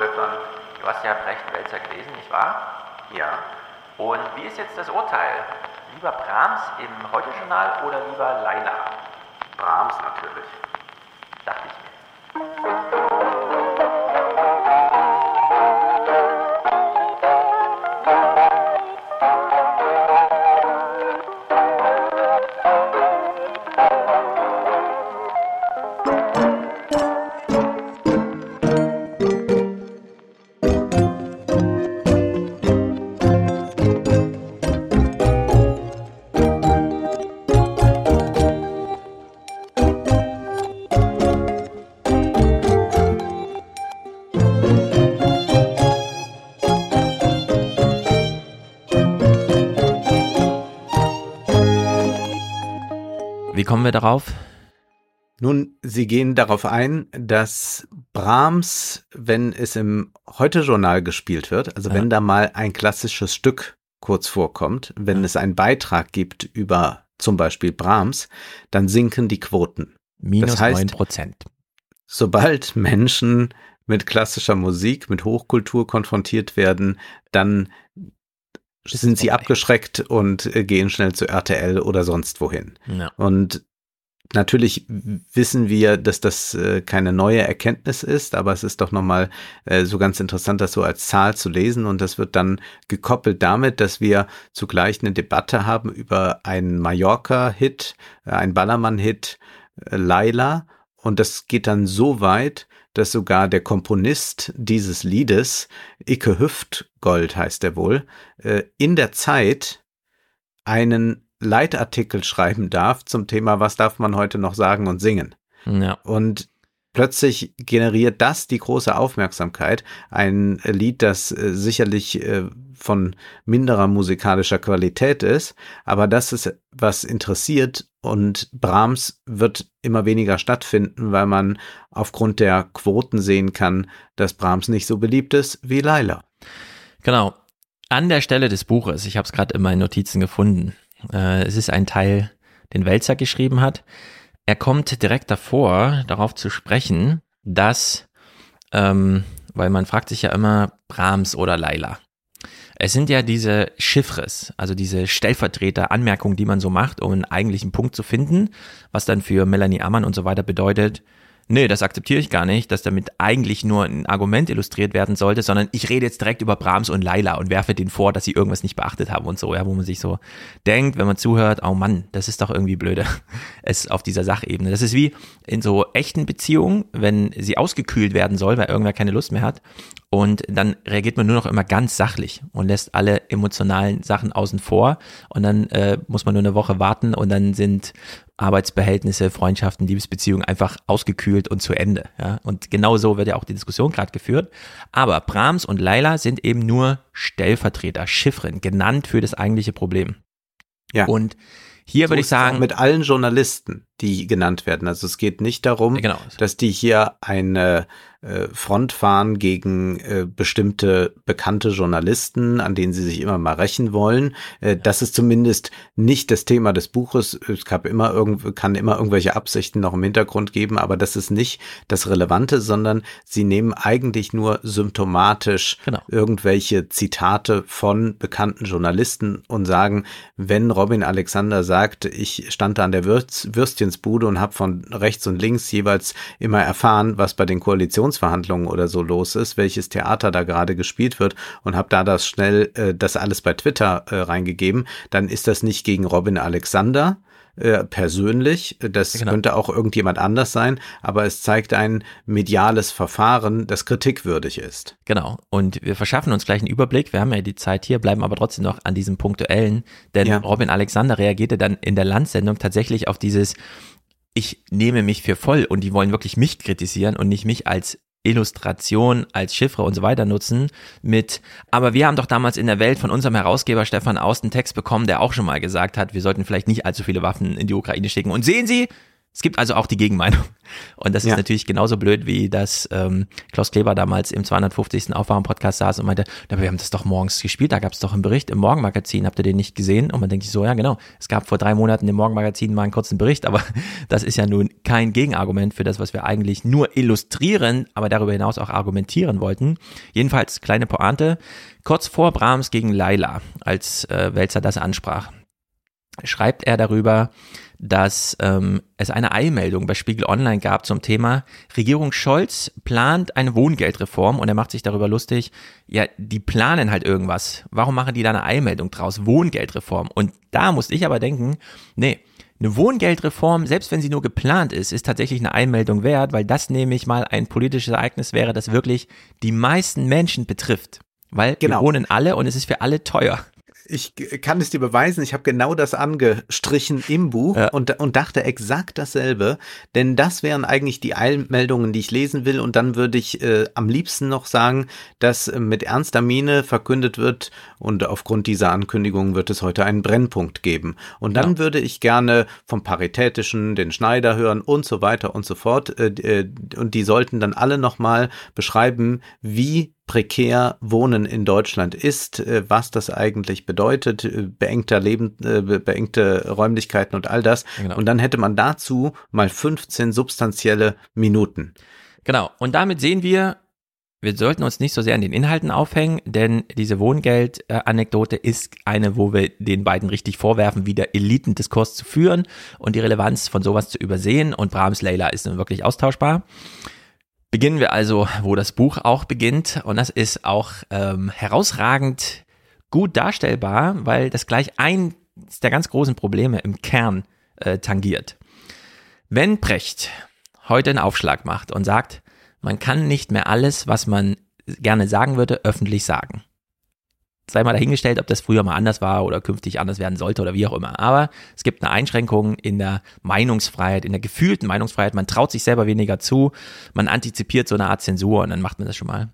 Stefan. Du hast ja Brecht-Wälzer gelesen, nicht wahr? Ja. Und wie ist jetzt das Urteil? Lieber Brahms im Heute-Journal oder lieber Laila? Brahms natürlich. Kommen wir darauf? Nun, Sie gehen darauf ein, dass Brahms, wenn es im Heute-Journal gespielt wird, also Ja. wenn da mal ein klassisches Stück kurz vorkommt, wenn Ja. es einen Beitrag gibt über zum Beispiel Brahms, dann sinken die Quoten. Minus Das heißt- 9 Prozent. Sobald Menschen mit klassischer Musik, mit Hochkultur konfrontiert werden, dann sind sie abgeschreckt und äh, gehen schnell zu RTL oder sonst wohin. Ja. Und natürlich wissen wir, dass das äh, keine neue Erkenntnis ist, aber es ist doch nochmal äh, so ganz interessant, das so als Zahl zu lesen. Und das wird dann gekoppelt damit, dass wir zugleich eine Debatte haben über einen Mallorca-Hit, äh, einen Ballermann-Hit, äh, Laila. Und das geht dann so weit, dass sogar der Komponist dieses Liedes, Icke Hüftgold heißt er wohl, äh, in der Zeit einen Leitartikel schreiben darf zum Thema, was darf man heute noch sagen und singen. ja. Und plötzlich generiert das die große Aufmerksamkeit. Ein Lied, das äh, sicherlich äh, von minderer musikalischer Qualität ist, aber das ist, was interessiert und Brahms wird immer weniger stattfinden, weil man aufgrund der Quoten sehen kann, dass Brahms nicht so beliebt ist wie Laila. Genau. An der Stelle des Buches, ich habe es gerade in meinen Notizen gefunden, äh, es ist ein Teil, den Welzer geschrieben hat. Er kommt direkt davor, darauf zu sprechen, dass, ähm, weil man fragt sich ja immer Brahms oder Laila. Es sind ja diese Chiffres, also diese Stellvertreter-Anmerkungen, die man so macht, um einen eigentlichen Punkt zu finden, was dann für Melanie Ammann und so weiter bedeutet, nee, das akzeptiere ich gar nicht, dass damit eigentlich nur ein Argument illustriert werden sollte, sondern ich rede jetzt direkt über Brahms und Laila und werfe denen vor, dass sie irgendwas nicht beachtet haben und so, ja, wo man sich so denkt, wenn man zuhört, oh Mann, das ist doch irgendwie blöde, es auf dieser Sachebene. Das ist wie in so echten Beziehungen, wenn sie ausgekühlt werden soll, weil irgendwer keine Lust mehr hat und dann reagiert man nur noch immer ganz sachlich und lässt alle emotionalen Sachen außen vor und dann äh, muss man nur eine Woche warten und dann sind Arbeitsbehältnisse, Freundschaften, Liebesbeziehungen einfach ausgekühlt und zu Ende. Ja? Und genau so wird ja auch die Diskussion gerade geführt. Aber Brahms und Laila sind eben nur Stellvertreter, Chiffren, genannt für das eigentliche Problem. Ja. Und hier So würde ich sagen, mit allen Journalisten, die genannt werden. Also es geht nicht darum, genau, dass die hier eine äh, Front fahren gegen äh, bestimmte bekannte Journalisten, an denen sie sich immer mal rächen wollen. Äh, Das ist zumindest nicht das Thema des Buches. Es gab immer irgend, kann immer irgendwelche Absichten noch im Hintergrund geben, aber das ist nicht das Relevante, sondern sie nehmen eigentlich nur symptomatisch Genau. irgendwelche Zitate von bekannten Journalisten und sagen, wenn Robin Alexander sagt, ich stand da an der Würz, Würstchensbude und habe von rechts und links jeweils immer erfahren, was bei den Koalitionsverhandlungen oder so los ist, welches Theater da gerade gespielt wird und habe da das schnell äh, das alles bei Twitter äh, reingegeben, dann ist das nicht gegen Robin Alexander äh, persönlich, das Genau. könnte auch irgendjemand anders sein, aber es zeigt ein mediales Verfahren, das kritikwürdig ist. Genau. Und wir verschaffen uns gleich einen Überblick. Wir haben ja die Zeit hier, bleiben aber trotzdem noch an diesem Punktuellen. Denn Ja. Robin Alexander reagierte dann in der Landsendung tatsächlich auf dieses, ich nehme mich für voll und die wollen wirklich mich kritisieren und nicht mich als Illustration, als Chiffre und so weiter nutzen mit, aber wir haben doch damals in der Welt von unserem Herausgeber Stefan Aust einen Text bekommen, der auch schon mal gesagt hat, wir sollten vielleicht nicht allzu viele Waffen in die Ukraine schicken. Und sehen Sie, Es gibt also auch die Gegenmeinung. Und das ist Ja. natürlich genauso blöd, wie dass ähm, Klaus Kleber damals im 250. Aufwachen-Podcast saß und meinte, "Na, wir haben das doch morgens gespielt, da gab es doch einen Bericht im Morgenmagazin, habt ihr den nicht gesehen? Und man denkt sich so, ja genau, es gab vor drei Monaten im Morgenmagazin mal einen kurzen Bericht, aber das ist ja nun kein Gegenargument für das, was wir eigentlich nur illustrieren, aber darüber hinaus auch argumentieren wollten. Jedenfalls kleine Pointe, kurz vor Brahms gegen Laila, als äh, Welzer das ansprach schreibt er darüber, dass ähm, es eine Eilmeldung bei Spiegel Online gab zum Thema Regierung Scholz plant eine Wohngeldreform und er macht sich darüber lustig, ja, die planen halt irgendwas. Warum machen die da eine Eilmeldung draus? Wohngeldreform. Und da musste ich aber denken, nee, eine Wohngeldreform, selbst wenn sie nur geplant ist, ist tatsächlich eine Einmeldung wert, weil das nämlich mal ein politisches Ereignis wäre, das wirklich die meisten Menschen betrifft. Weil Genau. wir wohnen alle und es ist für alle teuer. Ich kann es dir beweisen, ich habe genau das angestrichen im Buch Ja. und, und dachte exakt dasselbe, denn das wären eigentlich die Eilmeldungen, die ich lesen will und dann würde ich äh, am liebsten noch sagen, dass äh, mit ernster Miene verkündet wird und aufgrund dieser Ankündigung wird es heute einen Brennpunkt geben. Und dann Ja. würde ich gerne vom Paritätischen den Schneider hören und so weiter und so fort äh, äh, und die sollten dann alle nochmal beschreiben, wie prekär Wohnen in Deutschland ist, äh, was das eigentlich bedeutet, äh, beengter Leben, äh, be- beengte Räumlichkeiten und all das. Genau. Und dann hätte man dazu mal 15 substanzielle Minuten. Genau. Und damit sehen wir, wir sollten uns nicht so sehr an den Inhalten aufhängen, denn diese Wohngeld-Anekdote ist eine, wo wir den beiden richtig vorwerfen, wieder Elitendiskurs zu führen und die Relevanz von sowas zu übersehen. Und Brahms Leila ist nun wirklich austauschbar. Beginnen wir also, wo das Buch auch beginnt. Und das ist auch ähm, herausragend gut darstellbar, weil das gleich eins der ganz großen Probleme im Kern äh, tangiert. Wenn Brecht heute einen Aufschlag macht und sagt, man kann nicht mehr alles, was man gerne sagen würde, öffentlich sagen. Sei mal dahingestellt, ob das früher mal anders war oder künftig anders werden sollte oder wie auch immer. Aber es gibt eine Einschränkung in der Meinungsfreiheit, in der gefühlten Meinungsfreiheit. Man traut sich selber weniger zu, man antizipiert so eine Art Zensur und dann macht man das schon mal.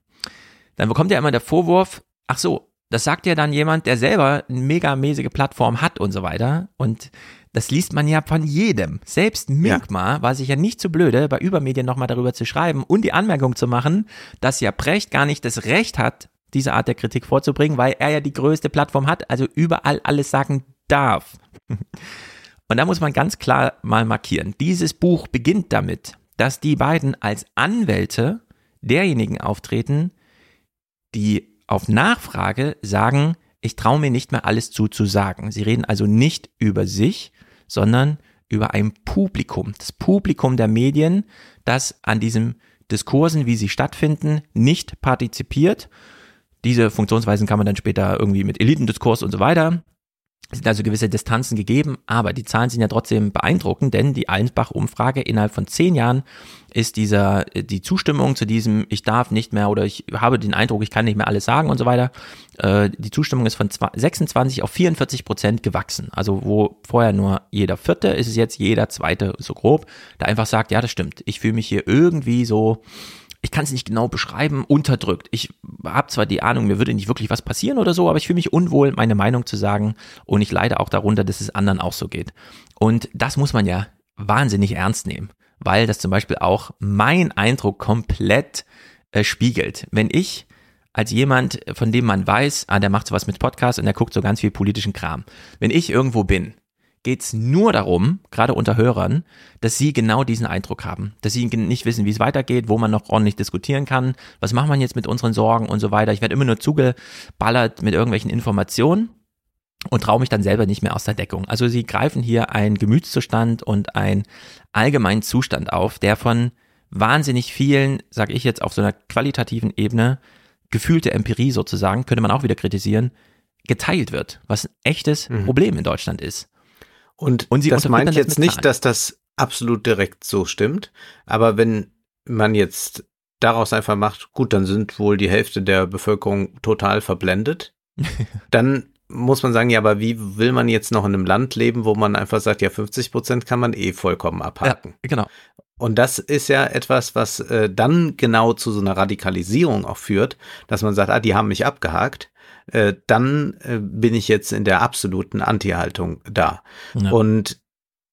Dann bekommt ja immer der Vorwurf, ach so, das sagt ja dann jemand, der selber eine mega mäßige Plattform hat und so weiter. Und das liest man ja von jedem. Selbst Minkmar war sich ja nicht zu blöde, bei Übermedien nochmal darüber zu schreiben und die Anmerkung zu machen, dass ja Brecht gar nicht das Recht hat, diese Art der Kritik vorzubringen, weil er ja die größte Plattform hat, also überall alles sagen darf. Und da muss man ganz klar mal markieren. Dieses Buch beginnt damit, dass die beiden als Anwälte derjenigen auftreten, die auf Nachfrage sagen, ich traue mir nicht mehr alles zuzusagen. Sie reden also nicht über sich, sondern über ein Publikum, das Publikum der Medien, das an diesen Diskursen, wie sie stattfinden, nicht partizipiert. Diese Funktionsweisen kann man dann später irgendwie mit Elitendiskurs und so weiter es sind also gewisse Distanzen gegeben, aber die Zahlen sind ja trotzdem beeindruckend, denn die Allensbach-Umfrage innerhalb von zehn Jahren ist dieser, die Zustimmung zu diesem, ich darf nicht mehr oder ich habe den Eindruck, ich kann nicht mehr alles sagen und so weiter, äh, die Zustimmung ist von 26 auf 44 Prozent gewachsen. Also wo vorher nur jeder Vierte, ist es jetzt jeder Zweite so grob, der einfach sagt, ja, das stimmt, ich fühle mich hier irgendwie so, ich kann es nicht genau beschreiben, unterdrückt. Ich habe zwar die Ahnung, mir würde nicht wirklich was passieren oder so, aber ich fühle mich unwohl, meine Meinung zu sagen und ich leide auch darunter, dass es anderen auch so geht. Und das muss man ja wahnsinnig ernst nehmen, weil das zum Beispiel auch mein Eindruck komplett äh, spiegelt. Wenn ich als jemand, von dem man weiß, ah, der macht sowas mit Podcast und der guckt so ganz viel politischen Kram. Wenn ich irgendwo bin geht es nur darum, gerade unter Hörern, dass sie genau diesen Eindruck haben, dass sie nicht wissen, wie es weitergeht, wo man noch ordentlich diskutieren kann, was macht man jetzt mit unseren Sorgen und so weiter. Ich werde immer nur zugeballert mit irgendwelchen Informationen und traue mich dann selber nicht mehr aus der Deckung. Also sie greifen hier einen Gemütszustand und einen allgemeinen Zustand auf, der von wahnsinnig vielen, sage ich jetzt auf so einer qualitativen Ebene, gefühlte Empirie sozusagen, könnte man auch wieder kritisieren, geteilt wird, was ein echtes Mhm. Problem in Deutschland ist. Und, Und sie das meint das jetzt mit nicht, dass das absolut direkt so stimmt, aber wenn man jetzt daraus einfach macht, gut, dann sind wohl die Hälfte der Bevölkerung total verblendet, dann muss man sagen, ja, aber wie will man jetzt noch in einem Land leben, wo man einfach sagt, ja, 50 Prozent kann man eh vollkommen abhaken. Ja, genau. Und das ist ja etwas, was äh, dann genau zu so einer Radikalisierung auch führt, dass man sagt, ah, die haben mich abgehakt, äh, dann äh, bin ich jetzt in der absoluten Anti-Haltung da. Ja. Und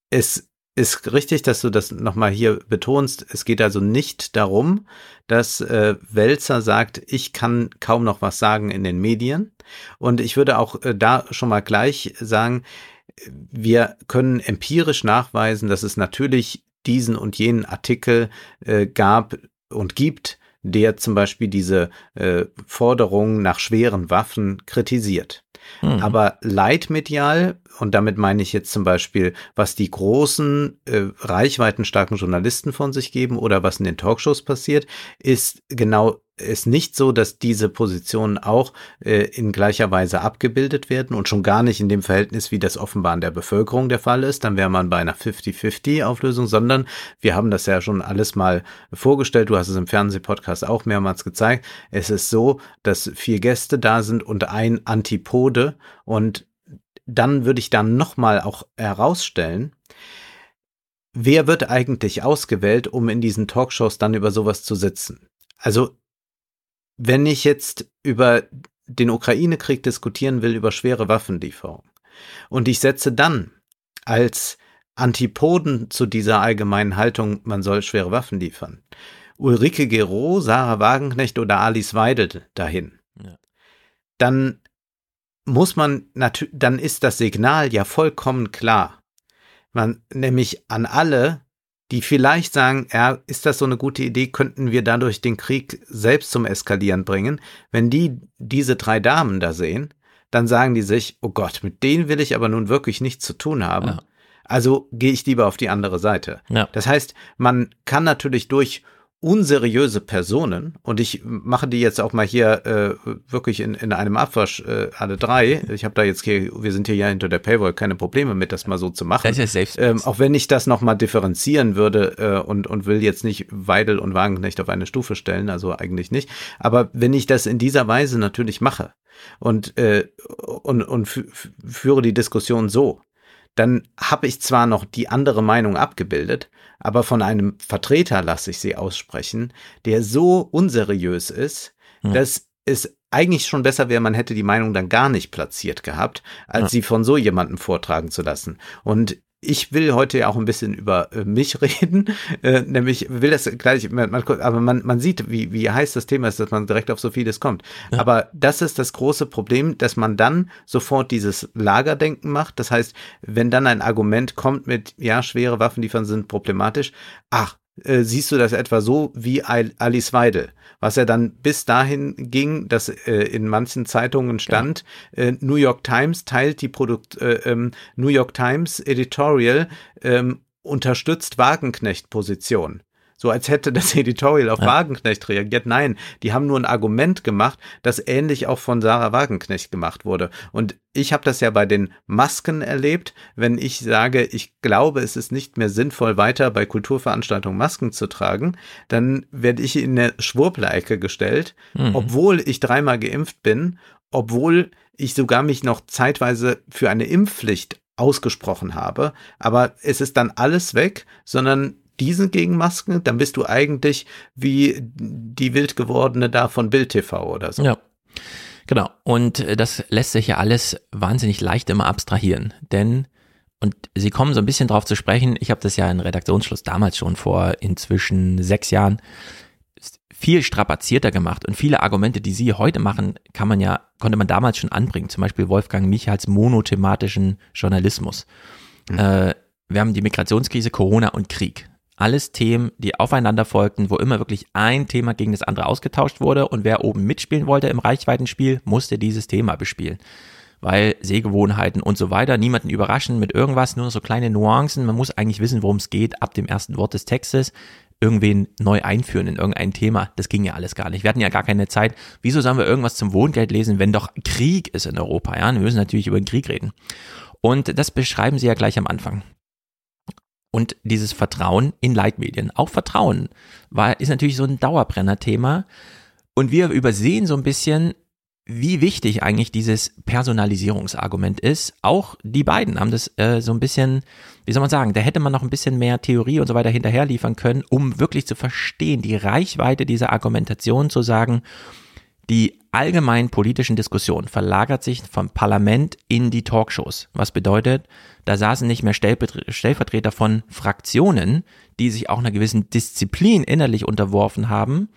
es ist richtig, dass du das nochmal hier betonst. Es geht also nicht darum, dass äh, Welzer sagt, ich kann kaum noch was sagen in den Medien. Und ich würde auch äh, da schon mal gleich sagen, wir können empirisch nachweisen, dass es natürlich diesen und jenen Artikel äh, gab und gibt, der zum Beispiel diese äh, Forderung nach schweren Waffen kritisiert. Mhm. Aber leitmedial, und damit meine ich jetzt zum Beispiel, was die großen, äh, reichweitenstarken Journalisten von sich geben oder was in den Talkshows passiert, ist genau ist nicht so, dass diese Positionen auch äh, in gleicher Weise abgebildet werden und schon gar nicht in dem Verhältnis, wie das offenbar in der Bevölkerung der Fall ist. Dann wäre man bei einer 50-50-Auflösung, sondern wir haben das ja schon alles mal vorgestellt. Du hast es im Fernsehpodcast auch mehrmals gezeigt. Es ist so, dass vier Gäste da sind und ein Antipode und dann würde ich dann nochmal auch herausstellen, wer wird eigentlich ausgewählt, um in diesen Talkshows dann über sowas zu sitzen? Also wenn ich jetzt über den Ukraine-Krieg diskutieren will, über schwere Waffenlieferung, und ich setze dann als Antipoden zu dieser allgemeinen Haltung, man soll schwere Waffen liefern, Ulrike Gero, Sarah Wagenknecht oder Alice Weidel dahin, ja. dann muss man natürlich, dann ist das Signal ja vollkommen klar. Man nämlich an alle, die vielleicht sagen, ja, ist das so eine gute Idee, könnten wir dadurch den Krieg selbst zum Eskalieren bringen. Wenn die diese drei Damen da sehen, dann sagen die sich, oh Gott, mit denen will ich aber nun wirklich nichts zu tun haben. Ja. Also gehe ich lieber auf die andere Seite. Ja. Das heißt, man kann natürlich durch unseriöse Personen, und ich mache die jetzt auch mal hier äh, wirklich in, in einem Abwasch äh, alle drei. Ich habe da jetzt hier, wir sind hier ja hinter der Paywall, keine Probleme mit, das mal so zu machen. Das ist ja ähm, auch wenn ich das nochmal differenzieren würde äh, und, und will jetzt nicht Weidel und Wagenknecht auf eine Stufe stellen, also eigentlich nicht. Aber wenn ich das in dieser Weise natürlich mache und, äh, und, und führe die Diskussion so, dann habe ich zwar noch die andere Meinung abgebildet, aber von einem Vertreter lasse ich sie aussprechen, der so unseriös ist, ja. dass es eigentlich schon besser wäre, man hätte die Meinung dann gar nicht platziert gehabt, als ja. sie von so jemandem vortragen zu lassen. Und ich will heute ja auch ein bisschen über äh, mich reden, äh, nämlich will das gleich, man, man, aber man, man sieht, wie, wie heiß das Thema ist, dass man direkt auf so vieles kommt. Ja. Aber das ist das große Problem, dass man dann sofort dieses Lagerdenken macht. Das heißt, wenn dann ein Argument kommt mit, ja, schwere Waffenliefern sind problematisch, ach, äh, siehst du das etwa so wie Alice Weidel, was ja dann bis dahin ging, dass äh, in manchen Zeitungen stand, ja. äh, New York Times teilt die Produkt, äh, ähm, New York Times Editorial ähm, unterstützt Wagenknecht-Position. So als hätte das Editorial auf ja. Wagenknecht reagiert. Nein, die haben nur ein Argument gemacht, das ähnlich auch von Sarah Wagenknecht gemacht wurde. Und ich habe das ja bei den Masken erlebt, wenn ich sage, ich glaube, es ist nicht mehr sinnvoll, weiter bei Kulturveranstaltungen Masken zu tragen, dann werde ich in eine Schwurbleicke gestellt, mhm. obwohl ich dreimal geimpft bin, obwohl ich sogar mich noch zeitweise für eine Impfpflicht ausgesprochen habe, aber es ist dann alles weg, sondern diesen gegen Masken, dann bist du eigentlich wie die wild gewordene da von Bild TV oder so. Ja. Genau. Und äh, das lässt sich ja alles wahnsinnig leicht immer abstrahieren. Denn, und Sie kommen so ein bisschen drauf zu sprechen, ich habe das ja in Redaktionsschluss damals schon vor inzwischen sechs Jahren viel strapazierter gemacht und viele Argumente, die Sie heute machen, kann man ja, konnte man damals schon anbringen. Zum Beispiel Wolfgang Michals monothematischen Journalismus. Mhm. Äh, wir haben die Migrationskrise, Corona und Krieg alles Themen, die aufeinander folgten, wo immer wirklich ein Thema gegen das andere ausgetauscht wurde und wer oben mitspielen wollte im Reichweitenspiel, musste dieses Thema bespielen. Weil Sehgewohnheiten und so weiter niemanden überraschen mit irgendwas, nur so kleine Nuancen. Man muss eigentlich wissen, worum es geht, ab dem ersten Wort des Textes. Irgendwen neu einführen in irgendein Thema, das ging ja alles gar nicht. Wir hatten ja gar keine Zeit. Wieso sollen wir irgendwas zum Wohngeld lesen, wenn doch Krieg ist in Europa? Ja, wir müssen natürlich über den Krieg reden. Und das beschreiben sie ja gleich am Anfang und dieses Vertrauen in Leitmedien. Auch Vertrauen war, ist natürlich so ein Dauerbrenner-Thema. Und wir übersehen so ein bisschen, wie wichtig eigentlich dieses Personalisierungsargument ist. Auch die beiden haben das äh, so ein bisschen, wie soll man sagen, da hätte man noch ein bisschen mehr Theorie und so weiter hinterher liefern können, um wirklich zu verstehen, die Reichweite dieser Argumentation zu sagen, die allgemeinen politischen Diskussion verlagert sich vom Parlament in die Talkshows. Was bedeutet, da saßen nicht mehr Stellvertreter von Fraktionen, die sich auch einer gewissen Disziplin innerlich unterworfen haben,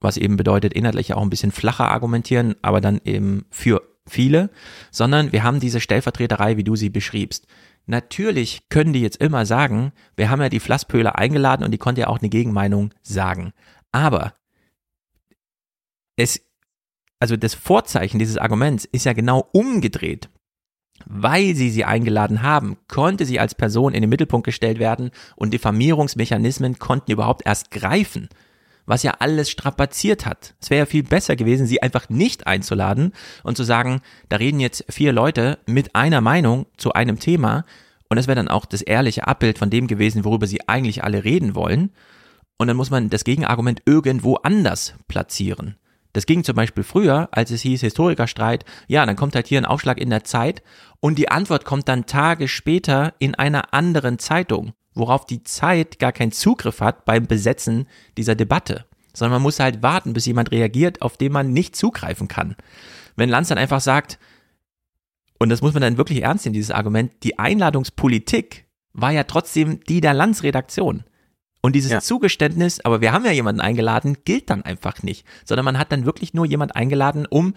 was eben bedeutet, inhaltlich auch ein bisschen flacher argumentieren, aber dann eben für viele, sondern wir haben diese Stellvertreterei, wie du sie beschriebst. Natürlich können die jetzt immer sagen, wir haben ja die Flasspöhle eingeladen und die konnte ja auch eine Gegenmeinung sagen. Aber es, also das Vorzeichen dieses Arguments ist ja genau umgedreht. Weil sie sie eingeladen haben, konnte sie als Person in den Mittelpunkt gestellt werden und Diffamierungsmechanismen konnten überhaupt erst greifen was ja alles strapaziert hat. Es wäre ja viel besser gewesen, sie einfach nicht einzuladen und zu sagen, da reden jetzt vier Leute mit einer Meinung zu einem Thema und das wäre dann auch das ehrliche Abbild von dem gewesen, worüber sie eigentlich alle reden wollen. Und dann muss man das Gegenargument irgendwo anders platzieren. Das ging zum Beispiel früher, als es hieß Historikerstreit, ja, dann kommt halt hier ein Aufschlag in der Zeit und die Antwort kommt dann Tage später in einer anderen Zeitung worauf die Zeit gar keinen Zugriff hat beim Besetzen dieser Debatte. Sondern man muss halt warten, bis jemand reagiert, auf den man nicht zugreifen kann. Wenn Lanz dann einfach sagt, und das muss man dann wirklich ernst nehmen, dieses Argument, die Einladungspolitik war ja trotzdem die der Lanz-Redaktion. Und dieses ja. Zugeständnis, aber wir haben ja jemanden eingeladen, gilt dann einfach nicht, sondern man hat dann wirklich nur jemand eingeladen, um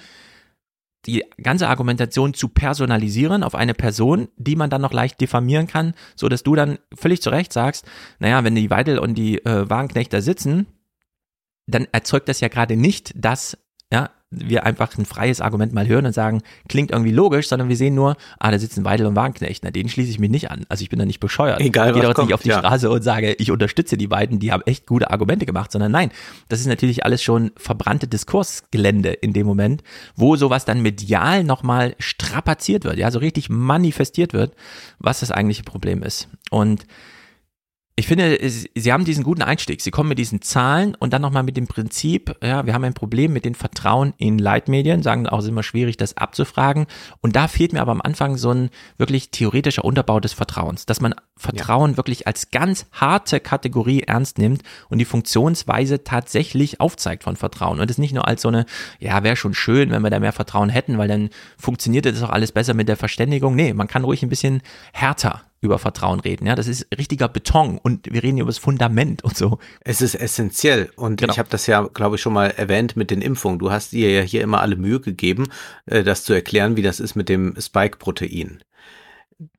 die ganze Argumentation zu personalisieren auf eine Person, die man dann noch leicht diffamieren kann, so dass du dann völlig zu Recht sagst, naja, wenn die Weidel und die äh, Wagenknechter sitzen, dann erzeugt das ja gerade nicht das, ja, wir einfach ein freies Argument mal hören und sagen, klingt irgendwie logisch, sondern wir sehen nur, ah, da sitzen Weidel und Wagenknecht, na, denen schließe ich mich nicht an. Also ich bin da nicht bescheuert. Egal, ich gehe doch nicht auf die ja. Straße und sage, ich unterstütze die beiden, die haben echt gute Argumente gemacht, sondern nein, das ist natürlich alles schon verbrannte Diskursgelände in dem Moment, wo sowas dann medial nochmal strapaziert wird, ja, so richtig manifestiert wird, was das eigentliche Problem ist. Und ich finde, sie haben diesen guten Einstieg. Sie kommen mit diesen Zahlen und dann nochmal mit dem Prinzip, ja, wir haben ein Problem mit dem Vertrauen in Leitmedien, sagen auch, es ist immer schwierig, das abzufragen. Und da fehlt mir aber am Anfang so ein wirklich theoretischer Unterbau des Vertrauens, dass man Vertrauen ja. wirklich als ganz harte Kategorie ernst nimmt und die Funktionsweise tatsächlich aufzeigt von Vertrauen. Und es nicht nur als so eine, ja, wäre schon schön, wenn wir da mehr Vertrauen hätten, weil dann funktioniert das auch alles besser mit der Verständigung. Nee, man kann ruhig ein bisschen härter über Vertrauen reden. Ja, das ist richtiger Beton und wir reden über das Fundament und so. Es ist essentiell und genau. ich habe das ja, glaube ich, schon mal erwähnt mit den Impfungen. Du hast dir ja hier immer alle Mühe gegeben, äh, das zu erklären, wie das ist mit dem Spike-Protein.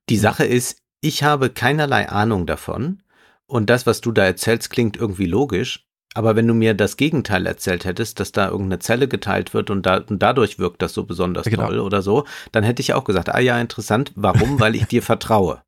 Die Sache ist, ich habe keinerlei Ahnung davon und das, was du da erzählst, klingt irgendwie logisch. Aber wenn du mir das Gegenteil erzählt hättest, dass da irgendeine Zelle geteilt wird und, da, und dadurch wirkt das so besonders genau. toll oder so, dann hätte ich auch gesagt, ah ja, interessant. Warum? Weil ich dir vertraue.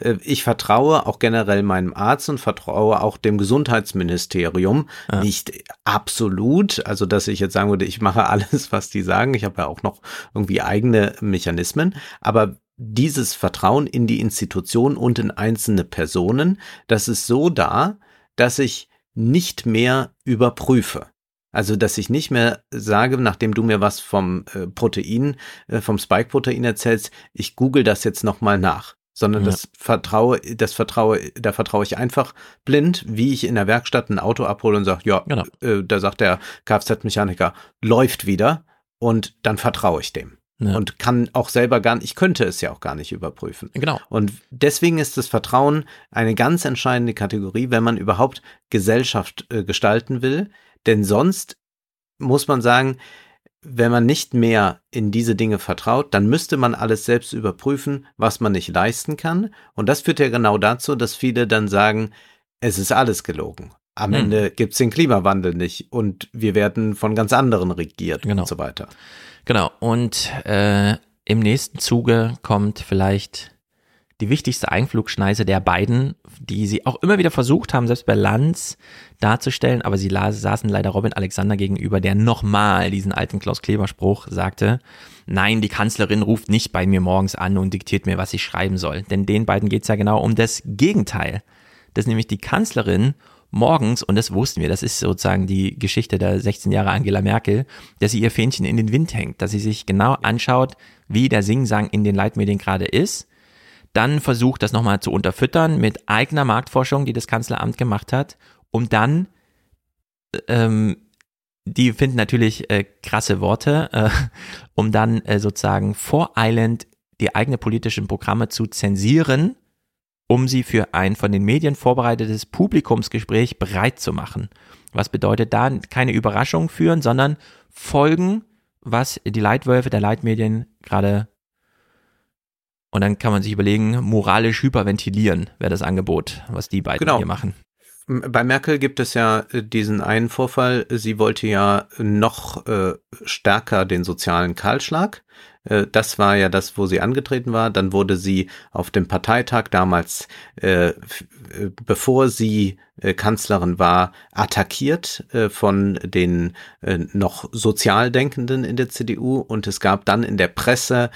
Äh, ich vertraue auch generell meinem Arzt und vertraue auch dem Gesundheitsministerium. Ja. Nicht absolut, also dass ich jetzt sagen würde, ich mache alles, was die sagen. Ich habe ja auch noch irgendwie eigene Mechanismen. Aber dieses Vertrauen in die Institution und in einzelne Personen, das ist so da, dass ich nicht mehr überprüfe. Also, dass ich nicht mehr sage, nachdem du mir was vom äh, Protein, äh, vom Spike-Protein erzählst, ich google das jetzt nochmal nach sondern ja. das vertraue, das vertraue, da vertraue ich einfach blind, wie ich in der Werkstatt ein Auto abhole und sage, ja, genau. äh, da sagt der Kfz-Mechaniker, läuft wieder und dann vertraue ich dem. Ja. Und kann auch selber gar nicht, ich könnte es ja auch gar nicht überprüfen. Genau. Und deswegen ist das Vertrauen eine ganz entscheidende Kategorie, wenn man überhaupt Gesellschaft äh, gestalten will. Denn sonst muss man sagen, wenn man nicht mehr in diese Dinge vertraut, dann müsste man alles selbst überprüfen, was man nicht leisten kann. Und das führt ja genau dazu, dass viele dann sagen, es ist alles gelogen. Am hm. Ende gibt es den Klimawandel nicht und wir werden von ganz anderen regiert genau. und so weiter. Genau. Und äh, im nächsten Zuge kommt vielleicht die wichtigste Einflugschneise der beiden, die sie auch immer wieder versucht haben, selbst bei Lanz darzustellen, aber sie saßen leider Robin Alexander gegenüber, der nochmal diesen alten Klaus Kleber Spruch sagte, nein, die Kanzlerin ruft nicht bei mir morgens an und diktiert mir, was ich schreiben soll. Denn den beiden geht's ja genau um das Gegenteil. Das ist nämlich die Kanzlerin morgens, und das wussten wir, das ist sozusagen die Geschichte der 16 Jahre Angela Merkel, dass sie ihr Fähnchen in den Wind hängt, dass sie sich genau anschaut, wie der Singsang in den Leitmedien gerade ist dann versucht, das nochmal zu unterfüttern mit eigener Marktforschung, die das Kanzleramt gemacht hat, um dann ähm, die finden natürlich äh, krasse Worte, äh, um dann äh, sozusagen voreilend die eigenen politischen Programme zu zensieren, um sie für ein von den Medien vorbereitetes Publikumsgespräch bereit zu machen. Was bedeutet da keine Überraschung führen, sondern folgen, was die Leitwölfe der Leitmedien gerade und dann kann man sich überlegen, moralisch hyperventilieren wäre das Angebot, was die beiden genau. hier machen. Bei Merkel gibt es ja äh, diesen einen Vorfall. Sie wollte ja noch äh, stärker den sozialen Kahlschlag. Äh, das war ja das, wo sie angetreten war. Dann wurde sie auf dem Parteitag damals, äh, äh bevor sie äh, Kanzlerin war, attackiert von den noch Sozialdenkenden in der CDU. Und es gab dann in der Presse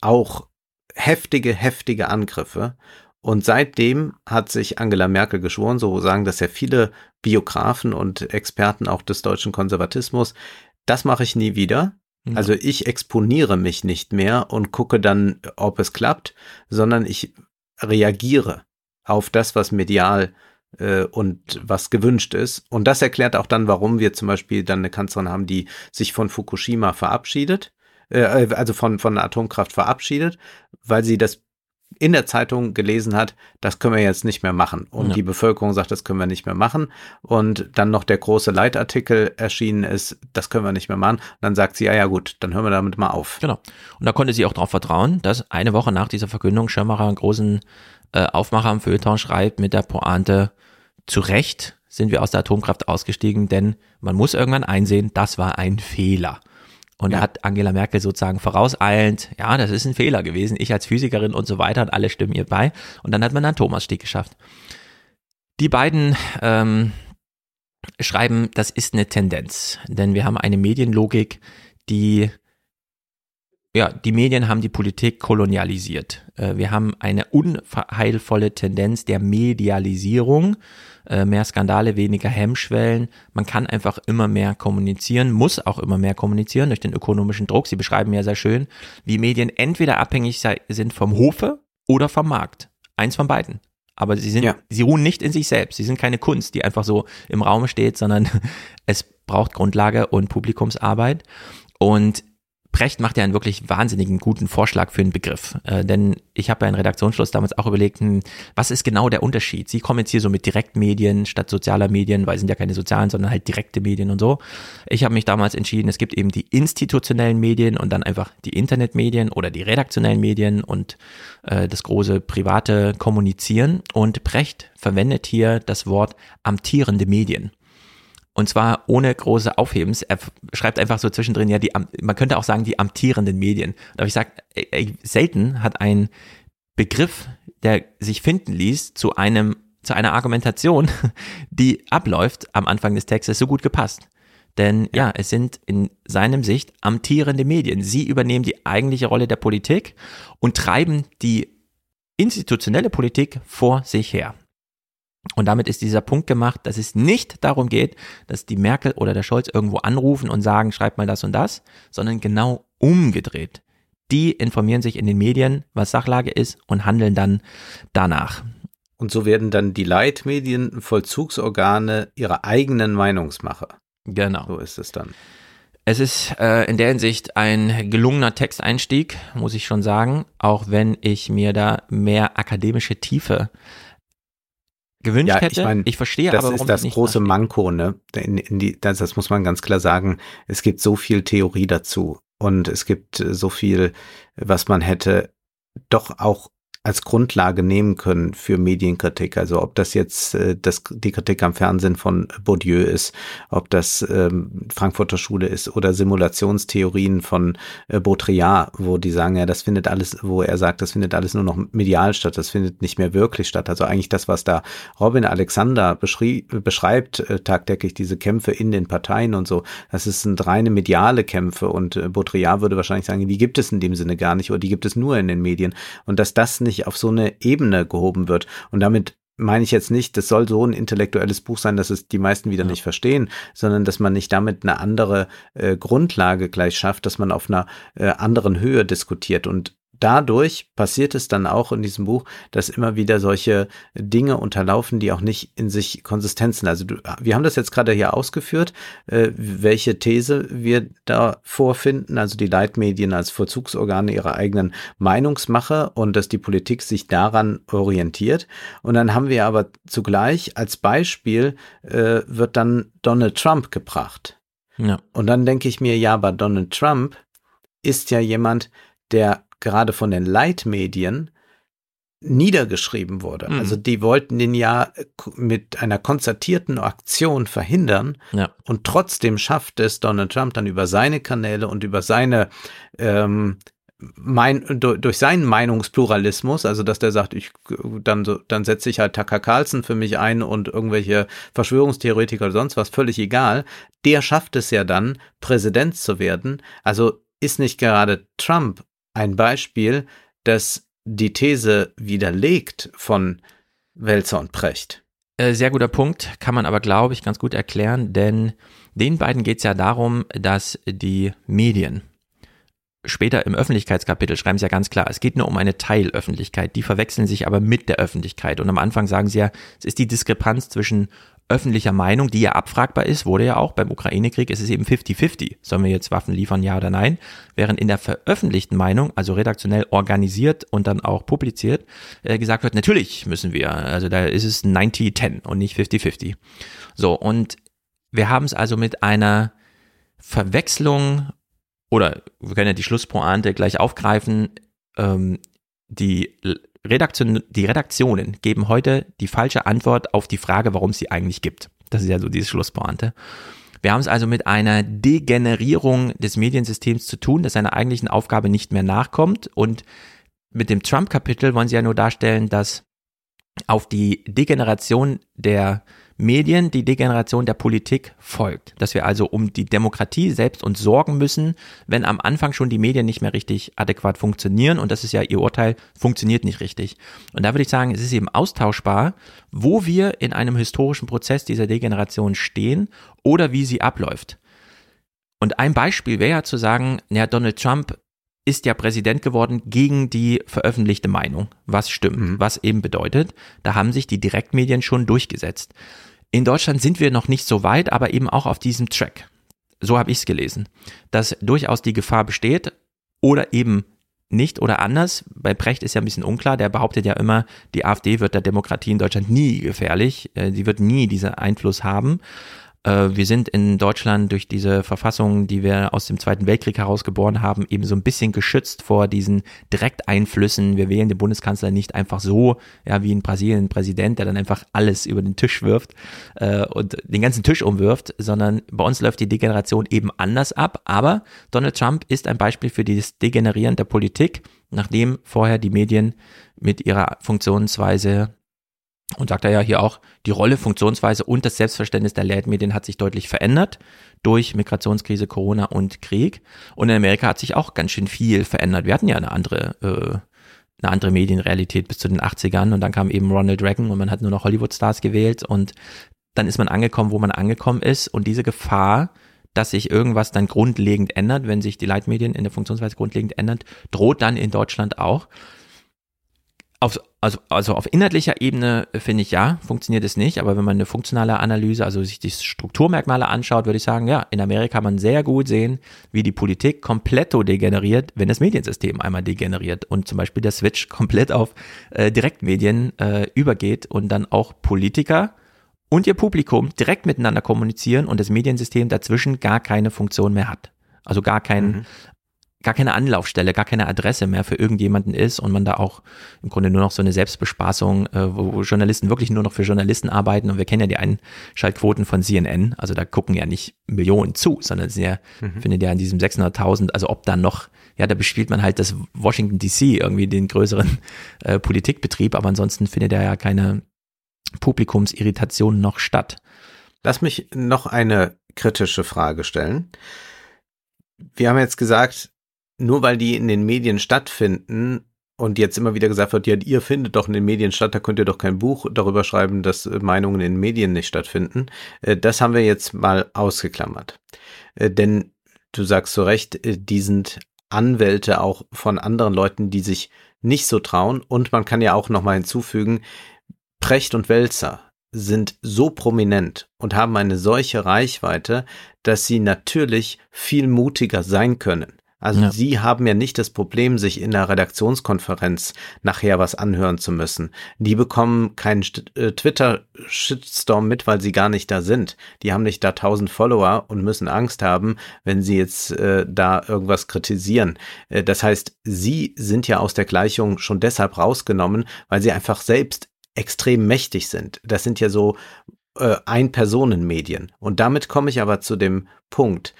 auch heftige, heftige Angriffe. Und seitdem hat sich Angela Merkel geschworen, so sagen das ja viele Biografen und Experten auch des deutschen Konservatismus, das mache ich nie wieder. Mhm. Also ich exponiere mich nicht mehr und gucke dann, ob es klappt, sondern ich reagiere auf das, was medial äh, und was gewünscht ist. Und das erklärt auch dann, warum wir zum Beispiel dann eine Kanzlerin haben, die sich von Fukushima verabschiedet, äh, also von, von Atomkraft verabschiedet, weil sie das in der Zeitung gelesen hat, das können wir jetzt nicht mehr machen. Und ja. die Bevölkerung sagt, das können wir nicht mehr machen. Und dann noch der große Leitartikel erschienen ist, das können wir nicht mehr machen. Und dann sagt sie, ja, ja gut, dann hören wir damit mal auf. Genau. Und da konnte sie auch darauf vertrauen, dass eine Woche nach dieser Verkündung Schirmacher einen großen äh, Aufmacher am Feuilleton schreibt mit der Pointe, zu Recht sind wir aus der Atomkraft ausgestiegen, denn man muss irgendwann einsehen, das war ein Fehler. Und ja. da hat Angela Merkel sozusagen vorauseilend, ja, das ist ein Fehler gewesen, ich als Physikerin und so weiter und alle stimmen ihr bei. Und dann hat man einen Thomasstieg geschafft. Die beiden ähm, schreiben, das ist eine Tendenz, denn wir haben eine Medienlogik, die ja, die Medien haben die Politik kolonialisiert. Äh, wir haben eine unheilvolle Tendenz der Medialisierung äh, mehr Skandale, weniger Hemmschwellen. Man kann einfach immer mehr kommunizieren, muss auch immer mehr kommunizieren durch den ökonomischen Druck. Sie beschreiben ja sehr schön, wie Medien entweder abhängig sind vom Hofe oder vom Markt. Eins von beiden. Aber sie sind, ja. sie ruhen nicht in sich selbst. Sie sind keine Kunst, die einfach so im Raum steht, sondern es braucht Grundlage und Publikumsarbeit. Und Brecht macht ja einen wirklich wahnsinnigen guten Vorschlag für einen Begriff. Äh, denn ich habe ja in Redaktionsschluss damals auch überlegt, hm, was ist genau der Unterschied? Sie kommen jetzt hier so mit Direktmedien statt sozialer Medien, weil es sind ja keine sozialen, sondern halt direkte Medien und so. Ich habe mich damals entschieden, es gibt eben die institutionellen Medien und dann einfach die Internetmedien oder die redaktionellen Medien und äh, das große private Kommunizieren. Und Brecht verwendet hier das Wort amtierende Medien. Und zwar ohne große Aufhebens. Er schreibt einfach so zwischendrin, ja, die, man könnte auch sagen, die amtierenden Medien. Aber ich sage, selten hat ein Begriff, der sich finden ließ, zu einem, zu einer Argumentation, die abläuft am Anfang des Textes, so gut gepasst. Denn ja, es sind in seinem Sicht amtierende Medien. Sie übernehmen die eigentliche Rolle der Politik und treiben die institutionelle Politik vor sich her. Und damit ist dieser Punkt gemacht, dass es nicht darum geht, dass die Merkel oder der Scholz irgendwo anrufen und sagen, schreibt mal das und das, sondern genau umgedreht. Die informieren sich in den Medien, was Sachlage ist und handeln dann danach. Und so werden dann die Leitmedien Vollzugsorgane ihrer eigenen Meinungsmacher. Genau. So ist es dann. Es ist äh, in der Hinsicht ein gelungener Texteinstieg, muss ich schon sagen, auch wenn ich mir da mehr akademische Tiefe gewünscht ja, hätte. Ich, mein, ich verstehe das aber, warum ist das große Manko, ne? In, in die, das, das muss man ganz klar sagen. Es gibt so viel Theorie dazu und es gibt so viel, was man hätte doch auch als Grundlage nehmen können für Medienkritik. Also ob das jetzt äh, das, die Kritik am Fernsehen von Bourdieu ist, ob das ähm, Frankfurter Schule ist oder Simulationstheorien von äh, Baudrillard, wo die sagen, ja, das findet alles, wo er sagt, das findet alles nur noch medial statt, das findet nicht mehr wirklich statt. Also eigentlich das, was da Robin Alexander beschreibt, äh, tagtäglich diese Kämpfe in den Parteien und so, das sind reine mediale Kämpfe und äh, Baudrillard würde wahrscheinlich sagen, die gibt es in dem Sinne gar nicht oder die gibt es nur in den Medien und dass das nicht nicht auf so eine Ebene gehoben wird. Und damit meine ich jetzt nicht, das soll so ein intellektuelles Buch sein, dass es die meisten wieder ja. nicht verstehen, sondern dass man nicht damit eine andere äh, Grundlage gleich schafft, dass man auf einer äh, anderen Höhe diskutiert. Und dadurch passiert es dann auch in diesem Buch, dass immer wieder solche Dinge unterlaufen, die auch nicht in sich Konsistenzen. Also du, wir haben das jetzt gerade hier ausgeführt, äh, welche These wir da vorfinden, also die Leitmedien als Vollzugsorgane ihrer eigenen Meinungsmache und dass die Politik sich daran orientiert. Und dann haben wir aber zugleich als Beispiel äh, wird dann Donald Trump gebracht. Ja. Und dann denke ich mir, ja, aber Donald Trump ist ja jemand, der gerade von den Leitmedien niedergeschrieben wurde. Mhm. Also die wollten den ja mit einer konzertierten Aktion verhindern ja. und trotzdem schafft es Donald Trump dann über seine Kanäle und über seine ähm, mein, durch seinen Meinungspluralismus, also dass der sagt, ich dann so, dann setze ich halt Tucker Carlson für mich ein und irgendwelche Verschwörungstheoretiker oder sonst was, völlig egal. Der schafft es ja dann, Präsident zu werden. Also ist nicht gerade Trump ein Beispiel, das die These widerlegt von Welzer und Precht. Äh, sehr guter Punkt, kann man aber, glaube ich, ganz gut erklären, denn den beiden geht es ja darum, dass die Medien, später im Öffentlichkeitskapitel schreiben sie ja ganz klar, es geht nur um eine Teilöffentlichkeit, die verwechseln sich aber mit der Öffentlichkeit. Und am Anfang sagen sie ja, es ist die Diskrepanz zwischen öffentlicher Meinung, die ja abfragbar ist, wurde ja auch beim Ukraine-Krieg, ist es eben 50-50. Sollen wir jetzt Waffen liefern, ja oder nein? Während in der veröffentlichten Meinung, also redaktionell organisiert und dann auch publiziert, äh, gesagt wird, natürlich müssen wir. Also da ist es 90-10 und nicht 50-50. So, und wir haben es also mit einer Verwechslung oder wir können ja die Schlusspointe gleich aufgreifen, ähm, die Redaktion, die Redaktionen geben heute die falsche Antwort auf die Frage, warum es sie eigentlich gibt. Das ist ja so diese Schlusspointe. Wir haben es also mit einer Degenerierung des Mediensystems zu tun, das seiner eigentlichen Aufgabe nicht mehr nachkommt. Und mit dem Trump-Kapitel wollen sie ja nur darstellen, dass auf die Degeneration der Medien die Degeneration der Politik folgt. Dass wir also um die Demokratie selbst uns sorgen müssen, wenn am Anfang schon die Medien nicht mehr richtig adäquat funktionieren. Und das ist ja ihr Urteil, funktioniert nicht richtig. Und da würde ich sagen, es ist eben austauschbar, wo wir in einem historischen Prozess dieser Degeneration stehen oder wie sie abläuft. Und ein Beispiel wäre ja zu sagen, ja, Donald Trump ist ja Präsident geworden gegen die veröffentlichte Meinung, was stimmt, mhm. was eben bedeutet, da haben sich die Direktmedien schon durchgesetzt. In Deutschland sind wir noch nicht so weit, aber eben auch auf diesem Track. So habe ich es gelesen, dass durchaus die Gefahr besteht oder eben nicht oder anders. Bei Precht ist ja ein bisschen unklar, der behauptet ja immer, die AfD wird der Demokratie in Deutschland nie gefährlich, äh, sie wird nie diesen Einfluss haben. Äh, wir sind in Deutschland durch diese Verfassung, die wir aus dem Zweiten Weltkrieg herausgeboren haben, eben so ein bisschen geschützt vor diesen Direkteinflüssen. Wir wählen den Bundeskanzler nicht einfach so, ja, wie in Brasilien ein Präsident, der dann einfach alles über den Tisch wirft äh, und den ganzen Tisch umwirft, sondern bei uns läuft die Degeneration eben anders ab. Aber Donald Trump ist ein Beispiel für dieses Degenerieren der Politik, nachdem vorher die Medien mit ihrer Funktionsweise und sagt er ja hier auch, die Rolle, Funktionsweise und das Selbstverständnis der Leitmedien hat sich deutlich verändert durch Migrationskrise, Corona und Krieg. Und in Amerika hat sich auch ganz schön viel verändert. Wir hatten ja eine andere, äh, eine andere Medienrealität bis zu den 80ern und dann kam eben Ronald Reagan und man hat nur noch Hollywood-Stars gewählt und dann ist man angekommen, wo man angekommen ist und diese Gefahr, dass sich irgendwas dann grundlegend ändert, wenn sich die Leitmedien in der Funktionsweise grundlegend ändert, droht dann in Deutschland auch auf, also, also auf inhaltlicher Ebene finde ich ja, funktioniert es nicht, aber wenn man eine funktionale Analyse, also sich die Strukturmerkmale anschaut, würde ich sagen, ja, in Amerika kann man sehr gut sehen, wie die Politik komplett degeneriert, wenn das Mediensystem einmal degeneriert und zum Beispiel der Switch komplett auf äh, Direktmedien äh, übergeht und dann auch Politiker und ihr Publikum direkt miteinander kommunizieren und das Mediensystem dazwischen gar keine Funktion mehr hat. Also gar kein mhm gar keine Anlaufstelle, gar keine Adresse mehr für irgendjemanden ist und man da auch im Grunde nur noch so eine Selbstbespaßung, äh, wo Journalisten wirklich nur noch für Journalisten arbeiten und wir kennen ja die Einschaltquoten von CNN, also da gucken ja nicht Millionen zu, sondern es ja, mhm. findet ja in diesem 600.000, also ob dann noch, ja, da bespielt man halt das Washington DC irgendwie den größeren äh, Politikbetrieb, aber ansonsten findet da ja keine Publikumsirritation noch statt. Lass mich noch eine kritische Frage stellen. Wir haben jetzt gesagt, nur weil die in den Medien stattfinden und jetzt immer wieder gesagt wird, ja, ihr findet doch in den Medien statt, da könnt ihr doch kein Buch darüber schreiben, dass Meinungen in den Medien nicht stattfinden. Äh, das haben wir jetzt mal ausgeklammert. Äh, denn du sagst zu Recht, äh, die sind Anwälte auch von anderen Leuten, die sich nicht so trauen. Und man kann ja auch nochmal hinzufügen, Precht und Wälzer sind so prominent und haben eine solche Reichweite, dass sie natürlich viel mutiger sein können. Also ja. Sie haben ja nicht das Problem, sich in der Redaktionskonferenz nachher was anhören zu müssen. Die bekommen keinen äh, Twitter-Shitstorm mit, weil sie gar nicht da sind. Die haben nicht da tausend Follower und müssen Angst haben, wenn sie jetzt äh, da irgendwas kritisieren. Äh, das heißt, Sie sind ja aus der Gleichung schon deshalb rausgenommen, weil Sie einfach selbst extrem mächtig sind. Das sind ja so äh, Ein-Personen-Medien. Und damit komme ich aber zu dem Punkt.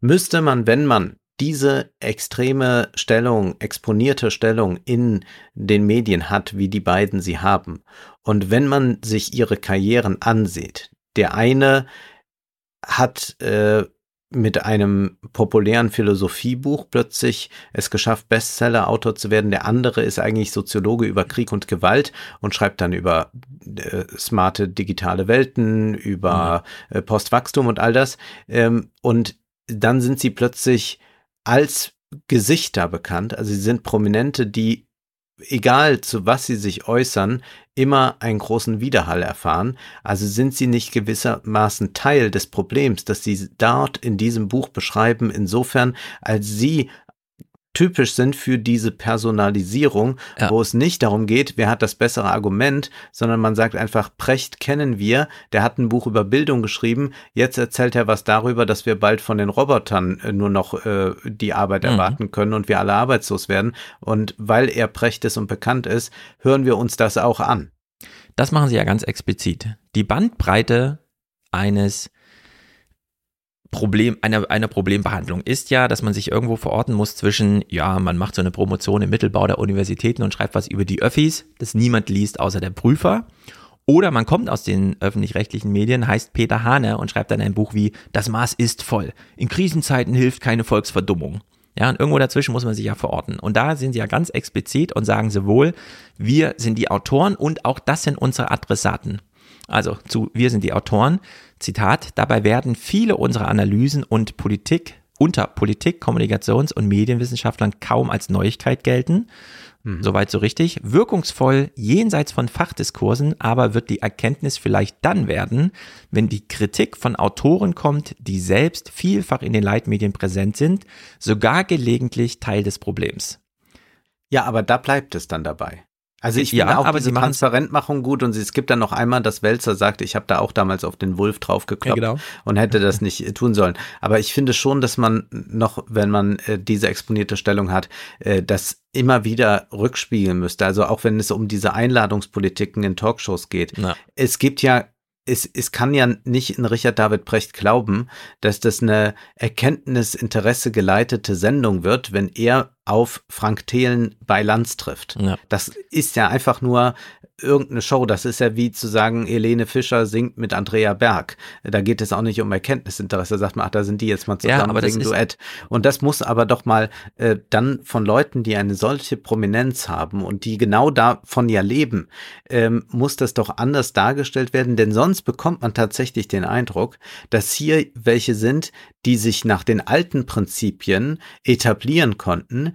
Müsste man, wenn man diese extreme Stellung, exponierte Stellung in den Medien hat, wie die beiden sie haben. Und wenn man sich ihre Karrieren ansieht, der eine hat äh, mit einem populären Philosophiebuch plötzlich es geschafft, Bestseller-Autor zu werden. Der andere ist eigentlich Soziologe über Krieg und Gewalt und schreibt dann über äh, smarte digitale Welten, über mhm. äh, Postwachstum und all das. Ähm, und dann sind sie plötzlich als Gesichter bekannt. Also sie sind Prominente, die, egal zu was sie sich äußern, immer einen großen Widerhall erfahren. Also sind sie nicht gewissermaßen Teil des Problems, das sie dort in diesem Buch beschreiben, insofern, als sie typisch sind für diese Personalisierung, ja. wo es nicht darum geht, wer hat das bessere Argument, sondern man sagt einfach, Precht kennen wir, der hat ein Buch über Bildung geschrieben, jetzt erzählt er was darüber, dass wir bald von den Robotern äh, nur noch äh, die Arbeit mhm. erwarten können und wir alle arbeitslos werden. Und weil er Precht ist und bekannt ist, hören wir uns das auch an. Das machen sie ja ganz explizit. Die Bandbreite eines Problem, einer, einer Problembehandlung ist ja, dass man sich irgendwo verorten muss zwischen, ja, man macht so eine Promotion im Mittelbau der Universitäten und schreibt was über die Öffis, das niemand liest außer der Prüfer. Oder man kommt aus den öffentlich-rechtlichen Medien, heißt Peter Hane und schreibt dann ein Buch wie Das Maß ist voll. In Krisenzeiten hilft keine Volksverdummung. Ja, und irgendwo dazwischen muss man sich ja verorten. Und da sind sie ja ganz explizit und sagen sowohl, wir sind die Autoren und auch das sind unsere Adressaten. Also zu Wir sind die Autoren. Zitat, dabei werden viele unserer Analysen und Politik unter Politik, Kommunikations- und Medienwissenschaftlern kaum als Neuigkeit gelten. Mhm. Soweit so richtig. Wirkungsvoll jenseits von Fachdiskursen, aber wird die Erkenntnis vielleicht dann werden, wenn die Kritik von Autoren kommt, die selbst vielfach in den Leitmedien präsent sind, sogar gelegentlich Teil des Problems. Ja, aber da bleibt es dann dabei. Also ich finde ja, auch aber diese Transparentmachung gut und es gibt dann noch einmal, dass Welzer sagt, ich habe da auch damals auf den Wolf draufgekloppt ja, genau. und hätte das nicht äh, tun sollen. Aber ich finde schon, dass man noch, wenn man äh, diese exponierte Stellung hat, äh, das immer wieder rückspiegeln müsste. Also auch wenn es um diese Einladungspolitiken in Talkshows geht. Ja. Es gibt ja es, es kann ja nicht in Richard David Brecht glauben, dass das eine Erkenntnisinteresse geleitete Sendung wird, wenn er auf Frank Thelen bei Lanz trifft. Ja. Das ist ja einfach nur irgendeine Show. Das ist ja wie zu sagen, Helene Fischer singt mit Andrea Berg. Da geht es auch nicht um Erkenntnisinteresse. Da sagt man, ach, da sind die jetzt mal zusammen, ja, aber singen Duett. Und das muss aber doch mal äh, dann von Leuten, die eine solche Prominenz haben und die genau davon ja leben, ähm, muss das doch anders dargestellt werden, denn sonst bekommt man tatsächlich den Eindruck, dass hier welche sind, die sich nach den alten Prinzipien etablieren konnten,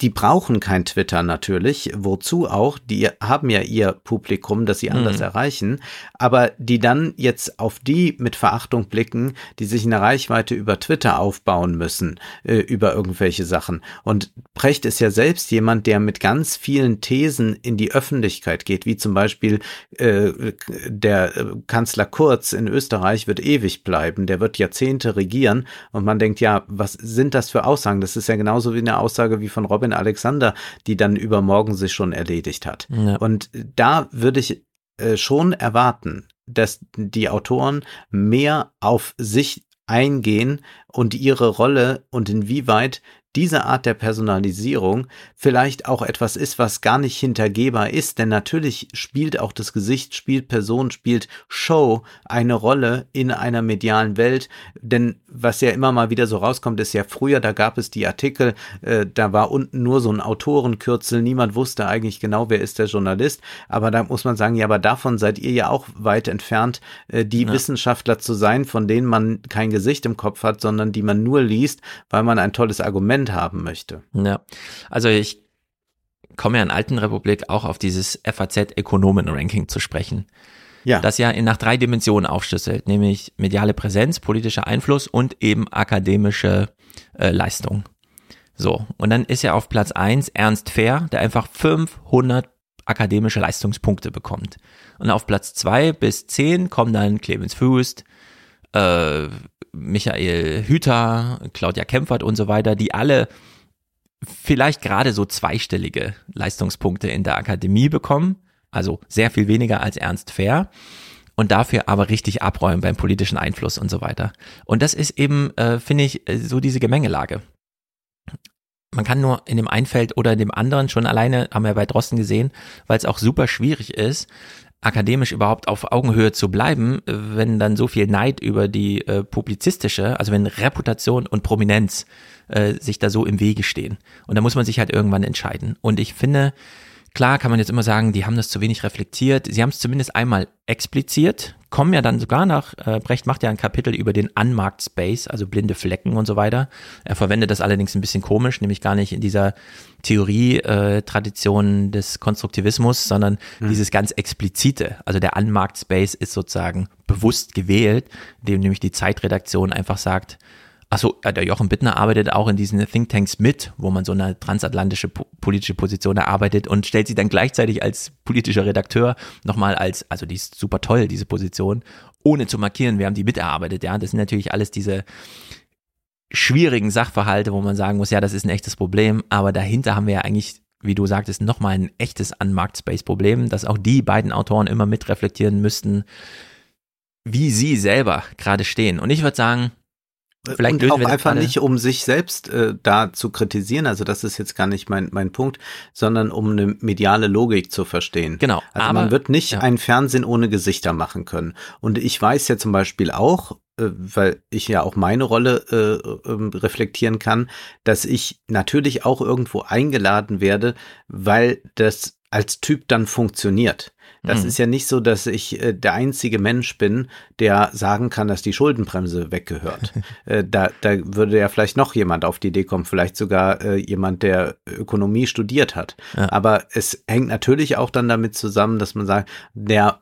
die brauchen kein Twitter natürlich, wozu auch, die haben ja ihr Publikum, das sie anders mhm. erreichen, aber die dann jetzt auf die mit Verachtung blicken, die sich eine Reichweite über Twitter aufbauen müssen, äh, über irgendwelche Sachen. Und Precht ist ja selbst jemand, der mit ganz vielen Thesen in die Öffentlichkeit geht, wie zum Beispiel äh, der äh, Kanzler Kurz in Österreich wird ewig bleiben, der wird Jahrzehnte regieren und man denkt, ja, was sind das für Aussagen? Das ist ja genauso wie eine Aussage wie von Robin Robin Alexander, die dann übermorgen sich schon erledigt hat. Ja. Und da würde ich äh, schon erwarten, dass die Autoren mehr auf sich eingehen und ihre Rolle und inwieweit diese Art der Personalisierung vielleicht auch etwas ist, was gar nicht hintergehbar ist, denn natürlich spielt auch das Gesicht, spielt Person, spielt Show eine Rolle in einer medialen Welt, denn was ja immer mal wieder so rauskommt, ist ja früher, da gab es die Artikel, äh, da war unten nur so ein Autorenkürzel, niemand wusste eigentlich genau, wer ist der Journalist, aber da muss man sagen, ja, aber davon seid ihr ja auch weit entfernt, äh, die ja. Wissenschaftler zu sein, von denen man kein Gesicht im Kopf hat, sondern die man nur liest, weil man ein tolles Argument Argument haben möchte. Ja, also ich komme ja in Alten Republik auch auf dieses FAZ-Ökonomen-Ranking zu sprechen. Ja. Das ja in, nach drei Dimensionen aufschlüsselt, nämlich mediale Präsenz, politischer Einfluss und eben akademische äh, Leistung. So, und dann ist ja auf Platz eins Ernst Fair, der einfach 500 akademische Leistungspunkte bekommt. Und auf Platz zwei bis zehn kommen dann Clemens Fußt, äh, Michael Hüter, Claudia Kempfert und so weiter, die alle vielleicht gerade so zweistellige Leistungspunkte in der Akademie bekommen, also sehr viel weniger als Ernst Fair und dafür aber richtig abräumen beim politischen Einfluss und so weiter. Und das ist eben, äh, finde ich, so diese Gemengelage. Man kann nur in dem einen Feld oder in dem anderen schon alleine, haben wir bei Drosten gesehen, weil es auch super schwierig ist, akademisch überhaupt auf Augenhöhe zu bleiben, wenn dann so viel Neid über die äh, publizistische, also wenn Reputation und Prominenz äh, sich da so im Wege stehen. Und da muss man sich halt irgendwann entscheiden. Und ich finde, Klar kann man jetzt immer sagen, die haben das zu wenig reflektiert. Sie haben es zumindest einmal expliziert, kommen ja dann sogar nach, äh, Brecht macht ja ein Kapitel über den Unmarked Space, also blinde Flecken und so weiter. Er verwendet das allerdings ein bisschen komisch, nämlich gar nicht in dieser Theorie-Tradition äh, des Konstruktivismus, sondern hm. dieses ganz explizite. Also der Unmarked Space ist sozusagen bewusst gewählt, dem nämlich die Zeitredaktion einfach sagt, Achso, der Jochen Bittner arbeitet auch in diesen Thinktanks mit, wo man so eine transatlantische politische Position erarbeitet und stellt sie dann gleichzeitig als politischer Redakteur nochmal als, also die ist super toll, diese Position, ohne zu markieren, wir haben die miterarbeitet, ja. Das sind natürlich alles diese schwierigen Sachverhalte, wo man sagen muss, ja, das ist ein echtes Problem, aber dahinter haben wir ja eigentlich wie du sagtest, nochmal ein echtes Unmarkt-Space-Problem, dass auch die beiden Autoren immer mitreflektieren müssten, wie sie selber gerade stehen. Und ich würde sagen, Vielleicht und auch einfach nicht, um sich selbst äh, da zu kritisieren, also das ist jetzt gar nicht mein, mein Punkt, sondern um eine mediale Logik zu verstehen. Genau. Also aber, man wird nicht ja. ein Fernsehen ohne Gesichter machen können. Und ich weiß ja zum Beispiel auch, äh, weil ich ja auch meine Rolle äh, ähm, reflektieren kann, dass ich natürlich auch irgendwo eingeladen werde, weil das als Typ dann funktioniert. Das mhm. ist ja nicht so, dass ich äh, der einzige Mensch bin, der sagen kann, dass die Schuldenbremse weggehört. äh, da, da würde ja vielleicht noch jemand auf die Idee kommen, vielleicht sogar äh, jemand, der Ökonomie studiert hat. Ja. Aber es hängt natürlich auch dann damit zusammen, dass man sagt, der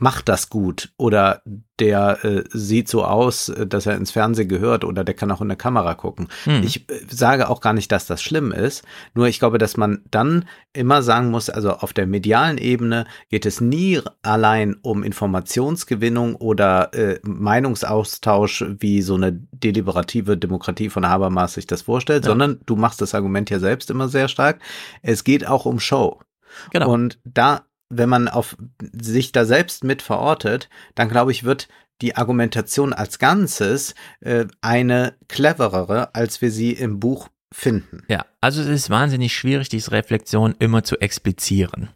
macht das gut oder der äh, sieht so aus, äh, dass er ins Fernsehen gehört oder der kann auch in der Kamera gucken. Hm. Ich äh, sage auch gar nicht, dass das schlimm ist, nur ich glaube, dass man dann immer sagen muss, also auf der medialen Ebene geht es nie allein um Informationsgewinnung oder äh, Meinungsaustausch, wie so eine deliberative Demokratie von Habermas sich das vorstellt, ja. sondern du machst das Argument ja selbst immer sehr stark. Es geht auch um Show. Genau. Und da wenn man auf sich da selbst mit verortet, dann glaube ich, wird die Argumentation als Ganzes äh, eine cleverere, als wir sie im Buch finden. Ja, also es ist wahnsinnig schwierig, diese Reflexion immer zu explizieren.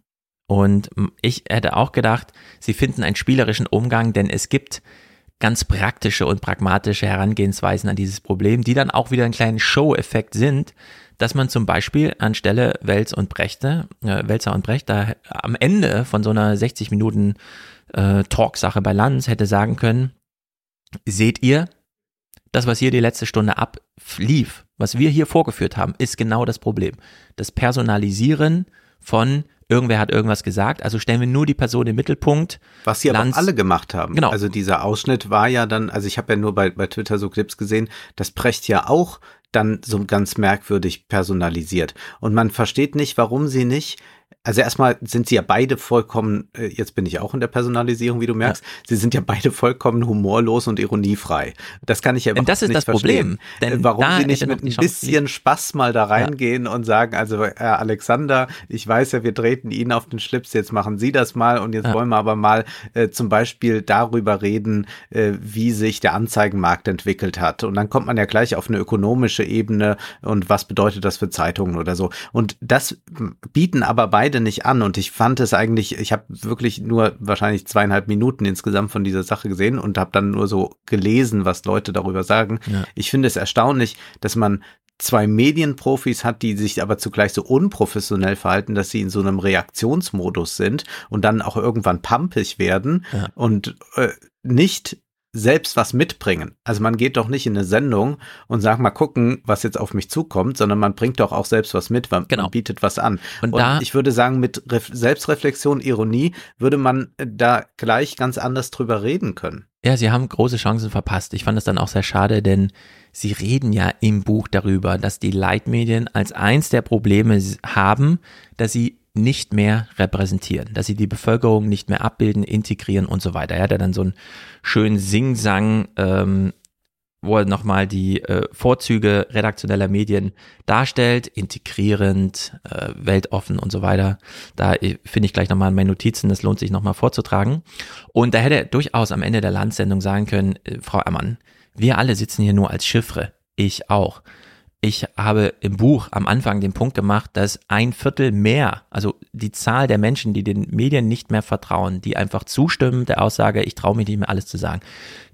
Und ich hätte auch gedacht, sie finden einen spielerischen Umgang, denn es gibt ganz praktische und pragmatische Herangehensweisen an dieses Problem, die dann auch wieder einen kleinen Show-Effekt sind, dass man zum Beispiel anstelle Welz und Brechte, äh, Welzer und Brecht, da am Ende von so einer 60 Minuten äh, Talksache bei Lanz hätte sagen können, seht ihr, das, was hier die letzte Stunde ablief, was wir hier vorgeführt haben, ist genau das Problem. Das Personalisieren von irgendwer hat irgendwas gesagt, also stellen wir nur die Person im Mittelpunkt. Was sie Lanz, aber alle gemacht haben. Genau. Also dieser Ausschnitt war ja dann, also ich habe ja nur bei, bei Twitter so Clips gesehen, dass Precht ja auch dann so ganz merkwürdig personalisiert. Und man versteht nicht, warum sie nicht also erstmal sind sie ja beide vollkommen, äh, jetzt bin ich auch in der Personalisierung, wie du merkst, ja. sie sind ja beide vollkommen humorlos und ironiefrei. Das kann ich ja überhaupt nicht verstehen. Das ist das Problem. Denn äh, Warum sie nicht mit ein bisschen Spaß mal da reingehen ja. und sagen, also Herr Alexander, ich weiß ja, wir treten Ihnen auf den Schlips, jetzt machen Sie das mal und jetzt ja. wollen wir aber mal äh, zum Beispiel darüber reden, äh, wie sich der Anzeigenmarkt entwickelt hat. Und dann kommt man ja gleich auf eine ökonomische Ebene und was bedeutet das für Zeitungen oder so. Und das bieten aber beide beide nicht an und ich fand es eigentlich, ich habe wirklich nur wahrscheinlich zweieinhalb Minuten insgesamt von dieser Sache gesehen und habe dann nur so gelesen, was Leute darüber sagen. Ja. Ich finde es erstaunlich, dass man zwei Medienprofis hat, die sich aber zugleich so unprofessionell verhalten, dass sie in so einem Reaktionsmodus sind und dann auch irgendwann pampig werden ja. und äh, nicht selbst was mitbringen. Also man geht doch nicht in eine Sendung und sagt mal gucken, was jetzt auf mich zukommt, sondern man bringt doch auch selbst was mit, man, genau. bietet was an. Und, und da, ich würde sagen, mit Ref Selbstreflexion, Ironie würde man da gleich ganz anders drüber reden können. Ja, sie haben große Chancen verpasst. Ich fand es dann auch sehr schade, denn sie reden ja im Buch darüber, dass die Leitmedien als eins der Probleme haben, dass sie nicht mehr repräsentieren, dass sie die Bevölkerung nicht mehr abbilden, integrieren und so weiter. Er hat dann so einen schönen Singsang, ähm, wo er nochmal die äh, Vorzüge redaktioneller Medien darstellt, integrierend, äh, weltoffen und so weiter. Da äh, finde ich gleich nochmal in meinen Notizen, das lohnt sich nochmal vorzutragen. Und da hätte er durchaus am Ende der Landsendung sagen können, äh, Frau Ammann, wir alle sitzen hier nur als Chiffre, ich auch ich habe im Buch am Anfang den Punkt gemacht, dass ein Viertel mehr, also die Zahl der Menschen, die den Medien nicht mehr vertrauen, die einfach zustimmen der Aussage, ich traue mich nicht mehr alles zu sagen,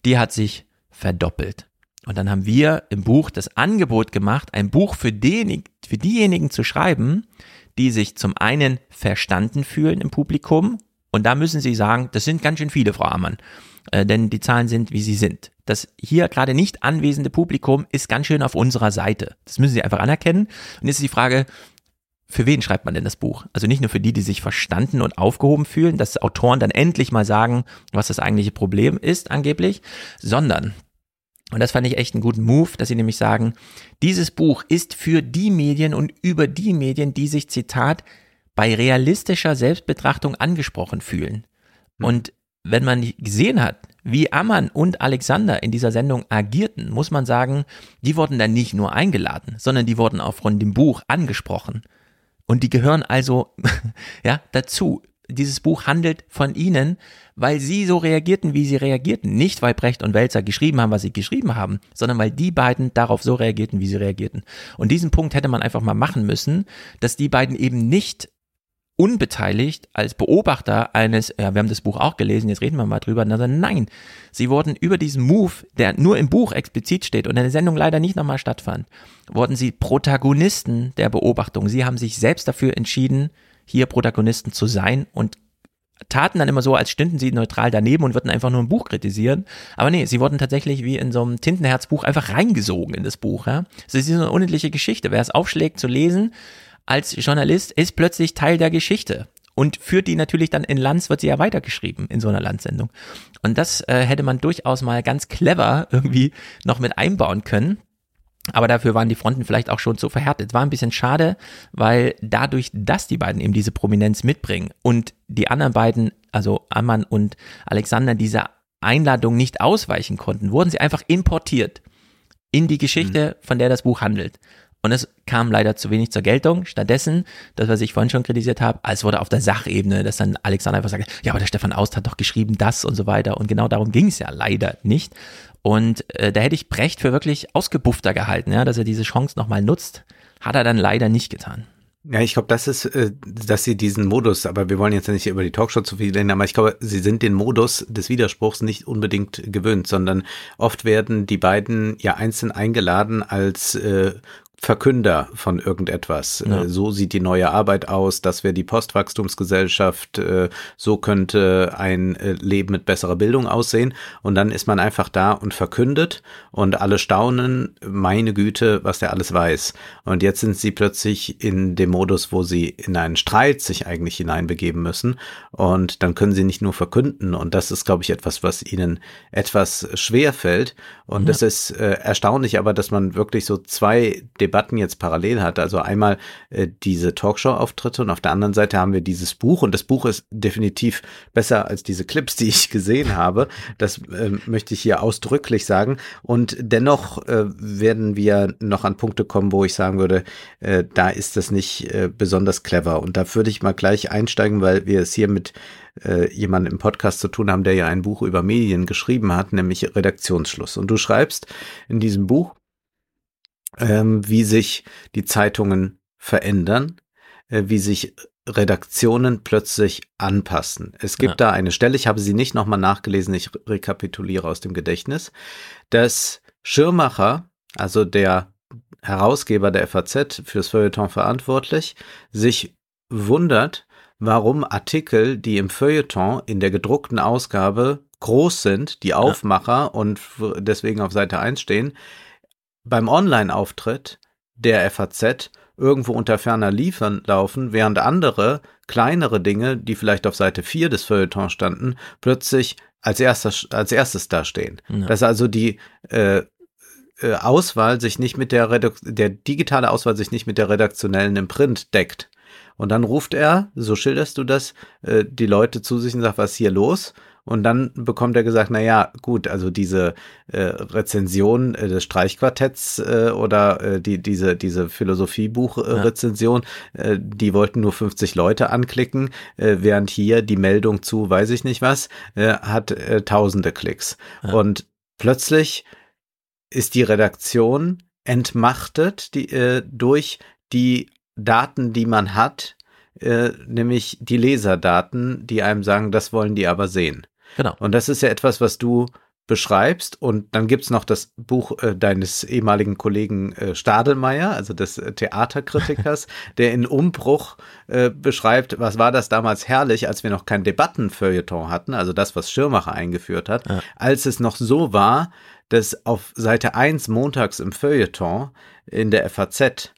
die hat sich verdoppelt. Und dann haben wir im Buch das Angebot gemacht, ein Buch für, den, für diejenigen zu schreiben, die sich zum einen verstanden fühlen im Publikum. Und da müssen sie sagen, das sind ganz schön viele, Frau Ammann. Äh, denn die Zahlen sind, wie sie sind. Das hier gerade nicht anwesende Publikum ist ganz schön auf unserer Seite. Das müssen Sie einfach anerkennen. Und jetzt ist die Frage, für wen schreibt man denn das Buch? Also nicht nur für die, die sich verstanden und aufgehoben fühlen, dass Autoren dann endlich mal sagen, was das eigentliche Problem ist, angeblich, sondern, und das fand ich echt einen guten Move, dass sie nämlich sagen, dieses Buch ist für die Medien und über die Medien, die sich, Zitat, bei realistischer Selbstbetrachtung angesprochen fühlen. Hm. Und wenn man gesehen hat, wie Ammann und Alexander in dieser Sendung agierten, muss man sagen, die wurden dann nicht nur eingeladen, sondern die wurden auch von dem Buch angesprochen. Und die gehören also, ja, dazu. Dieses Buch handelt von ihnen, weil sie so reagierten, wie sie reagierten. Nicht, weil Brecht und Welzer geschrieben haben, was sie geschrieben haben, sondern weil die beiden darauf so reagierten, wie sie reagierten. Und diesen Punkt hätte man einfach mal machen müssen, dass die beiden eben nicht unbeteiligt als Beobachter eines, ja, wir haben das Buch auch gelesen, jetzt reden wir mal drüber, also nein, sie wurden über diesen Move, der nur im Buch explizit steht und in der Sendung leider nicht nochmal stattfand, wurden sie Protagonisten der Beobachtung. Sie haben sich selbst dafür entschieden, hier Protagonisten zu sein und taten dann immer so, als stünden sie neutral daneben und würden einfach nur ein Buch kritisieren. Aber nee, sie wurden tatsächlich wie in so einem Tintenherzbuch einfach reingesogen in das Buch. Ja? Das ist eine unendliche Geschichte. Wer es aufschlägt zu lesen, als Journalist ist plötzlich Teil der Geschichte und führt die natürlich dann in Lanz, wird sie ja weitergeschrieben in so einer Landsendung. Und das äh, hätte man durchaus mal ganz clever irgendwie noch mit einbauen können. Aber dafür waren die Fronten vielleicht auch schon zu verhärtet. War ein bisschen schade, weil dadurch, dass die beiden eben diese Prominenz mitbringen und die anderen beiden, also Ammann und Alexander, dieser Einladung nicht ausweichen konnten, wurden sie einfach importiert in die Geschichte, mhm. von der das Buch handelt. Und es kam leider zu wenig zur Geltung. Stattdessen, das, was ich vorhin schon kritisiert habe, als wurde auf der Sachebene, dass dann Alexander einfach sagt, ja, aber der Stefan Aust hat doch geschrieben das und so weiter. Und genau darum ging es ja leider nicht. Und äh, da hätte ich Brecht für wirklich ausgebuffter gehalten, ja, dass er diese Chance nochmal nutzt. Hat er dann leider nicht getan. Ja, ich glaube, das ist, äh, dass sie diesen Modus, aber wir wollen jetzt nicht über die Talkshow zu viel reden, aber ich glaube, sie sind den Modus des Widerspruchs nicht unbedingt gewöhnt, sondern oft werden die beiden ja einzeln eingeladen als äh, Verkünder von irgendetwas. Ja. Äh, so sieht die neue Arbeit aus, das wäre die Postwachstumsgesellschaft, äh, so könnte ein äh, Leben mit besserer Bildung aussehen. Und dann ist man einfach da und verkündet und alle staunen, meine Güte, was der alles weiß. Und jetzt sind sie plötzlich in dem Modus, wo sie in einen Streit sich eigentlich hineinbegeben müssen. Und dann können sie nicht nur verkünden. Und das ist, glaube ich, etwas, was ihnen etwas schwer fällt. Und ja. das ist äh, erstaunlich, aber dass man wirklich so zwei Debatten jetzt parallel hat. Also einmal äh, diese Talkshow-Auftritte und auf der anderen Seite haben wir dieses Buch und das Buch ist definitiv besser als diese Clips, die ich gesehen habe. Das äh, möchte ich hier ausdrücklich sagen. Und dennoch äh, werden wir noch an Punkte kommen, wo ich sagen würde, äh, da ist das nicht äh, besonders clever. Und da würde ich mal gleich einsteigen, weil wir es hier mit äh, jemanden im Podcast zu tun haben, der ja ein Buch über Medien geschrieben hat, nämlich Redaktionsschluss. Und du schreibst in diesem Buch, ähm, wie sich die Zeitungen verändern, äh, wie sich Redaktionen plötzlich anpassen. Es gibt ja. da eine Stelle, ich habe sie nicht nochmal nachgelesen, ich rekapituliere aus dem Gedächtnis, dass Schirmacher, also der Herausgeber der FAZ fürs Feuilleton verantwortlich, sich wundert, warum Artikel, die im Feuilleton in der gedruckten Ausgabe groß sind, die Aufmacher ja. und deswegen auf Seite 1 stehen, beim Online-Auftritt der FAZ irgendwo unter ferner Liefern laufen, während andere kleinere Dinge, die vielleicht auf Seite 4 des Feuilletons standen, plötzlich als erstes, als erstes dastehen. Ja. Dass also die äh, äh, Auswahl sich nicht mit der Redu der digitale Auswahl sich nicht mit der redaktionellen im Print deckt. Und dann ruft er, so schilderst du das, äh, die Leute zu sich und sagt, was ist hier los? Und dann bekommt er gesagt, na ja, gut, also diese äh, Rezension äh, des Streichquartetts äh, oder äh, die, diese, diese Philosophiebuch-Rezension, äh, ja. die wollten nur 50 Leute anklicken, äh, während hier die Meldung zu, weiß ich nicht was, äh, hat äh, tausende Klicks. Ja. Und plötzlich ist die Redaktion entmachtet die, äh, durch die Daten, die man hat, äh, nämlich die Leserdaten, die einem sagen, das wollen die aber sehen. Genau. Und das ist ja etwas, was du beschreibst. Und dann gibt's noch das Buch äh, deines ehemaligen Kollegen äh, Stadelmeier, also des äh, Theaterkritikers, der in Umbruch äh, beschreibt, was war das damals herrlich, als wir noch kein Debattenfeuilleton hatten, also das, was Schirmacher eingeführt hat, ja. als es noch so war, dass auf Seite 1 montags im Feuilleton in der FAZ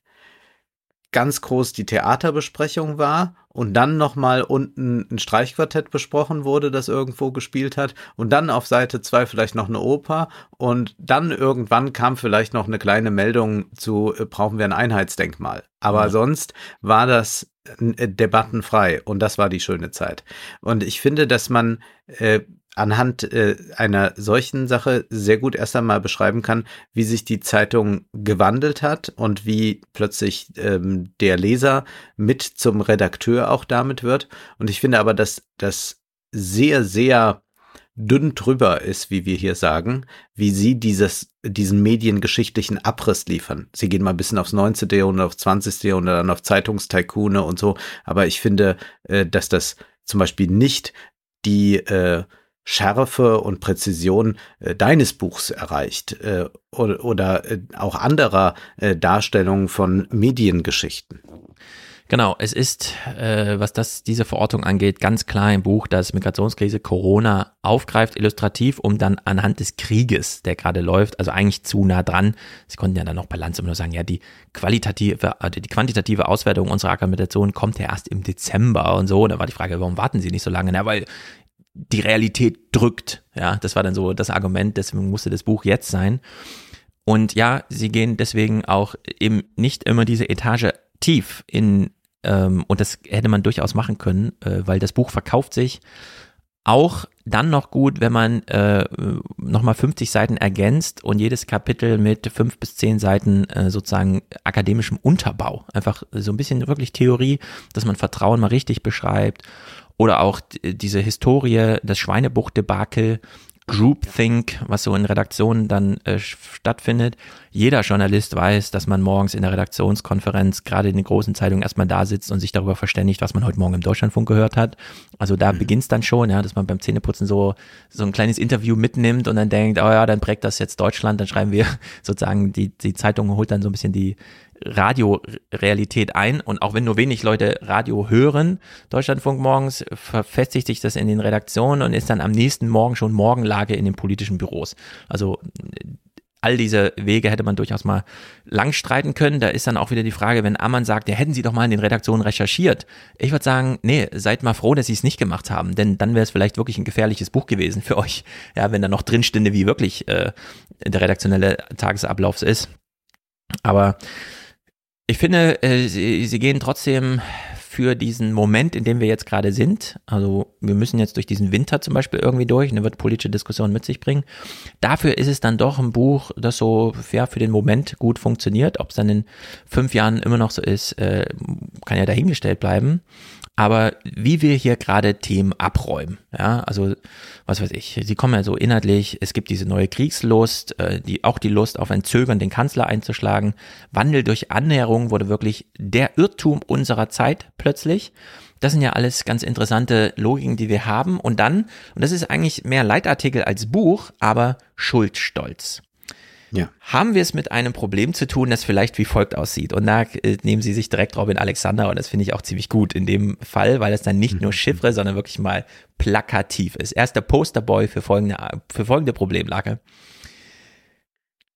ganz groß die Theaterbesprechung war und dann nochmal unten ein Streichquartett besprochen wurde, das irgendwo gespielt hat und dann auf Seite zwei vielleicht noch eine Oper und dann irgendwann kam vielleicht noch eine kleine Meldung zu, äh, brauchen wir ein Einheitsdenkmal. Aber ja. sonst war das äh, debattenfrei und das war die schöne Zeit. Und ich finde, dass man äh, anhand äh, einer solchen Sache sehr gut erst einmal beschreiben kann, wie sich die Zeitung gewandelt hat und wie plötzlich ähm, der Leser mit zum Redakteur auch damit wird. Und ich finde aber, dass das sehr, sehr dünn drüber ist, wie wir hier sagen, wie sie dieses, diesen mediengeschichtlichen Abriss liefern. Sie gehen mal ein bisschen aufs 19. Jahrhundert, aufs 20. Jahrhundert, dann auf Zeitungstaikune und so. Aber ich finde, äh, dass das zum Beispiel nicht die äh, Schärfe und Präzision äh, deines Buchs erreicht äh, oder, oder äh, auch anderer äh, Darstellungen von Mediengeschichten. Genau, es ist, äh, was das diese Verortung angeht, ganz klar im Buch, dass Migrationskrise Corona aufgreift, illustrativ, um dann anhand des Krieges, der gerade läuft, also eigentlich zu nah dran. Sie konnten ja dann noch bei Lanz immer nur sagen, ja, die qualitative, also die quantitative Auswertung unserer Argumentation kommt ja erst im Dezember und so. Da war die Frage, warum warten Sie nicht so lange? Na, weil die Realität drückt. Ja, das war dann so das Argument, deswegen musste das Buch jetzt sein. Und ja, sie gehen deswegen auch eben nicht immer diese Etage tief in, ähm, und das hätte man durchaus machen können, äh, weil das Buch verkauft sich auch dann noch gut, wenn man äh, nochmal 50 Seiten ergänzt und jedes Kapitel mit fünf bis zehn Seiten äh, sozusagen akademischem Unterbau. Einfach so ein bisschen wirklich Theorie, dass man Vertrauen mal richtig beschreibt oder auch diese Historie, das Schweinebucht-Debakel, Groupthink, was so in Redaktionen dann äh, stattfindet. Jeder Journalist weiß, dass man morgens in der Redaktionskonferenz, gerade in den großen Zeitungen, erstmal da sitzt und sich darüber verständigt, was man heute Morgen im Deutschlandfunk gehört hat. Also da mhm. beginnt es dann schon, ja, dass man beim Zähneputzen so, so ein kleines Interview mitnimmt und dann denkt, oh ja, dann prägt das jetzt Deutschland, dann schreiben wir sozusagen, die, die Zeitung holt dann so ein bisschen die, Radiorealität ein. Und auch wenn nur wenig Leute Radio hören, Deutschlandfunk morgens, verfestigt sich das in den Redaktionen und ist dann am nächsten Morgen schon Morgenlage in den politischen Büros. Also all diese Wege hätte man durchaus mal lang streiten können. Da ist dann auch wieder die Frage, wenn Ammann sagt, ja, hätten Sie doch mal in den Redaktionen recherchiert. Ich würde sagen, nee, seid mal froh, dass Sie es nicht gemacht haben, denn dann wäre es vielleicht wirklich ein gefährliches Buch gewesen für euch. Ja, wenn da noch drin stünde, wie wirklich äh, der redaktionelle Tagesablauf ist. Aber ich finde, äh, sie, sie gehen trotzdem für diesen Moment, in dem wir jetzt gerade sind. Also wir müssen jetzt durch diesen Winter zum Beispiel irgendwie durch und er wird politische Diskussionen mit sich bringen. Dafür ist es dann doch ein Buch, das so ja, für den Moment gut funktioniert. Ob es dann in fünf Jahren immer noch so ist, äh, kann ja dahingestellt bleiben. Aber wie wir hier gerade Themen abräumen, ja, also was weiß ich, sie kommen ja so inhaltlich, es gibt diese neue Kriegslust, äh, die, auch die Lust auf ein Zögern, den Kanzler einzuschlagen. Wandel durch Annäherung wurde wirklich der Irrtum unserer Zeit plötzlich. Das sind ja alles ganz interessante Logiken, die wir haben. Und dann, und das ist eigentlich mehr Leitartikel als Buch, aber Schuldstolz. Ja. Haben wir es mit einem Problem zu tun, das vielleicht wie folgt aussieht? Und da äh, nehmen sie sich direkt Robin Alexander und das finde ich auch ziemlich gut in dem Fall, weil es dann nicht nur Chiffre, sondern wirklich mal plakativ ist. Er ist der Posterboy für folgende, für folgende Problemlage.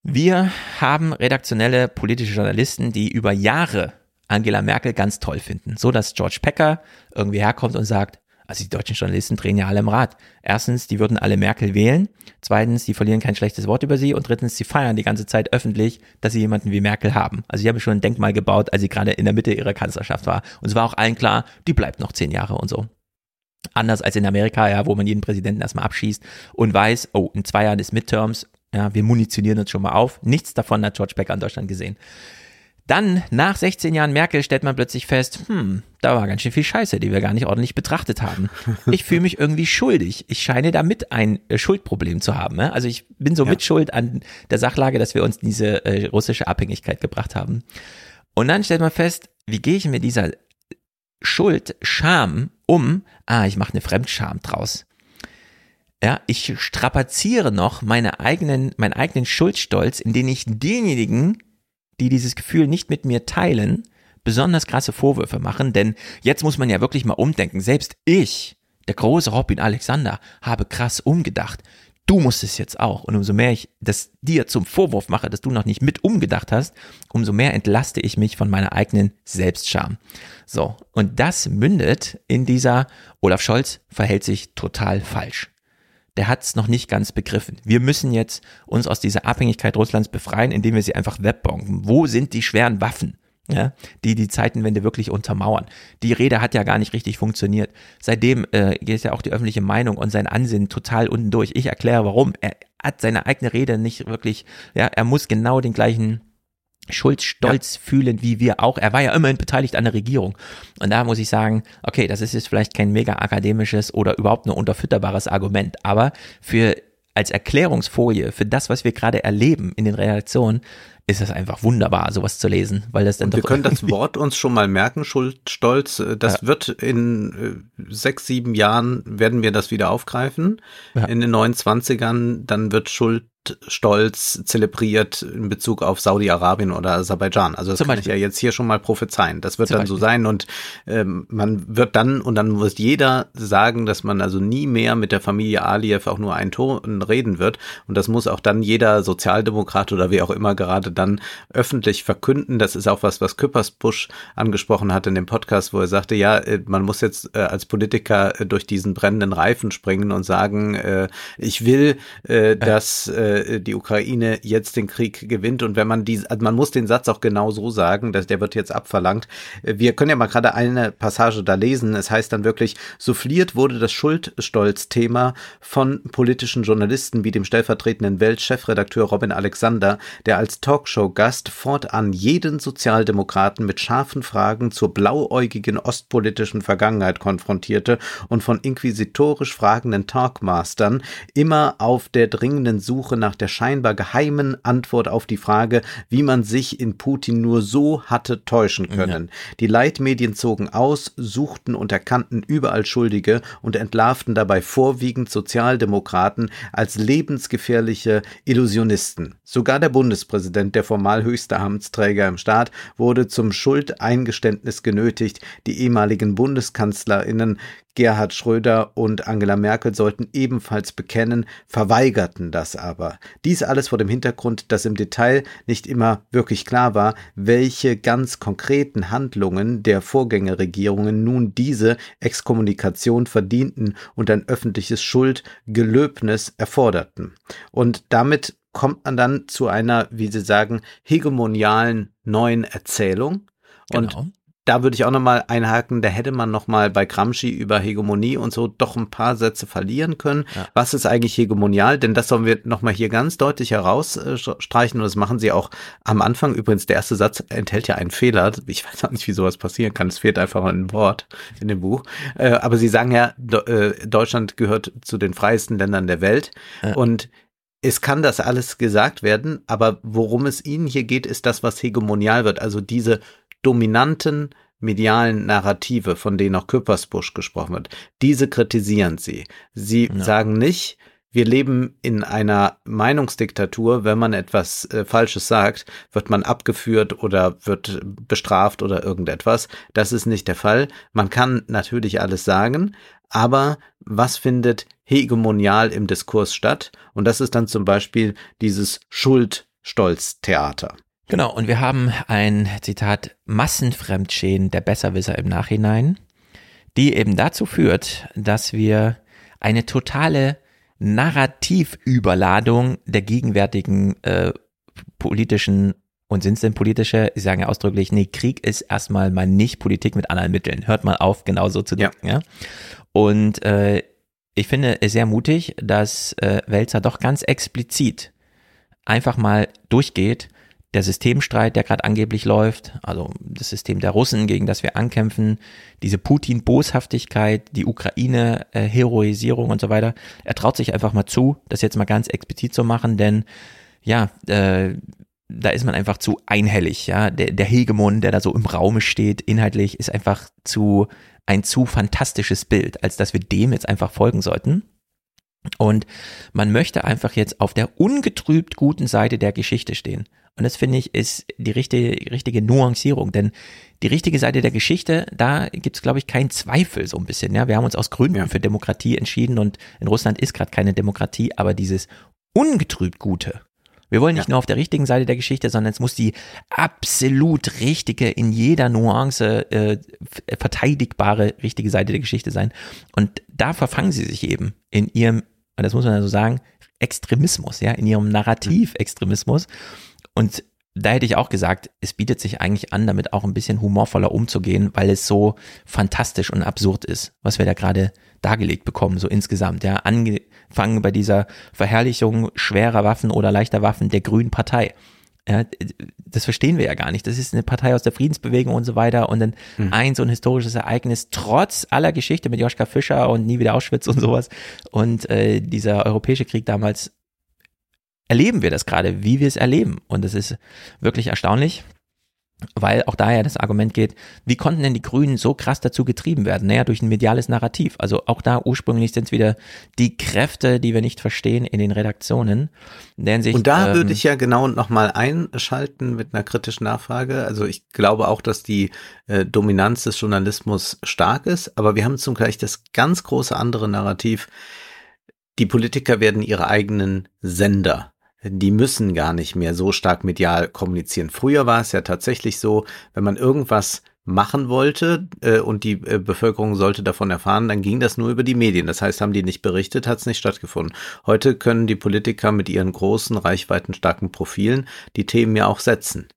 Wir haben redaktionelle politische Journalisten, die über Jahre Angela Merkel ganz toll finden, so dass George Pecker irgendwie herkommt und sagt, also die deutschen Journalisten drehen ja alle im Rad. Erstens, die würden alle Merkel wählen. Zweitens, die verlieren kein schlechtes Wort über sie. Und drittens, sie feiern die ganze Zeit öffentlich, dass sie jemanden wie Merkel haben. Also sie haben schon ein Denkmal gebaut, als sie gerade in der Mitte ihrer Kanzlerschaft war. Und es war auch allen klar, die bleibt noch zehn Jahre und so. Anders als in Amerika, ja, wo man jeden Präsidenten erstmal abschießt und weiß, oh, in zwei Jahren ist Midterms, ja, wir munitionieren uns schon mal auf. Nichts davon hat George Becker in Deutschland gesehen. Dann, nach 16 Jahren Merkel, stellt man plötzlich fest, hm, da war ganz schön viel Scheiße, die wir gar nicht ordentlich betrachtet haben. Ich fühle mich irgendwie schuldig. Ich scheine damit ein äh, Schuldproblem zu haben. Ne? Also ich bin so ja. mitschuld an der Sachlage, dass wir uns diese äh, russische Abhängigkeit gebracht haben. Und dann stellt man fest, wie gehe ich mit dieser Schuld, Scham um? Ah, ich mache eine Fremdscham draus. Ja, ich strapaziere noch meine eigenen, meinen eigenen Schuldstolz, indem ich denjenigen, die dieses Gefühl nicht mit mir teilen, besonders krasse Vorwürfe machen, denn jetzt muss man ja wirklich mal umdenken. Selbst ich, der große Robin Alexander, habe krass umgedacht. Du musst es jetzt auch. Und umso mehr ich das dir zum Vorwurf mache, dass du noch nicht mit umgedacht hast, umso mehr entlaste ich mich von meiner eigenen Selbstscham. So. Und das mündet in dieser Olaf Scholz verhält sich total falsch der hat es noch nicht ganz begriffen. Wir müssen jetzt uns aus dieser Abhängigkeit Russlands befreien, indem wir sie einfach webbomben. Wo sind die schweren Waffen? Ja, die die Zeitenwende wirklich untermauern. Die Rede hat ja gar nicht richtig funktioniert. Seitdem äh, geht ja auch die öffentliche Meinung und sein Ansinnen total unten durch. Ich erkläre warum. Er hat seine eigene Rede nicht wirklich, ja, er muss genau den gleichen Schuldstolz ja. fühlen, wie wir auch. Er war ja immerhin beteiligt an der Regierung. Und da muss ich sagen, okay, das ist jetzt vielleicht kein mega akademisches oder überhaupt nur unterfütterbares Argument, aber für als Erklärungsfolie für das, was wir gerade erleben in den Reaktionen, ist es einfach wunderbar, sowas zu lesen, weil das dann Und doch. Wir können das Wort uns schon mal merken, Schuldstolz. Das ja. wird in äh, sechs, sieben Jahren werden wir das wieder aufgreifen. Ja. In den neuen Zwanzigern, dann wird Schuld stolz zelebriert in Bezug auf Saudi-Arabien oder Aserbaidschan. Also das Zum kann Beispiel. ich ja jetzt hier schon mal prophezeien. Das wird Zum dann Beispiel. so sein und ähm, man wird dann und dann muss jeder sagen, dass man also nie mehr mit der Familie Aliyev auch nur einen Ton reden wird und das muss auch dann jeder Sozialdemokrat oder wie auch immer gerade dann öffentlich verkünden. Das ist auch was, was Küppersbusch angesprochen hat in dem Podcast, wo er sagte, ja, äh, man muss jetzt äh, als Politiker äh, durch diesen brennenden Reifen springen und sagen, äh, ich will, äh, dass äh, äh, die Ukraine jetzt den Krieg gewinnt. Und wenn man die, also man muss den Satz auch genau so sagen, dass der wird jetzt abverlangt. Äh, wir können ja mal gerade eine Passage da lesen. Es heißt dann wirklich, souffliert wurde das Schuldstolz-Thema von politischen Journalisten wie dem stellvertretenden Weltchefredakteur Robin Alexander, der als Talkshow-Gast fortan jeden Sozialdemokraten mit scharfen Fragen zur blauäugigen ostpolitischen Vergangenheit konfrontierte und von inquisitorisch fragenden Talkmastern immer auf der dringenden Suche nach nach der scheinbar geheimen Antwort auf die Frage, wie man sich in Putin nur so hatte täuschen können. Ja. Die Leitmedien zogen aus, suchten und erkannten überall Schuldige und entlarvten dabei vorwiegend Sozialdemokraten als lebensgefährliche Illusionisten. Sogar der Bundespräsident, der formal höchste Amtsträger im Staat, wurde zum Schuldeingeständnis genötigt. Die ehemaligen Bundeskanzlerinnen Gerhard Schröder und Angela Merkel sollten ebenfalls bekennen, verweigerten das aber. Dies alles vor dem Hintergrund, dass im Detail nicht immer wirklich klar war, welche ganz konkreten Handlungen der Vorgängerregierungen nun diese Exkommunikation verdienten und ein öffentliches Schuldgelöbnis erforderten. Und damit kommt man dann zu einer, wie Sie sagen, hegemonialen neuen Erzählung. Und genau da würde ich auch nochmal einhaken, da hätte man nochmal bei Gramsci über Hegemonie und so doch ein paar Sätze verlieren können. Ja. Was ist eigentlich hegemonial? Denn das sollen wir nochmal hier ganz deutlich herausstreichen und das machen sie auch am Anfang. Übrigens, der erste Satz enthält ja einen Fehler. Ich weiß auch nicht, wie sowas passieren kann. Es fehlt einfach ein Wort in dem Buch. Äh, aber sie sagen ja, äh, Deutschland gehört zu den freiesten Ländern der Welt ja. und es kann das alles gesagt werden, aber worum es Ihnen hier geht, ist das, was hegemonial wird. Also diese dominanten medialen Narrative, von denen auch Küppersbusch gesprochen wird, diese kritisieren sie. Sie ja. sagen nicht, wir leben in einer Meinungsdiktatur. Wenn man etwas äh, Falsches sagt, wird man abgeführt oder wird bestraft oder irgendetwas. Das ist nicht der Fall. Man kann natürlich alles sagen, aber was findet hegemonial im Diskurs statt? Und das ist dann zum Beispiel dieses Schuld-Stolz-Theater. Genau, und wir haben ein Zitat Massenfremdschäden der Besserwisser im Nachhinein, die eben dazu führt, dass wir eine totale Narrativüberladung der gegenwärtigen äh, politischen und sind es denn politische? Sie sagen ja ausdrücklich, nee, Krieg ist erstmal mal nicht Politik mit anderen Mitteln. Hört mal auf, genau so zu denken. Ja. ja? Und äh, ich finde es sehr mutig, dass äh, Welzer doch ganz explizit einfach mal durchgeht der Systemstreit, der gerade angeblich läuft, also das System der Russen, gegen das wir ankämpfen, diese Putin-Boshaftigkeit, die Ukraine-Heroisierung und so weiter. Er traut sich einfach mal zu, das jetzt mal ganz explizit zu machen, denn ja, äh, da ist man einfach zu einhellig, ja. Der, der Hegemon, der da so im Raume steht, inhaltlich, ist einfach zu, ein zu fantastisches Bild, als dass wir dem jetzt einfach folgen sollten. Und man möchte einfach jetzt auf der ungetrübt guten Seite der Geschichte stehen. Und das finde ich ist die richtige, richtige Nuancierung, denn die richtige Seite der Geschichte, da gibt es, glaube ich, keinen Zweifel so ein bisschen. Ja, wir haben uns aus Gründen ja. für Demokratie entschieden und in Russland ist gerade keine Demokratie, aber dieses ungetrübt Gute. Wir wollen nicht ja. nur auf der richtigen Seite der Geschichte, sondern es muss die absolut richtige, in jeder Nuance äh, verteidigbare richtige Seite der Geschichte sein. Und da verfangen sie sich eben in ihrem, das muss man ja so sagen, Extremismus, ja, in ihrem Narrativextremismus. Und da hätte ich auch gesagt, es bietet sich eigentlich an, damit auch ein bisschen humorvoller umzugehen, weil es so fantastisch und absurd ist, was wir da gerade dargelegt bekommen, so insgesamt. Ja, angefangen bei dieser Verherrlichung schwerer Waffen oder leichter Waffen der Grünen Partei. Ja, das verstehen wir ja gar nicht. Das ist eine Partei aus der Friedensbewegung und so weiter. Und dann hm. ein so ein historisches Ereignis, trotz aller Geschichte mit Joschka Fischer und nie wieder Auschwitz und sowas. Und äh, dieser europäische Krieg damals erleben wir das gerade, wie wir es erleben. Und das ist wirklich erstaunlich, weil auch daher das Argument geht, wie konnten denn die Grünen so krass dazu getrieben werden? Naja, durch ein mediales Narrativ. Also auch da ursprünglich sind es wieder die Kräfte, die wir nicht verstehen in den Redaktionen. Deren sich, und da ähm, würde ich ja genau nochmal einschalten mit einer kritischen Nachfrage. Also ich glaube auch, dass die äh, Dominanz des Journalismus stark ist, aber wir haben zum Gleich das ganz große andere Narrativ. Die Politiker werden ihre eigenen Sender die müssen gar nicht mehr so stark medial kommunizieren. Früher war es ja tatsächlich so, wenn man irgendwas machen wollte äh, und die äh, Bevölkerung sollte davon erfahren, dann ging das nur über die Medien. Das heißt, haben die nicht berichtet, hat es nicht stattgefunden. Heute können die Politiker mit ihren großen, reichweitenstarken Profilen die Themen ja auch setzen.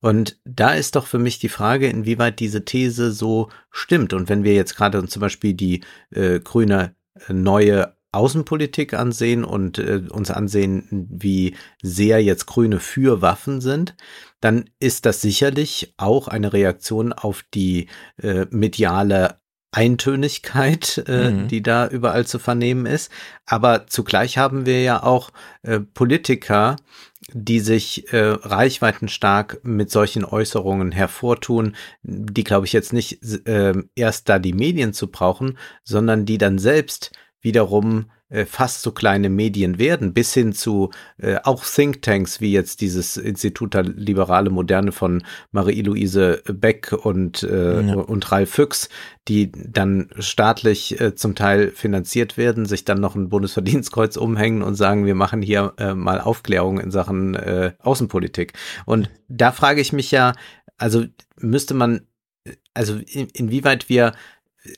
Und da ist doch für mich die Frage, inwieweit diese These so stimmt. Und wenn wir jetzt gerade zum Beispiel die äh, grüne äh, neue Außenpolitik ansehen und äh, uns ansehen, wie sehr jetzt Grüne für Waffen sind, dann ist das sicherlich auch eine Reaktion auf die äh, mediale Eintönigkeit, äh, mhm. die da überall zu vernehmen ist. Aber zugleich haben wir ja auch äh, Politiker, die sich äh, reichweitenstark mit solchen Äußerungen hervortun, die, glaube ich, jetzt nicht äh, erst da die Medien zu brauchen, sondern die dann selbst wiederum äh, fast so kleine Medien werden, bis hin zu äh, auch Thinktanks wie jetzt dieses Institut der Liberale Moderne von Marie-Louise Beck und, äh, ja. und Ralf Füchs, die dann staatlich äh, zum Teil finanziert werden, sich dann noch ein Bundesverdienstkreuz umhängen und sagen, wir machen hier äh, mal Aufklärung in Sachen äh, Außenpolitik. Und da frage ich mich ja, also müsste man also in, inwieweit wir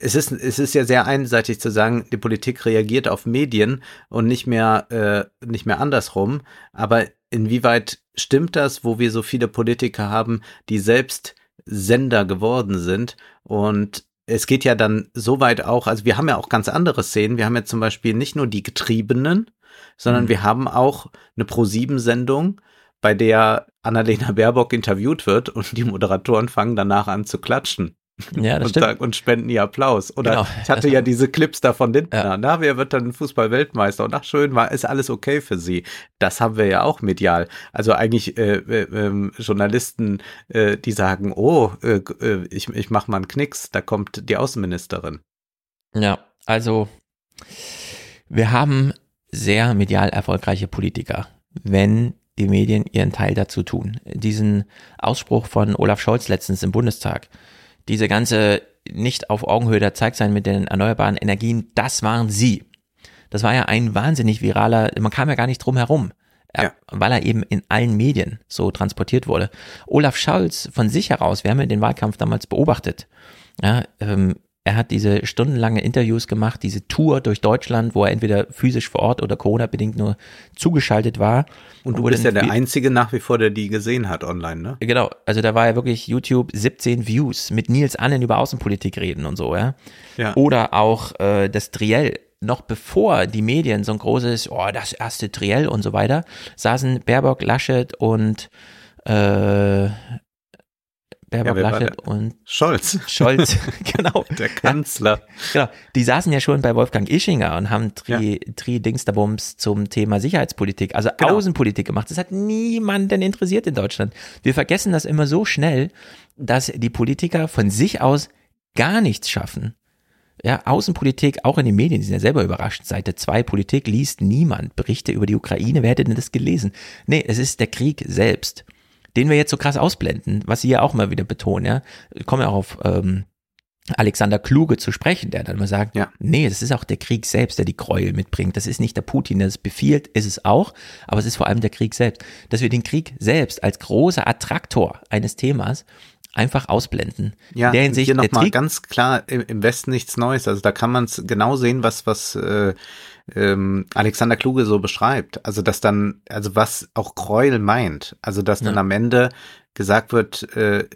es ist, es ist ja sehr einseitig zu sagen, die Politik reagiert auf Medien und nicht mehr, äh, nicht mehr andersrum. Aber inwieweit stimmt das, wo wir so viele Politiker haben, die selbst Sender geworden sind und es geht ja dann so weit auch, also wir haben ja auch ganz andere Szenen. Wir haben ja zum Beispiel nicht nur die Getriebenen, sondern mhm. wir haben auch eine Pro-7-Sendung, bei der Annalena Baerbock interviewt wird und die Moderatoren fangen danach an zu klatschen. Ja, das und, stimmt. und spenden ihr Applaus. Oder genau. ich hatte ja diese Clips da von Lindner. Ja. Na, wer wird dann Fußball-Weltmeister? Und ach schön, war ist alles okay für sie. Das haben wir ja auch medial. Also eigentlich äh, äh, äh, Journalisten, die sagen, oh, äh, äh, ich, ich mach mal einen Knicks, da kommt die Außenministerin. Ja, also wir haben sehr medial erfolgreiche Politiker, wenn die Medien ihren Teil dazu tun. Diesen Ausspruch von Olaf Scholz letztens im Bundestag, diese ganze nicht auf Augenhöhe der Zeigt sein mit den erneuerbaren Energien, das waren sie. Das war ja ein wahnsinnig viraler, man kam ja gar nicht drum herum. Ja. weil er eben in allen Medien so transportiert wurde. Olaf Scholz von sich heraus, wir haben ja den Wahlkampf damals beobachtet, ja, ähm, er hat diese stundenlange Interviews gemacht, diese Tour durch Deutschland, wo er entweder physisch vor Ort oder Corona-bedingt nur zugeschaltet war. Und du bist ja der Einzige nach wie vor, der die gesehen hat online, ne? Genau, also da war ja wirklich YouTube 17 Views mit Nils Annen über Außenpolitik reden und so, ja. ja. Oder auch äh, das Triell noch bevor die Medien so ein großes, oh, das erste Triell und so weiter, saßen Baerbock, Laschet und äh, Baerbock, ja, Laschet und Scholz. Scholz, genau. Der Kanzler. Ja, genau. Die saßen ja schon bei Wolfgang Ischinger und haben Tri, ja. Tri Dingsterbums zum Thema Sicherheitspolitik, also genau. Außenpolitik gemacht. Das hat niemanden interessiert in Deutschland. Wir vergessen das immer so schnell, dass die Politiker von sich aus gar nichts schaffen. Ja, Außenpolitik, auch in den Medien, die sind ja selber überrascht. Seite 2 Politik liest niemand. Berichte über die Ukraine, wer hätte denn das gelesen? Nee, es ist der Krieg selbst den wir jetzt so krass ausblenden, was Sie ja auch mal wieder betonen, ja, ich komme ja auch auf ähm, Alexander Kluge zu sprechen, der dann immer sagt, ja. nee, das ist auch der Krieg selbst, der die Gräuel mitbringt. Das ist nicht der Putin, der es befiehlt, ist es auch, aber es ist vor allem der Krieg selbst. Dass wir den Krieg selbst als großer Attraktor eines Themas einfach ausblenden. Ja, der Hinsicht, hier nochmal ganz klar, im Westen nichts Neues. Also da kann man es genau sehen, was, was äh, ähm, Alexander Kluge so beschreibt. Also dass dann, also was auch Gräuel meint. Also dass dann am Ende gesagt wird, äh,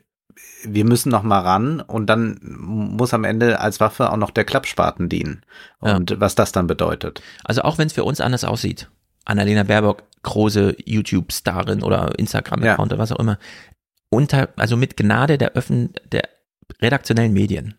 wir müssen noch mal ran und dann muss am Ende als Waffe auch noch der Klappspaten dienen. Und ja. was das dann bedeutet. Also auch wenn es für uns anders aussieht. Annalena Baerbock, große YouTube-Starin oder Instagram-Account ja. oder was auch immer. Unter, also mit Gnade der Öffn der redaktionellen Medien.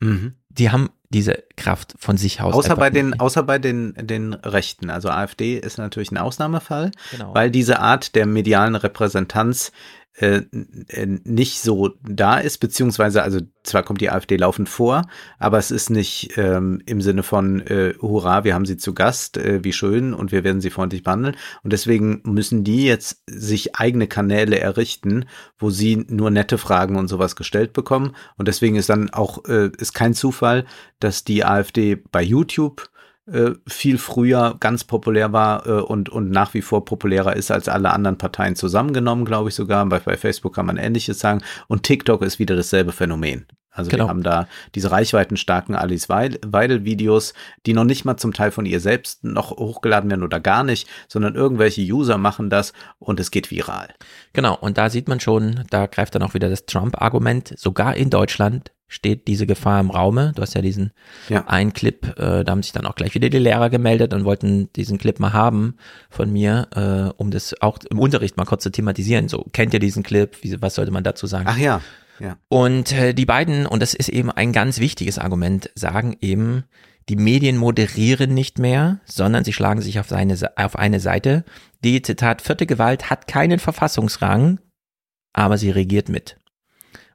Mhm. Die haben diese Kraft von sich aus. Außer bei den, außer bei den, den Rechten. Also AfD ist natürlich ein Ausnahmefall, genau. weil diese Art der medialen Repräsentanz äh, äh, nicht so da ist, beziehungsweise, also zwar kommt die AfD laufend vor, aber es ist nicht ähm, im Sinne von äh, Hurra, wir haben sie zu Gast, äh, wie schön und wir werden sie freundlich behandeln. Und deswegen müssen die jetzt sich eigene Kanäle errichten, wo sie nur nette Fragen und sowas gestellt bekommen. Und deswegen ist dann auch, äh, ist kein Zufall, dass die AfD bei YouTube äh, viel früher ganz populär war äh, und, und nach wie vor populärer ist als alle anderen Parteien zusammengenommen, glaube ich sogar. Bei, bei Facebook kann man Ähnliches sagen. Und TikTok ist wieder dasselbe Phänomen. Also genau. wir haben da diese reichweitenstarken Alice Weidel-Videos, die noch nicht mal zum Teil von ihr selbst noch hochgeladen werden oder gar nicht, sondern irgendwelche User machen das und es geht viral. Genau, und da sieht man schon, da greift dann auch wieder das Trump-Argument. Sogar in Deutschland steht diese Gefahr im Raume. Du hast ja diesen ja. einen Clip, äh, da haben sich dann auch gleich wieder die Lehrer gemeldet und wollten diesen Clip mal haben von mir, äh, um das auch im Unterricht mal kurz zu thematisieren. So, kennt ihr diesen Clip? Wie, was sollte man dazu sagen? Ach ja. Ja. Und äh, die beiden, und das ist eben ein ganz wichtiges Argument, sagen eben, die Medien moderieren nicht mehr, sondern sie schlagen sich auf, seine, auf eine Seite. Die, Zitat, vierte Gewalt hat keinen Verfassungsrang, aber sie regiert mit.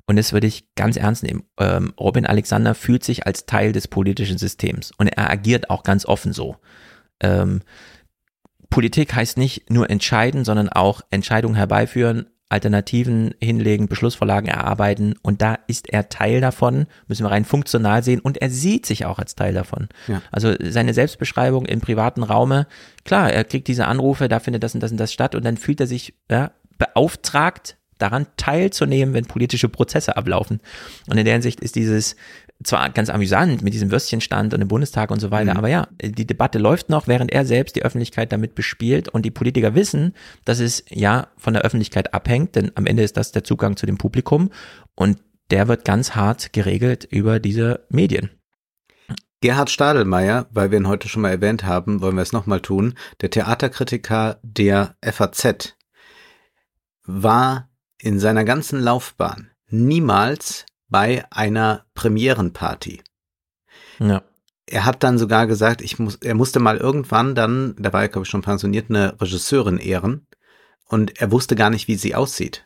Und das würde ich ganz ernst nehmen. Ähm, Robin Alexander fühlt sich als Teil des politischen Systems und er agiert auch ganz offen so. Ähm, Politik heißt nicht nur entscheiden, sondern auch Entscheidungen herbeiführen, Alternativen hinlegen, Beschlussvorlagen erarbeiten und da ist er Teil davon, müssen wir rein funktional sehen und er sieht sich auch als Teil davon. Ja. Also seine Selbstbeschreibung im privaten Raume, klar, er kriegt diese Anrufe, da findet das und das und das statt und dann fühlt er sich ja, beauftragt, daran teilzunehmen, wenn politische Prozesse ablaufen. Und in der Hinsicht ist dieses zwar ganz amüsant mit diesem Würstchenstand und im Bundestag und so weiter, mhm. aber ja, die Debatte läuft noch, während er selbst die Öffentlichkeit damit bespielt und die Politiker wissen, dass es ja von der Öffentlichkeit abhängt, denn am Ende ist das der Zugang zu dem Publikum und der wird ganz hart geregelt über diese Medien. Gerhard Stadelmeier, weil wir ihn heute schon mal erwähnt haben, wollen wir es nochmal tun, der Theaterkritiker der FAZ, war in seiner ganzen Laufbahn niemals bei einer Premierenparty. Ja. Er hat dann sogar gesagt, ich muss, er musste mal irgendwann dann, da war er glaube ich schon pensioniert, eine Regisseurin ehren und er wusste gar nicht, wie sie aussieht.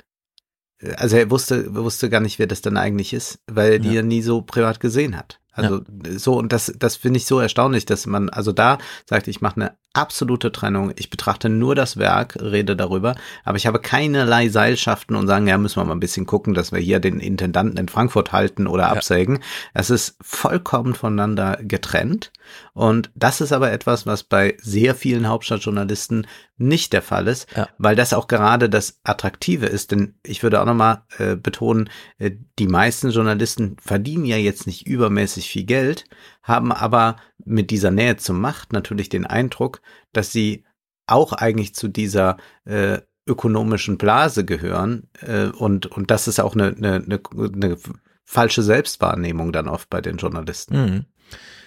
Also er wusste, wusste gar nicht, wer das dann eigentlich ist, weil er die ja nie so privat gesehen hat. Also ja. so, und das, das finde ich so erstaunlich, dass man also da sagt, ich mache eine absolute Trennung. Ich betrachte nur das Werk, rede darüber, aber ich habe keinerlei Seilschaften und sagen, ja, müssen wir mal ein bisschen gucken, dass wir hier den Intendanten in Frankfurt halten oder absägen. Ja. Es ist vollkommen voneinander getrennt. Und das ist aber etwas, was bei sehr vielen Hauptstadtjournalisten nicht der Fall ist, ja. weil das auch gerade das Attraktive ist. Denn ich würde auch nochmal äh, betonen, äh, die meisten Journalisten verdienen ja jetzt nicht übermäßig viel Geld, haben aber mit dieser Nähe zur Macht natürlich den Eindruck, dass sie auch eigentlich zu dieser äh, ökonomischen Blase gehören. Äh, und, und das ist auch eine, eine, eine, eine falsche Selbstwahrnehmung dann oft bei den Journalisten. Mhm.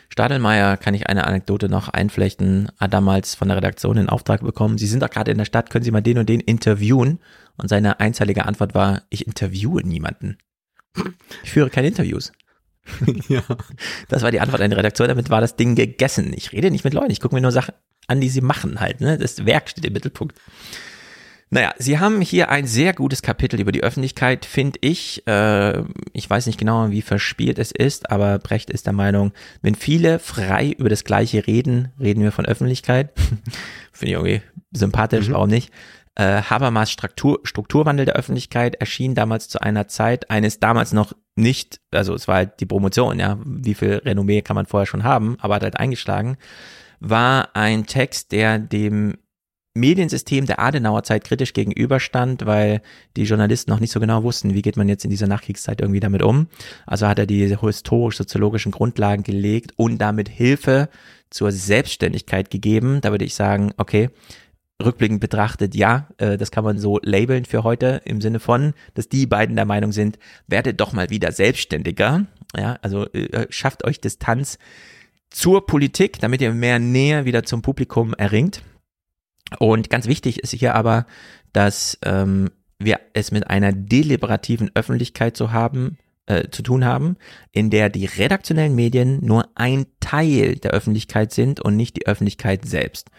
Stadelmeier kann ich eine Anekdote noch einflechten, hat damals von der Redaktion den Auftrag bekommen, Sie sind doch gerade in der Stadt, können Sie mal den und den interviewen? Und seine einzeilige Antwort war, ich interviewe niemanden. Ich führe keine Interviews. ja. Das war die Antwort an die Redaktion, damit war das Ding gegessen. Ich rede nicht mit Leuten, ich gucke mir nur Sachen an, die sie machen halt. Ne? Das Werk steht im Mittelpunkt. Naja, Sie haben hier ein sehr gutes Kapitel über die Öffentlichkeit, finde ich. Äh, ich weiß nicht genau, wie verspielt es ist, aber Brecht ist der Meinung, wenn viele frei über das Gleiche reden, reden wir von Öffentlichkeit. finde ich irgendwie sympathisch, mhm. warum nicht? Äh, Habermas Struktur, Strukturwandel der Öffentlichkeit erschien damals zu einer Zeit eines damals noch nicht, also es war halt die Promotion, ja, wie viel Renommee kann man vorher schon haben, aber hat halt eingeschlagen, war ein Text, der dem Mediensystem der Adenauer Zeit kritisch gegenüberstand, weil die Journalisten noch nicht so genau wussten, wie geht man jetzt in dieser Nachkriegszeit irgendwie damit um. Also hat er die historisch-soziologischen Grundlagen gelegt und damit Hilfe zur Selbstständigkeit gegeben. Da würde ich sagen, okay, rückblickend betrachtet, ja, äh, das kann man so labeln für heute im Sinne von, dass die beiden der Meinung sind, werdet doch mal wieder selbstständiger. Ja, also äh, schafft euch Distanz zur Politik, damit ihr mehr Nähe wieder zum Publikum erringt. Und ganz wichtig ist hier aber, dass ähm, wir es mit einer deliberativen Öffentlichkeit zu haben, äh, zu tun haben, in der die redaktionellen Medien nur ein Teil der Öffentlichkeit sind und nicht die Öffentlichkeit selbst.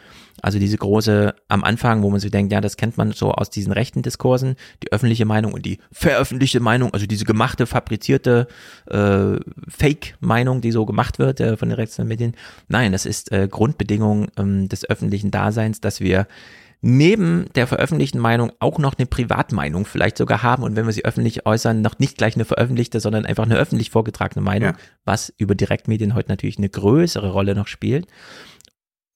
Also diese große am Anfang, wo man sich denkt, ja, das kennt man so aus diesen rechten Diskursen, die öffentliche Meinung und die veröffentlichte Meinung, also diese gemachte, fabrizierte äh, Fake-Meinung, die so gemacht wird äh, von den redaktionellen Medien. Nein, das ist äh, Grundbedingung ähm, des öffentlichen Daseins, dass wir neben der veröffentlichten Meinung auch noch eine Privatmeinung vielleicht sogar haben und wenn wir sie öffentlich äußern, noch nicht gleich eine veröffentlichte, sondern einfach eine öffentlich vorgetragene Meinung, ja. was über Direktmedien heute natürlich eine größere Rolle noch spielt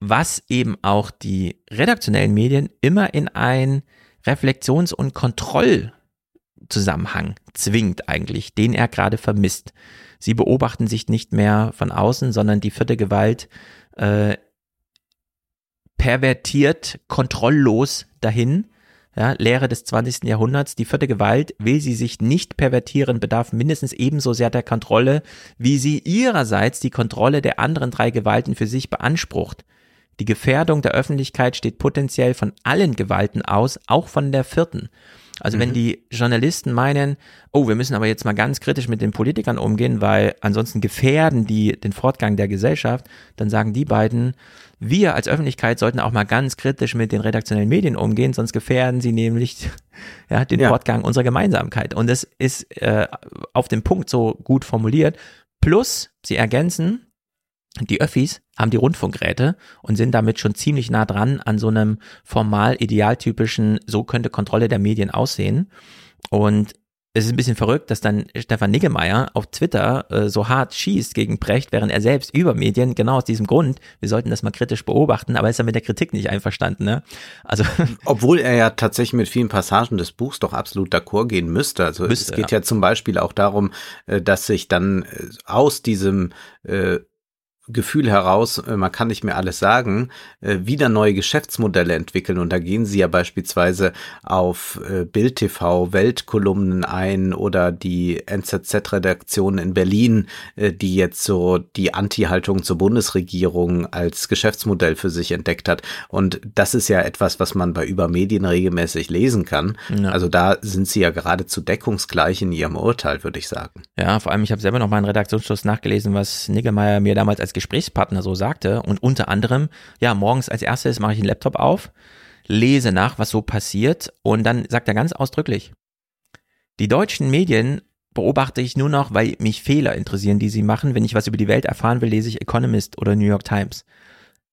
was eben auch die redaktionellen Medien immer in ein Reflexions- und Kontrollzusammenhang zwingt eigentlich, den er gerade vermisst. Sie beobachten sich nicht mehr von außen, sondern die vierte Gewalt äh, pervertiert kontrolllos dahin. Ja, Lehre des 20. Jahrhunderts, die vierte Gewalt, will sie sich nicht pervertieren, bedarf mindestens ebenso sehr der Kontrolle, wie sie ihrerseits die Kontrolle der anderen drei Gewalten für sich beansprucht. Die Gefährdung der Öffentlichkeit steht potenziell von allen Gewalten aus, auch von der vierten. Also mhm. wenn die Journalisten meinen, oh, wir müssen aber jetzt mal ganz kritisch mit den Politikern umgehen, weil ansonsten gefährden die den Fortgang der Gesellschaft, dann sagen die beiden, wir als Öffentlichkeit sollten auch mal ganz kritisch mit den redaktionellen Medien umgehen, sonst gefährden sie nämlich ja, den ja. Fortgang unserer Gemeinsamkeit. Und das ist äh, auf dem Punkt so gut formuliert. Plus, sie ergänzen, die Öffis haben die Rundfunkgeräte und sind damit schon ziemlich nah dran an so einem formal idealtypischen, so könnte Kontrolle der Medien aussehen. Und es ist ein bisschen verrückt, dass dann Stefan Niggemeier auf Twitter äh, so hart schießt gegen Brecht, während er selbst über Medien, genau aus diesem Grund, wir sollten das mal kritisch beobachten, aber ist er mit der Kritik nicht einverstanden, ne? Also. Obwohl er ja tatsächlich mit vielen Passagen des Buchs doch absolut d'accord gehen müsste. Also müsste, es geht ja. ja. zum Beispiel auch darum, äh, dass sich dann äh, aus diesem äh, Gefühl heraus, äh, man kann nicht mehr alles sagen, äh, wieder neue Geschäftsmodelle entwickeln. Und da gehen sie ja beispielsweise auf äh, Bild TV, Weltkolumnen ein oder die NZZ-Redaktion in Berlin, die jetzt so die Anti-Haltung zur Bundesregierung als Geschäftsmodell für sich entdeckt hat. Und das ist ja etwas, was man bei Übermedien regelmäßig lesen kann. Ja. Also da sind sie ja geradezu deckungsgleich in ihrem Urteil, würde ich sagen. Ja, vor allem, ich habe selber noch mal einen Redaktionsschluss nachgelesen, was Niggemeier mir damals als Gesprächspartner so sagte und unter anderem, ja, morgens als erstes mache ich den Laptop auf, lese nach, was so passiert und dann sagt er ganz ausdrücklich, die deutschen Medien beobachte ich nur noch, weil mich Fehler interessieren, die sie machen. Wenn ich was über die Welt erfahren will, lese ich Economist oder New York Times.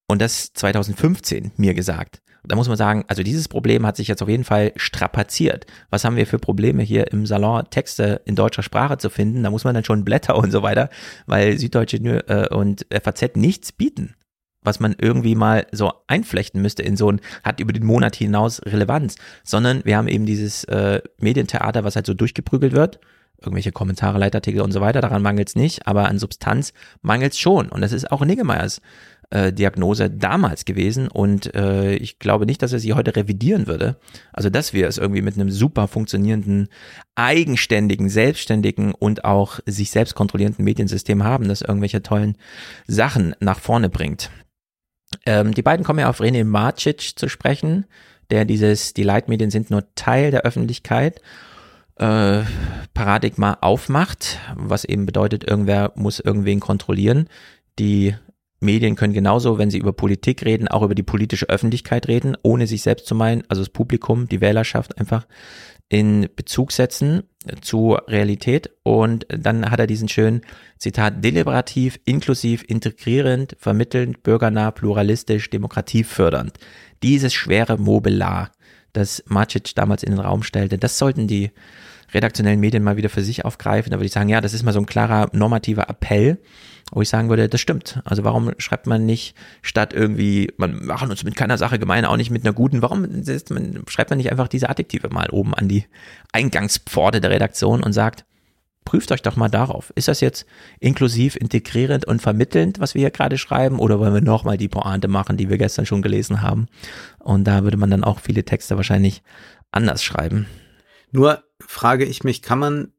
Und das 2015 mir gesagt. Da muss man sagen, also dieses Problem hat sich jetzt auf jeden Fall strapaziert. Was haben wir für Probleme hier im Salon, Texte in deutscher Sprache zu finden? Da muss man dann schon Blätter und so weiter, weil Süddeutsche äh, und FAZ nichts bieten was man irgendwie mal so einflechten müsste in so ein, hat über den Monat hinaus Relevanz, sondern wir haben eben dieses äh, Medientheater, was halt so durchgeprügelt wird, irgendwelche Kommentare, Leitartikel und so weiter, daran mangelt es nicht, aber an Substanz mangelt es schon. Und das ist auch Niggemeyers äh, Diagnose damals gewesen und äh, ich glaube nicht, dass er sie heute revidieren würde. Also dass wir es irgendwie mit einem super funktionierenden, eigenständigen, selbstständigen und auch sich selbst kontrollierenden Mediensystem haben, das irgendwelche tollen Sachen nach vorne bringt. Ähm, die beiden kommen ja auf René Marcic zu sprechen, der dieses, die Leitmedien sind nur Teil der Öffentlichkeit, äh, Paradigma aufmacht, was eben bedeutet, irgendwer muss irgendwen kontrollieren. Die Medien können genauso, wenn sie über Politik reden, auch über die politische Öffentlichkeit reden, ohne sich selbst zu meinen, also das Publikum, die Wählerschaft einfach in Bezug setzen zu Realität und dann hat er diesen schönen Zitat deliberativ, inklusiv, integrierend, vermittelnd, bürgernah, pluralistisch, demokratiefördernd. Dieses schwere Mobelar, das Macic damals in den Raum stellte, das sollten die redaktionellen Medien mal wieder für sich aufgreifen. Da würde ich sagen, ja, das ist mal so ein klarer normativer Appell wo ich sagen würde, das stimmt. Also warum schreibt man nicht statt irgendwie, man machen uns mit keiner Sache gemein, auch nicht mit einer guten, warum man, schreibt man nicht einfach diese Adjektive mal oben an die Eingangspforte der Redaktion und sagt, prüft euch doch mal darauf. Ist das jetzt inklusiv, integrierend und vermittelnd, was wir hier gerade schreiben, oder wollen wir nochmal die Pointe machen, die wir gestern schon gelesen haben? Und da würde man dann auch viele Texte wahrscheinlich anders schreiben. Nur frage ich mich, kann man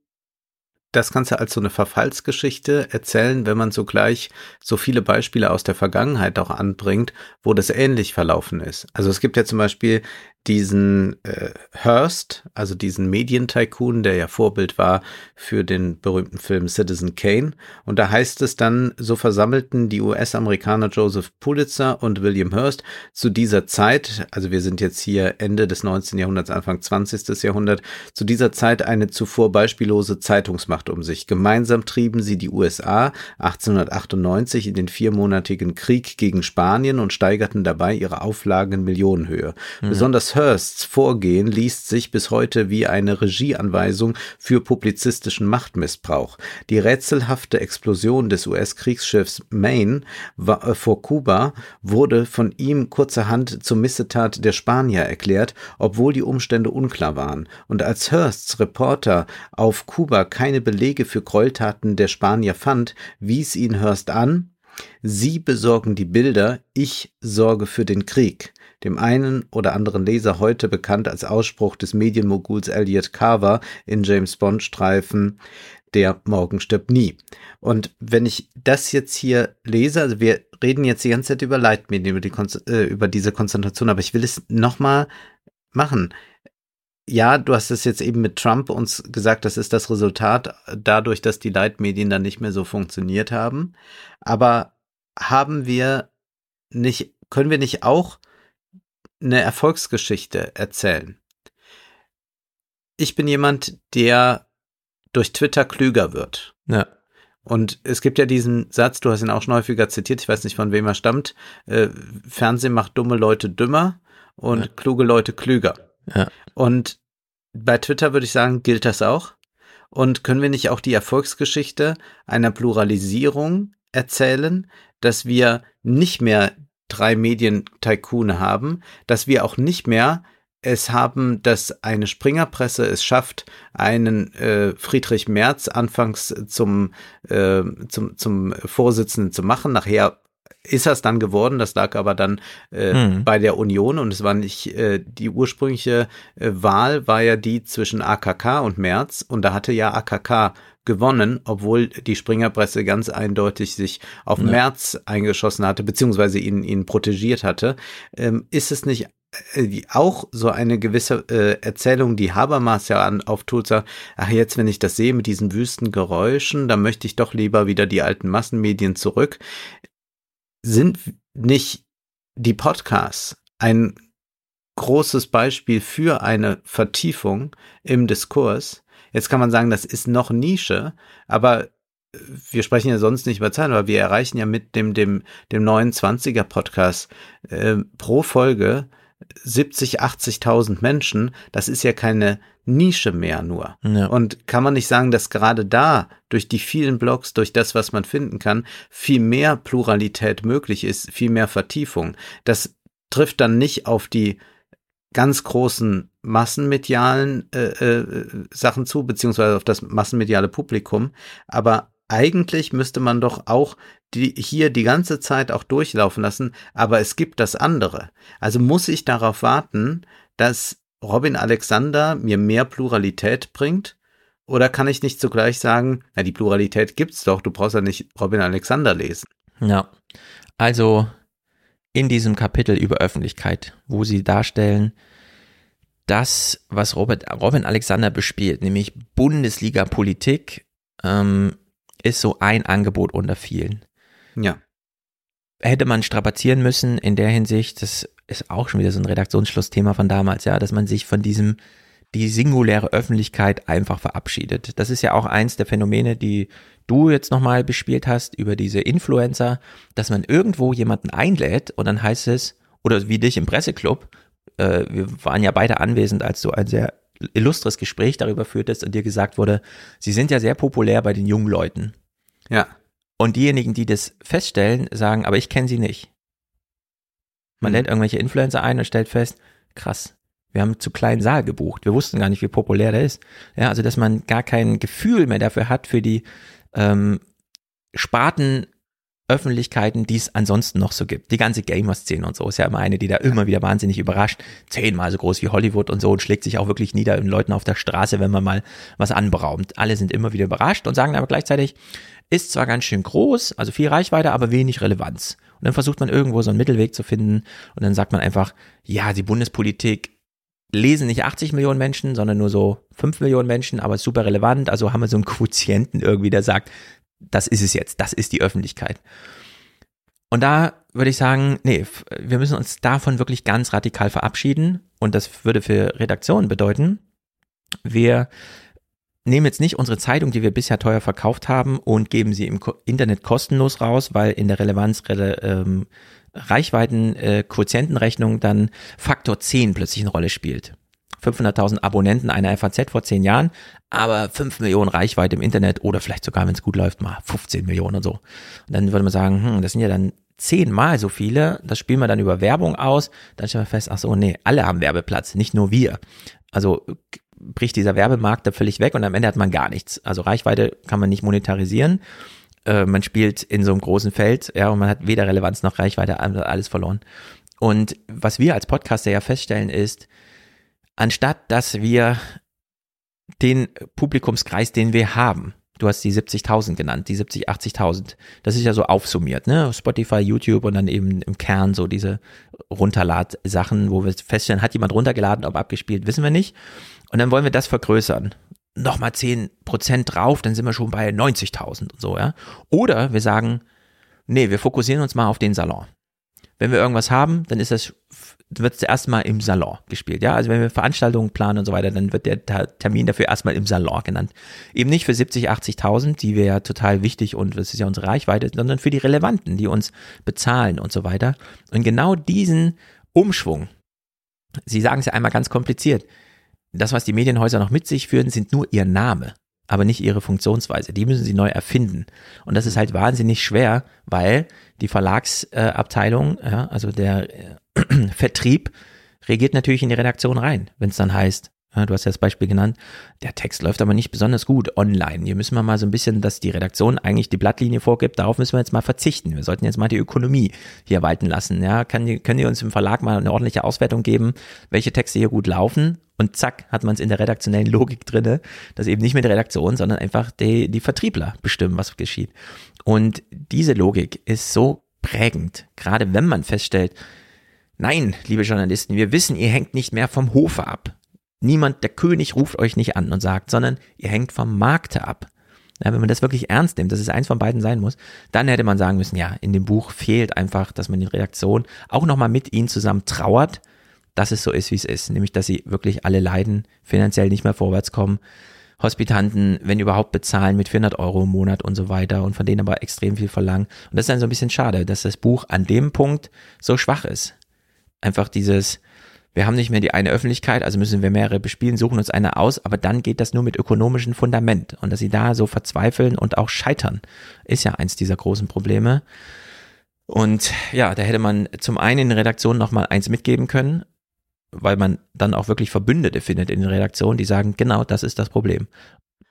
das Ganze als so eine Verfallsgeschichte erzählen, wenn man sogleich so viele Beispiele aus der Vergangenheit auch anbringt, wo das ähnlich verlaufen ist. Also es gibt ja zum Beispiel diesen äh, Hearst, also diesen Medientycoon, der ja Vorbild war für den berühmten Film Citizen Kane. Und da heißt es dann, so versammelten die US-Amerikaner Joseph Pulitzer und William Hearst zu dieser Zeit, also wir sind jetzt hier Ende des 19. Jahrhunderts, Anfang 20. Jahrhundert, zu dieser Zeit eine zuvor beispiellose Zeitungsmacht um sich. Gemeinsam trieben sie die USA 1898 in den viermonatigen Krieg gegen Spanien und steigerten dabei ihre Auflagen in Millionenhöhe. Mhm. Besonders Hursts Vorgehen liest sich bis heute wie eine Regieanweisung für publizistischen Machtmissbrauch. Die rätselhafte Explosion des US-Kriegsschiffs Maine äh, vor Kuba wurde von ihm kurzerhand zur Missetat der Spanier erklärt, obwohl die Umstände unklar waren. Und als Hursts Reporter auf Kuba keine Belege für Gräueltaten der Spanier fand, wies ihn Hurst an, Sie besorgen die Bilder, ich sorge für den Krieg dem einen oder anderen Leser heute bekannt als Ausspruch des Medienmoguls Elliot Carver in James Bond Streifen Der Morgen stirbt nie. Und wenn ich das jetzt hier lese, also wir reden jetzt die ganze Zeit über Leitmedien, über, die, äh, über diese Konzentration, aber ich will es nochmal machen ja, du hast es jetzt eben mit Trump uns gesagt, das ist das Resultat dadurch, dass die Leitmedien dann nicht mehr so funktioniert haben. Aber haben wir nicht, können wir nicht auch eine Erfolgsgeschichte erzählen. Ich bin jemand, der durch Twitter klüger wird. Ja. Und es gibt ja diesen Satz, du hast ihn auch schon häufiger zitiert, ich weiß nicht von wem er stammt, äh, Fernsehen macht dumme Leute dümmer und ja. kluge Leute klüger. Ja. Und bei Twitter würde ich sagen, gilt das auch. Und können wir nicht auch die Erfolgsgeschichte einer Pluralisierung erzählen, dass wir nicht mehr drei Medien-Tycoone haben, dass wir auch nicht mehr es haben, dass eine Springerpresse es schafft, einen äh, Friedrich Merz anfangs zum, äh, zum, zum Vorsitzenden zu machen. Nachher ist das dann geworden. Das lag aber dann äh, hm. bei der Union und es war nicht äh, die ursprüngliche äh, Wahl, war ja die zwischen AKK und Merz und da hatte ja AKK gewonnen, obwohl die Springerpresse ganz eindeutig sich auf ja. Merz eingeschossen hatte, beziehungsweise ihn, ihn protegiert hatte. Ähm, ist es nicht äh, auch so eine gewisse äh, Erzählung, die Habermas ja an, auftut, sagt, ach jetzt, wenn ich das sehe mit diesen wüsten Geräuschen, dann möchte ich doch lieber wieder die alten Massenmedien zurück. Sind nicht die Podcasts ein großes Beispiel für eine Vertiefung im Diskurs, Jetzt kann man sagen, das ist noch Nische, aber wir sprechen ja sonst nicht über Zahlen, aber wir erreichen ja mit dem, dem, dem neuen 20er Podcast äh, pro Folge 70, 80.000 Menschen. Das ist ja keine Nische mehr nur. Ja. Und kann man nicht sagen, dass gerade da durch die vielen Blogs, durch das, was man finden kann, viel mehr Pluralität möglich ist, viel mehr Vertiefung. Das trifft dann nicht auf die ganz großen massenmedialen äh, äh, Sachen zu, beziehungsweise auf das massenmediale Publikum, aber eigentlich müsste man doch auch die hier die ganze Zeit auch durchlaufen lassen, aber es gibt das andere. Also muss ich darauf warten, dass Robin Alexander mir mehr Pluralität bringt? Oder kann ich nicht zugleich sagen, na, die Pluralität gibt's doch, du brauchst ja nicht Robin Alexander lesen. Ja. Also in diesem Kapitel über Öffentlichkeit, wo sie darstellen, das, was Robert, Robin Alexander bespielt, nämlich Bundesliga-Politik, ähm, ist so ein Angebot unter vielen. Ja. Hätte man strapazieren müssen in der Hinsicht, das ist auch schon wieder so ein Redaktionsschlussthema von damals, ja, dass man sich von diesem, die singuläre Öffentlichkeit einfach verabschiedet. Das ist ja auch eins der Phänomene, die du jetzt nochmal bespielt hast über diese Influencer, dass man irgendwo jemanden einlädt und dann heißt es, oder wie dich im Presseclub, äh, wir waren ja beide anwesend, als du ein sehr illustres Gespräch darüber führtest und dir gesagt wurde, sie sind ja sehr populär bei den jungen Leuten. Ja. Und diejenigen, die das feststellen, sagen, aber ich kenne sie nicht. Man mhm. lädt irgendwelche Influencer ein und stellt fest, krass, wir haben zu kleinen Saal gebucht. Wir wussten gar nicht, wie populär der ist. Ja, also dass man gar kein Gefühl mehr dafür hat für die ähm, Sparten Öffentlichkeiten, die es ansonsten noch so gibt. Die ganze Gamer-Szene und so ist ja immer eine, die da immer wieder wahnsinnig überrascht. Zehnmal so groß wie Hollywood und so und schlägt sich auch wirklich nieder in Leuten auf der Straße, wenn man mal was anberaumt. Alle sind immer wieder überrascht und sagen aber gleichzeitig, ist zwar ganz schön groß, also viel Reichweite, aber wenig Relevanz. Und dann versucht man irgendwo so einen Mittelweg zu finden und dann sagt man einfach, ja, die Bundespolitik lesen nicht 80 Millionen Menschen, sondern nur so 5 Millionen Menschen, aber super relevant. Also haben wir so einen Quotienten irgendwie, der sagt, das ist es jetzt, das ist die Öffentlichkeit. Und da würde ich sagen, nee, wir müssen uns davon wirklich ganz radikal verabschieden. Und das würde für Redaktionen bedeuten, wir nehmen jetzt nicht unsere Zeitung, die wir bisher teuer verkauft haben, und geben sie im Internet kostenlos raus, weil in der Relevanz ähm, Reichweiten äh, Quotientenrechnung dann Faktor 10 plötzlich eine Rolle spielt. 500.000 Abonnenten einer FAZ vor zehn Jahren, aber 5 Millionen Reichweite im Internet oder vielleicht sogar, wenn es gut läuft, mal 15 Millionen und so. Und dann würde man sagen, hm, das sind ja dann zehnmal so viele, das spielen wir dann über Werbung aus, dann stellen wir fest, ach so, nee, alle haben Werbeplatz, nicht nur wir. Also bricht dieser Werbemarkt da völlig weg und am Ende hat man gar nichts. Also Reichweite kann man nicht monetarisieren. Äh, man spielt in so einem großen Feld, ja, und man hat weder Relevanz noch Reichweite, alles verloren. Und was wir als Podcaster ja feststellen ist, anstatt dass wir den Publikumskreis, den wir haben, du hast die 70.000 genannt, die 70, 80.000, das ist ja so aufsummiert, ne? Spotify, YouTube und dann eben im Kern so diese Runterlad-Sachen, wo wir feststellen, hat jemand runtergeladen, ob abgespielt, wissen wir nicht. Und dann wollen wir das vergrößern. Nochmal 10% drauf, dann sind wir schon bei 90.000 und so, ja? Oder wir sagen, nee, wir fokussieren uns mal auf den Salon. Wenn wir irgendwas haben, dann ist das wird es erstmal im Salon gespielt. Ja, also wenn wir Veranstaltungen planen und so weiter, dann wird der Termin dafür erstmal im Salon genannt. Eben nicht für 70, 80.000, die wir ja total wichtig und das ist ja unsere Reichweite, sondern für die Relevanten, die uns bezahlen und so weiter. Und genau diesen Umschwung, Sie sagen es ja einmal ganz kompliziert, das, was die Medienhäuser noch mit sich führen, sind nur ihr Name aber nicht ihre Funktionsweise. Die müssen sie neu erfinden. Und das ist halt wahnsinnig schwer, weil die Verlagsabteilung, ja, also der äh, Vertrieb, reagiert natürlich in die Redaktion rein, wenn es dann heißt, ja, du hast ja das Beispiel genannt, der Text läuft aber nicht besonders gut online. Hier müssen wir mal so ein bisschen, dass die Redaktion eigentlich die Blattlinie vorgibt, darauf müssen wir jetzt mal verzichten. Wir sollten jetzt mal die Ökonomie hier walten lassen. Ja, kann können die uns im Verlag mal eine ordentliche Auswertung geben, welche Texte hier gut laufen? Und zack, hat man es in der redaktionellen Logik drinne, dass eben nicht mehr die Redaktion, sondern einfach die, die Vertriebler bestimmen, was geschieht. Und diese Logik ist so prägend, gerade wenn man feststellt, nein, liebe Journalisten, wir wissen, ihr hängt nicht mehr vom Hofe ab. Niemand, der König ruft euch nicht an und sagt, sondern ihr hängt vom Markte ab. Ja, wenn man das wirklich ernst nimmt, dass es eins von beiden sein muss, dann hätte man sagen müssen, ja, in dem Buch fehlt einfach, dass man die Redaktion auch nochmal mit ihnen zusammen trauert, dass es so ist, wie es ist. Nämlich, dass sie wirklich alle leiden, finanziell nicht mehr vorwärts kommen. Hospitanten, wenn überhaupt, bezahlen mit 400 Euro im Monat und so weiter und von denen aber extrem viel verlangen. Und das ist dann so ein bisschen schade, dass das Buch an dem Punkt so schwach ist. Einfach dieses, wir haben nicht mehr die eine Öffentlichkeit, also müssen wir mehrere bespielen, suchen uns eine aus, aber dann geht das nur mit ökonomischem Fundament. Und dass sie da so verzweifeln und auch scheitern, ist ja eins dieser großen Probleme. Und ja, da hätte man zum einen in den Redaktionen nochmal eins mitgeben können, weil man dann auch wirklich Verbündete findet in den Redaktionen, die sagen, genau das ist das Problem.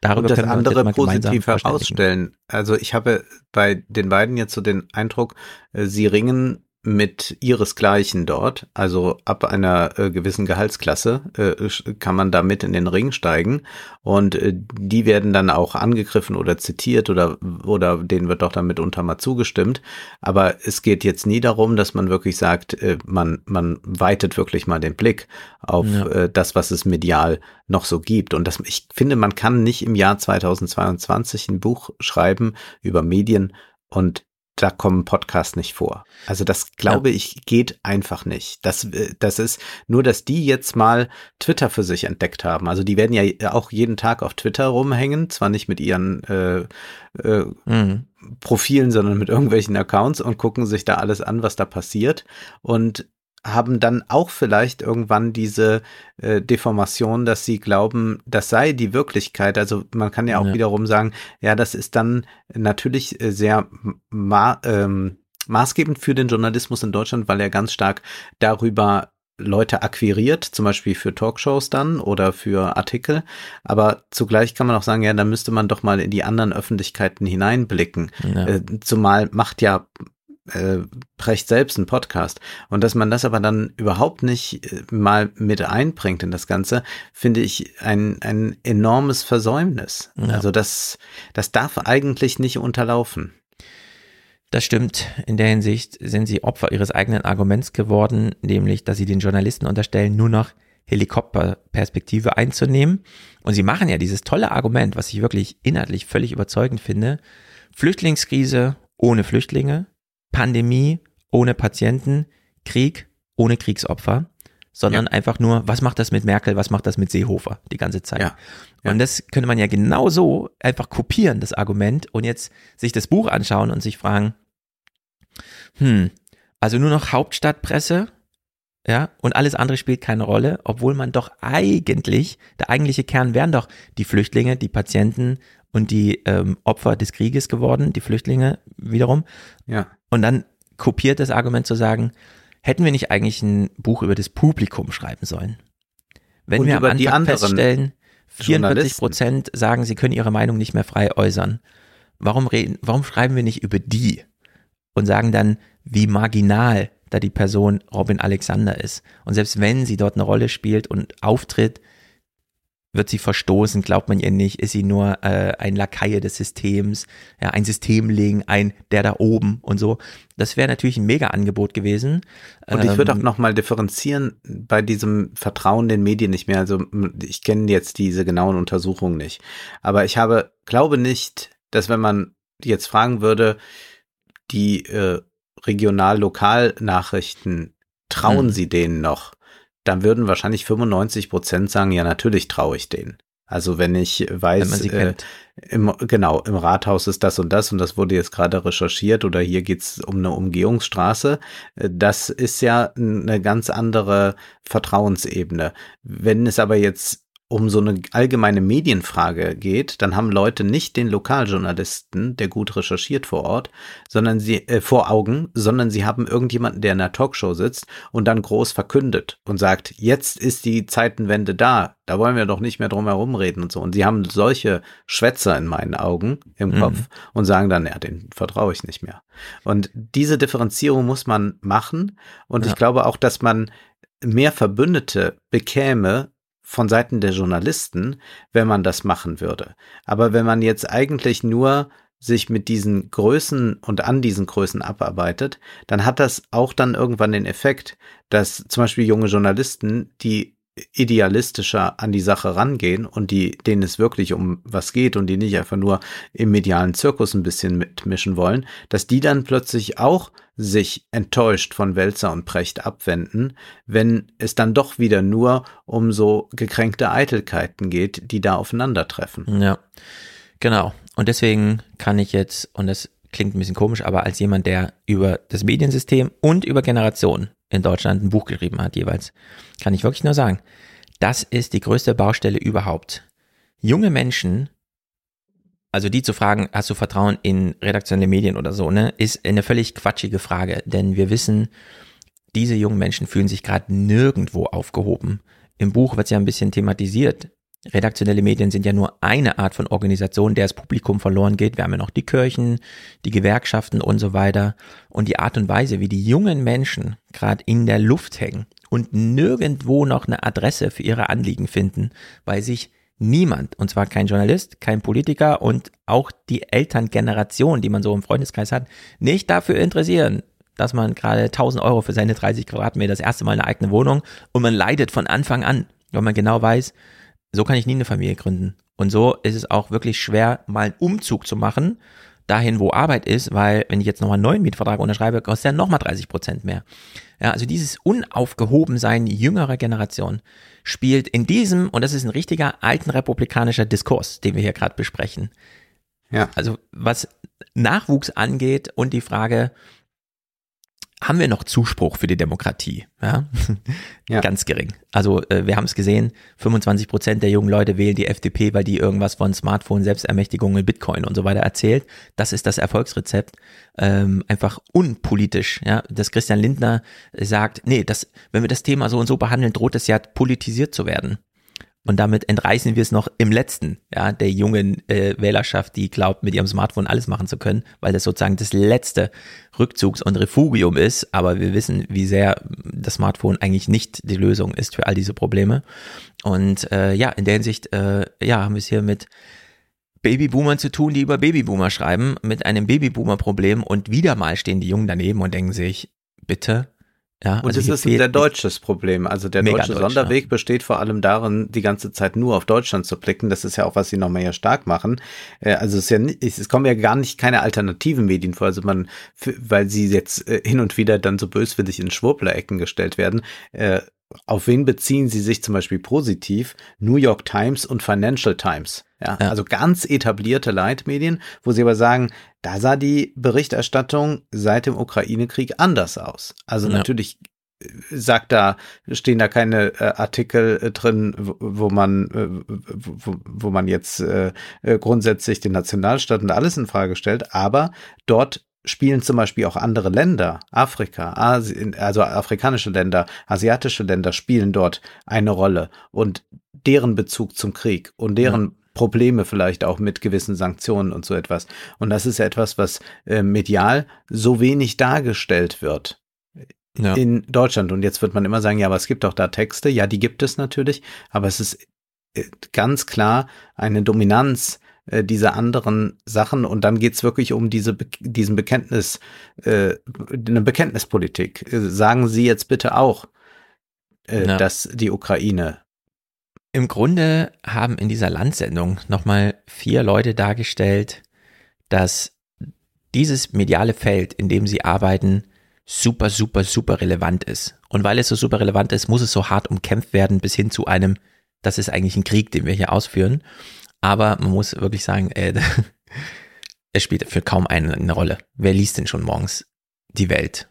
Darüber und das können andere positiv herausstellen. Also ich habe bei den beiden jetzt so den Eindruck, äh, sie ringen mit ihresgleichen dort, also ab einer äh, gewissen Gehaltsklasse, äh, kann man da mit in den Ring steigen und äh, die werden dann auch angegriffen oder zitiert oder, oder denen wird doch dann mitunter mal zugestimmt. Aber es geht jetzt nie darum, dass man wirklich sagt, äh, man, man weitet wirklich mal den Blick auf ja. äh, das, was es medial noch so gibt. Und das, ich finde, man kann nicht im Jahr 2022 ein Buch schreiben über Medien und da kommen Podcasts nicht vor. Also das glaube ja. ich geht einfach nicht. Das, äh, das ist nur, dass die jetzt mal Twitter für sich entdeckt haben. Also die werden ja auch jeden Tag auf Twitter rumhängen, zwar nicht mit ihren äh, äh, mhm. Profilen, sondern mit irgendwelchen Accounts und gucken sich da alles an, was da passiert. Und haben dann auch vielleicht irgendwann diese äh, Deformation, dass sie glauben, das sei die Wirklichkeit. Also man kann ja auch ja. wiederum sagen, ja, das ist dann natürlich äh, sehr ma ähm, maßgebend für den Journalismus in Deutschland, weil er ganz stark darüber Leute akquiriert, zum Beispiel für Talkshows dann oder für Artikel. Aber zugleich kann man auch sagen, ja, da müsste man doch mal in die anderen Öffentlichkeiten hineinblicken. Ja. Äh, zumal macht ja äh, Precht selbst einen Podcast. Und dass man das aber dann überhaupt nicht äh, mal mit einbringt in das Ganze, finde ich ein, ein enormes Versäumnis. Ja. Also das, das darf eigentlich nicht unterlaufen. Das stimmt. In der Hinsicht sind sie Opfer ihres eigenen Arguments geworden, nämlich, dass sie den Journalisten unterstellen, nur noch Helikopterperspektive einzunehmen. Und sie machen ja dieses tolle Argument, was ich wirklich inhaltlich völlig überzeugend finde. Flüchtlingskrise ohne Flüchtlinge, Pandemie ohne Patienten, Krieg ohne Kriegsopfer, sondern ja. einfach nur, was macht das mit Merkel, was macht das mit Seehofer die ganze Zeit. Ja. Ja. Und das könnte man ja genauso einfach kopieren, das Argument, und jetzt sich das Buch anschauen und sich fragen, hm, also nur noch Hauptstadtpresse, ja, und alles andere spielt keine Rolle, obwohl man doch eigentlich, der eigentliche Kern wären doch die Flüchtlinge, die Patienten und die ähm, Opfer des Krieges geworden, die Flüchtlinge wiederum. Ja. Und dann kopiert das Argument zu sagen, hätten wir nicht eigentlich ein Buch über das Publikum schreiben sollen? Wenn und wir am Anfang feststellen, 44 Prozent sagen, sie können ihre Meinung nicht mehr frei äußern. Warum reden, warum schreiben wir nicht über die? Und sagen dann, wie marginal da die Person Robin Alexander ist. Und selbst wenn sie dort eine Rolle spielt und auftritt, wird sie verstoßen, glaubt man ihr nicht, ist sie nur äh, ein Lakaie des Systems, ja, ein Systemling, ein der da oben und so. Das wäre natürlich ein Mega-Angebot gewesen. Und ich würde auch ähm, nochmal differenzieren bei diesem Vertrauen den Medien nicht mehr. Also ich kenne jetzt diese genauen Untersuchungen nicht. Aber ich habe, glaube nicht, dass wenn man jetzt fragen würde, die äh, Regional-Lokal-Nachrichten, trauen hm. sie denen noch? Dann würden wahrscheinlich 95 Prozent sagen, ja, natürlich traue ich denen. Also wenn ich weiß, wenn äh, im, genau, im Rathaus ist das und das und das wurde jetzt gerade recherchiert oder hier geht's um eine Umgehungsstraße, äh, das ist ja eine ganz andere Vertrauensebene. Wenn es aber jetzt um so eine allgemeine Medienfrage geht, dann haben Leute nicht den Lokaljournalisten, der gut recherchiert vor Ort, sondern sie äh, vor Augen, sondern sie haben irgendjemanden, der in einer Talkshow sitzt und dann groß verkündet und sagt, jetzt ist die Zeitenwende da, da wollen wir doch nicht mehr drum herum reden und so. Und sie haben solche Schwätzer in meinen Augen im mhm. Kopf und sagen dann, ja, den vertraue ich nicht mehr. Und diese Differenzierung muss man machen und ja. ich glaube auch, dass man mehr Verbündete bekäme, von Seiten der Journalisten, wenn man das machen würde. Aber wenn man jetzt eigentlich nur sich mit diesen Größen und an diesen Größen abarbeitet, dann hat das auch dann irgendwann den Effekt, dass zum Beispiel junge Journalisten, die idealistischer an die Sache rangehen und die, denen es wirklich um was geht und die nicht einfach nur im medialen Zirkus ein bisschen mitmischen wollen, dass die dann plötzlich auch sich enttäuscht von Welzer und Precht abwenden, wenn es dann doch wieder nur um so gekränkte Eitelkeiten geht, die da aufeinandertreffen. Ja, genau. Und deswegen kann ich jetzt, und das klingt ein bisschen komisch, aber als jemand, der über das Mediensystem und über Generationen in Deutschland ein Buch geschrieben hat, jeweils, kann ich wirklich nur sagen, das ist die größte Baustelle überhaupt. Junge Menschen, also die zu fragen, hast du Vertrauen in redaktionelle Medien oder so, ne, ist eine völlig quatschige Frage, denn wir wissen, diese jungen Menschen fühlen sich gerade nirgendwo aufgehoben. Im Buch wird es ja ein bisschen thematisiert. Redaktionelle Medien sind ja nur eine Art von Organisation, der das Publikum verloren geht. Wir haben ja noch die Kirchen, die Gewerkschaften und so weiter. Und die Art und Weise, wie die jungen Menschen gerade in der Luft hängen und nirgendwo noch eine Adresse für ihre Anliegen finden, weil sich niemand, und zwar kein Journalist, kein Politiker und auch die Elterngeneration, die man so im Freundeskreis hat, nicht dafür interessieren, dass man gerade 1000 Euro für seine 30 Quadratmeter das erste Mal eine eigene Wohnung und man leidet von Anfang an, weil man genau weiß, so kann ich nie eine Familie gründen. Und so ist es auch wirklich schwer, mal einen Umzug zu machen, dahin, wo Arbeit ist, weil wenn ich jetzt nochmal einen neuen Mietvertrag unterschreibe, kostet er nochmal 30 Prozent mehr. Ja, also dieses Unaufgehobensein jüngerer Generation spielt in diesem, und das ist ein richtiger alten republikanischer Diskurs, den wir hier gerade besprechen. Ja. Also was Nachwuchs angeht und die Frage, haben wir noch Zuspruch für die Demokratie. Ja? ja. Ganz gering. Also äh, wir haben es gesehen, 25 Prozent der jungen Leute wählen die FDP, weil die irgendwas von Smartphone, Selbstermächtigung Bitcoin und so weiter erzählt. Das ist das Erfolgsrezept. Ähm, einfach unpolitisch. Ja? Dass Christian Lindner sagt, nee, das, wenn wir das Thema so und so behandeln, droht es ja politisiert zu werden. Und damit entreißen wir es noch im letzten, ja, der jungen äh, Wählerschaft, die glaubt, mit ihrem Smartphone alles machen zu können, weil das sozusagen das letzte Rückzugs- und Refugium ist. Aber wir wissen, wie sehr das Smartphone eigentlich nicht die Lösung ist für all diese Probleme. Und äh, ja, in der Hinsicht, äh, ja, haben wir es hier mit Babyboomern zu tun, die über Babyboomer schreiben, mit einem Babyboomer-Problem und wieder mal stehen die Jungen daneben und denken sich, bitte, ja, und also es ist ein sehr deutsches Problem. Also der deutsche deutsch, Sonderweg ja. besteht vor allem darin, die ganze Zeit nur auf Deutschland zu blicken. Das ist ja auch, was sie nochmal hier stark machen. Äh, also es ist ja nicht, es kommen ja gar nicht keine alternativen Medien vor. Also man, weil sie jetzt äh, hin und wieder dann so böswillig in Schwurbler-Ecken gestellt werden. Auf wen beziehen sie sich zum Beispiel positiv? New York Times und Financial Times. Ja, ja, also ganz etablierte Leitmedien, wo sie aber sagen, da sah die Berichterstattung seit dem Ukraine-Krieg anders aus. Also ja. natürlich äh, sagt da, stehen da keine äh, Artikel äh, drin, wo, wo man, äh, wo, wo, man jetzt äh, äh, grundsätzlich den Nationalstaat und alles in Frage stellt, aber dort spielen zum Beispiel auch andere Länder, Afrika, Asien, also afrikanische Länder, asiatische Länder spielen dort eine Rolle und deren Bezug zum Krieg und deren ja. Probleme vielleicht auch mit gewissen Sanktionen und so etwas. Und das ist etwas, was äh, medial so wenig dargestellt wird. Ja. In Deutschland. Und jetzt wird man immer sagen, ja, aber es gibt doch da Texte. Ja, die gibt es natürlich. Aber es ist äh, ganz klar eine Dominanz äh, diese anderen Sachen und dann geht's wirklich um diese diesen Bekenntnis, äh, eine Bekenntnispolitik. Äh, sagen Sie jetzt bitte auch, äh, ja. dass die Ukraine im Grunde haben in dieser Landsendung nochmal vier Leute dargestellt, dass dieses mediale Feld, in dem sie arbeiten, super, super, super relevant ist. Und weil es so super relevant ist, muss es so hart umkämpft werden bis hin zu einem, das ist eigentlich ein Krieg, den wir hier ausführen. Aber man muss wirklich sagen, äh, es spielt für kaum einen eine Rolle. Wer liest denn schon morgens die Welt?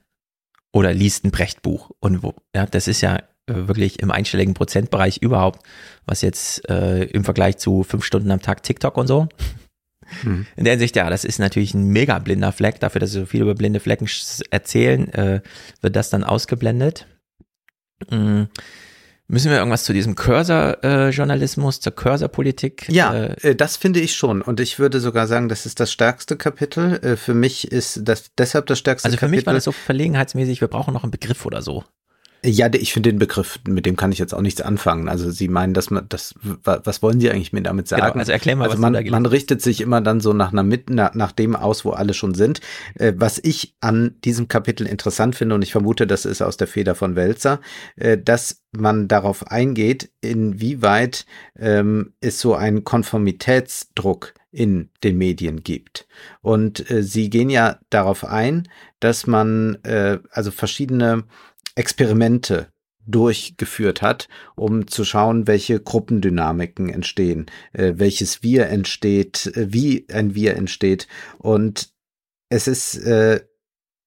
Oder liest ein Brechtbuch? Und wo, ja, das ist ja äh, wirklich im einstelligen Prozentbereich überhaupt, was jetzt äh, im Vergleich zu fünf Stunden am Tag TikTok und so. Hm. In der Hinsicht, ja, das ist natürlich ein mega blinder Fleck. Dafür, dass sie so viel über blinde Flecken erzählen, äh, wird das dann ausgeblendet. Mhm. Müssen wir irgendwas zu diesem Cursor-Journalismus, zur Cursor-Politik? Ja, äh, äh, das finde ich schon. Und ich würde sogar sagen, das ist das stärkste Kapitel. Äh, für mich ist das deshalb das stärkste Kapitel. Also für Kapitel. mich war das so verlegenheitsmäßig, wir brauchen noch einen Begriff oder so. Ja, ich finde den Begriff, mit dem kann ich jetzt auch nichts anfangen. Also Sie meinen, dass man das, was wollen Sie eigentlich mir damit genau, sagen? Genau, also erklär mal, also was man, man richtet sich immer dann so nach einer Mitte, nach, nach dem aus, wo alle schon sind. Äh, was ich an diesem Kapitel interessant finde, und ich vermute, das ist aus der Feder von Welzer, äh, dass man darauf eingeht, inwieweit ähm, es so einen Konformitätsdruck in den Medien gibt. Und äh, sie gehen ja darauf ein, dass man äh, also verschiedene Experimente durchgeführt hat, um zu schauen, welche Gruppendynamiken entstehen, äh, welches Wir entsteht, äh, wie ein Wir entsteht. Und es ist äh,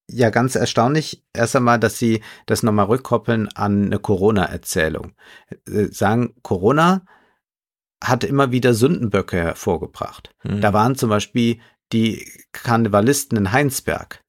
ja ganz erstaunlich, erst einmal, dass sie das nochmal rückkoppeln an eine Corona-Erzählung. Äh, sagen, Corona hat immer wieder Sündenböcke hervorgebracht. Mhm. Da waren zum Beispiel die Karnevalisten in Heinsberg.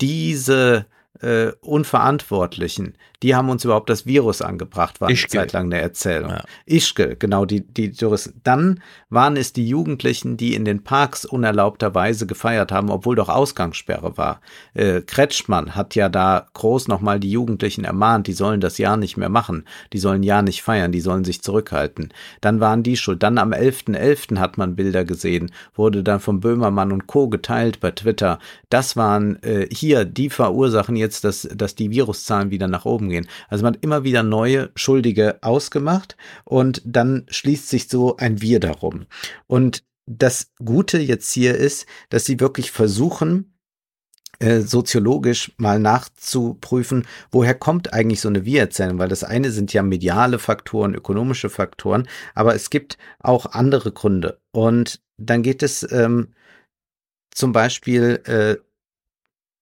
Diese äh, Unverantwortlichen, die haben uns überhaupt das Virus angebracht, war eine Zeit lang eine Erzählung. Ja. Ischgl, genau, die, die Touristen. Dann waren es die Jugendlichen, die in den Parks unerlaubterweise gefeiert haben, obwohl doch Ausgangssperre war. Äh, Kretschmann hat ja da groß nochmal die Jugendlichen ermahnt, die sollen das Jahr nicht mehr machen, die sollen ja nicht feiern, die sollen sich zurückhalten. Dann waren die schuld. Dann am 11.11. .11. hat man Bilder gesehen, wurde dann von Böhmermann und Co. geteilt bei Twitter. Das waren äh, hier, die verursachen jetzt, dass, dass die Viruszahlen wieder nach oben gehen. Also man hat immer wieder neue Schuldige ausgemacht und dann schließt sich so ein Wir darum. Und das Gute jetzt hier ist, dass sie wirklich versuchen, äh, soziologisch mal nachzuprüfen, woher kommt eigentlich so eine Wir-Erzählung, weil das eine sind ja mediale Faktoren, ökonomische Faktoren, aber es gibt auch andere Gründe. Und dann geht es ähm, zum Beispiel äh,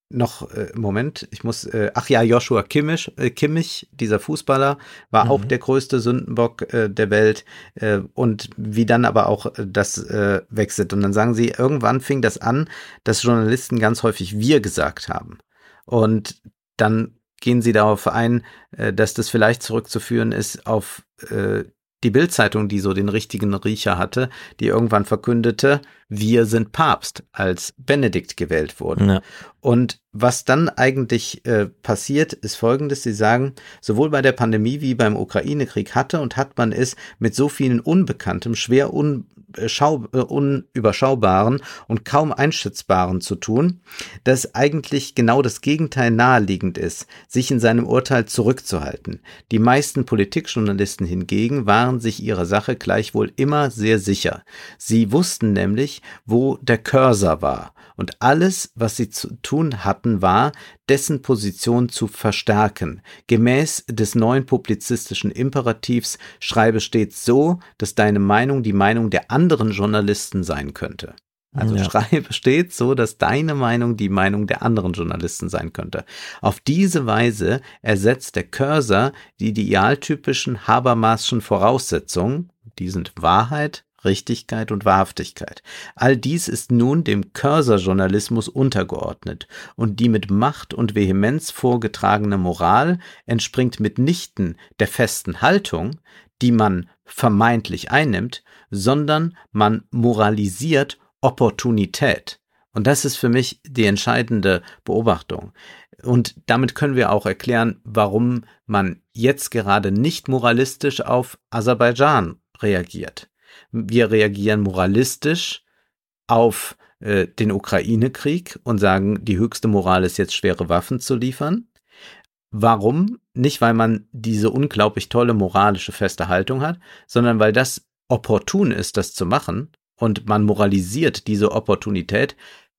noch, äh, Moment, ich muss, äh, ach ja, Joshua Kimmich, äh, Kimmich, dieser Fußballer, war mhm. auch der größte Sündenbock äh, der Welt äh, und wie dann aber auch äh, das äh, wechselt. Und dann sagen sie, irgendwann fing das an, dass Journalisten ganz häufig wir gesagt haben. Und dann gehen sie darauf ein, äh, dass das vielleicht zurückzuführen ist auf äh, die Bildzeitung, die so den richtigen Riecher hatte, die irgendwann verkündete, wir sind Papst, als Benedikt gewählt wurde. Ja. Und was dann eigentlich äh, passiert, ist folgendes. Sie sagen, sowohl bei der Pandemie wie beim Ukraine-Krieg hatte und hat man es mit so vielen Unbekanntem, schwer un Schau, äh, unüberschaubaren und kaum einschätzbaren zu tun, dass eigentlich genau das Gegenteil naheliegend ist, sich in seinem Urteil zurückzuhalten. Die meisten Politikjournalisten hingegen waren sich ihrer Sache gleichwohl immer sehr sicher. Sie wussten nämlich, wo der Cursor war und alles, was sie zu tun hatten, war, dessen Position zu verstärken. Gemäß des neuen publizistischen Imperativs schreibe stets so, dass deine Meinung die Meinung der anderen Journalisten sein könnte. Also ja. schreibe stets so, dass deine Meinung die Meinung der anderen Journalisten sein könnte. Auf diese Weise ersetzt der Cursor die idealtypischen Habermaschen Voraussetzungen, die sind Wahrheit, Richtigkeit und Wahrhaftigkeit. All dies ist nun dem Cursor-Journalismus untergeordnet und die mit Macht und Vehemenz vorgetragene Moral entspringt mitnichten der festen Haltung, die man vermeintlich einnimmt, sondern man moralisiert Opportunität. Und das ist für mich die entscheidende Beobachtung. Und damit können wir auch erklären, warum man jetzt gerade nicht moralistisch auf Aserbaidschan reagiert. Wir reagieren moralistisch auf äh, den Ukraine-Krieg und sagen, die höchste Moral ist jetzt schwere Waffen zu liefern. Warum? Nicht, weil man diese unglaublich tolle moralische feste Haltung hat, sondern weil das opportun ist, das zu machen und man moralisiert diese Opportunität.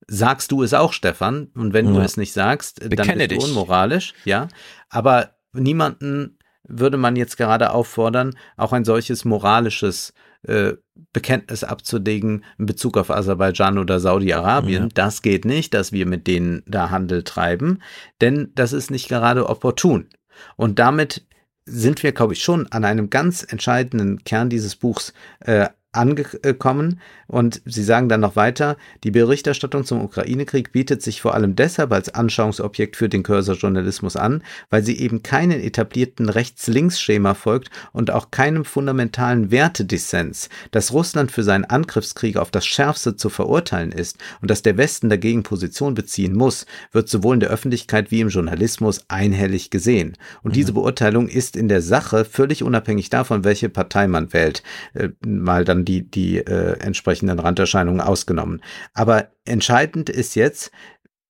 Sagst du es auch, Stefan? Und wenn ja. du es nicht sagst, dann Bekenne bist du unmoralisch, ja. Aber niemanden würde man jetzt gerade auffordern, auch ein solches moralisches äh, Bekenntnis abzulegen in Bezug auf Aserbaidschan oder Saudi-Arabien. Ja. Das geht nicht, dass wir mit denen da Handel treiben, denn das ist nicht gerade opportun. Und damit sind wir, glaube ich, schon an einem ganz entscheidenden Kern dieses Buchs äh, angekommen und sie sagen dann noch weiter, die Berichterstattung zum Ukraine-Krieg bietet sich vor allem deshalb als Anschauungsobjekt für den Cursor-Journalismus an, weil sie eben keinen etablierten Rechts-Links-Schema folgt und auch keinem fundamentalen Wertedissens, dass Russland für seinen Angriffskrieg auf das Schärfste zu verurteilen ist und dass der Westen dagegen Position beziehen muss, wird sowohl in der Öffentlichkeit wie im Journalismus einhellig gesehen. Und mhm. diese Beurteilung ist in der Sache völlig unabhängig davon, welche Partei man wählt. Äh, mal dann die, die äh, entsprechenden Randerscheinungen ausgenommen. Aber entscheidend ist jetzt,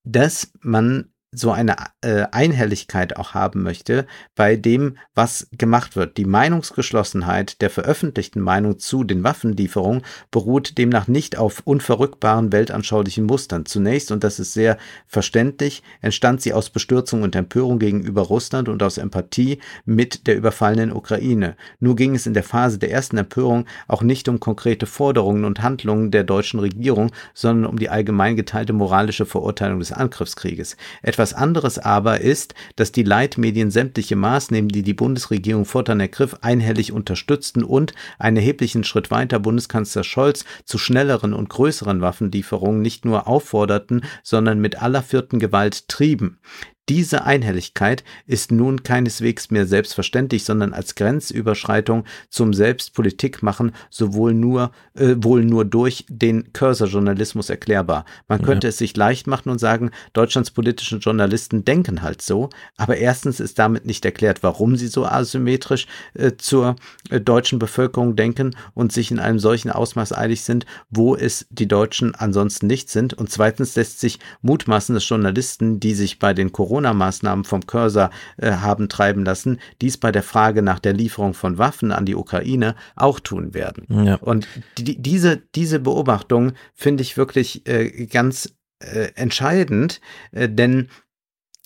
dass man so eine äh, Einhelligkeit auch haben möchte bei dem, was gemacht wird. Die Meinungsgeschlossenheit der veröffentlichten Meinung zu den Waffenlieferungen beruht demnach nicht auf unverrückbaren weltanschaulichen Mustern. Zunächst, und das ist sehr verständlich, entstand sie aus Bestürzung und Empörung gegenüber Russland und aus Empathie mit der überfallenen Ukraine. Nur ging es in der Phase der ersten Empörung auch nicht um konkrete Forderungen und Handlungen der deutschen Regierung, sondern um die allgemein geteilte moralische Verurteilung des Angriffskrieges. Etwas anderes aber ist, dass die Leitmedien sämtliche Maßnahmen, die die Bundesregierung fortan ergriff, einhellig unterstützten und einen erheblichen Schritt weiter Bundeskanzler Scholz zu schnelleren und größeren Waffenlieferungen nicht nur aufforderten, sondern mit aller vierten Gewalt trieben. Diese Einhelligkeit ist nun keineswegs mehr selbstverständlich, sondern als Grenzüberschreitung zum Selbstpolitikmachen sowohl nur, äh, wohl nur durch den Cursor-Journalismus erklärbar. Man könnte ja. es sich leicht machen und sagen, Deutschlands politische Journalisten denken halt so, aber erstens ist damit nicht erklärt, warum sie so asymmetrisch äh, zur äh, deutschen Bevölkerung denken und sich in einem solchen Ausmaß eilig sind, wo es die Deutschen ansonsten nicht sind. Und zweitens lässt sich mutmaßen, dass Journalisten, die sich bei den Corona Corona-Maßnahmen vom Cursor äh, haben treiben lassen, dies bei der Frage nach der Lieferung von Waffen an die Ukraine auch tun werden. Ja. Und die, diese, diese Beobachtung finde ich wirklich äh, ganz äh, entscheidend, äh, denn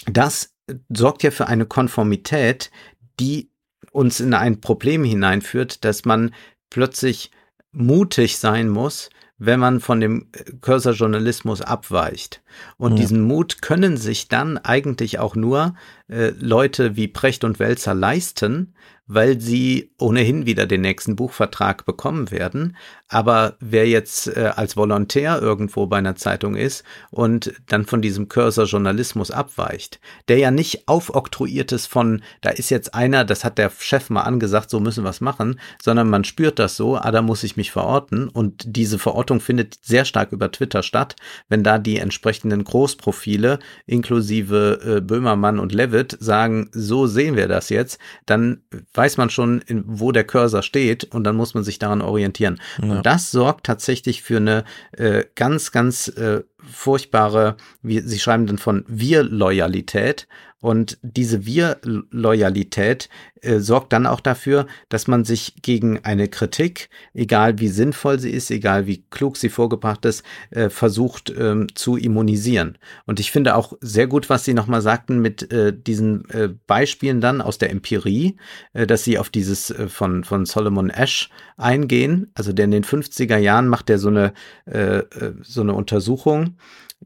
das sorgt ja für eine Konformität, die uns in ein Problem hineinführt, dass man plötzlich mutig sein muss, wenn man von dem Cursor-Journalismus abweicht. Und ja. diesen Mut können sich dann eigentlich auch nur äh, Leute wie Precht und Welzer leisten, weil sie ohnehin wieder den nächsten Buchvertrag bekommen werden. Aber wer jetzt äh, als Volontär irgendwo bei einer Zeitung ist und dann von diesem Cursor-Journalismus abweicht, der ja nicht aufoktroyiert ist von, da ist jetzt einer, das hat der Chef mal angesagt, so müssen wir es machen, sondern man spürt das so, ah, da muss ich mich verorten. Und diese Verortung findet sehr stark über Twitter statt, wenn da die entsprechenden Großprofile inklusive äh, Böhmermann und Levitt sagen, so sehen wir das jetzt, dann weiß man schon, wo der Cursor steht und dann muss man sich daran orientieren. Ja. Und das sorgt tatsächlich für eine äh, ganz, ganz äh, furchtbare, wie Sie schreiben dann von Wir-Loyalität. Und diese Wir-Loyalität äh, sorgt dann auch dafür, dass man sich gegen eine Kritik, egal wie sinnvoll sie ist, egal wie klug sie vorgebracht ist, äh, versucht ähm, zu immunisieren. Und ich finde auch sehr gut, was Sie nochmal sagten mit äh, diesen äh, Beispielen dann aus der Empirie, äh, dass Sie auf dieses äh, von, von Solomon Ash eingehen. Also der in den 50er Jahren macht der so eine, äh, äh, so eine Untersuchung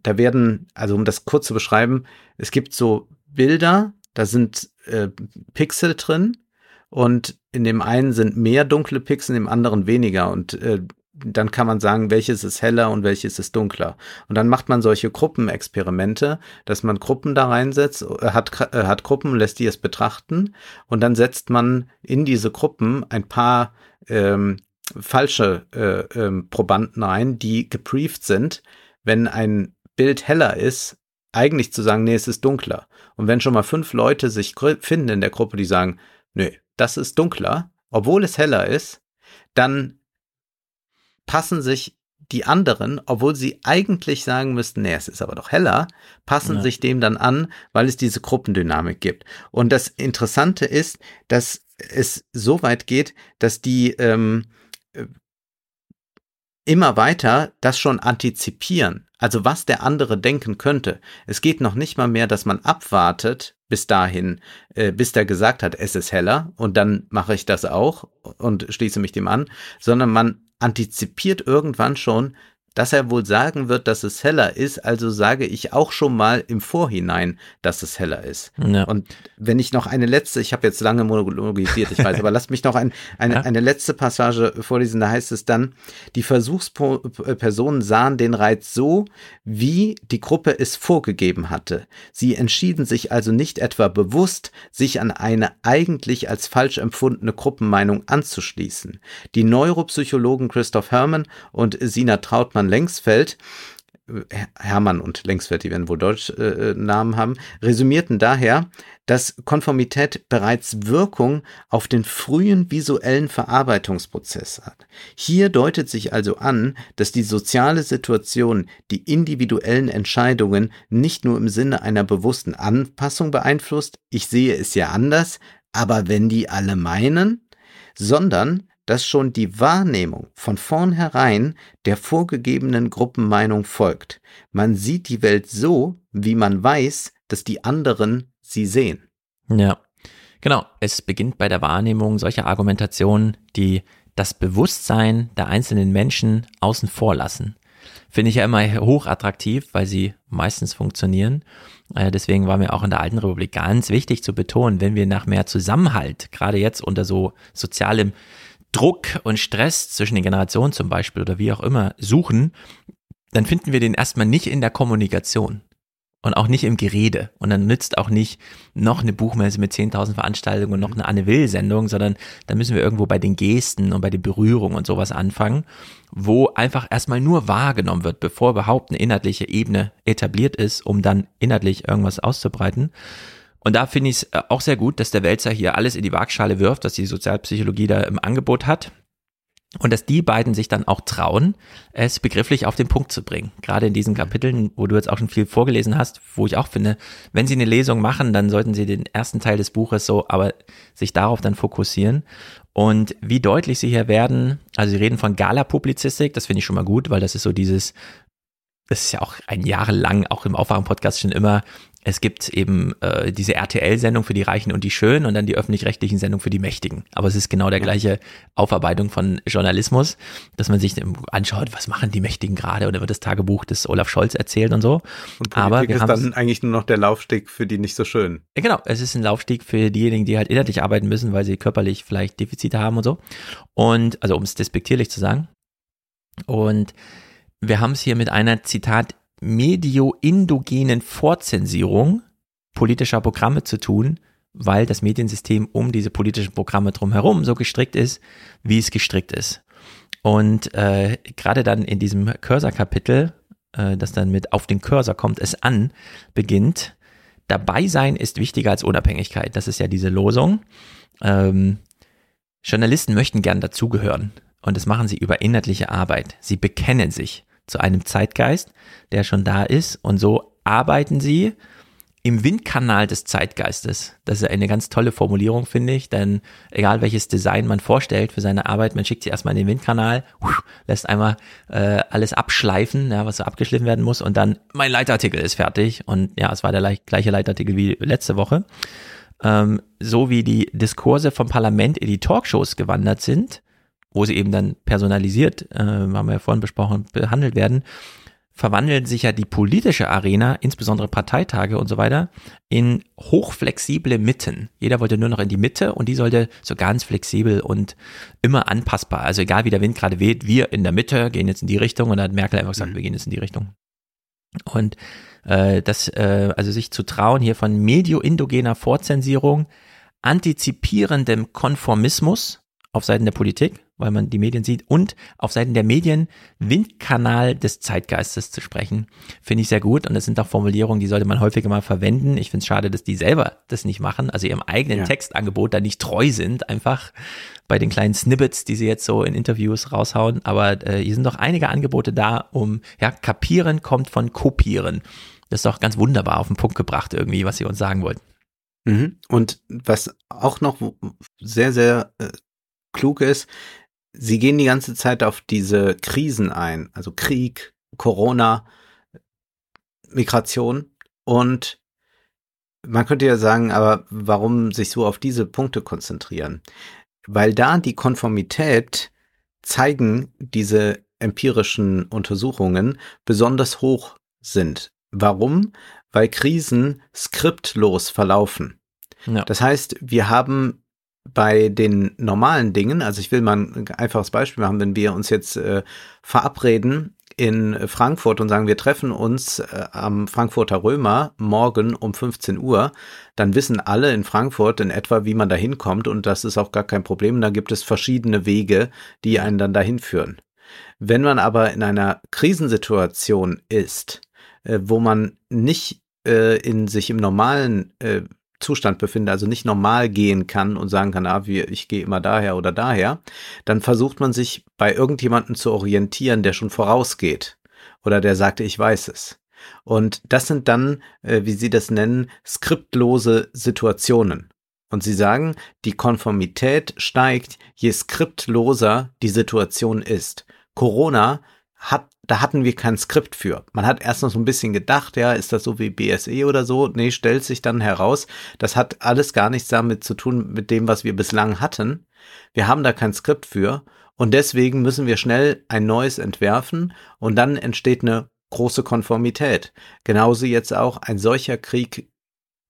da werden, also um das kurz zu beschreiben, es gibt so Bilder, da sind äh, Pixel drin und in dem einen sind mehr dunkle Pixel, in dem anderen weniger und äh, dann kann man sagen, welches ist heller und welches ist dunkler. Und dann macht man solche Gruppenexperimente, dass man Gruppen da reinsetzt, äh, hat, äh, hat Gruppen, lässt die es betrachten und dann setzt man in diese Gruppen ein paar ähm, falsche äh, ähm, Probanden rein, die gebrieft sind, wenn ein Bild heller ist, eigentlich zu sagen, nee, es ist dunkler. Und wenn schon mal fünf Leute sich finden in der Gruppe, die sagen, nö, das ist dunkler, obwohl es heller ist, dann passen sich die anderen, obwohl sie eigentlich sagen müssten, nee, es ist aber doch heller, passen ja. sich dem dann an, weil es diese Gruppendynamik gibt. Und das Interessante ist, dass es so weit geht, dass die ähm, immer weiter das schon antizipieren. Also was der andere denken könnte. Es geht noch nicht mal mehr, dass man abwartet bis dahin, äh, bis der gesagt hat, es ist heller und dann mache ich das auch und schließe mich dem an, sondern man antizipiert irgendwann schon, dass er wohl sagen wird, dass es heller ist, also sage ich auch schon mal im Vorhinein, dass es heller ist. Ja. Und wenn ich noch eine letzte, ich habe jetzt lange monologisiert, ich weiß, aber lasst mich noch ein, eine, ja. eine letzte Passage vorlesen, da heißt es dann, die Versuchspersonen sahen den Reiz so, wie die Gruppe es vorgegeben hatte. Sie entschieden sich also nicht etwa bewusst, sich an eine eigentlich als falsch empfundene Gruppenmeinung anzuschließen. Die Neuropsychologen Christoph Herrmann und Sina Trautmann-Lengsfeld Hermann und Längsfeld, die werden wohl Deutschnamen äh, haben, resümierten daher, dass Konformität bereits Wirkung auf den frühen visuellen Verarbeitungsprozess hat. Hier deutet sich also an, dass die soziale Situation die individuellen Entscheidungen nicht nur im Sinne einer bewussten Anpassung beeinflusst, ich sehe es ja anders, aber wenn die alle meinen, sondern dass schon die Wahrnehmung von vornherein der vorgegebenen Gruppenmeinung folgt. Man sieht die Welt so, wie man weiß, dass die anderen sie sehen. Ja, genau. Es beginnt bei der Wahrnehmung solcher Argumentationen, die das Bewusstsein der einzelnen Menschen außen vor lassen. Finde ich ja immer hochattraktiv, weil sie meistens funktionieren. Äh, deswegen war mir auch in der Alten Republik ganz wichtig zu betonen, wenn wir nach mehr Zusammenhalt, gerade jetzt unter so sozialem Druck und Stress zwischen den Generationen zum Beispiel oder wie auch immer suchen, dann finden wir den erstmal nicht in der Kommunikation und auch nicht im Gerede. Und dann nützt auch nicht noch eine Buchmesse mit 10.000 Veranstaltungen und noch eine Anne Will-Sendung, sondern da müssen wir irgendwo bei den Gesten und bei den Berührungen und sowas anfangen, wo einfach erstmal nur wahrgenommen wird, bevor überhaupt eine inhaltliche Ebene etabliert ist, um dann inhaltlich irgendwas auszubreiten. Und da finde ich es äh, auch sehr gut, dass der Wälzer hier alles in die Waagschale wirft, dass die Sozialpsychologie da im Angebot hat. Und dass die beiden sich dann auch trauen, es begrifflich auf den Punkt zu bringen. Gerade in diesen Kapiteln, wo du jetzt auch schon viel vorgelesen hast, wo ich auch finde, wenn sie eine Lesung machen, dann sollten sie den ersten Teil des Buches so, aber sich darauf dann fokussieren. Und wie deutlich sie hier werden, also sie reden von Gala-Publizistik, das finde ich schon mal gut, weil das ist so dieses, das ist ja auch ein Jahre lang, auch im Aufwachen-Podcast schon immer es gibt eben äh, diese RTL-Sendung für die Reichen und die Schönen und dann die öffentlich-rechtlichen Sendungen für die Mächtigen. Aber es ist genau der gleiche Aufarbeitung von Journalismus, dass man sich anschaut, was machen die Mächtigen gerade oder wird das Tagebuch des Olaf Scholz erzählt und so. Und Politik Aber wir ist dann eigentlich nur noch der Laufsteg für die nicht so schön. Genau, es ist ein Laufsteg für diejenigen, die halt inhaltlich arbeiten müssen, weil sie körperlich vielleicht Defizite haben und so. Und also um es despektierlich zu sagen. Und wir haben es hier mit einer Zitat medioindogenen Vorzensierung politischer Programme zu tun, weil das Mediensystem um diese politischen Programme drumherum so gestrickt ist, wie es gestrickt ist. Und äh, gerade dann in diesem Cursor-Kapitel, äh, das dann mit auf den Cursor kommt es an, beginnt, dabei sein ist wichtiger als Unabhängigkeit. Das ist ja diese Losung. Ähm, Journalisten möchten gern dazugehören und das machen sie über inhaltliche Arbeit. Sie bekennen sich zu einem Zeitgeist, der schon da ist. Und so arbeiten sie im Windkanal des Zeitgeistes. Das ist eine ganz tolle Formulierung, finde ich, denn egal welches Design man vorstellt für seine Arbeit, man schickt sie erstmal in den Windkanal, lässt einmal äh, alles abschleifen, ja, was so abgeschliffen werden muss und dann mein Leitartikel ist fertig und ja, es war der gleiche Leitartikel wie letzte Woche. Ähm, so wie die Diskurse vom Parlament in die Talkshows gewandert sind, wo sie eben dann personalisiert, äh, haben wir ja vorhin besprochen, behandelt werden, verwandeln sich ja die politische Arena, insbesondere Parteitage und so weiter, in hochflexible Mitten. Jeder wollte nur noch in die Mitte und die sollte so ganz flexibel und immer anpassbar. Also egal wie der Wind gerade weht, wir in der Mitte gehen jetzt in die Richtung und dann hat Merkel einfach gesagt, mhm. wir gehen jetzt in die Richtung. Und äh, das, äh, also sich zu trauen hier von medioindogener Vorzensierung, antizipierendem Konformismus auf Seiten der Politik, weil man die Medien sieht, und auf Seiten der Medien Windkanal des Zeitgeistes zu sprechen, finde ich sehr gut. Und das sind auch Formulierungen, die sollte man häufiger mal verwenden. Ich finde es schade, dass die selber das nicht machen, also ihrem eigenen ja. Textangebot da nicht treu sind, einfach bei den kleinen Snippets, die sie jetzt so in Interviews raushauen. Aber äh, hier sind doch einige Angebote da, um, ja, kapieren kommt von kopieren. Das ist doch ganz wunderbar auf den Punkt gebracht irgendwie, was sie uns sagen wollten. Mhm. Und was auch noch sehr, sehr äh, klug ist, sie gehen die ganze Zeit auf diese Krisen ein, also Krieg, Corona, Migration und man könnte ja sagen, aber warum sich so auf diese Punkte konzentrieren? Weil da die Konformität zeigen diese empirischen Untersuchungen besonders hoch sind. Warum? Weil Krisen skriptlos verlaufen. Ja. Das heißt, wir haben bei den normalen Dingen, also ich will mal ein einfaches Beispiel machen, wenn wir uns jetzt äh, verabreden in Frankfurt und sagen, wir treffen uns äh, am Frankfurter Römer morgen um 15 Uhr, dann wissen alle in Frankfurt in etwa, wie man da hinkommt und das ist auch gar kein Problem. Da gibt es verschiedene Wege, die einen dann dahin führen. Wenn man aber in einer Krisensituation ist, äh, wo man nicht äh, in sich im normalen äh, Zustand befinde, also nicht normal gehen kann und sagen kann, ah, wie, ich gehe immer daher oder daher, dann versucht man sich bei irgendjemandem zu orientieren, der schon vorausgeht oder der sagte, ich weiß es. Und das sind dann, äh, wie Sie das nennen, skriptlose Situationen. Und Sie sagen, die Konformität steigt, je skriptloser die Situation ist. Corona hat da hatten wir kein Skript für. Man hat erst noch so ein bisschen gedacht, ja, ist das so wie BSE oder so? Nee, stellt sich dann heraus, das hat alles gar nichts damit zu tun mit dem, was wir bislang hatten. Wir haben da kein Skript für und deswegen müssen wir schnell ein neues entwerfen und dann entsteht eine große Konformität. Genauso jetzt auch ein solcher Krieg,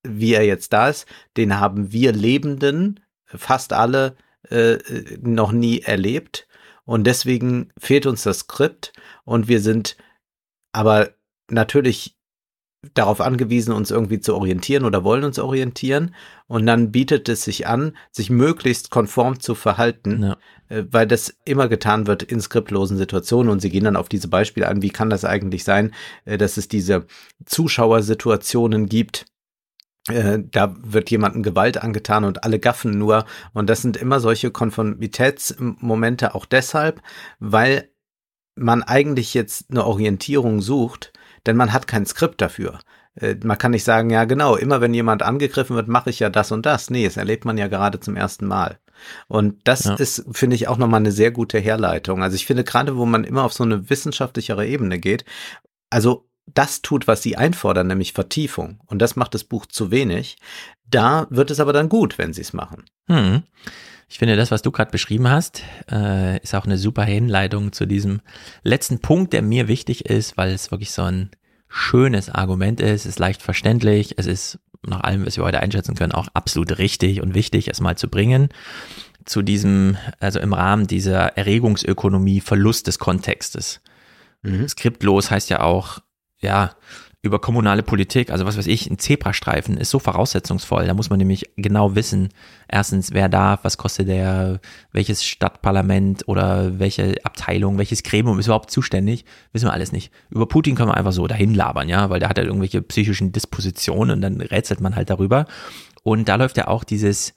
wie er jetzt da ist, den haben wir Lebenden, fast alle, äh, noch nie erlebt und deswegen fehlt uns das Skript und wir sind aber natürlich darauf angewiesen, uns irgendwie zu orientieren oder wollen uns orientieren. Und dann bietet es sich an, sich möglichst konform zu verhalten, ja. Äh, weil das immer getan wird in skriptlosen Situationen. Und sie gehen dann auf diese Beispiele an, wie kann das eigentlich sein, äh, dass es diese Zuschauersituationen gibt, äh, da wird jemandem Gewalt angetan und alle gaffen nur. Und das sind immer solche Konformitätsmomente auch deshalb, weil man eigentlich jetzt eine Orientierung sucht, denn man hat kein Skript dafür. Äh, man kann nicht sagen, ja genau, immer wenn jemand angegriffen wird, mache ich ja das und das. Nee, das erlebt man ja gerade zum ersten Mal. Und das ja. ist, finde ich, auch nochmal eine sehr gute Herleitung. Also ich finde gerade, wo man immer auf so eine wissenschaftlichere Ebene geht, also das tut, was sie einfordern, nämlich Vertiefung, und das macht das Buch zu wenig, da wird es aber dann gut, wenn sie es machen. Hm. Ich finde, das, was du gerade beschrieben hast, äh, ist auch eine super Hinleitung zu diesem letzten Punkt, der mir wichtig ist, weil es wirklich so ein schönes Argument ist, es ist leicht verständlich, es ist nach allem, was wir heute einschätzen können, auch absolut richtig und wichtig, es mal zu bringen. Zu diesem, also im Rahmen dieser Erregungsökonomie, Verlust des Kontextes. Mhm. Skriptlos heißt ja auch, ja, über kommunale Politik, also was weiß ich, ein Zebrastreifen ist so voraussetzungsvoll. Da muss man nämlich genau wissen, erstens, wer darf, was kostet der, welches Stadtparlament oder welche Abteilung, welches Gremium ist überhaupt zuständig, wissen wir alles nicht. Über Putin können wir einfach so dahin labern, ja, weil der hat halt irgendwelche psychischen Dispositionen und dann rätselt man halt darüber. Und da läuft ja auch dieses,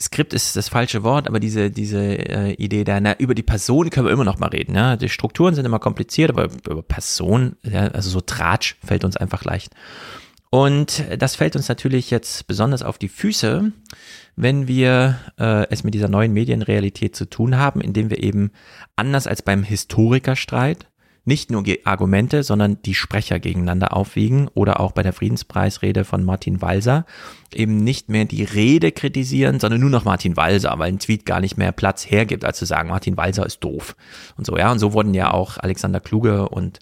Skript ist das falsche Wort, aber diese, diese äh, Idee da, na, über die Person können wir immer noch mal reden. Ja? Die Strukturen sind immer kompliziert, aber über Person, ja, also so Tratsch fällt uns einfach leicht. Und das fällt uns natürlich jetzt besonders auf die Füße, wenn wir äh, es mit dieser neuen Medienrealität zu tun haben, indem wir eben anders als beim Historikerstreit nicht nur Argumente, sondern die Sprecher gegeneinander aufwiegen oder auch bei der Friedenspreisrede von Martin Walser eben nicht mehr die Rede kritisieren, sondern nur noch Martin Walser, weil ein Tweet gar nicht mehr Platz hergibt, als zu sagen, Martin Walser ist doof und so, ja. Und so wurden ja auch Alexander Kluge und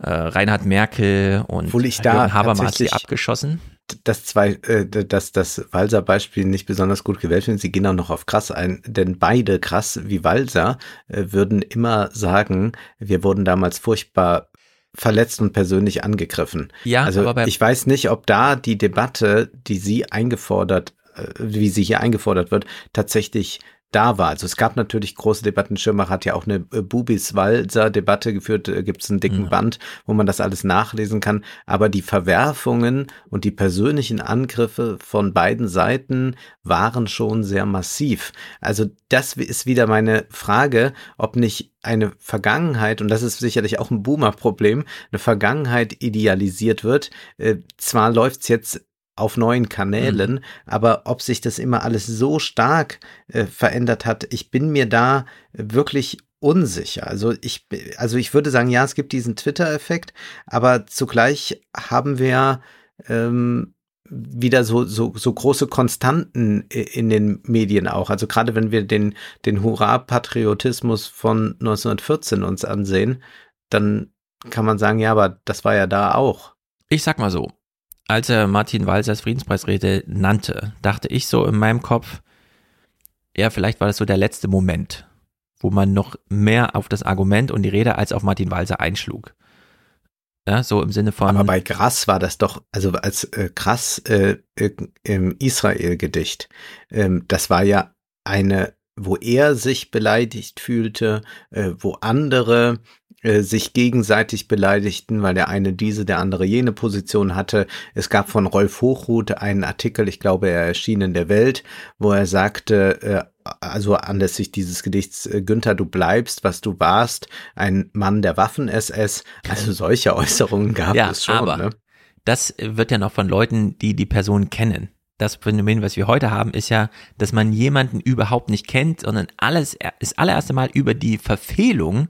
äh, Reinhard Merkel und Jürgen Habermas abgeschossen das zwei, äh, dass das Walser Beispiel nicht besonders gut gewählt finde. Sie gehen auch noch auf krass ein, denn beide krass wie Walser äh, würden immer sagen, wir wurden damals furchtbar verletzt und persönlich angegriffen. Ja, also aber ich weiß nicht, ob da die Debatte, die Sie eingefordert, äh, wie sie hier eingefordert wird, tatsächlich da war. Also es gab natürlich große Debatten. Schirmacher hat ja auch eine äh, Bubis-Walser-Debatte geführt. Äh, Gibt es einen dicken ja. Band, wo man das alles nachlesen kann. Aber die Verwerfungen und die persönlichen Angriffe von beiden Seiten waren schon sehr massiv. Also das ist wieder meine Frage, ob nicht eine Vergangenheit, und das ist sicherlich auch ein Boomer-Problem, eine Vergangenheit idealisiert wird. Äh, zwar läuft's jetzt auf neuen Kanälen, mhm. aber ob sich das immer alles so stark äh, verändert hat, ich bin mir da wirklich unsicher. Also ich, also ich würde sagen, ja, es gibt diesen Twitter-Effekt, aber zugleich haben wir ähm, wieder so, so, so große Konstanten in den Medien auch. Also gerade wenn wir den, den Hurra-Patriotismus von 1914 uns ansehen, dann kann man sagen, ja, aber das war ja da auch. Ich sag mal so, als er Martin Walser als Friedenspreisrede nannte, dachte ich so in meinem Kopf, ja, vielleicht war das so der letzte Moment, wo man noch mehr auf das Argument und die Rede als auf Martin Walser einschlug. Ja, so im Sinne von. Aber bei Grass war das doch, also als äh, Grass äh, im Israel-Gedicht, ähm, das war ja eine, wo er sich beleidigt fühlte, äh, wo andere äh, sich gegenseitig beleidigten, weil der eine diese, der andere jene Position hatte. Es gab von Rolf Hochhuth einen Artikel, ich glaube, er erschien in der Welt, wo er sagte, äh, also anlässlich dieses Gedichts, äh, Günther, du bleibst, was du warst, ein Mann der Waffen-SS. Also solche Äußerungen gab ja, es schon. Aber ne? das wird ja noch von Leuten, die die Person kennen das Phänomen, was wir heute haben, ist ja, dass man jemanden überhaupt nicht kennt, sondern alles, das allererste Mal über die Verfehlung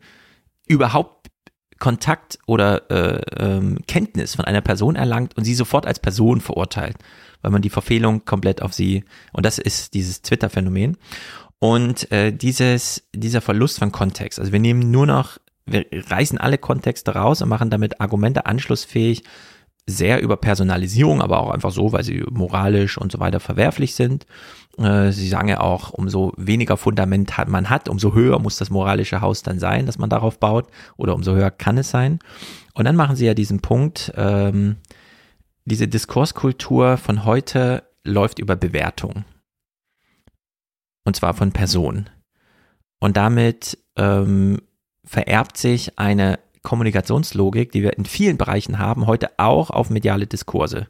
überhaupt Kontakt oder äh, ähm, Kenntnis von einer Person erlangt und sie sofort als Person verurteilt, weil man die Verfehlung komplett auf sie, und das ist dieses Twitter-Phänomen. Und äh, dieses, dieser Verlust von Kontext, also wir nehmen nur noch, wir reißen alle Kontexte raus und machen damit Argumente anschlussfähig, sehr über Personalisierung, aber auch einfach so, weil sie moralisch und so weiter verwerflich sind. Äh, sie sagen ja auch, umso weniger Fundament hat man hat, umso höher muss das moralische Haus dann sein, dass man darauf baut, oder umso höher kann es sein. Und dann machen sie ja diesen Punkt, ähm, diese Diskurskultur von heute läuft über Bewertung. Und zwar von Personen. Und damit ähm, vererbt sich eine Kommunikationslogik, die wir in vielen Bereichen haben, heute auch auf mediale Diskurse.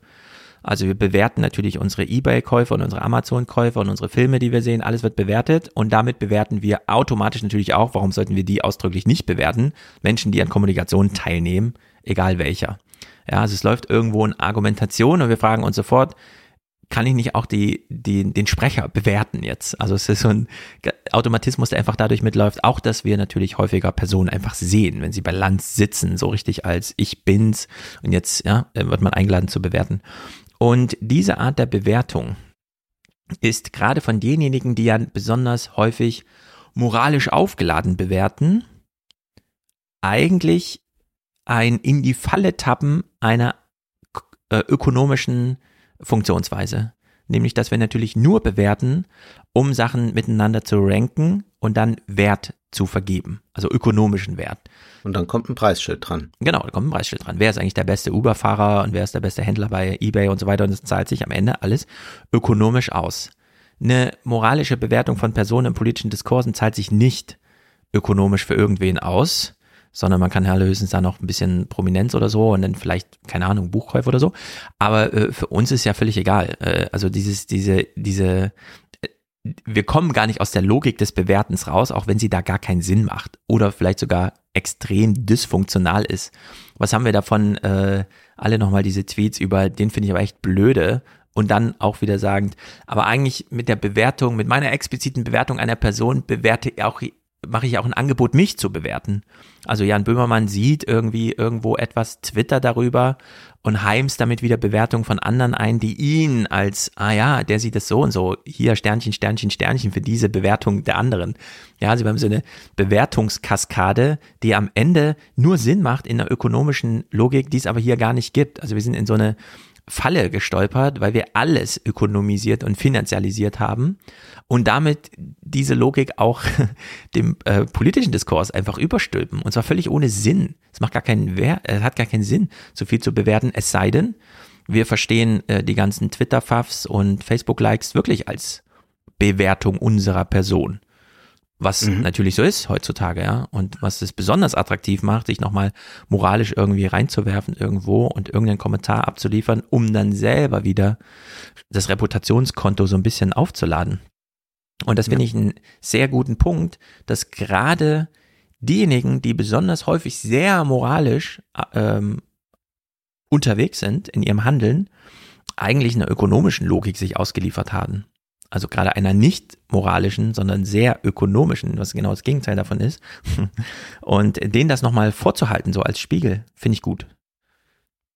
Also wir bewerten natürlich unsere eBay-Käufer und unsere Amazon-Käufer und unsere Filme, die wir sehen, alles wird bewertet und damit bewerten wir automatisch natürlich auch, warum sollten wir die ausdrücklich nicht bewerten, Menschen, die an Kommunikation teilnehmen, egal welcher. Ja, also es läuft irgendwo in Argumentation und wir fragen uns sofort, kann ich nicht auch die, die, den Sprecher bewerten jetzt? Also es ist so ein Automatismus, der einfach dadurch mitläuft, auch dass wir natürlich häufiger Personen einfach sehen, wenn sie bei Lanz sitzen, so richtig als ich bin's und jetzt ja, wird man eingeladen zu bewerten. Und diese Art der Bewertung ist gerade von denjenigen, die ja besonders häufig moralisch aufgeladen bewerten, eigentlich ein in die Falle tappen einer äh, ökonomischen Funktionsweise. Nämlich, dass wir natürlich nur bewerten, um Sachen miteinander zu ranken und dann Wert zu vergeben, also ökonomischen Wert. Und dann kommt ein Preisschild dran. Genau, da kommt ein Preisschild dran. Wer ist eigentlich der beste Uber-Fahrer und wer ist der beste Händler bei eBay und so weiter und das zahlt sich am Ende alles ökonomisch aus. Eine moralische Bewertung von Personen in politischen Diskursen zahlt sich nicht ökonomisch für irgendwen aus, sondern man kann ja höchstens da noch ein bisschen Prominenz oder so und dann vielleicht, keine Ahnung, Buchkäufe oder so. Aber äh, für uns ist ja völlig egal. Äh, also dieses, diese, diese, äh, wir kommen gar nicht aus der Logik des Bewertens raus, auch wenn sie da gar keinen Sinn macht oder vielleicht sogar extrem dysfunktional ist. Was haben wir davon? Äh, alle nochmal diese Tweets über, den finde ich aber echt blöde. Und dann auch wieder sagend, aber eigentlich mit der Bewertung, mit meiner expliziten Bewertung einer Person bewerte auch mache ich auch ein Angebot, mich zu bewerten. Also Jan Böhmermann sieht irgendwie irgendwo etwas, Twitter darüber und heimst damit wieder Bewertungen von anderen ein, die ihn als, ah ja, der sieht das so und so, hier Sternchen, Sternchen, Sternchen für diese Bewertung der anderen. Ja, also wir haben so eine Bewertungskaskade, die am Ende nur Sinn macht in der ökonomischen Logik, die es aber hier gar nicht gibt. Also wir sind in so eine Falle gestolpert, weil wir alles ökonomisiert und finanzialisiert haben und damit diese Logik auch dem äh, politischen Diskurs einfach überstülpen und zwar völlig ohne Sinn. Es macht gar keinen Wert, es hat gar keinen Sinn, so viel zu bewerten, es sei denn, wir verstehen äh, die ganzen Twitter-Fuffs und Facebook-Likes wirklich als Bewertung unserer Person was mhm. natürlich so ist heutzutage, ja, und was es besonders attraktiv macht, sich nochmal moralisch irgendwie reinzuwerfen irgendwo und irgendeinen Kommentar abzuliefern, um dann selber wieder das Reputationskonto so ein bisschen aufzuladen. Und das finde ich einen sehr guten Punkt, dass gerade diejenigen, die besonders häufig sehr moralisch ähm, unterwegs sind in ihrem Handeln, eigentlich einer ökonomischen Logik sich ausgeliefert haben also gerade einer nicht moralischen, sondern sehr ökonomischen, was genau das Gegenteil davon ist. Und denen das nochmal vorzuhalten, so als Spiegel, finde ich gut.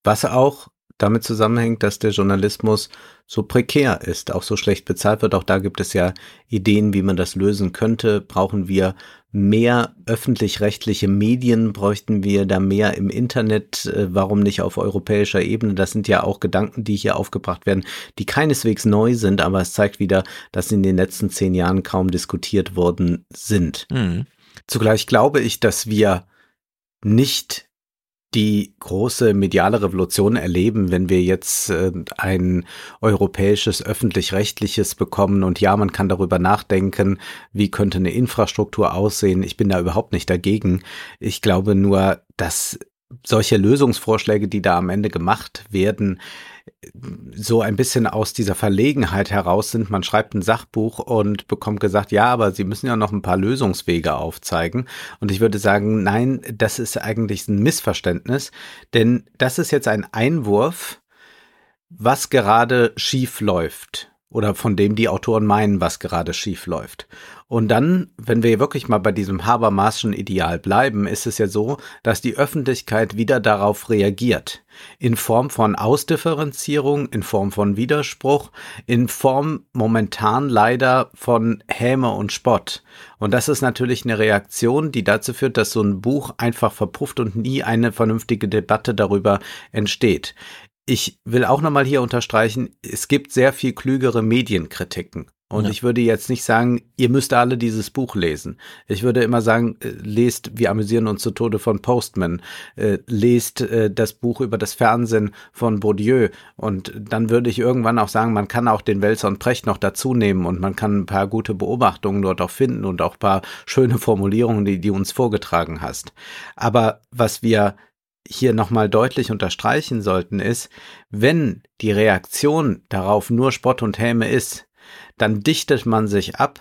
Was auch damit zusammenhängt, dass der Journalismus so prekär ist, auch so schlecht bezahlt wird. Auch da gibt es ja Ideen, wie man das lösen könnte. Brauchen wir mehr öffentlich-rechtliche Medien? Bräuchten wir da mehr im Internet? Äh, warum nicht auf europäischer Ebene? Das sind ja auch Gedanken, die hier aufgebracht werden, die keineswegs neu sind, aber es zeigt wieder, dass in den letzten zehn Jahren kaum diskutiert worden sind. Mhm. Zugleich glaube ich, dass wir nicht die große mediale Revolution erleben, wenn wir jetzt äh, ein europäisches öffentlich-rechtliches bekommen. Und ja, man kann darüber nachdenken, wie könnte eine Infrastruktur aussehen. Ich bin da überhaupt nicht dagegen. Ich glaube nur, dass solche Lösungsvorschläge, die da am Ende gemacht werden, so ein bisschen aus dieser Verlegenheit heraus sind. Man schreibt ein Sachbuch und bekommt gesagt, ja, aber Sie müssen ja noch ein paar Lösungswege aufzeigen. Und ich würde sagen, nein, das ist eigentlich ein Missverständnis, denn das ist jetzt ein Einwurf, was gerade schief läuft oder von dem die Autoren meinen, was gerade schief läuft. Und dann, wenn wir wirklich mal bei diesem Habermaschen Ideal bleiben, ist es ja so, dass die Öffentlichkeit wieder darauf reagiert. In Form von Ausdifferenzierung, in Form von Widerspruch, in Form momentan leider von Häme und Spott. Und das ist natürlich eine Reaktion, die dazu führt, dass so ein Buch einfach verpufft und nie eine vernünftige Debatte darüber entsteht ich will auch nochmal hier unterstreichen, es gibt sehr viel klügere Medienkritiken. Und ja. ich würde jetzt nicht sagen, ihr müsst alle dieses Buch lesen. Ich würde immer sagen, äh, lest Wir amüsieren uns zu Tode von Postman, äh, lest äh, das Buch über das Fernsehen von Bourdieu. Und dann würde ich irgendwann auch sagen, man kann auch den Welser und Precht noch dazu nehmen und man kann ein paar gute Beobachtungen dort auch finden und auch ein paar schöne Formulierungen, die, die uns vorgetragen hast. Aber was wir hier nochmal deutlich unterstreichen sollten, ist, wenn die Reaktion darauf nur Spott und Häme ist, dann dichtet man sich ab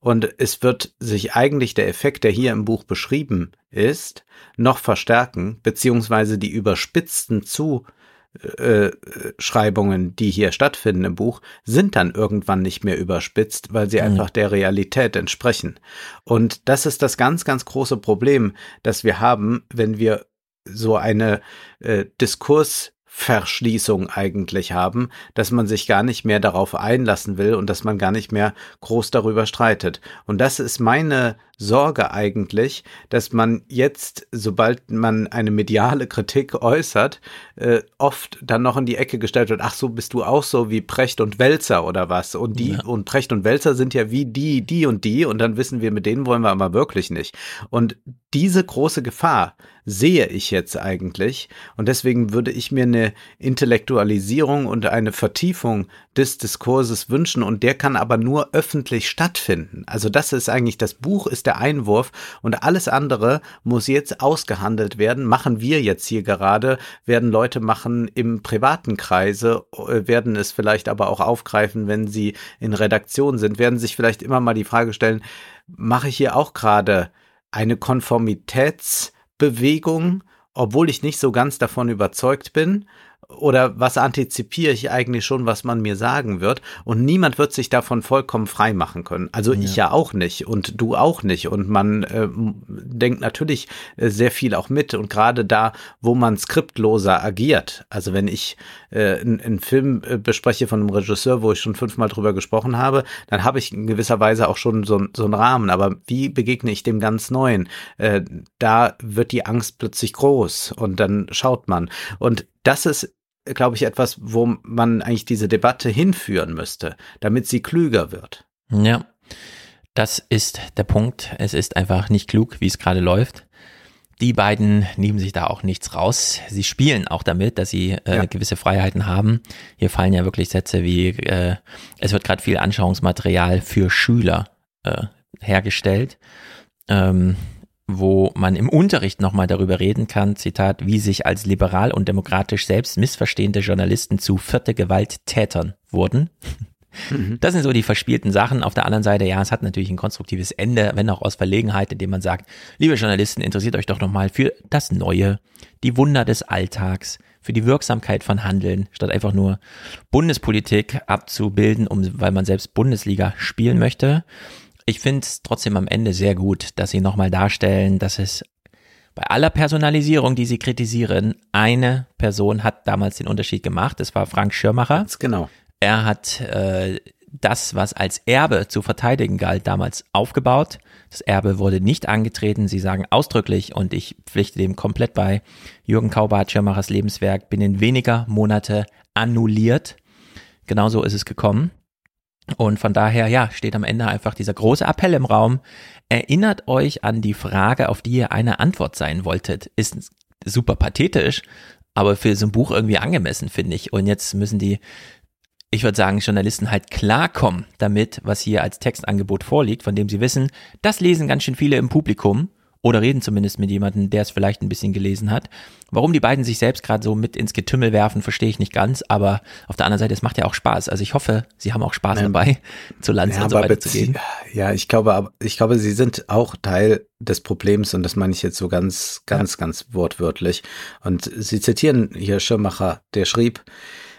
und es wird sich eigentlich der Effekt, der hier im Buch beschrieben ist, noch verstärken, beziehungsweise die überspitzten Zuschreibungen, die hier stattfinden im Buch, sind dann irgendwann nicht mehr überspitzt, weil sie mhm. einfach der Realität entsprechen. Und das ist das ganz, ganz große Problem, das wir haben, wenn wir so eine äh, Diskurs Verschließung eigentlich haben, dass man sich gar nicht mehr darauf einlassen will und dass man gar nicht mehr groß darüber streitet. Und das ist meine Sorge eigentlich, dass man jetzt, sobald man eine mediale Kritik äußert, äh, oft dann noch in die Ecke gestellt wird, ach so, bist du auch so wie Precht und Welzer oder was? Und die ja. und Precht und Welzer sind ja wie die, die und die und dann wissen wir, mit denen wollen wir aber wirklich nicht. Und diese große Gefahr sehe ich jetzt eigentlich und deswegen würde ich mir eine Intellektualisierung und eine Vertiefung des Diskurses wünschen und der kann aber nur öffentlich stattfinden. Also das ist eigentlich das Buch ist der Einwurf und alles andere muss jetzt ausgehandelt werden. Machen wir jetzt hier gerade, werden Leute machen im privaten Kreise, äh, werden es vielleicht aber auch aufgreifen, wenn sie in Redaktion sind, werden sich vielleicht immer mal die Frage stellen, mache ich hier auch gerade eine Konformitätsbewegung, obwohl ich nicht so ganz davon überzeugt bin? Oder was antizipiere ich eigentlich schon, was man mir sagen wird? Und niemand wird sich davon vollkommen frei machen können. Also ja. ich ja auch nicht und du auch nicht. Und man äh, denkt natürlich äh, sehr viel auch mit. Und gerade da, wo man skriptloser agiert, also wenn ich äh, einen Film äh, bespreche von einem Regisseur, wo ich schon fünfmal drüber gesprochen habe, dann habe ich in gewisser Weise auch schon so, so einen Rahmen. Aber wie begegne ich dem ganz Neuen? Äh, da wird die Angst plötzlich groß und dann schaut man. Und das ist glaube ich, etwas, wo man eigentlich diese Debatte hinführen müsste, damit sie klüger wird. Ja, das ist der Punkt. Es ist einfach nicht klug, wie es gerade läuft. Die beiden nehmen sich da auch nichts raus. Sie spielen auch damit, dass sie äh, ja. gewisse Freiheiten haben. Hier fallen ja wirklich Sätze wie, äh, es wird gerade viel Anschauungsmaterial für Schüler äh, hergestellt. Ähm, wo man im Unterricht nochmal darüber reden kann, Zitat, wie sich als liberal und demokratisch selbst missverstehende Journalisten zu vierte Gewalttätern wurden. Mhm. Das sind so die verspielten Sachen. Auf der anderen Seite, ja, es hat natürlich ein konstruktives Ende, wenn auch aus Verlegenheit, indem man sagt, liebe Journalisten, interessiert euch doch nochmal für das Neue, die Wunder des Alltags, für die Wirksamkeit von Handeln, statt einfach nur Bundespolitik abzubilden, um, weil man selbst Bundesliga spielen möchte. Ich finde es trotzdem am Ende sehr gut, dass sie nochmal darstellen, dass es bei aller Personalisierung, die sie kritisieren, eine Person hat damals den Unterschied gemacht. Das war Frank Schirmacher. Ganz genau. Er hat äh, das, was als Erbe zu verteidigen galt, damals aufgebaut. Das Erbe wurde nicht angetreten. Sie sagen ausdrücklich, und ich pflichte dem komplett bei, Jürgen Kaubart, Schirmachers Lebenswerk, binnen weniger Monate annulliert. Genauso ist es gekommen. Und von daher, ja, steht am Ende einfach dieser große Appell im Raum. Erinnert euch an die Frage, auf die ihr eine Antwort sein wolltet. Ist super pathetisch, aber für so ein Buch irgendwie angemessen, finde ich. Und jetzt müssen die ich würde sagen, Journalisten halt klarkommen damit, was hier als Textangebot vorliegt, von dem sie wissen, das lesen ganz schön viele im Publikum oder reden zumindest mit jemandem, der es vielleicht ein bisschen gelesen hat. Warum die beiden sich selbst gerade so mit ins Getümmel werfen, verstehe ich nicht ganz, aber auf der anderen Seite, es macht ja auch Spaß. Also ich hoffe, sie haben auch Spaß ja. dabei, zu Lanz ja, und so weiter zu gehen. Ja, ich glaube, ich glaube, sie sind auch Teil des Problems und das meine ich jetzt so ganz, ganz, ganz wortwörtlich. Und sie zitieren hier Schirmacher, der schrieb,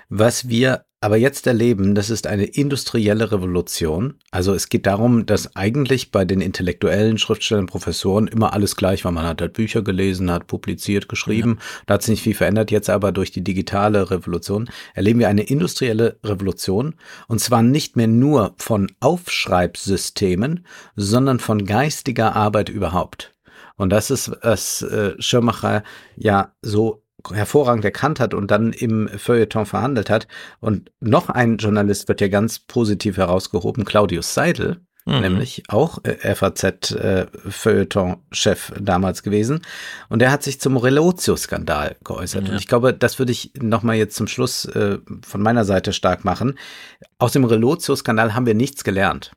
was wir aber jetzt erleben, das ist eine industrielle Revolution. Also es geht darum, dass eigentlich bei den intellektuellen Schriftstellern, Professoren immer alles gleich war. Man hat halt Bücher gelesen, hat publiziert, geschrieben. Ja. Da hat sich nicht viel verändert. Jetzt aber durch die digitale Revolution erleben wir eine industrielle Revolution. Und zwar nicht mehr nur von Aufschreibsystemen, sondern von geistiger Arbeit überhaupt. Und das ist, was äh, Schirmacher ja so hervorragend erkannt hat und dann im Feuilleton verhandelt hat. Und noch ein Journalist wird ja ganz positiv herausgehoben, Claudius Seidel, mhm. nämlich auch äh, FAZ-Feuilleton-Chef äh, damals gewesen. Und der hat sich zum Relotio-Skandal geäußert. Ja. Und ich glaube, das würde ich nochmal jetzt zum Schluss äh, von meiner Seite stark machen. Aus dem Relotio-Skandal haben wir nichts gelernt.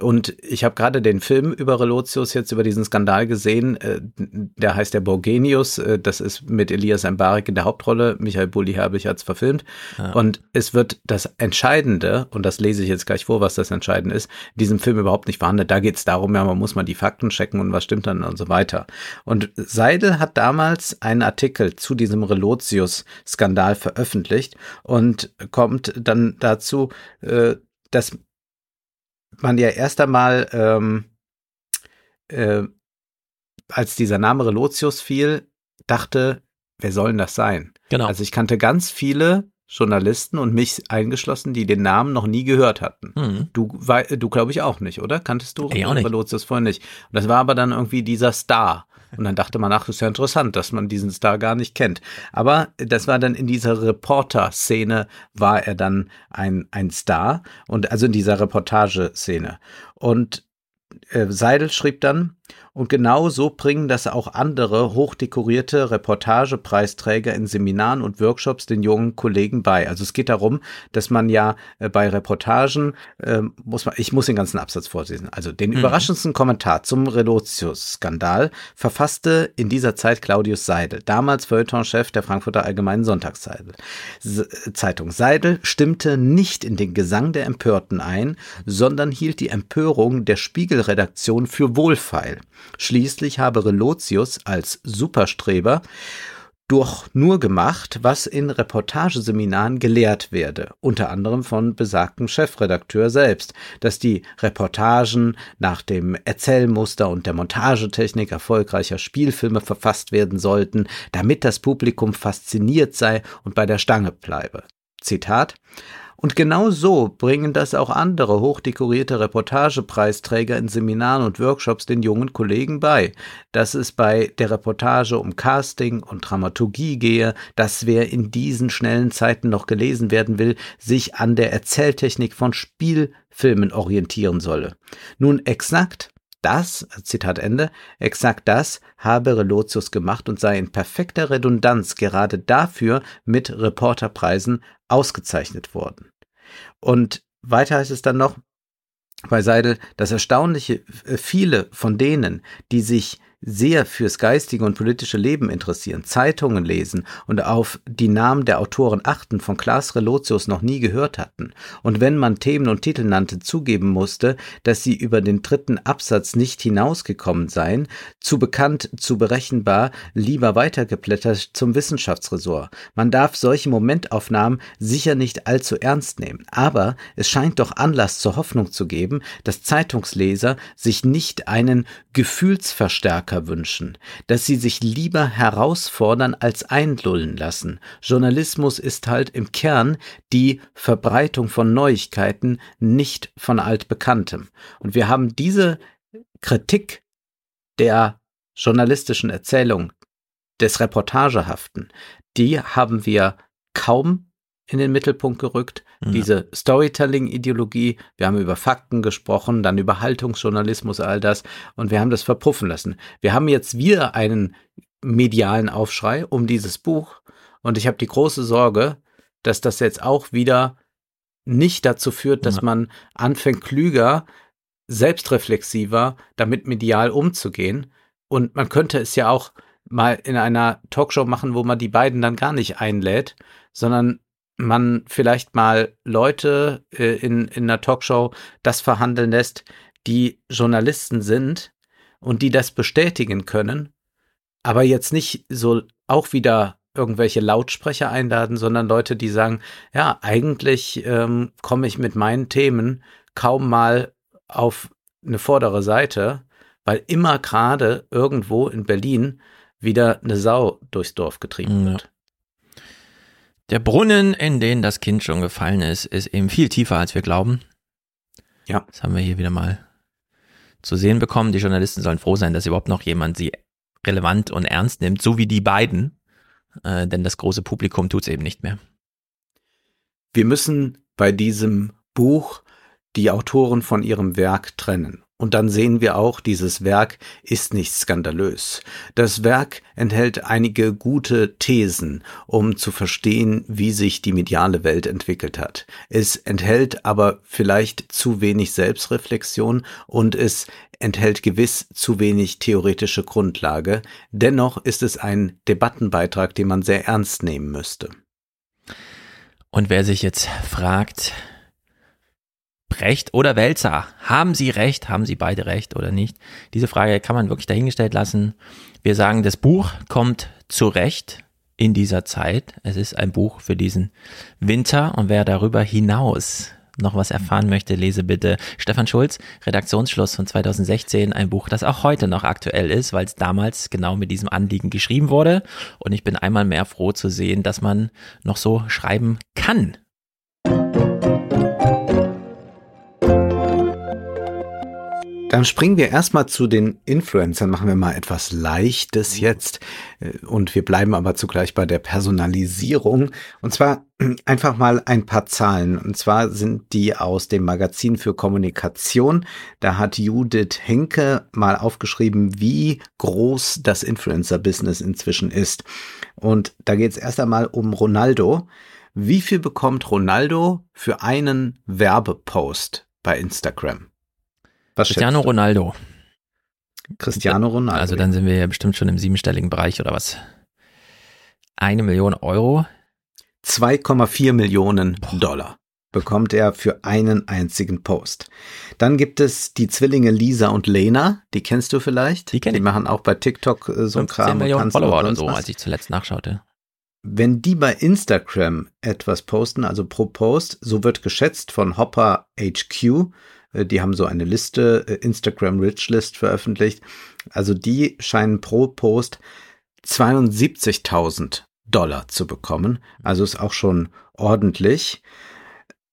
Und ich habe gerade den Film über Relotius jetzt über diesen Skandal gesehen. Äh, der heißt der Borgenius. Äh, das ist mit Elias Mbarek in der Hauptrolle. Michael Bulli Herbig hat es verfilmt. Ja. Und es wird das Entscheidende, und das lese ich jetzt gleich vor, was das Entscheidende ist, in diesem Film überhaupt nicht verhandelt. Da geht es darum, ja, man muss mal die Fakten checken und was stimmt dann und so weiter. Und Seidel hat damals einen Artikel zu diesem Relotius-Skandal veröffentlicht und kommt dann dazu, äh, dass man ja erst einmal, ähm, äh, als dieser Name Relotius fiel, dachte, wer soll denn das sein? Genau. Also ich kannte ganz viele Journalisten und mich eingeschlossen, die den Namen noch nie gehört hatten. Mhm. Du, du glaube ich auch nicht, oder? Kanntest du Relotius vorher nicht? Und das war aber dann irgendwie dieser Star. Und dann dachte man, ach, ist ja interessant, dass man diesen Star gar nicht kennt. Aber das war dann in dieser Reporter-Szene war er dann ein, ein Star und also in dieser Reportageszene. Und äh, Seidel schrieb dann, und genau so bringen das auch andere hochdekorierte Reportagepreisträger in Seminaren und Workshops den jungen Kollegen bei. Also es geht darum, dass man ja äh, bei Reportagen, äh, muss man, ich muss den ganzen Absatz vorsehen. Also den mhm. überraschendsten Kommentar zum Relotius-Skandal verfasste in dieser Zeit Claudius Seidel, damals Feuilleton-Chef der Frankfurter Allgemeinen Sonntagszeitung. Seidel stimmte nicht in den Gesang der Empörten ein, sondern hielt die Empörung der Spiegelredaktion für wohlfeil. Schließlich habe Relotius als Superstreber durch nur gemacht, was in Reportageseminaren gelehrt werde, unter anderem von besagtem Chefredakteur selbst, dass die Reportagen nach dem Erzählmuster und der Montagetechnik erfolgreicher Spielfilme verfasst werden sollten, damit das Publikum fasziniert sei und bei der Stange bleibe. Zitat und genau so bringen das auch andere hochdekorierte Reportagepreisträger in Seminaren und Workshops den jungen Kollegen bei, dass es bei der Reportage um Casting und Dramaturgie gehe, dass wer in diesen schnellen Zeiten noch gelesen werden will, sich an der Erzähltechnik von Spielfilmen orientieren solle. Nun exakt das, Zitat Ende, exakt das habe Relotius gemacht und sei in perfekter Redundanz gerade dafür mit Reporterpreisen ausgezeichnet worden. Und weiter heißt es dann noch bei Seidel, das Erstaunliche, äh, viele von denen, die sich sehr fürs geistige und politische Leben interessieren, Zeitungen lesen und auf die Namen der Autoren achten, von Klaas Relotius noch nie gehört hatten, und wenn man Themen und Titel nannte, zugeben musste, dass sie über den dritten Absatz nicht hinausgekommen seien, zu bekannt, zu berechenbar, lieber weitergeblättert zum Wissenschaftsresort. Man darf solche Momentaufnahmen sicher nicht allzu ernst nehmen, aber es scheint doch Anlass zur Hoffnung zu geben, dass Zeitungsleser sich nicht einen Gefühlsverstärker Handwerker wünschen, dass sie sich lieber herausfordern als einlullen lassen. Journalismus ist halt im Kern die Verbreitung von Neuigkeiten, nicht von altbekanntem. Und wir haben diese Kritik der journalistischen Erzählung, des Reportagehaften, die haben wir kaum in den Mittelpunkt gerückt. Ja. Diese Storytelling-Ideologie, wir haben über Fakten gesprochen, dann über Haltungsjournalismus, all das, und wir haben das verpuffen lassen. Wir haben jetzt wieder einen medialen Aufschrei um dieses Buch, und ich habe die große Sorge, dass das jetzt auch wieder nicht dazu führt, dass ja. man anfängt, klüger, selbstreflexiver damit medial umzugehen. Und man könnte es ja auch mal in einer Talkshow machen, wo man die beiden dann gar nicht einlädt, sondern man vielleicht mal Leute äh, in, in einer Talkshow das verhandeln lässt, die Journalisten sind und die das bestätigen können, aber jetzt nicht so auch wieder irgendwelche Lautsprecher einladen, sondern Leute, die sagen, ja, eigentlich ähm, komme ich mit meinen Themen kaum mal auf eine vordere Seite, weil immer gerade irgendwo in Berlin wieder eine Sau durchs Dorf getrieben wird. Der Brunnen, in den das Kind schon gefallen ist, ist eben viel tiefer, als wir glauben. Ja. Das haben wir hier wieder mal zu sehen bekommen. Die Journalisten sollen froh sein, dass überhaupt noch jemand sie relevant und ernst nimmt, so wie die beiden. Äh, denn das große Publikum tut es eben nicht mehr. Wir müssen bei diesem Buch die Autoren von ihrem Werk trennen. Und dann sehen wir auch, dieses Werk ist nicht skandalös. Das Werk enthält einige gute Thesen, um zu verstehen, wie sich die mediale Welt entwickelt hat. Es enthält aber vielleicht zu wenig Selbstreflexion und es enthält gewiss zu wenig theoretische Grundlage. Dennoch ist es ein Debattenbeitrag, den man sehr ernst nehmen müsste. Und wer sich jetzt fragt, Brecht oder Welzer? Haben sie recht? Haben sie beide recht oder nicht? Diese Frage kann man wirklich dahingestellt lassen. Wir sagen, das Buch kommt zu Recht in dieser Zeit. Es ist ein Buch für diesen Winter und wer darüber hinaus noch was erfahren möchte, lese bitte Stefan Schulz, Redaktionsschluss von 2016, ein Buch, das auch heute noch aktuell ist, weil es damals genau mit diesem Anliegen geschrieben wurde. Und ich bin einmal mehr froh zu sehen, dass man noch so schreiben kann. Dann springen wir erstmal zu den Influencern, machen wir mal etwas Leichtes jetzt äh, und wir bleiben aber zugleich bei der Personalisierung und zwar einfach mal ein paar Zahlen und zwar sind die aus dem Magazin für Kommunikation. Da hat Judith Henke mal aufgeschrieben, wie groß das Influencer-Business inzwischen ist und da geht es erst einmal um Ronaldo. Wie viel bekommt Ronaldo für einen Werbepost bei Instagram? Was Cristiano Ronaldo. Cristiano Ronaldo. Also dann sind wir ja bestimmt schon im siebenstelligen Bereich oder was? Eine Million Euro? 2,4 Millionen Boah. Dollar bekommt er für einen einzigen Post. Dann gibt es die Zwillinge Lisa und Lena, die kennst du vielleicht? Die kenne ich. Die machen auch bei TikTok äh, so ein Kram. Millionen Follower oder so, was. als ich zuletzt nachschaute. Wenn die bei Instagram etwas posten, also pro Post, so wird geschätzt von Hopper HQ, die haben so eine Liste, äh, Instagram Rich List veröffentlicht. Also die scheinen pro Post 72.000 Dollar zu bekommen. Also ist auch schon ordentlich.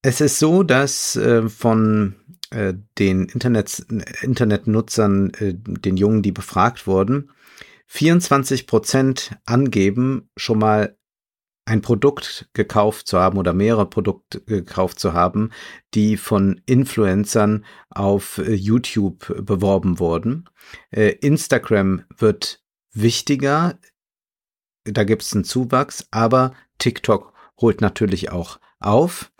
Es ist so, dass äh, von äh, den Internet, Internetnutzern, äh, den Jungen, die befragt wurden, 24 Prozent angeben, schon mal ein Produkt gekauft zu haben oder mehrere Produkte gekauft zu haben, die von Influencern auf äh, YouTube beworben wurden. Äh, Instagram wird wichtiger, da gibt es einen Zuwachs, aber TikTok holt natürlich auch auf.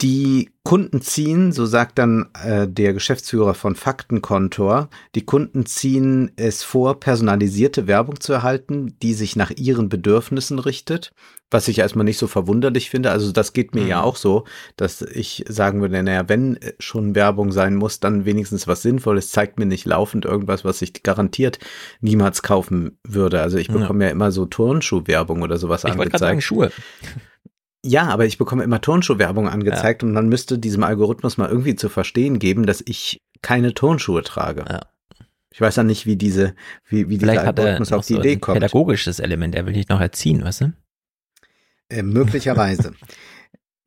Die Kunden ziehen, so sagt dann äh, der Geschäftsführer von Faktenkontor, die Kunden ziehen es vor, personalisierte Werbung zu erhalten, die sich nach ihren Bedürfnissen richtet, was ich erstmal nicht so verwunderlich finde. Also das geht mir mhm. ja auch so, dass ich sagen würde, naja, wenn schon Werbung sein muss, dann wenigstens was Sinnvolles, zeigt mir nicht laufend irgendwas, was ich garantiert niemals kaufen würde. Also ich bekomme ja, ja immer so Turnschuhwerbung oder sowas ich angezeigt. Sagen, Schuhe. Ja, aber ich bekomme immer Turnschuhwerbung angezeigt ja. und man müsste diesem Algorithmus mal irgendwie zu verstehen geben, dass ich keine Turnschuhe trage. Ja. Ich weiß ja nicht, wie diese, wie, wie dieser Algorithmus auf die so Idee kommt. Pädagogisches Element, er will dich noch erziehen, weißt du? Äh, möglicherweise.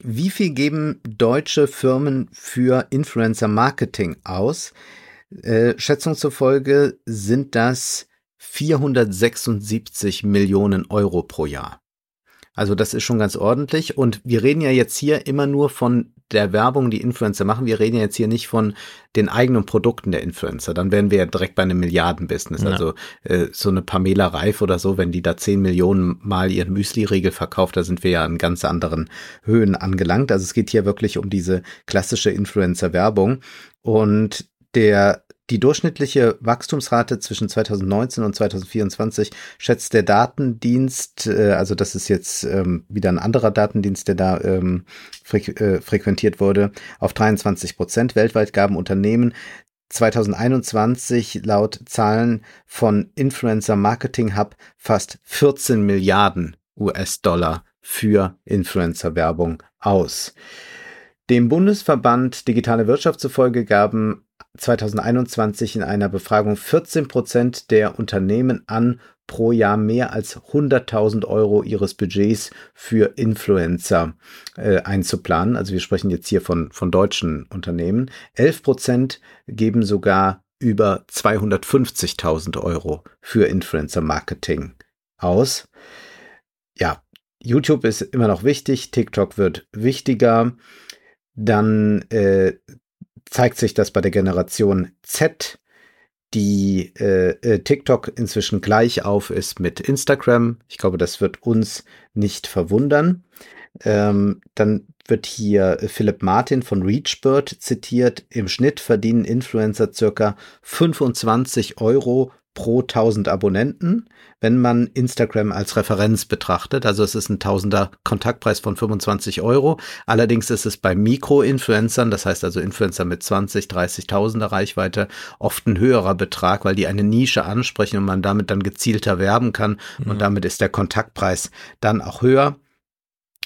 wie viel geben deutsche Firmen für Influencer Marketing aus? Äh, Schätzung zufolge sind das 476 Millionen Euro pro Jahr. Also das ist schon ganz ordentlich. Und wir reden ja jetzt hier immer nur von der Werbung, die Influencer machen. Wir reden ja jetzt hier nicht von den eigenen Produkten der Influencer. Dann wären wir ja direkt bei einem Milliardenbusiness. Ja. Also äh, so eine Pamela Reif oder so, wenn die da 10 Millionen Mal ihren Müsli-Riegel verkauft, da sind wir ja an ganz anderen Höhen angelangt. Also es geht hier wirklich um diese klassische Influencer-Werbung. Und der die durchschnittliche Wachstumsrate zwischen 2019 und 2024 schätzt der Datendienst, äh, also das ist jetzt ähm, wieder ein anderer Datendienst, der da ähm, äh, frequentiert wurde, auf 23 Prozent. Weltweit gaben Unternehmen 2021 laut Zahlen von Influencer Marketing Hub fast 14 Milliarden US-Dollar für Influencer-Werbung aus. Dem Bundesverband Digitale Wirtschaft zufolge gaben 2021 in einer Befragung 14 Prozent der Unternehmen an, pro Jahr mehr als 100.000 Euro ihres Budgets für Influencer äh, einzuplanen. Also wir sprechen jetzt hier von, von deutschen Unternehmen. 11 Prozent geben sogar über 250.000 Euro für Influencer Marketing aus. Ja, YouTube ist immer noch wichtig, TikTok wird wichtiger. Dann äh, zeigt sich das bei der Generation Z, die äh, äh, TikTok inzwischen gleich auf ist mit Instagram. Ich glaube, das wird uns nicht verwundern. Ähm, dann wird hier Philipp Martin von Reachbird zitiert. Im Schnitt verdienen Influencer circa 25 Euro pro 1000 Abonnenten, wenn man Instagram als Referenz betrachtet. Also es ist ein Tausender Kontaktpreis von 25 Euro. Allerdings ist es bei Mikro-Influencern, das heißt also Influencer mit 20, 30.000er Reichweite, oft ein höherer Betrag, weil die eine Nische ansprechen und man damit dann gezielter werben kann. Mhm. Und damit ist der Kontaktpreis dann auch höher.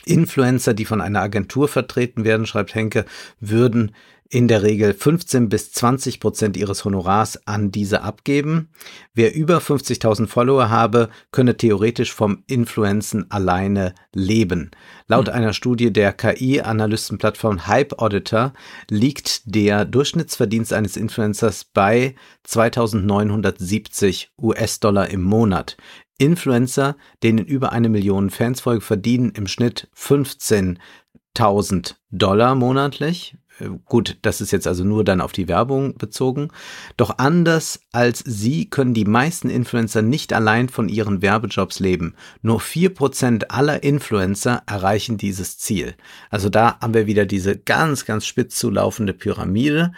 Influencer, die von einer Agentur vertreten werden, schreibt Henke, würden in der Regel 15 bis 20 Prozent ihres Honorars an diese abgeben. Wer über 50.000 Follower habe, könne theoretisch vom Influenzen alleine leben. Laut hm. einer Studie der KI-Analystenplattform Hype Auditor liegt der Durchschnittsverdienst eines Influencers bei 2970 US-Dollar im Monat. Influencer, denen über eine Million Fans folgen, verdienen im Schnitt 15.000 Dollar monatlich. Äh, gut, das ist jetzt also nur dann auf die Werbung bezogen. Doch anders als sie können die meisten Influencer nicht allein von ihren Werbejobs leben. Nur vier Prozent aller Influencer erreichen dieses Ziel. Also da haben wir wieder diese ganz, ganz spitz zulaufende Pyramide,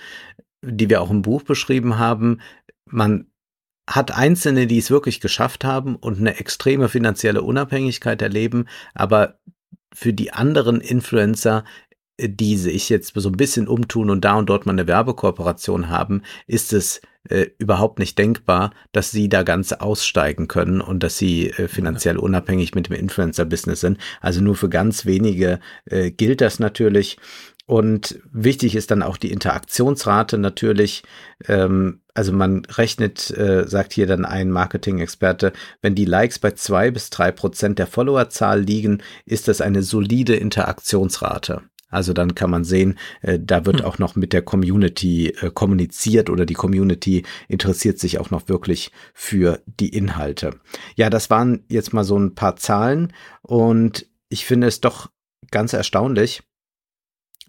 die wir auch im Buch beschrieben haben. Man hat Einzelne, die es wirklich geschafft haben und eine extreme finanzielle Unabhängigkeit erleben, aber für die anderen Influencer die sich jetzt so ein bisschen umtun und da und dort mal eine Werbekooperation haben, ist es äh, überhaupt nicht denkbar, dass sie da ganz aussteigen können und dass sie äh, finanziell unabhängig mit dem Influencer-Business sind. Also nur für ganz wenige äh, gilt das natürlich. Und wichtig ist dann auch die Interaktionsrate natürlich. Ähm, also man rechnet, äh, sagt hier dann ein Marketing-Experte, wenn die Likes bei zwei bis drei Prozent der Followerzahl liegen, ist das eine solide Interaktionsrate. Also dann kann man sehen, äh, da wird hm. auch noch mit der Community äh, kommuniziert oder die Community interessiert sich auch noch wirklich für die Inhalte. Ja, das waren jetzt mal so ein paar Zahlen und ich finde es doch ganz erstaunlich,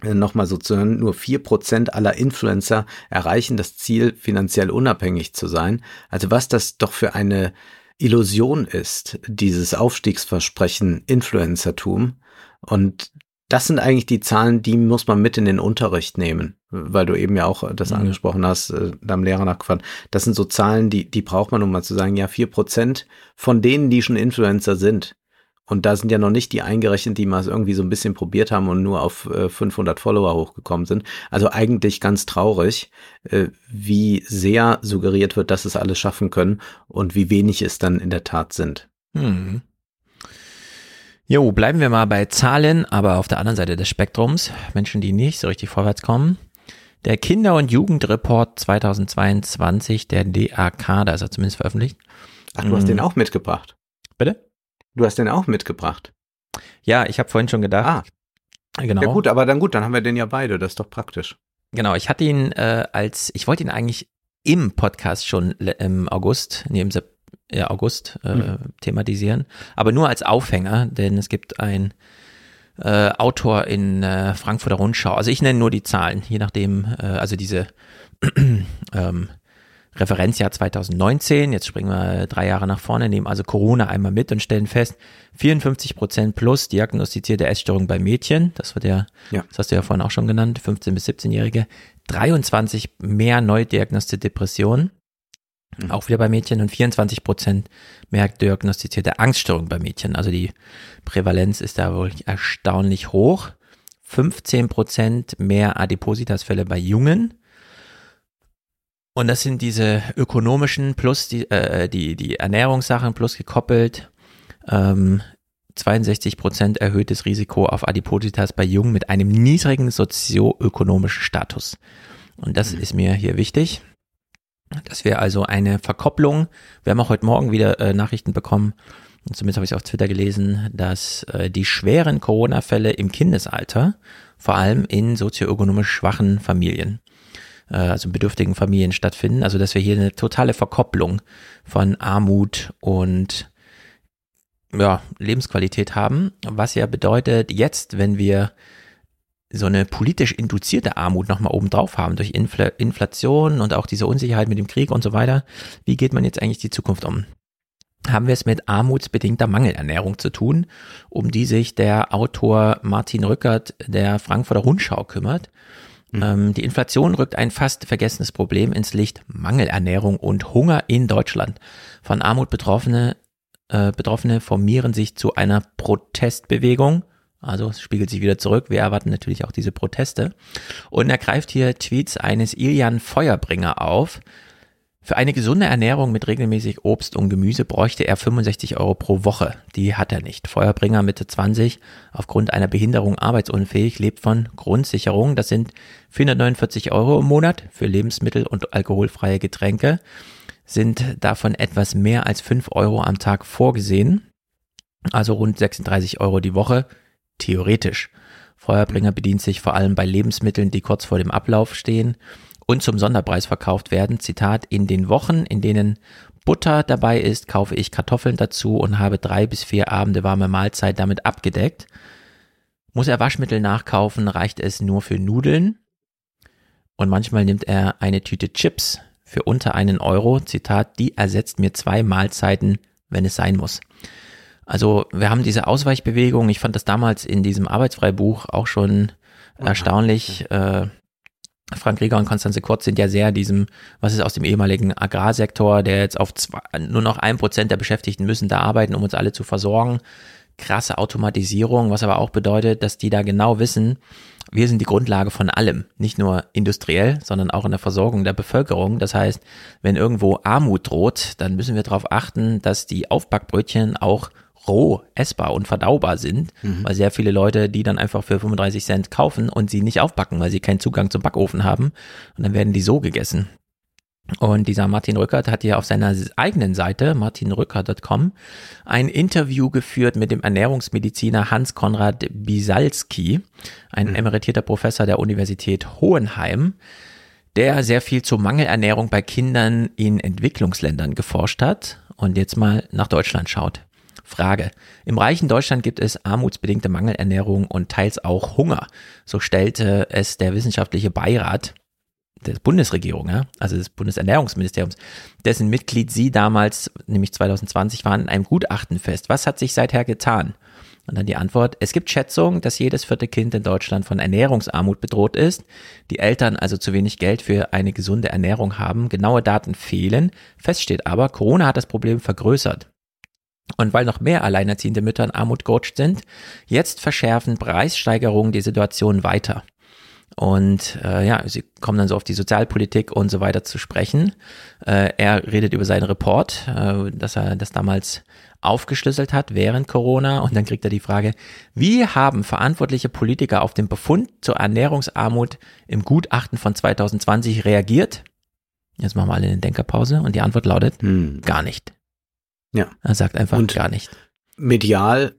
äh, nochmal so zu hören, nur vier Prozent aller Influencer erreichen das Ziel, finanziell unabhängig zu sein. Also was das doch für eine Illusion ist, dieses Aufstiegsversprechen Influencertum. Und das sind eigentlich die Zahlen, die muss man mit in den Unterricht nehmen, weil du eben ja auch das mhm. angesprochen hast, äh, deinem Lehrer nachgefragt. Das sind so Zahlen, die, die braucht man, um mal zu sagen, ja, vier Prozent von denen, die schon Influencer sind. Und da sind ja noch nicht die eingerechnet, die mal irgendwie so ein bisschen probiert haben und nur auf äh, 500 Follower hochgekommen sind. Also eigentlich ganz traurig, äh, wie sehr suggeriert wird, dass es alles schaffen können und wie wenig es dann in der Tat sind. Mhm. Jo, bleiben wir mal bei Zahlen, aber auf der anderen Seite des Spektrums. Menschen, die nicht so richtig vorwärts kommen. Der Kinder- und Jugendreport 2022 der DAK, da ist er zumindest veröffentlicht. Ach, du hast Mm. den auch mitgebracht. Bitte? Du hast den auch mitgebracht. Ja, ich habe vorhin schon gedacht. Ah, genau. ja gut, aber dann gut, dann haben wir den ja beide, das ist doch praktisch. Genau, ich hatte ihn äh, als, ich wollte ihn eigentlich im Podcast schon im August, nee, im Sep ja, August äh, Mhm. thematisieren, aber nur als Aufhänger, denn es gibt ein äh, Autor in äh, Frankfurter Rundschau, also ich nenne nur die Zahlen, je nachdem, äh, also diese ähm, Referenzjahr 2019, jetzt springen wir drei Jahre nach vorne, nehmen also Corona einmal mit und stellen fest, 54 Prozent plus diagnostizierte Essstörung bei Mädchen, das wird ja, Ja. das hast du ja vorhin auch schon genannt, 15 bis 17-Jährige, 23 mehr neu diagnostizierte Depressionen, Mhm. auch wieder bei Mädchen und 24 Prozent mehr diagnostizierte Angststörung bei Mädchen. Also die Prävalenz ist da wohl erstaunlich hoch. 15 Prozent mehr Adipositasfälle bei Jungen. Und das sind diese ökonomischen plus die, äh, die, die Ernährungssachen plus gekoppelt. Ähm, 62 Prozent erhöhtes Risiko auf Adipositas bei Jungen mit einem niedrigen sozioökonomischen Status. Und das ist mir hier wichtig, dass wir also eine Verkopplung, wir haben auch heute Morgen wieder äh, Nachrichten bekommen, zumindest habe ich es auf Twitter gelesen, dass äh, die schweren Corona-Fälle im Kindesalter vor allem in sozioökonomisch schwachen Familien, äh, also bedürftigen Familien stattfinden. Also dass wir hier eine totale Verkopplung von Armut und ja, Lebensqualität haben, was ja bedeutet, jetzt, wenn wir so eine politisch induzierte Armut nochmal oben drauf haben, durch Infl Inflation und auch diese Unsicherheit mit dem Krieg und so weiter, wie geht man jetzt eigentlich die Zukunft um? Haben wir es mit armutsbedingter Mangelernährung zu tun, um die sich der Autor Martin Rückert der Frankfurter Rundschau kümmert. Ähm, die Inflation rückt ein fast vergessenes Problem ins Licht Mangelernährung und Hunger in Deutschland. Von Armut Betroffene äh, Betroffene formieren sich zu einer Protestbewegung. Also es spiegelt sich wieder zurück. Wir erwarten natürlich auch diese Proteste. Und er greift hier Tweets eines Ilian Feuerbringer auf. Für eine gesunde Ernährung mit regelmäßig Obst und Gemüse bräuchte er 65 Euro pro Woche. Die hat er nicht. Feuerbringer Mitte 20, aufgrund einer Behinderung arbeitsunfähig, lebt von Grundsicherung. Das sind 449 Euro im Monat für Lebensmittel und alkoholfreie Getränke sind davon etwas mehr als 5 Euro am Tag vorgesehen, also rund 36 Euro die Woche, theoretisch. Feuerbringer bedient sich vor allem bei Lebensmitteln, die kurz vor dem Ablauf stehen und zum Sonderpreis verkauft werden. Zitat, in den Wochen, in denen Butter dabei ist, kaufe ich Kartoffeln dazu und habe drei bis vier Abende warme Mahlzeit damit abgedeckt. Muss er Waschmittel nachkaufen, reicht es nur für Nudeln. Und manchmal nimmt er eine Tüte Chips für unter einen Euro, Zitat, die ersetzt mir zwei Mahlzeiten, wenn es sein muss. Also wir haben diese Ausweichbewegung, ich fand das damals in diesem Arbeitsfreibuch auch schon erstaunlich. Äh, Frank Rieger und Konstanze Kurz sind ja sehr diesem, was ist aus dem ehemaligen Agrarsektor, der jetzt auf zwei, nur noch ein Prozent der Beschäftigten müssen da arbeiten, um uns alle zu versorgen. Krasse Automatisierung, was aber auch bedeutet, dass die da genau wissen, wir sind die Grundlage von allem, nicht nur industriell, sondern auch in der Versorgung der Bevölkerung. Das heißt, wenn irgendwo Armut droht, dann müssen wir darauf achten, dass die Aufbackbrötchen auch roh essbar und verdaubar sind, weil sehr viele Leute die dann einfach für 35 Cent kaufen und sie nicht aufbacken, weil sie keinen Zugang zum Backofen haben und dann werden die so gegessen. Und dieser Martin Rückert hat hier auf seiner eigenen Seite, martinrückert.com, ein Interview geführt mit dem Ernährungsmediziner Hans-Konrad Bisalski, ein emeritierter Professor der Universität Hohenheim, der sehr viel zur Mangelernährung bei Kindern in Entwicklungsländern geforscht hat und jetzt mal nach Deutschland schaut. Frage. Im reichen Deutschland gibt es armutsbedingte Mangelernährung und teils auch Hunger. So stellte es der wissenschaftliche Beirat der Bundesregierung, ja, also des Bundesernährungsministeriums, dessen Mitglied Sie damals, nämlich 2020 waren, in einem Gutachten fest. Was hat sich seither getan? Und dann die Antwort, es gibt Schätzungen, dass jedes vierte Kind in Deutschland von Ernährungsarmut bedroht ist, die Eltern also zu wenig Geld für eine gesunde Ernährung haben, genaue Daten fehlen, fest steht aber, Corona hat das Problem vergrößert. Und weil noch mehr alleinerziehende Mütter in Armut gerutscht sind, jetzt verschärfen Preissteigerungen die Situation weiter. Und äh, ja, sie kommen dann so auf die Sozialpolitik und so weiter zu sprechen. Äh, er redet über seinen Report, äh, dass er das damals aufgeschlüsselt hat während Corona. Und dann kriegt er die Frage, wie haben verantwortliche Politiker auf den Befund zur Ernährungsarmut im Gutachten von 2020 reagiert? Jetzt machen wir alle eine Denkerpause und die Antwort lautet, Hm. gar nicht. Ja. Er sagt einfach Und- gar nicht. Medial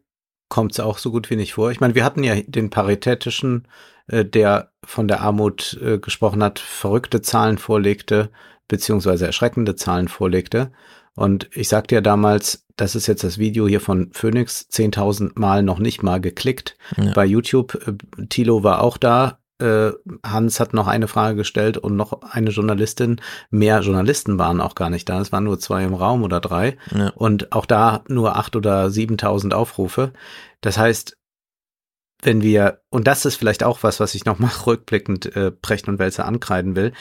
kommt es auch so gut wie nicht vor. Ich meine, wir hatten ja den paritätischen, äh, der von der Armut äh, gesprochen hat, verrückte Zahlen vorlegte, beziehungsweise erschreckende Zahlen vorlegte. Und ich sagte ja damals, das ist jetzt das Video hier von Phoenix, 10.000 Mal noch nicht mal geklickt. Ja. Bei YouTube, äh, Thilo war auch da, äh, Hans hat noch eine Frage gestellt und noch eine Journalistin. Mehr Journalisten waren auch gar nicht da, es waren nur zwei im Raum oder drei. Ja. Und auch da nur acht oder 7.000 Aufrufe. Das heißt, wenn wir, und das ist vielleicht auch was, was ich nochmal rückblickend äh, Precht und Wälzer ankreiden will,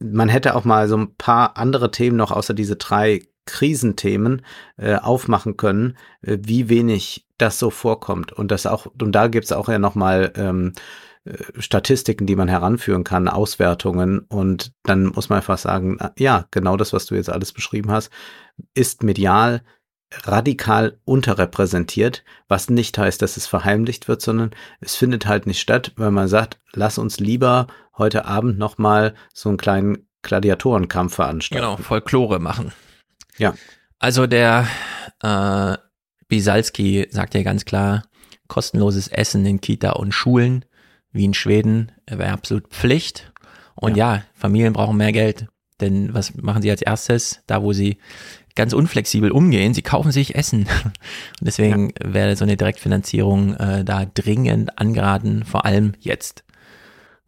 man hätte auch mal so ein paar andere Themen noch außer diese drei Krisenthemen äh, aufmachen können, äh, wie wenig das so vorkommt. Und das auch, und da gibt's auch ja nochmal ähm, äh, Statistiken, die man heranführen kann, Auswertungen. Und dann muss man einfach sagen, ah, ja, genau das, was du jetzt alles beschrieben hast, ist medial radikal unterrepräsentiert, was nicht heißt, dass es verheimlicht wird, sondern es findet halt nicht statt, weil man sagt, lass uns lieber heute Abend nochmal so einen kleinen Gladiatorenkampf veranstalten. Genau, Folklore machen. Ja. Also der äh, Bisalski sagt ja ganz klar, kostenloses Essen in Kita und Schulen, wie in Schweden, wäre absolut Pflicht. Und ja. Familien brauchen mehr Geld. Denn was machen sie als erstes? Da, wo sie ganz unflexibel umgehen, sie kaufen sich Essen. Und deswegen wäre so eine Direktfinanzierung äh, da dringend angeraten, vor allem jetzt,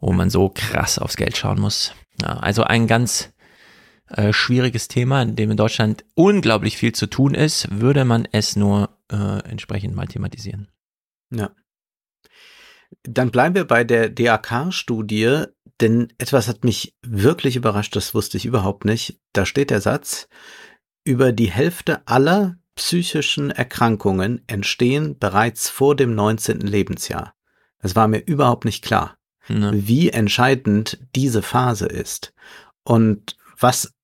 wo man so krass aufs Geld schauen muss. Ja, also ein ganz äh, schwieriges Thema, in dem in Deutschland unglaublich viel zu tun ist, würde man es nur äh, entsprechend mal thematisieren. Ja. Dann bleiben wir bei der DAK-Studie, denn etwas hat mich wirklich überrascht, das wusste ich überhaupt nicht. Da steht der Satz, über die Hälfte aller psychischen Erkrankungen entstehen bereits vor dem 19. Lebensjahr. Das war mir überhaupt nicht klar, Ne? wie entscheidend diese Phase ist und was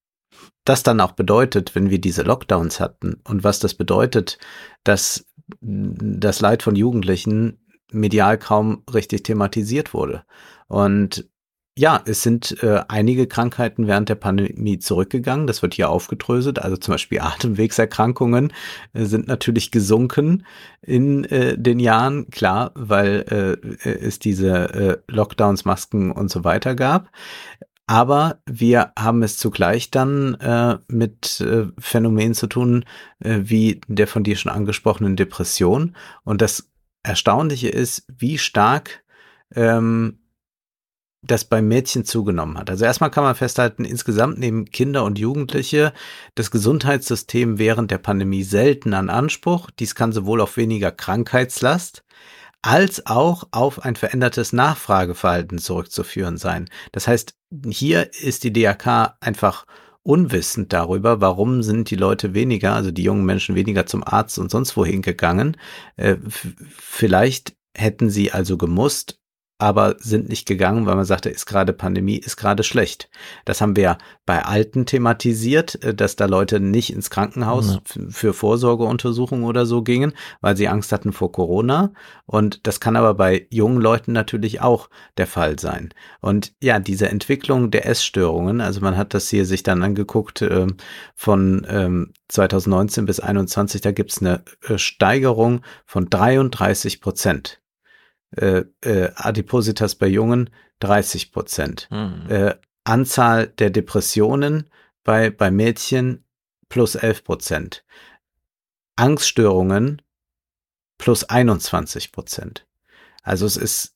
das dann auch bedeutet, wenn wir diese Lockdowns hatten und was das bedeutet, dass das Leid von Jugendlichen medial kaum richtig thematisiert wurde. Und ja, es sind äh, einige Krankheiten während der Pandemie zurückgegangen. Das wird hier aufgedröselt. Also zum Beispiel Atemwegserkrankungen äh, sind natürlich gesunken in äh, den Jahren, klar, weil äh, es diese äh, Lockdowns, Masken und so weiter gab. Aber wir haben es zugleich dann äh, mit äh, Phänomenen zu tun, äh, wie der von dir schon angesprochenen Depression. Und das Erstaunliche ist, wie stark ähm, das beim Mädchen zugenommen hat. Also erstmal kann man festhalten, insgesamt nehmen Kinder und Jugendliche das Gesundheitssystem während der Pandemie selten an Anspruch. Dies kann sowohl auf weniger Krankheitslast als auch auf ein verändertes Nachfrageverhalten zurückzuführen sein. Das heißt, hier ist die DRK einfach unwissend darüber, warum sind die Leute weniger, also die jungen Menschen weniger zum Arzt und sonst wohin gegangen. Äh, vielleicht hätten sie also gemusst, aber sind nicht gegangen, weil man sagte, ist gerade Pandemie, ist gerade schlecht. Das haben wir bei Alten thematisiert, äh, dass da Leute nicht ins Krankenhaus Ja. für Vorsorgeuntersuchungen oder so gingen, weil sie Angst hatten vor Corona. Und das kann aber bei jungen Leuten natürlich auch der Fall sein. Und ja, diese Entwicklung der Essstörungen, also man hat das hier sich dann angeguckt ähm, von ähm, 2019 bis 2021, da gibt's eine äh, Steigerung von 33 Prozent äh, äh, Adipositas bei Jungen 30 Prozent. Hm. Äh, Anzahl der Depressionen bei, bei Mädchen plus 11 Prozent. Angststörungen plus 21 Prozent. Also es ist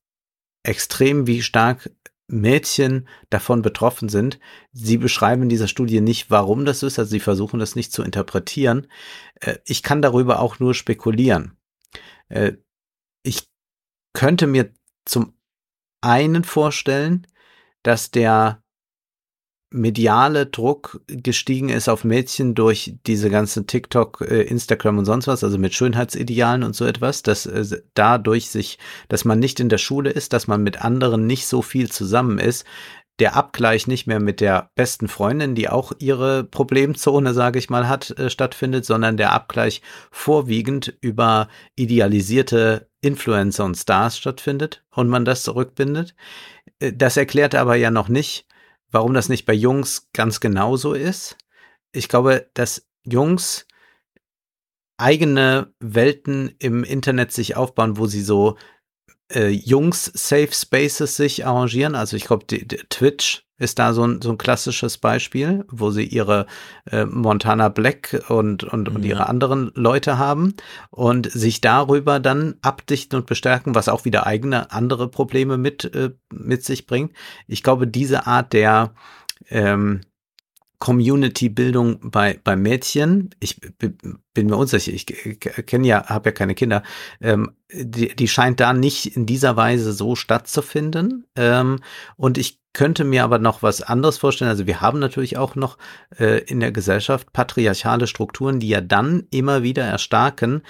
extrem, wie stark Mädchen davon betroffen sind. Sie beschreiben in dieser Studie nicht, warum das ist, also sie versuchen das nicht zu interpretieren. Äh, ich kann darüber auch nur spekulieren. Könnte mir zum einen vorstellen, dass der mediale Druck gestiegen ist auf Mädchen durch diese ganzen TikTok, äh, Instagram und sonst was, also mit Schönheitsidealen und so etwas, dass äh, dadurch sich, dass man nicht in der Schule ist, dass man mit anderen nicht so viel zusammen ist, der Abgleich nicht mehr mit der besten Freundin, die auch ihre Problemzone, sage ich mal, hat, äh, stattfindet, sondern der Abgleich vorwiegend über idealisierte Influencer und Stars stattfindet und man das zurückbindet. Äh, das erklärt aber ja noch nicht, warum das nicht bei Jungs ganz genauso ist. Ich glaube, dass Jungs eigene Welten im Internet sich aufbauen, wo sie so äh, Jungs Safe Spaces sich arrangieren. Also ich glaube, Twitch ist da so ein, so ein klassisches Beispiel, wo sie ihre äh, Montana Black und, und, und ihre anderen Leute haben und sich darüber dann abdichten und bestärken, was auch wieder eigene andere Probleme mit, äh, mit sich bringt. Ich glaube, diese Art der ähm, Community-Bildung bei, bei Mädchen, ich bin mir unsicher, ich kenne ja, habe ja keine Kinder, ähm, die, die scheint da nicht in dieser Weise so stattzufinden. Ähm, und ich könnte mir aber noch was anderes vorstellen. Also wir haben natürlich auch noch äh, in der Gesellschaft patriarchale Strukturen, die ja dann immer wieder erstarken,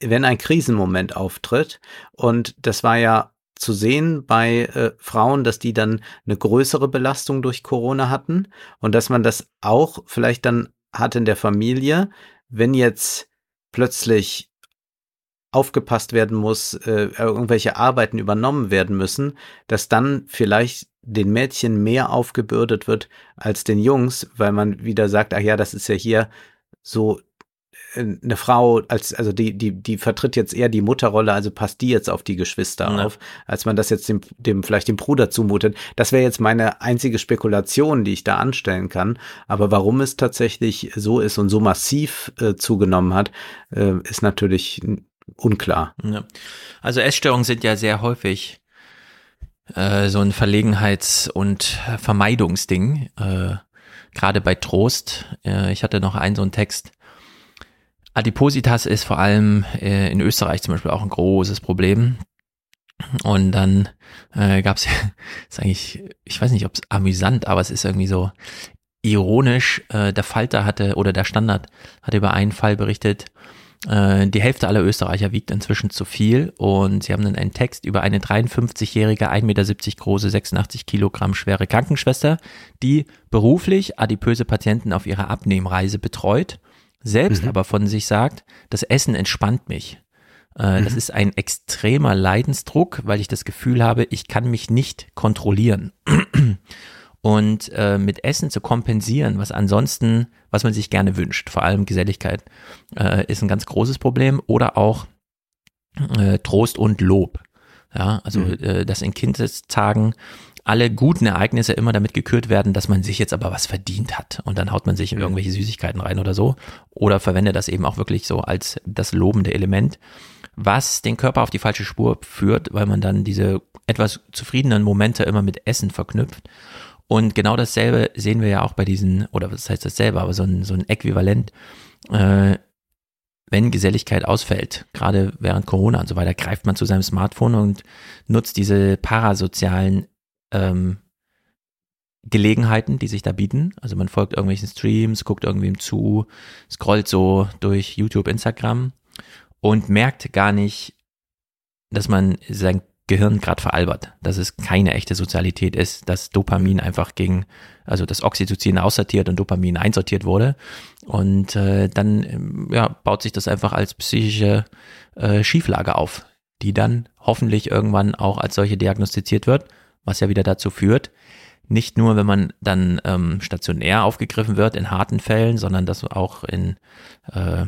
wenn ein Krisenmoment auftritt. Und das war ja zu sehen bei äh, Frauen, dass die dann eine größere Belastung durch Corona hatten und dass man das auch vielleicht dann hat in der Familie, wenn jetzt plötzlich aufgepasst werden muss, äh, irgendwelche Arbeiten übernommen werden müssen, dass dann vielleicht den Mädchen mehr aufgebürdet wird als den Jungs, weil man wieder sagt, ach ja, das ist ja hier so eine Frau als also die die die vertritt jetzt eher die Mutterrolle, also passt die jetzt auf die Geschwister ja. auf, als man das jetzt dem dem vielleicht dem Bruder zumutet. Das wäre jetzt meine einzige Spekulation, die ich da anstellen kann. Aber warum es tatsächlich so ist und so massiv äh, zugenommen hat, äh, ist natürlich unklar. Ja. Also Essstörungen sind ja sehr häufig äh, so ein Verlegenheits- und Vermeidungsding. Äh, Gerade bei Trost. Äh, ich hatte noch einen so einen Text Adipositas ist vor allem äh, in Österreich zum Beispiel auch ein großes Problem. Und dann äh, gab es, ist eigentlich, ich weiß nicht, ob es amüsant, aber es ist irgendwie so ironisch. Äh, der Falter hatte oder der Standard hatte über einen Fall berichtet. Äh, die Hälfte aller Österreicher wiegt inzwischen zu viel und sie haben dann einen Text über eine 53-jährige, 1,70 Meter große, 86 Kilogramm schwere Krankenschwester, die beruflich adipöse Patienten auf ihrer Abnehmreise betreut selbst mhm. aber von sich sagt, das Essen entspannt mich. Äh, mhm. Das ist ein extremer Leidensdruck, weil ich das Gefühl habe, ich kann mich nicht kontrollieren. Und äh, mit Essen zu kompensieren, was ansonsten, was man sich gerne wünscht, vor allem Geselligkeit, äh, ist ein ganz großes Problem. Oder auch äh, Trost und Lob. Ja, also mhm. äh, dass in Kindestagen alle guten Ereignisse immer damit gekürt werden, dass man sich jetzt aber was verdient hat. Und dann haut man sich in irgendwelche Süßigkeiten rein oder so. Oder verwendet das eben auch wirklich so als das lobende Element, was den Körper auf die falsche Spur führt, weil man dann diese etwas zufriedenen Momente immer mit Essen verknüpft. Und genau dasselbe sehen wir ja auch bei diesen, oder was heißt dasselbe, aber so ein, so ein Äquivalent, äh, wenn Geselligkeit ausfällt, gerade während Corona und so weiter, greift man zu seinem Smartphone und nutzt diese parasozialen ähm, Gelegenheiten, die sich da bieten. Also man folgt irgendwelchen Streams, guckt irgendwem zu, scrollt so durch YouTube, Instagram und merkt gar nicht, dass man sein Gehirn gerade veralbert, dass es keine echte Sozialität ist, dass Dopamin einfach gegen, also das Oxytocin aussortiert und Dopamin einsortiert wurde. Und äh, dann ähm, ja, baut sich das einfach als psychische äh, Schieflage auf, die dann hoffentlich irgendwann auch als solche diagnostiziert wird was ja wieder dazu führt, nicht nur, wenn man dann ähm, stationär aufgegriffen wird in harten Fällen, sondern dass auch in äh,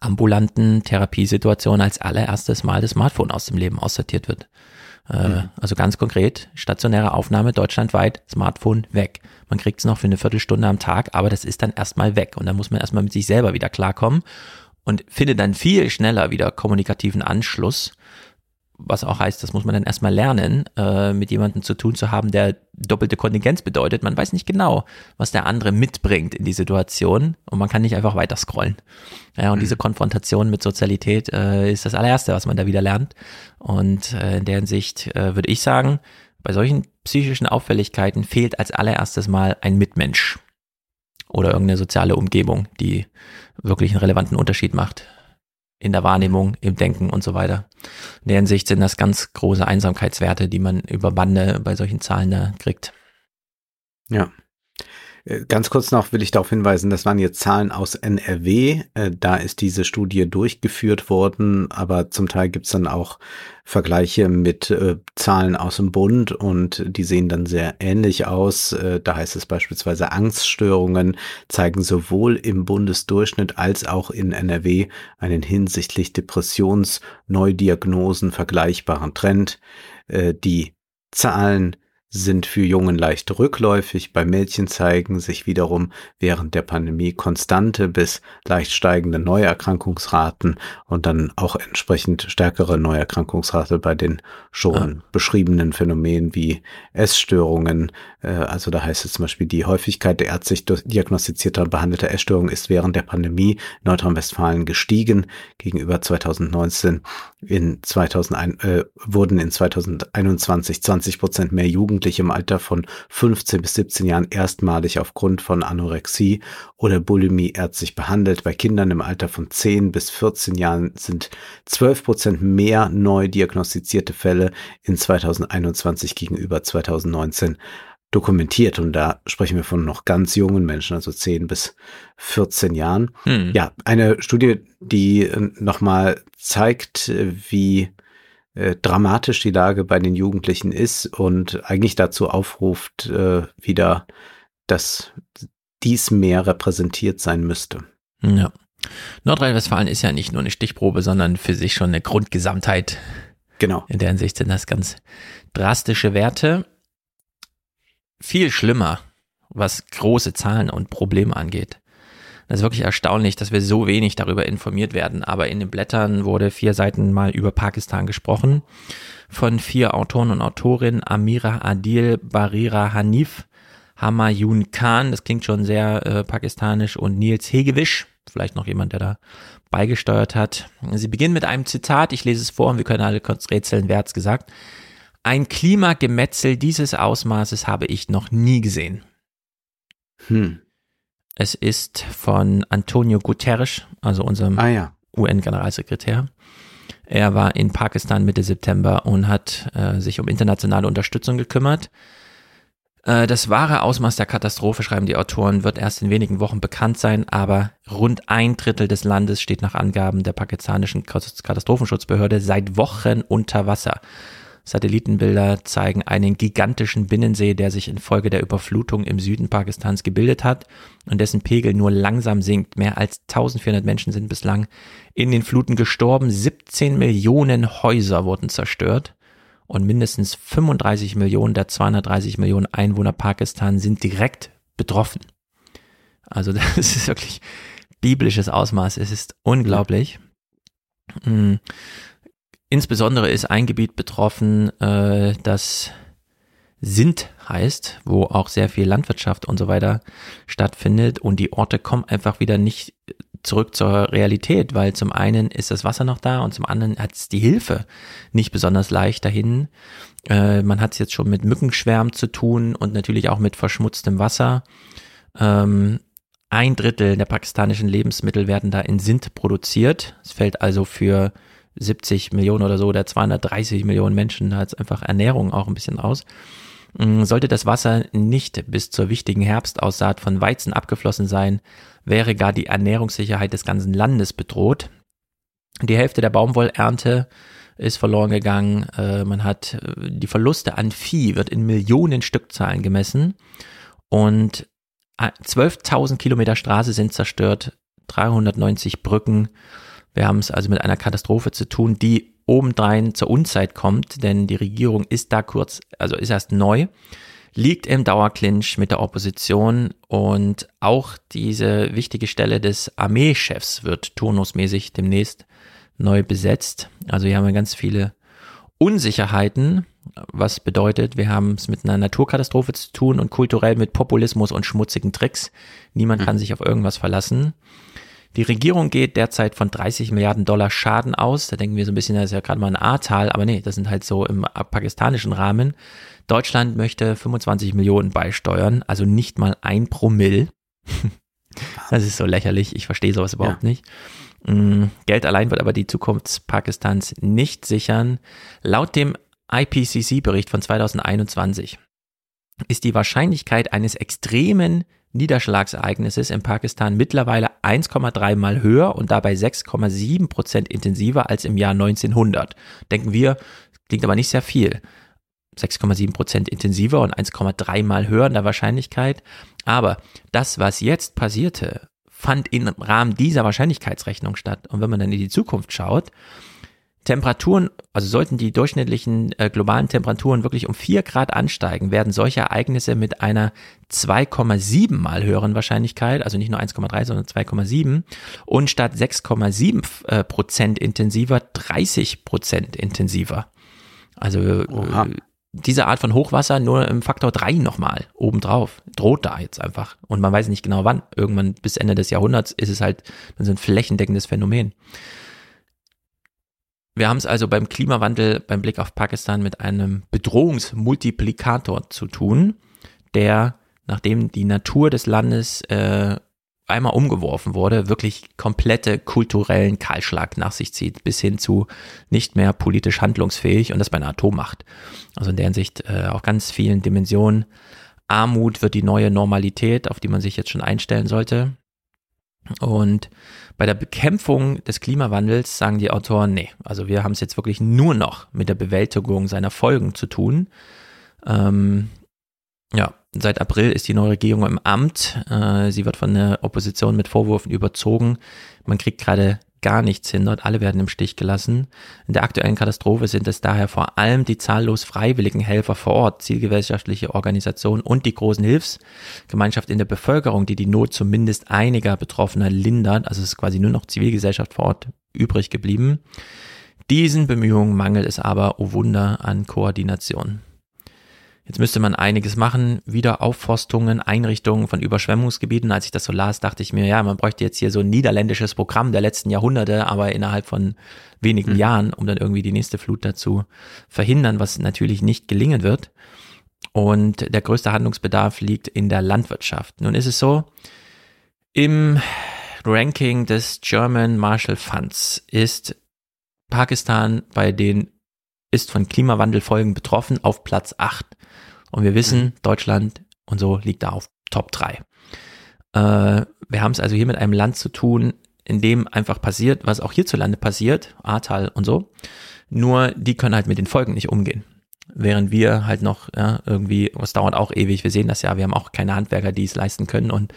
ambulanten Therapiesituationen als allererstes Mal das Smartphone aus dem Leben aussortiert wird. Äh, mhm. Also ganz konkret, stationäre Aufnahme deutschlandweit, Smartphone weg. Man kriegt es noch für eine Viertelstunde am Tag, aber das ist dann erstmal weg. Und dann muss man erstmal mit sich selber wieder klarkommen und findet dann viel schneller wieder kommunikativen Anschluss was auch heißt, das muss man dann erstmal lernen, äh, mit jemandem zu tun zu haben, der doppelte Kontingenz bedeutet. Man weiß nicht genau, was der andere mitbringt in die Situation und man kann nicht einfach weiter scrollen. Ja, und mhm. diese Konfrontation mit Sozialität äh, ist das allererste, was man da wieder lernt. Und äh, in der Hinsicht äh, würde ich sagen, Bei solchen psychischen Auffälligkeiten fehlt als allererstes mal ein Mitmensch oder irgendeine soziale Umgebung, die wirklich einen relevanten Unterschied macht in der Wahrnehmung, im Denken und so weiter. In der Hinsicht sind das ganz große Einsamkeitswerte, die man über Bande bei solchen Zahlen da kriegt. Ja. Äh, ganz kurz noch will ich darauf hinweisen, das waren jetzt Zahlen aus NRW. Äh, da ist diese Studie durchgeführt worden, aber zum Teil gibt's dann auch Vergleiche mit äh, Zahlen aus dem Bund und die sehen dann sehr ähnlich aus. Da heißt es beispielsweise, Angststörungen zeigen sowohl im Bundesdurchschnitt als auch in NRW einen hinsichtlich Depressionsneudiagnosen vergleichbaren Trend. Die Zahlen sind für Jungen leicht rückläufig, bei Mädchen zeigen sich wiederum während der Pandemie konstante bis leicht steigende Neuerkrankungsraten und dann auch entsprechend stärkere Neuerkrankungsrate bei den schon ja. beschriebenen Phänomenen wie Essstörungen. Äh, also da heißt es zum Beispiel, die Häufigkeit der ärztlich diagnostizierter und behandelter Essstörungen ist während der Pandemie Nordrhein-Westfalen gestiegen gegenüber 2019. In 2001 äh, wurden in 2021 20 Prozent mehr Jugend Jugendliche im Alter von 15 bis 17 Jahren erstmalig aufgrund von Anorexie oder Bulimie ärztlich behandelt. Bei Kindern im Alter von 10 bis 14 Jahren sind 12 Prozent mehr neu diagnostizierte Fälle in 2021 gegenüber 2019 dokumentiert. Und da sprechen wir von noch ganz jungen Menschen, also 10 bis 14 Jahren. Hm. Ja, eine Studie, die äh, nochmal zeigt, äh, wie äh, dramatisch die Lage bei den Jugendlichen ist und eigentlich dazu aufruft, äh, wieder, dass dies mehr repräsentiert sein müsste. Ja. Nordrhein-Westfalen ist ja nicht nur eine Stichprobe, sondern für sich schon eine Grundgesamtheit. Genau. In der Hinsicht sind das ganz drastische Werte. Viel schlimmer, was große Zahlen und Probleme angeht. Das ist wirklich erstaunlich, dass wir so wenig darüber informiert werden. Aber in den Blättern wurde vier Seiten mal über Pakistan gesprochen. Von vier Autoren und Autorinnen, Amira Adil, Barira Hanif, Hamayun Khan, das klingt schon sehr äh, pakistanisch, und Nils Hegewisch, vielleicht noch jemand, der da beigesteuert hat. Sie beginnen mit einem Zitat, ich lese es vor und wir können alle kurz rätseln, wer hat's gesagt. Ein Klimagemetzel dieses Ausmaßes habe ich noch nie gesehen. Hm. Es ist von Antonio Guterres, also unserem ah, ja. UN-Generalsekretär. Er war in Pakistan Mitte September und hat äh, sich um internationale Unterstützung gekümmert. Äh, das wahre Ausmaß der Katastrophe, schreiben die Autoren, wird erst in wenigen Wochen bekannt sein, aber rund ein Drittel des Landes steht nach Angaben der pakistanischen Katastrophenschutzbehörde seit Wochen unter Wasser. Satellitenbilder zeigen einen gigantischen Binnensee, der sich infolge der Überflutung im Süden Pakistans gebildet hat und dessen Pegel nur langsam sinkt. Mehr als 1400 Menschen sind bislang in den Fluten gestorben. 17 Millionen Häuser wurden zerstört und mindestens 35 Millionen der 230 Millionen Einwohner Pakistan sind direkt betroffen. Also das ist wirklich biblisches Ausmaß. Es ist unglaublich. Mhm. Insbesondere ist ein Gebiet betroffen, äh, das Sint heißt, wo auch sehr viel Landwirtschaft und so weiter stattfindet und die Orte kommen einfach wieder nicht zurück zur Realität, weil zum einen ist das Wasser noch da und zum anderen hat es die Hilfe nicht besonders leicht dahin. Äh, man hat es jetzt schon mit Mückenschwärmen zu tun und natürlich auch mit verschmutztem Wasser. Ähm, ein Drittel der pakistanischen Lebensmittel werden da in Sint produziert. Es fällt also für 70 Millionen oder so oder 230 Millionen Menschen, da jetzt einfach Ernährung auch ein bisschen aus. Mm, sollte das Wasser nicht bis zur wichtigen Herbstaussaat von Weizen abgeflossen sein, wäre gar die Ernährungssicherheit des ganzen Landes bedroht. Die Hälfte der Baumwollernte ist verloren gegangen. Äh, man hat äh, die Verluste an Vieh wird in Millionen Stückzahlen gemessen und 12.000 äh, Kilometer Straße sind zerstört, 390 Brücken wir haben es also mit einer Katastrophe zu tun, die obendrein zur Unzeit kommt, denn die Regierung ist da kurz, also ist erst neu, liegt im Dauerclinch mit der Opposition und auch diese wichtige Stelle des Armeechefs wird turnusmäßig demnächst neu besetzt. Also hier haben wir ganz viele Unsicherheiten, was bedeutet, wir haben es mit einer Naturkatastrophe zu tun und kulturell mit Populismus und schmutzigen Tricks. Niemand kann sich auf irgendwas verlassen. Die Regierung geht derzeit von 30 Milliarden Dollar Schaden aus. Da denken wir so ein bisschen, das ist ja gerade mal ein A-Tal, aber nee, das sind halt so im pakistanischen Rahmen. Deutschland möchte 25 Millionen beisteuern, also nicht mal ein Promille. das ist so lächerlich, ich verstehe sowas überhaupt ja. nicht. Mm, Geld allein wird aber die Zukunft Pakistans nicht sichern. Laut dem IPCC-Bericht von 2021 ist die Wahrscheinlichkeit eines extremen Niederschlagsereignisses in Pakistan mittlerweile 1,3 mal höher und dabei 6,7 Prozent intensiver als im Jahr 1900. Denken wir, klingt aber nicht sehr viel. 6,7 Prozent intensiver und 1,3 mal höher in der Wahrscheinlichkeit. Aber das, was jetzt passierte, fand im Rahmen dieser Wahrscheinlichkeitsrechnung statt. Und wenn man dann in die Zukunft schaut, Temperaturen, also sollten die durchschnittlichen äh, globalen Temperaturen wirklich um vier Grad ansteigen, werden solche Ereignisse mit einer 2,7 mal höheren Wahrscheinlichkeit, also nicht nur 1,3, sondern 2,7 und statt 6,7 äh, Prozent intensiver 30 Prozent intensiver. Also äh, diese Art von Hochwasser nur im Faktor 3 nochmal obendrauf. Droht da jetzt einfach. Und man weiß nicht genau wann. Irgendwann bis Ende des Jahrhunderts ist es halt so ein flächendeckendes Phänomen. Wir haben es also beim Klimawandel, beim Blick auf Pakistan mit einem Bedrohungsmultiplikator zu tun, der, nachdem die Natur des Landes äh, einmal umgeworfen wurde, wirklich komplette kulturellen Kahlschlag nach sich zieht, bis hin zu nicht mehr politisch handlungsfähig und das bei einer Atommacht. Also in der Hinsicht äh, auch ganz vielen Dimensionen. Armut wird die neue Normalität, auf die man sich jetzt schon einstellen sollte. Und bei der Bekämpfung des Klimawandels sagen die Autoren, nee, also wir haben es jetzt wirklich nur noch mit der Bewältigung seiner Folgen zu tun. Ähm, ja, seit April ist die neue Regierung im Amt. Äh, sie wird von der Opposition mit Vorwürfen überzogen. Man kriegt gerade gar nichts hindert, alle werden im Stich gelassen. In der aktuellen Katastrophe sind es daher vor allem die zahllos freiwilligen Helfer vor Ort, zielgesellschaftliche Organisationen und die großen Hilfsgemeinschaft in der Bevölkerung, die die Not zumindest einiger Betroffener lindert. Also es ist quasi nur noch Zivilgesellschaft vor Ort übrig geblieben. Diesen Bemühungen mangelt es aber, oh Wunder, an Koordination. Jetzt müsste man einiges machen, Wiederaufforstungen, Einrichtungen von Überschwemmungsgebieten. Als ich das so las, dachte ich mir, ja, man bräuchte jetzt hier so ein niederländisches Programm der letzten Jahrhunderte, aber innerhalb von wenigen mhm. Jahren, um dann irgendwie die nächste Flut dazu verhindern, was natürlich nicht gelingen wird. Und der größte Handlungsbedarf liegt in der Landwirtschaft. Nun ist es so, im Ranking des German Marshall Funds ist Pakistan bei den ist von Klimawandelfolgen betroffen auf Platz 8. Und wir wissen, mhm. Deutschland und so liegt da auf Top 3. Äh, wir haben es also hier mit einem Land zu tun, in dem einfach passiert, was auch hierzulande passiert, Ahrtal und so. Nur die können halt mit den Folgen nicht umgehen. Während wir halt noch ja, irgendwie, es dauert auch ewig, wir sehen das ja, wir haben auch keine Handwerker, die es leisten können und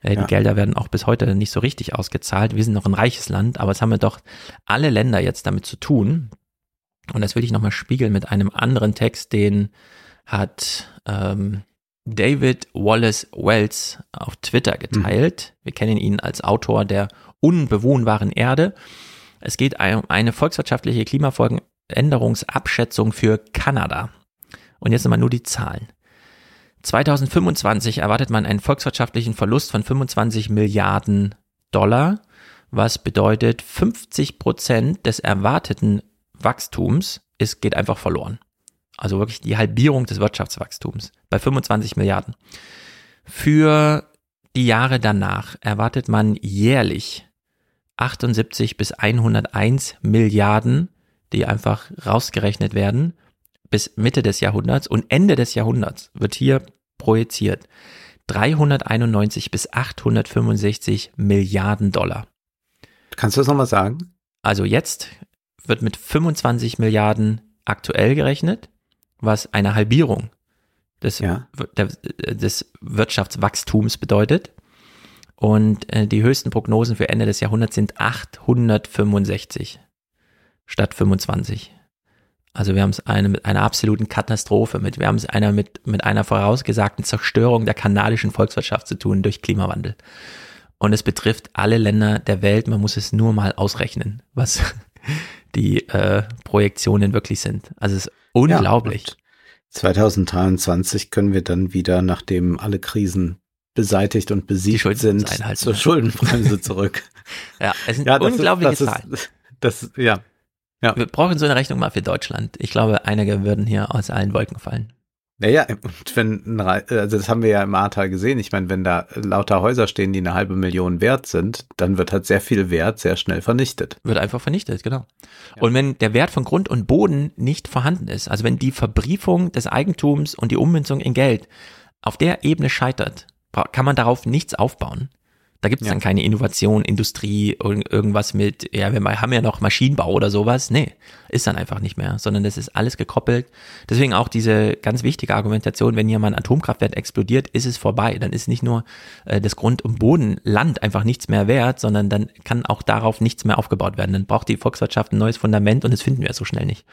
äh, die ja. Gelder werden auch bis heute nicht so richtig ausgezahlt. Wir sind noch ein reiches Land, aber es haben wir doch alle Länder jetzt damit zu tun. Und das will ich nochmal spiegeln mit einem anderen Text, den hat ähm, David Wallace Wells auf Twitter geteilt. Mhm. Wir kennen ihn als Autor der unbewohnbaren Erde. Es geht um eine volkswirtschaftliche Klimafolgenänderungsabschätzung für Kanada. Und jetzt nochmal nur die Zahlen. 2025 erwartet man einen volkswirtschaftlichen Verlust von 25 Milliarden Dollar, was bedeutet 50 Prozent des erwarteten Wachstums ist, geht einfach verloren. Also wirklich die Halbierung des Wirtschaftswachstums bei 25 Milliarden. Für die Jahre danach erwartet man jährlich 78 bis 101 Milliarden, die einfach rausgerechnet werden bis Mitte des Jahrhunderts und Ende des Jahrhunderts wird hier projiziert 391 bis 865 Milliarden Dollar. Kannst du das nochmal sagen? Also jetzt wird mit 25 Milliarden aktuell gerechnet was eine Halbierung des, ja. des Wirtschaftswachstums bedeutet. Und äh, die höchsten Prognosen für Ende des Jahrhunderts sind 865 statt 25. Also wir haben es eine mit einer absoluten Katastrophe mit, wir haben es einer mit, mit einer vorausgesagten Zerstörung der kanadischen Volkswirtschaft zu tun durch Klimawandel. Und es betrifft alle Länder der Welt, man muss es nur mal ausrechnen, was die äh, Projektionen wirklich sind. Also es ist unglaublich. Ja, 2023 können wir dann wieder, nachdem alle Krisen beseitigt und besiegt sind, zur Schuldenbremse zurück. ja, es sind ja, unglaubliche ist, Zahlen. Ist, das, ja. ja. Wir brauchen so eine Rechnung mal für Deutschland. Ich glaube, einige würden hier aus allen Wolken fallen. Naja, und wenn, also das haben wir ja im Ahrtal gesehen. Ich meine, wenn da lauter Häuser stehen, die eine halbe Million wert sind, dann wird halt sehr viel Wert sehr schnell vernichtet. Wird einfach vernichtet, genau. Ja. Und wenn der Wert von Grund und Boden nicht vorhanden ist, also wenn die Verbriefung des Eigentums und die Ummünzung in Geld auf der Ebene scheitert, kann man darauf nichts aufbauen. Da gibt es ja. dann keine Innovation, Industrie, irgendwas mit, ja, wir haben ja noch Maschinenbau oder sowas. Nee, ist dann einfach nicht mehr, sondern das ist alles gekoppelt. Deswegen auch diese ganz wichtige Argumentation, wenn hier mal ein Atomkraftwerk explodiert, ist es vorbei. Dann ist nicht nur äh, das Grund- und Bodenland einfach nichts mehr wert, sondern dann kann auch darauf nichts mehr aufgebaut werden. Dann braucht die Volkswirtschaft ein neues Fundament und das finden wir so schnell nicht.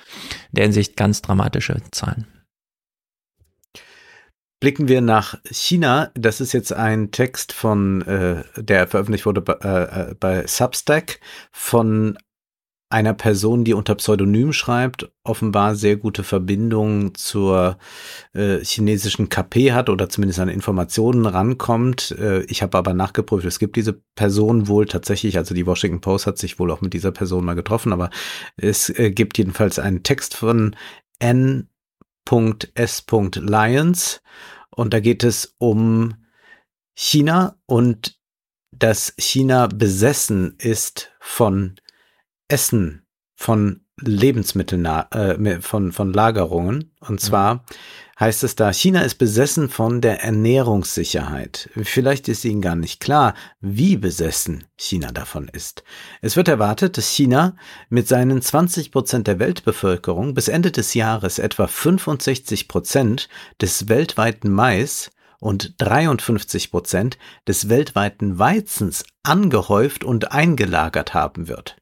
In der Hinsicht ganz dramatische Zahlen. Blicken wir nach China. Das ist jetzt ein Text von, äh, der veröffentlicht wurde bei, äh, äh, bei Substack von einer Person, die unter Pseudonym schreibt, offenbar sehr gute Verbindungen zur äh, chinesischen KP hat oder zumindest an Informationen rankommt. Äh, ich habe aber nachgeprüft, es gibt diese Person wohl tatsächlich, also die Washington Post hat sich wohl auch mit dieser Person mal getroffen, aber es äh, gibt jedenfalls einen Text von N.S.Lyons und da geht es um China und dass China besessen ist von Essen, von Lebensmitteln, äh, von, von Lagerungen. Und zwar heißt es da, China ist besessen von der Ernährungssicherheit. Vielleicht ist Ihnen gar nicht klar, wie besessen China davon ist. Es wird erwartet, dass China mit seinen 20 Prozent der Weltbevölkerung bis Ende des Jahres etwa 65 Prozent des weltweiten Mais und 53 Prozent des weltweiten Weizens angehäuft und eingelagert haben wird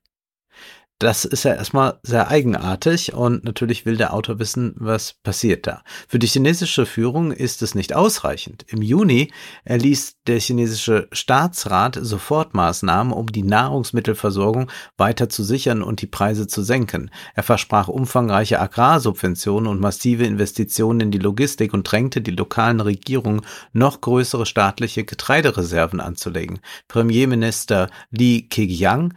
das ist ja erstmal sehr eigenartig und natürlich will der Autor wissen, was passiert da. Für die chinesische Führung ist es nicht ausreichend. Im Juni erließ der chinesische Staatsrat Sofortmaßnahmen, um die Nahrungsmittelversorgung weiter zu sichern und die Preise zu senken. Er versprach umfangreiche Agrarsubventionen und massive Investitionen in die Logistik und drängte die lokalen Regierungen, noch größere staatliche Getreidereserven anzulegen. Premierminister Li Keqiang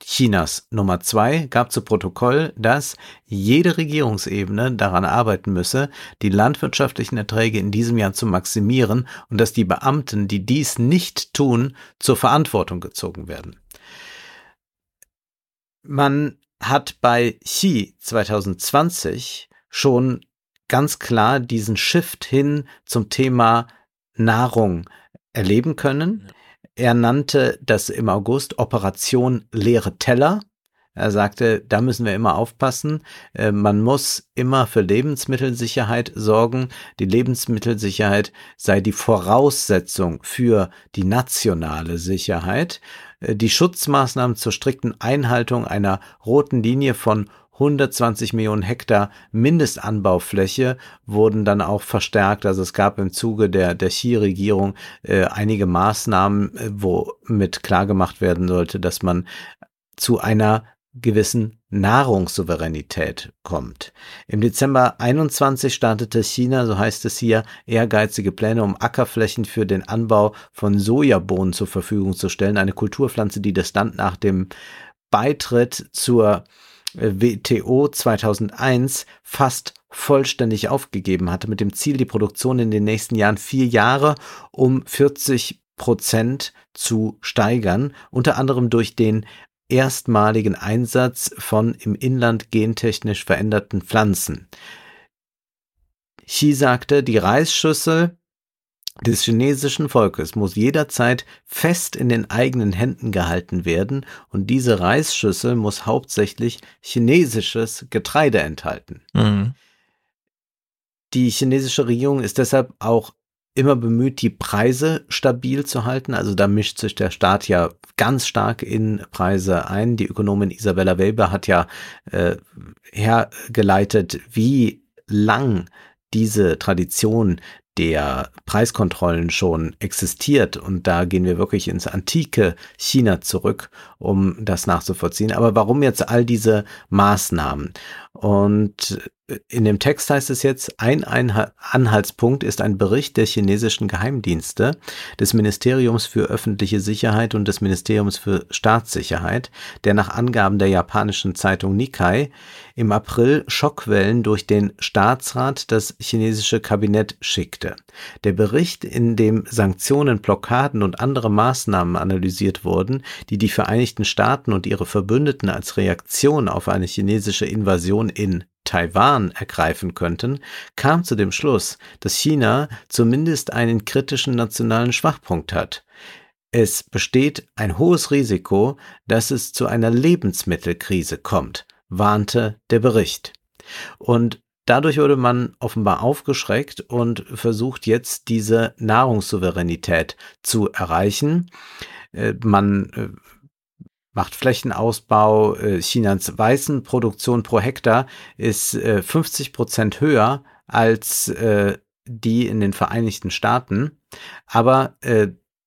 Chinas Nummer zwei gab zu Protokoll, dass jede Regierungsebene daran arbeiten müsse, die landwirtschaftlichen Erträge in diesem Jahr zu maximieren und dass die Beamten, die dies nicht tun, zur Verantwortung gezogen werden. Man hat bei Xi 2020 schon ganz klar diesen Shift hin zum Thema Nahrung erleben können. Er nannte das im August Operation leere Teller. Er sagte, da müssen wir immer aufpassen. Äh, man muss immer für Lebensmittelsicherheit sorgen. Die Lebensmittelsicherheit sei die Voraussetzung für die nationale Sicherheit. Äh, die Schutzmaßnahmen zur strikten Einhaltung einer roten Linie von 120 Millionen Hektar Mindestanbaufläche wurden dann auch verstärkt. Also es gab im Zuge der, der Xi-Regierung äh, einige Maßnahmen, äh, womit klargemacht werden sollte, dass man zu einer gewissen Nahrungssouveränität kommt. Im Dezember 21 startete China, so heißt es hier, ehrgeizige Pläne, um Ackerflächen für den Anbau von Sojabohnen zur Verfügung zu stellen, eine Kulturpflanze, die das Land nach dem Beitritt zur WTO 2001 fast vollständig aufgegeben hatte, mit dem Ziel, die Produktion in den nächsten Jahren vier Jahre um 40 Prozent zu steigern, unter anderem durch den erstmaligen Einsatz von im Inland gentechnisch veränderten Pflanzen. Xi sagte, die Reisschüssel des chinesischen Volkes muss jederzeit fest in den eigenen Händen gehalten werden und diese Reisschüssel muss hauptsächlich chinesisches Getreide enthalten. Mhm. Die chinesische Regierung ist deshalb auch immer bemüht, die Preise stabil zu halten. Also da mischt sich der Staat ja ganz stark in Preise ein. Die Ökonomin Isabella Weber hat ja äh, hergeleitet, wie lang diese Tradition der Preiskontrollen schon existiert. Und da gehen wir wirklich ins antike China zurück, um das nachzuvollziehen. Aber warum jetzt all diese Maßnahmen? Und in dem Text heißt es jetzt, ein Anhaltspunkt ist ein Bericht der chinesischen Geheimdienste, des Ministeriums für öffentliche Sicherheit und des Ministeriums für Staatssicherheit, der nach Angaben der japanischen Zeitung Nikkei im April Schockwellen durch den Staatsrat das chinesische Kabinett schickte. Der Bericht, in dem Sanktionen, Blockaden und andere Maßnahmen analysiert wurden, die die Vereinigten Staaten und ihre Verbündeten als Reaktion auf eine chinesische Invasion in Taiwan ergreifen könnten, kam zu dem Schluss, dass China zumindest einen kritischen nationalen Schwachpunkt hat. Es besteht ein hohes Risiko, dass es zu einer Lebensmittelkrise kommt, warnte der Bericht. Und dadurch wurde man offenbar aufgeschreckt und versucht jetzt diese Nahrungssouveränität zu erreichen. Äh, man äh, macht Flächenausbau. Äh, Chinas Weißenproduktion pro Hektar ist 50 äh, Prozent höher als äh, die in den Vereinigten Staaten. Aber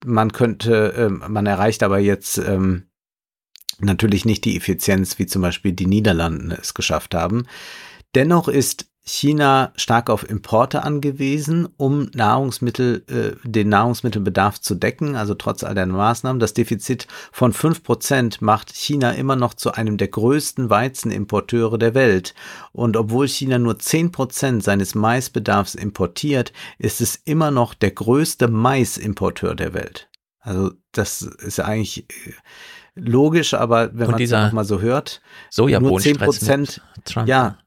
man könnte, ähm, man erreicht aber jetzt ähm, natürlich nicht die Effizienz, wie zum Beispiel die Niederlanden es geschafft haben. Dennoch ist China stark auf Importe angewiesen, um Nahrungsmittel, äh, den Nahrungsmittelbedarf zu decken, also trotz all der Maßnahmen. Das Defizit von fünf Prozent macht China immer noch zu einem der größten Weizenimporteure der Welt. Und obwohl China nur zehn Prozent seines Maisbedarfs importiert, ist es immer noch der größte Maisimporteur der Welt. Also das ist eigentlich äh, logisch, aber wenn man es mal so hört, nur zehn Prozent, ja,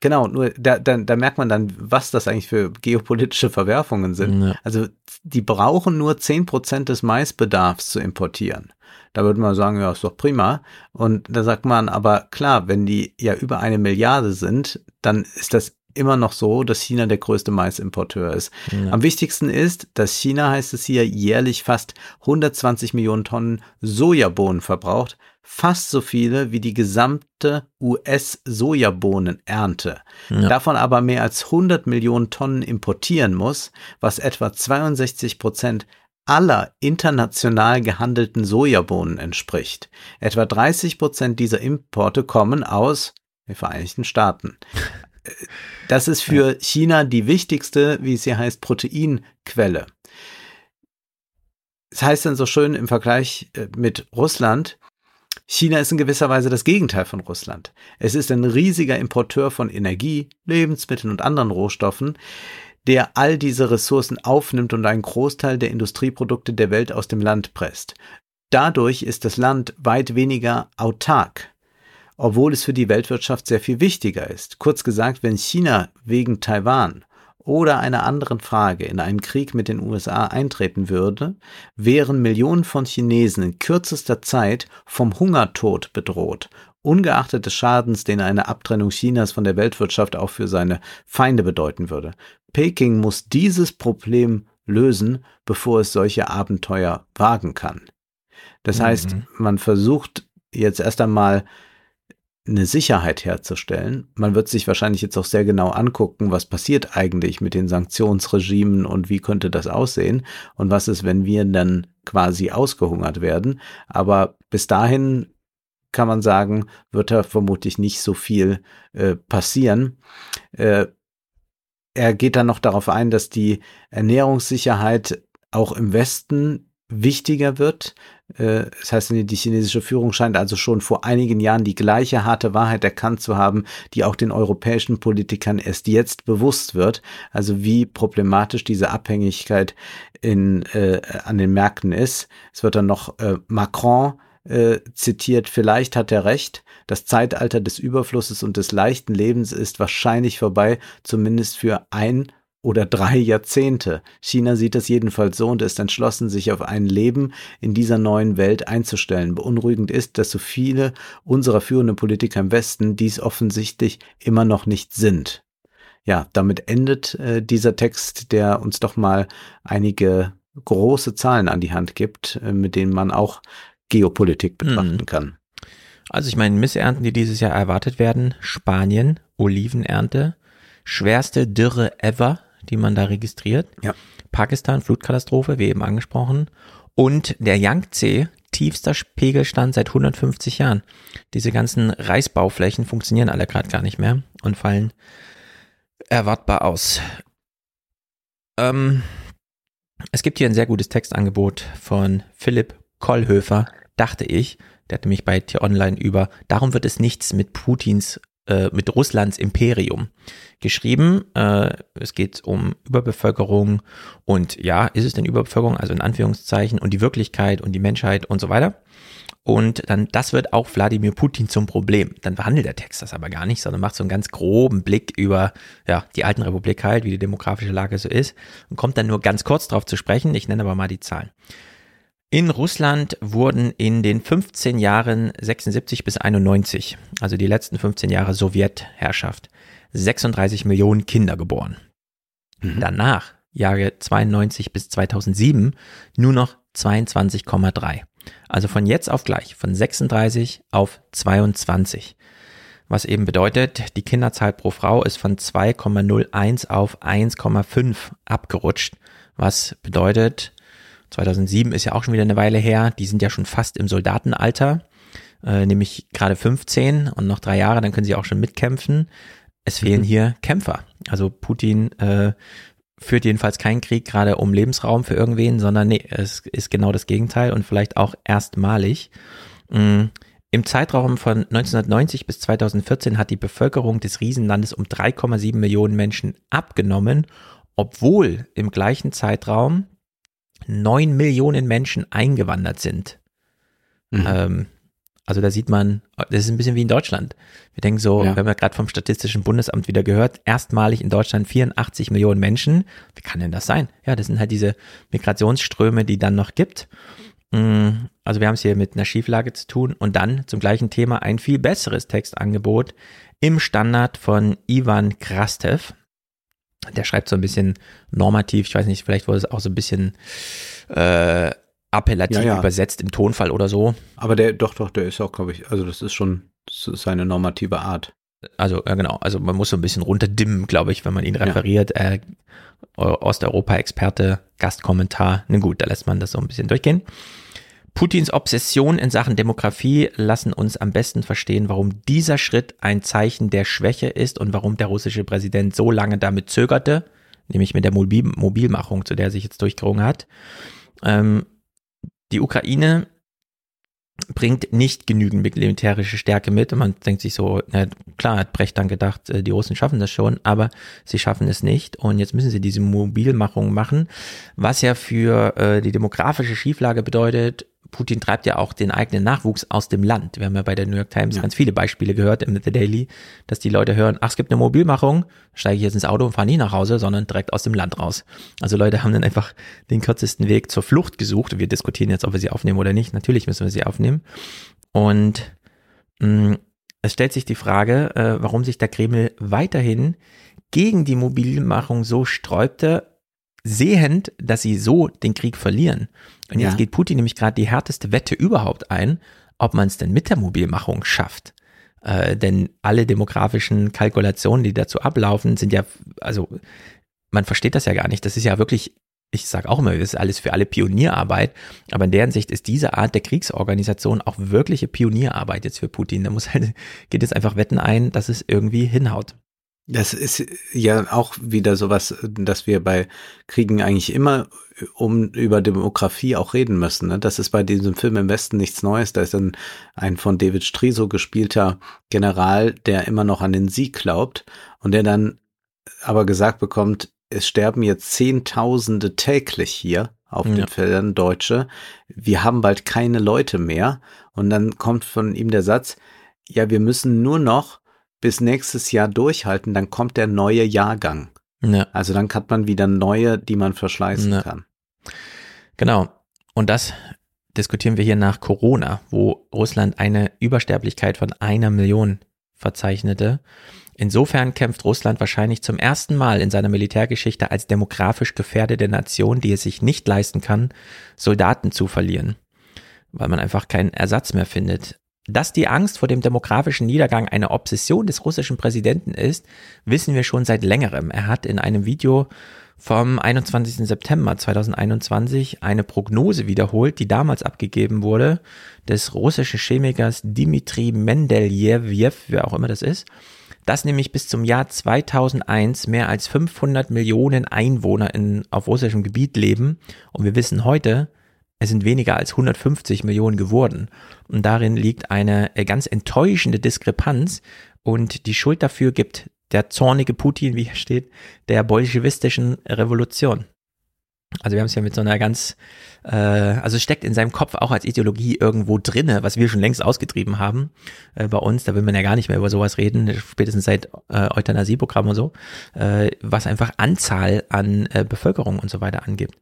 Genau, nur da, da, da merkt man dann, was das eigentlich für geopolitische Verwerfungen sind. Ja. Also die brauchen nur zehn Prozent des Maisbedarfs zu importieren. Da würde man sagen, ja, ist doch prima. Und da sagt man, aber klar, wenn die ja über eine Milliarde sind, dann ist das immer noch so, dass China der größte Maisimporteur ist. Ja. Am wichtigsten ist, dass China, heißt es hier, jährlich fast 120 Millionen Tonnen Sojabohnen verbraucht, fast so viele wie die gesamte US-Sojabohnenernte. Ja. Davon aber mehr als 100 Millionen Tonnen importieren muss, was etwa 62 Prozent aller international gehandelten Sojabohnen entspricht. Etwa 30 Prozent dieser Importe kommen aus den Vereinigten Staaten. Das ist für China die wichtigste, wie es hier heißt, Proteinquelle. Es das heißt dann so schön im Vergleich äh, mit Russland, China ist in gewisser Weise das Gegenteil von Russland. Es ist ein riesiger Importeur von Energie, Lebensmitteln und anderen Rohstoffen, der all diese Ressourcen aufnimmt und einen Großteil der Industrieprodukte der Welt aus dem Land presst. Dadurch ist das Land weit weniger autark, obwohl es für die Weltwirtschaft sehr viel wichtiger ist. Kurz gesagt, wenn China wegen Taiwan oder einer anderen Frage in einen Krieg mit den USA eintreten würde, wären Millionen von Chinesen in kürzester Zeit vom Hungertod bedroht, ungeachtet des Schadens, den eine Abtrennung Chinas von der Weltwirtschaft auch für seine Feinde bedeuten würde. Peking muss dieses Problem lösen, bevor es solche Abenteuer wagen kann. Das mhm. heißt, man versucht jetzt erst einmal eine Sicherheit herzustellen. Man wird sich wahrscheinlich jetzt auch sehr genau angucken, was passiert eigentlich mit den Sanktionsregimen und wie könnte das aussehen und was ist, wenn wir dann quasi ausgehungert werden. Aber bis dahin kann man sagen, wird da vermutlich nicht so viel äh, passieren. Äh, er geht dann noch darauf ein, dass die Ernährungssicherheit auch im Westen wichtiger wird. Äh, das heißt, die chinesische Führung scheint also schon vor einigen Jahren die gleiche harte Wahrheit erkannt zu haben, die auch den europäischen Politikern erst jetzt bewusst wird. Also wie problematisch diese Abhängigkeit in, äh, an den Märkten ist. Es wird dann noch äh, Macron äh, zitiert, vielleicht hat er recht, das Zeitalter des Überflusses und des leichten Lebens ist wahrscheinlich vorbei, zumindest für ein oder drei Jahrzehnte. China sieht das jedenfalls so und ist entschlossen, sich auf ein Leben in dieser neuen Welt einzustellen. Beunruhigend ist, dass so viele unserer führenden Politiker im Westen dies offensichtlich immer noch nicht sind. Ja, damit endet äh, dieser Text, der uns doch mal einige große Zahlen an die Hand gibt, äh, mit denen man auch Geopolitik betrachten hm. kann. Also ich meine, Missernten, die dieses Jahr erwartet werden, Spanien, Olivenernte, schwerste Dürre ever die man da registriert. Ja. Pakistan, Flutkatastrophe, wie eben angesprochen. Und der Yangtze, tiefster Pegelstand seit 150 Jahren. Diese ganzen Reisbauflächen funktionieren alle gerade gar nicht mehr und fallen erwartbar aus. Ähm, es gibt hier ein sehr gutes Textangebot von Philipp Kollhöfer, dachte ich. Der hatte mich bei T-Online über, darum wird es nichts mit Putins, äh, mit Russlands Imperium geschrieben. Äh, es geht um Überbevölkerung und ja, ist es denn Überbevölkerung, also in Anführungszeichen, und die Wirklichkeit und die Menschheit und so weiter. Und dann, das wird auch Wladimir Putin zum Problem. Dann behandelt der Text das aber gar nicht, sondern macht so einen ganz groben Blick über ja, die alten Republik halt, wie die demografische Lage so ist und kommt dann nur ganz kurz darauf zu sprechen. Ich nenne aber mal die Zahlen. In Russland wurden in den 15 Jahren 76 bis 91, also die letzten 15 Jahre Sowjetherrschaft, 36 Millionen Kinder geboren. Mhm. Danach, Jahre 92 bis 2007, nur noch 22,3. Also von jetzt auf gleich, von 36 auf 22. Was eben bedeutet, die Kinderzahl pro Frau ist von 2,01 auf 1,5 abgerutscht. Was bedeutet, 2007 ist ja auch schon wieder eine Weile her, die sind ja schon fast im Soldatenalter, äh, nämlich gerade 15 und noch drei Jahre, dann können sie auch schon mitkämpfen. Es fehlen mhm. hier Kämpfer. Also Putin äh, führt jedenfalls keinen Krieg gerade um Lebensraum für irgendwen, sondern nee, es ist genau das Gegenteil und vielleicht auch erstmalig. Mhm. Im Zeitraum von 1990 bis 2014 hat die Bevölkerung des Riesenlandes um 3,7 Millionen Menschen abgenommen, obwohl im gleichen Zeitraum 9 Millionen Menschen eingewandert sind. Mhm. Ähm, also da sieht man, das ist ein bisschen wie in Deutschland. Wir denken so, ja. wir haben ja gerade vom Statistischen Bundesamt wieder gehört, erstmalig in Deutschland 84 Millionen Menschen. Wie kann denn das sein? Ja, das sind halt diese Migrationsströme, die dann noch gibt. Mm, also wir haben es hier mit einer Schieflage zu tun und dann zum gleichen Thema ein viel besseres Textangebot im Standard von Ivan Krastev. Der schreibt so ein bisschen normativ, ich weiß nicht, vielleicht wurde es auch so ein bisschen äh, appellativ ja, ja. übersetzt im Tonfall oder so. Aber der, doch, doch, der ist auch, glaube ich, also das ist schon das ist seine normative Art. Also, ja, genau, also man muss so ein bisschen runterdimmen, glaube ich, wenn man ihn referiert. Ja. Äh, Osteuropa-Experte, Gastkommentar, na gut, da lässt man das so ein bisschen durchgehen. Putins Obsession in Sachen Demografie lassen uns am besten verstehen, warum dieser Schritt ein Zeichen der Schwäche ist und warum der russische Präsident so lange damit zögerte, nämlich mit der Mobil Mobilmachung, zu der er sich jetzt durchgerungen hat. Ähm, die Ukraine bringt nicht genügend militärische Stärke mit. Und man denkt sich so, na klar, hat Brecht dann gedacht, äh, die Russen schaffen das schon, aber sie schaffen es nicht. Und jetzt müssen sie diese Mobilmachung machen, was ja für äh, die demografische Schieflage bedeutet, Putin treibt ja auch den eigenen Nachwuchs aus dem Land. Wir haben ja bei der New York Times ja. ganz viele Beispiele gehört im The Daily, dass die Leute hören, ach, es gibt eine Mobilmachung, steige ich jetzt ins Auto und fahre nie nach Hause, sondern direkt aus dem Land raus. Also Leute haben dann einfach den kürzesten Weg zur Flucht gesucht. Wir diskutieren jetzt, ob wir sie aufnehmen oder nicht. Natürlich müssen wir sie aufnehmen. Und mh, mm, es stellt sich die Frage, äh, warum sich der Kreml weiterhin gegen die Mobilmachung so sträubte, sehend, dass sie so den Krieg verlieren. Und jetzt ja. geht Putin nämlich gerade die härteste Wette überhaupt ein, ob man es denn mit der Mobilmachung schafft. Äh, denn alle demografischen Kalkulationen, die dazu ablaufen, sind ja, also man versteht das ja gar nicht. Das ist ja wirklich, ich sage auch immer, das ist alles für alle Pionierarbeit, aber in deren Sicht ist diese Art der Kriegsorganisation auch wirkliche Pionierarbeit jetzt für Putin. Da muss halt, geht jetzt einfach Wetten ein, dass es irgendwie hinhaut. Das ist ja auch wieder sowas, dass wir bei Kriegen eigentlich immer um über Demografie auch reden müssen. Ne? Das ist bei diesem Film im Westen nichts Neues. Da ist dann ein von David Striso gespielter General, der immer noch an den Sieg glaubt und der dann aber gesagt bekommt, es sterben jetzt Zehntausende täglich hier auf ja. den Feldern Deutsche. Wir haben bald keine Leute mehr. Und dann kommt von ihm der Satz, ja, wir müssen nur noch bis nächstes Jahr durchhalten, dann kommt der neue Jahrgang. Ja. Also dann hat man wieder neue, die man verschleißen ja. kann. Genau. Und das diskutieren wir hier nach Corona, wo Russland eine Übersterblichkeit von einer Million verzeichnete. Insofern kämpft Russland wahrscheinlich zum ersten Mal in seiner Militärgeschichte als demografisch gefährdete Nation, die es sich nicht leisten kann, Soldaten zu verlieren, weil man einfach keinen Ersatz mehr findet. Dass die Angst vor dem demografischen Niedergang eine Obsession des russischen Präsidenten ist, wissen wir schon seit längerem. Er hat in einem Video vom 21. September 2021 eine Prognose wiederholt, die damals abgegeben wurde, des russischen Chemikers Dmitri Mendeljew, wer auch immer das ist. dass nämlich bis zum Jahr 2001 mehr als 500 Millionen Einwohner in, auf russischem Gebiet leben. Und wir wissen heute, es sind weniger als 150 Millionen geworden. Und darin liegt eine äh, ganz enttäuschende Diskrepanz. Und die Schuld dafür gibt der zornige Putin, wie hier steht, der bolschewistischen Revolution. Also wir haben es ja mit so einer ganz, äh, also steckt in seinem Kopf auch als Ideologie irgendwo drinne, was wir schon längst ausgetrieben haben äh, bei uns. Da will man ja gar nicht mehr über sowas reden, spätestens seit äh, Euthanasieprogramm und so, äh, was einfach Anzahl an äh, Bevölkerung und so weiter angibt.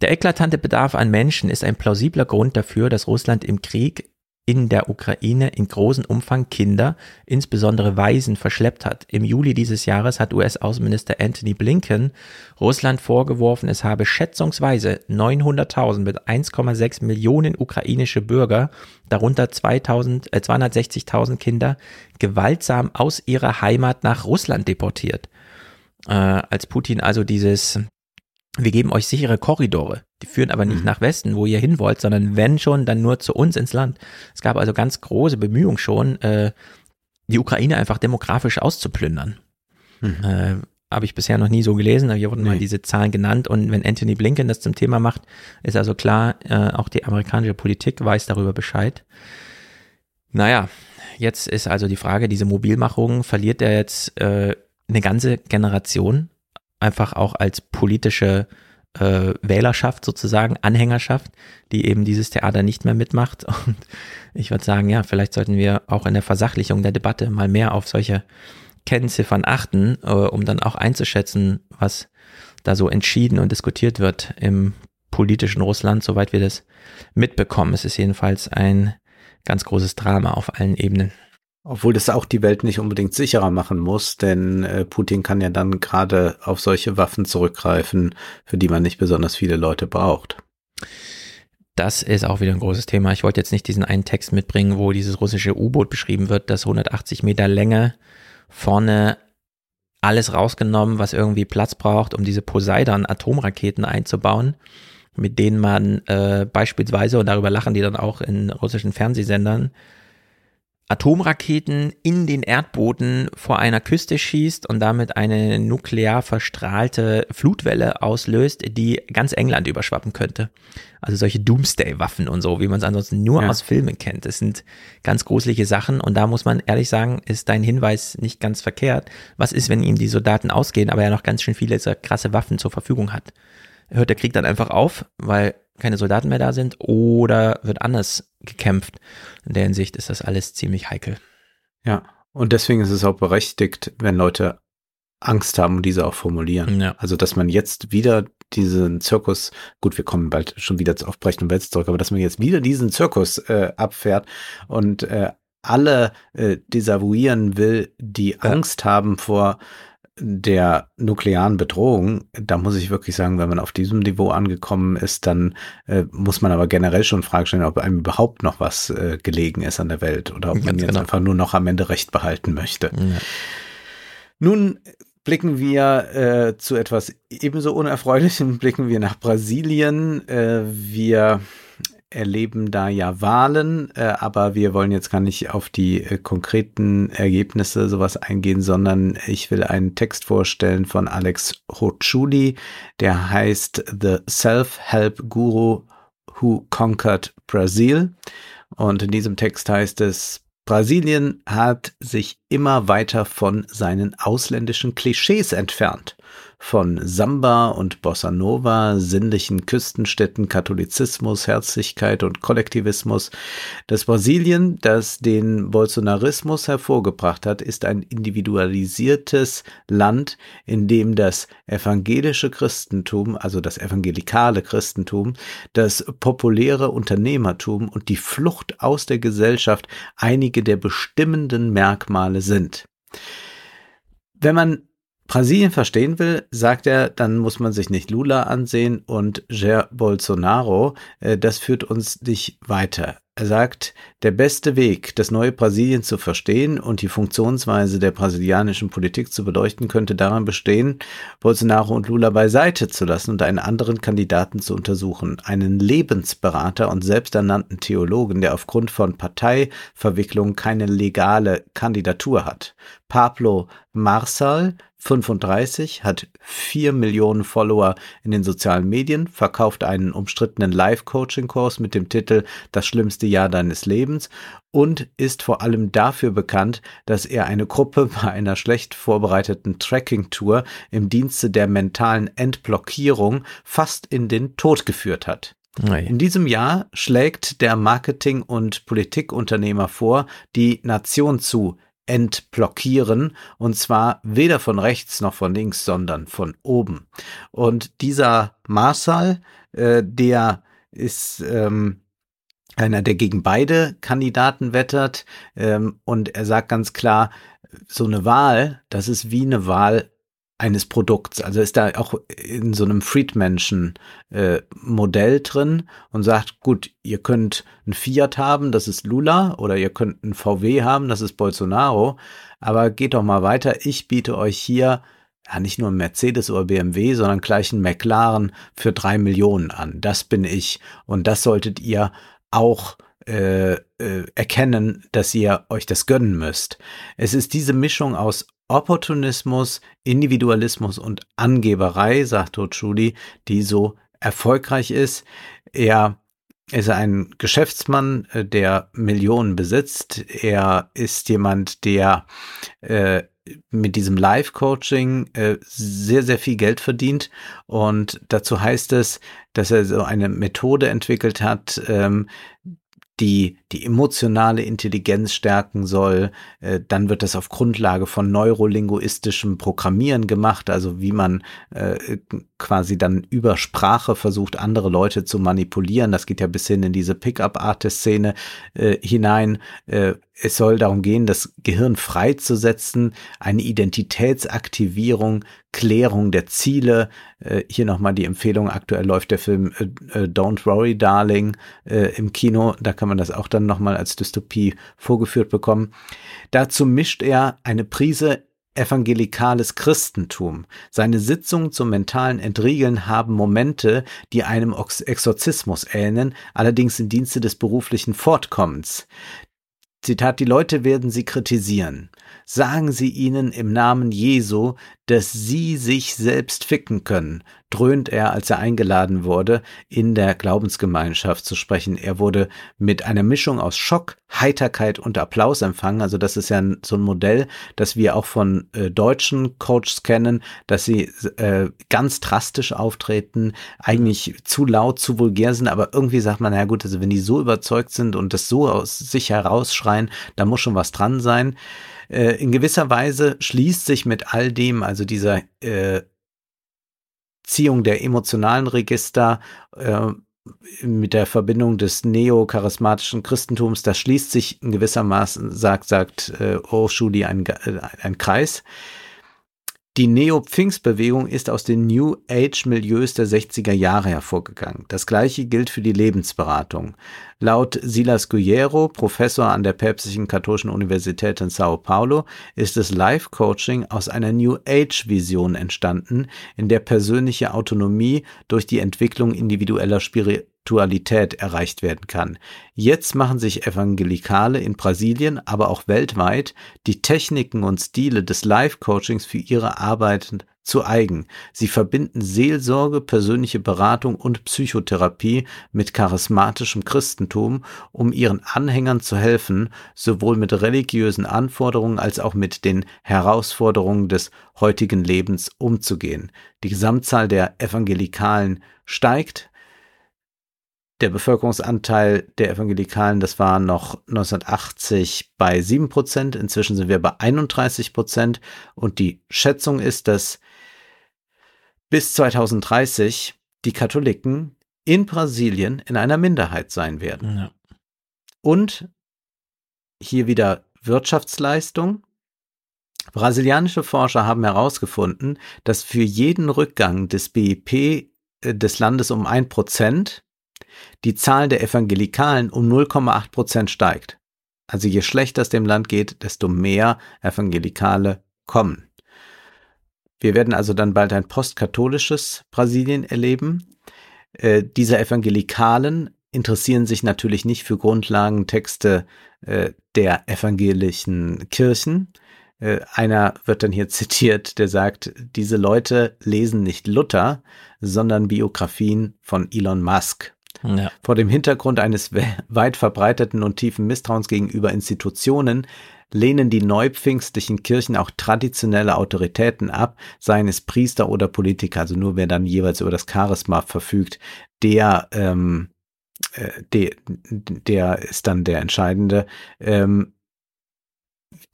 Der eklatante Bedarf an Menschen ist ein plausibler Grund dafür, dass Russland im Krieg in der Ukraine in großem Umfang Kinder, insbesondere Waisen, verschleppt hat. Im Juli dieses Jahres hat US-Außenminister Anthony Blinken Russland vorgeworfen, es habe schätzungsweise 900.000 mit 1,6 Millionen ukrainische Bürger, darunter 2000, äh, 260.000 Kinder, gewaltsam aus ihrer Heimat nach Russland deportiert. Äh, als Putin also dieses wir geben euch sichere Korridore. Die führen aber nicht mhm. nach Westen, wo ihr hin wollt, sondern wenn schon, dann nur zu uns ins Land. Es gab also ganz große Bemühungen schon, äh, die Ukraine einfach demografisch auszuplündern. Mhm. Äh, habe ich bisher noch nie so gelesen, aber hier wurden nee. mal diese Zahlen genannt. Und wenn Anthony Blinken das zum Thema macht, ist also klar, äh, auch die amerikanische Politik weiß darüber Bescheid. Naja, jetzt ist also die Frage, diese Mobilmachung, verliert er jetzt äh, eine ganze Generation einfach auch als politische äh, Wählerschaft sozusagen, Anhängerschaft, die eben dieses Theater nicht mehr mitmacht. Und ich würde sagen, ja, vielleicht sollten wir auch in der Versachlichung der Debatte mal mehr auf solche Kennziffern achten, äh, um dann auch einzuschätzen, was da so entschieden und diskutiert wird im politischen Russland, soweit wir das mitbekommen. Es ist jedenfalls ein ganz großes Drama auf allen Ebenen. Obwohl das auch die Welt nicht unbedingt sicherer machen muss, denn äh, Putin kann ja dann gerade auf solche Waffen zurückgreifen, für die man nicht besonders viele Leute braucht. Das ist auch wieder ein großes Thema. Ich wollte jetzt nicht diesen einen Text mitbringen, wo dieses russische U-Boot beschrieben wird, das 180 Meter Länge vorne alles rausgenommen, was irgendwie Platz braucht, um diese Poseidon-Atomraketen einzubauen, mit denen man äh, beispielsweise, und darüber lachen die dann auch in russischen Fernsehsendern, Atomraketen in den Erdboden vor einer Küste schießt und damit eine nuklear verstrahlte Flutwelle auslöst, die ganz England überschwappen könnte. Also solche Doomsday-Waffen und so, wie man es ansonsten nur ja. aus Filmen kennt. Das sind ganz gruselige Sachen und da muss man ehrlich sagen, ist dein Hinweis nicht ganz verkehrt. Was ist, wenn ihm die Soldaten ausgehen, aber er noch ganz schön viele so krasse Waffen zur Verfügung hat? Hört der Krieg dann einfach auf, weil keine Soldaten mehr da sind oder wird anders gekämpft. In der Hinsicht ist das alles ziemlich heikel. Ja, und deswegen ist es auch berechtigt, wenn Leute Angst haben und diese auch formulieren. Ja. Also, dass man jetzt wieder diesen Zirkus, gut, wir kommen bald schon wieder auf Brecht und Wetz zurück, aber dass man jetzt wieder diesen Zirkus äh, abfährt und äh, alle äh, desavouieren will, die ja. Angst haben vor der nuklearen Bedrohung, da muss ich wirklich sagen, wenn man auf diesem Niveau angekommen ist, dann äh, muss man aber generell schon Fragen stellen, ob einem überhaupt noch was äh, gelegen ist an der Welt oder ob Ganz man jetzt genau. einfach nur noch am Ende Recht behalten möchte. Ja. Nun blicken wir äh, zu etwas ebenso Unerfreulichem, blicken wir nach Brasilien. Äh, wir erleben da ja Wahlen, äh, aber wir wollen jetzt gar nicht auf die äh, konkreten Ergebnisse sowas eingehen, sondern ich will einen Text vorstellen von Alex Hochuli, der heißt The Self-Help Guru Who Conquered Brazil. Und in diesem Text heißt es, Brasilien hat sich immer weiter von seinen ausländischen Klischees entfernt von Samba und Bossa Nova, sinnlichen Küstenstädten, Katholizismus, Herzlichkeit und Kollektivismus. Das Brasilien, das den Bolsonarismus hervorgebracht hat, ist ein individualisiertes Land, in dem das evangelische Christentum, also das evangelikale Christentum, das populäre Unternehmertum und die Flucht aus der Gesellschaft einige der bestimmenden Merkmale sind. Wenn man Brasilien verstehen will, sagt er, dann muss man sich nicht Lula ansehen und Jair Bolsonaro. Äh, das führt uns nicht weiter. er sagt, der beste Weg, das neue Brasilien zu verstehen und die Funktionsweise der brasilianischen Politik zu beleuchten, könnte darin bestehen, Bolsonaro und Lula beiseite zu lassen und einen anderen Kandidaten zu untersuchen, einen Lebensberater und selbsternannten Theologen, der aufgrund von Parteiverwicklung keine legale Kandidatur hat. Pablo Marsal 35, hat vier Millionen Follower in den sozialen Medien, verkauft einen umstrittenen Live-Coaching-Kurs mit dem Titel Das schlimmste Jahr deines Lebens und ist vor allem dafür bekannt, dass er eine Gruppe bei einer schlecht vorbereiteten Tracking-Tour im Dienste der mentalen Entblockierung fast in den Tod geführt hat. In diesem Jahr schlägt der Marketing- und Politikunternehmer vor, die Nation zu entblockieren und zwar weder von rechts noch von links, sondern von oben. Und dieser Marshall, äh, der ist ähm, einer, der gegen beide Kandidaten wettert ähm, und er sagt ganz klar, so eine Wahl, das ist wie eine Wahl eines Produkts. Also ist da auch in so einem Friedmenschen äh, drin und sagt, gut, ihr könnt ein Fiat haben, das ist Lula, oder ihr könnt ein VW haben, das ist Bolsonaro, aber geht doch mal weiter. Ich biete euch hier ja nicht nur ein Mercedes oder BMW, sondern gleich ein McLaren für drei Millionen an. Das bin ich und das solltet ihr auch äh, äh, erkennen, dass ihr euch das gönnen müsst. Es ist diese Mischung aus Opportunismus, Individualismus und Angeberei, sagt Totschuli, die so erfolgreich ist. Er ist ein Geschäftsmann, äh, der Millionen besitzt. Er ist jemand, der äh, mit diesem Live-Coaching äh, sehr, sehr viel Geld verdient. Und dazu heißt es, dass er so eine Methode entwickelt hat, ähm, die die emotionale Intelligenz stärken soll. Äh, dann wird das auf Grundlage von neurolinguistischem Programmieren gemacht, also wie man äh, quasi dann über Sprache versucht, andere Leute zu manipulieren. Das geht ja bis hin in diese Pickup-Artist-Szene äh, hinein. Es soll darum gehen, das Gehirn freizusetzen, eine Identitätsaktivierung, Klärung der Ziele. Äh, hier nochmal die Empfehlung, aktuell läuft der Film äh, äh, Don't Worry Darling äh, im Kino, da kann man das auch dann nochmal als Dystopie vorgeführt bekommen. Dazu mischt er eine Prise evangelikales Christentum. Seine Sitzungen zum mentalen Entriegeln haben Momente, die einem Exorzismus ähneln, allerdings im Dienste des beruflichen Fortkommens. Zitat, die Leute werden sie kritisieren. Sagen Sie ihnen im Namen Jesu, dass sie sich selbst ficken können, dröhnt er, als er eingeladen wurde, in der Glaubensgemeinschaft zu sprechen. Er wurde mit einer Mischung aus Schock, Heiterkeit und Applaus empfangen. Also das ist ja so ein Modell, das wir auch von äh, deutschen Coaches kennen, dass sie äh, ganz drastisch auftreten, eigentlich zu laut, zu vulgär sind, aber irgendwie sagt man, na gut, also wenn die so überzeugt sind und das so aus sich herausschreien, da muss schon was dran sein. Äh, in gewisser Weise schließt sich mit all dem, also dieser äh, Ziehung der emotionalen Register äh, mit der Verbindung des neocharismatischen Christentums, das schließt sich in gewissermaßen, sagt, sagt äh, O'Shuli, ein, äh, ein Kreis. Die Neo-Pfingst-Bewegung ist aus den New Age-Milieus der 60er Jahre hervorgegangen. Das gleiche gilt für die Lebensberatung. Laut Silas Guerrero, Professor an der Päpstlichen Katholischen Universität in Sao Paulo, ist das Life-Coaching aus einer New Age-Vision entstanden, in der persönliche Autonomie durch die Entwicklung individueller Spiritualität Spiritualität erreicht werden kann. Jetzt machen sich Evangelikale in Brasilien, aber auch weltweit die Techniken und Stile des Life-Coachings für ihre Arbeit zu eigen. Sie verbinden Seelsorge, persönliche Beratung und Psychotherapie mit charismatischem Christentum, um ihren Anhängern zu helfen, sowohl mit religiösen Anforderungen als auch mit den Herausforderungen des heutigen Lebens umzugehen. Die Gesamtzahl der Evangelikalen steigt, der Bevölkerungsanteil der Evangelikalen, das war noch 1980 bei 7 Prozent. Inzwischen sind wir bei 31 Prozent. Und die Schätzung ist, dass bis 2030 die Katholiken in Brasilien in einer Minderheit sein werden. Ja. Und hier wieder Wirtschaftsleistung. Brasilianische Forscher haben herausgefunden, dass für jeden Rückgang des BIP äh, des Landes um ein Prozent die Zahl der Evangelikalen um 0,8 Prozent steigt. Also je schlechter es dem Land geht, desto mehr Evangelikale kommen. Wir werden also dann bald ein postkatholisches Brasilien erleben. Äh, diese Evangelikalen interessieren sich natürlich nicht für Grundlagentexte äh, der evangelischen Kirchen. Äh, einer wird dann hier zitiert, der sagt, diese Leute lesen nicht Luther, sondern Biografien von Elon Musk. Ja. Vor dem Hintergrund eines weit verbreiteten und tiefen Misstrauens gegenüber Institutionen lehnen die neupfingstlichen Kirchen auch traditionelle Autoritäten ab, seien es Priester oder Politiker, also nur wer dann jeweils über das Charisma verfügt, der ähm, äh, der, der ist dann der entscheidende. Ähm,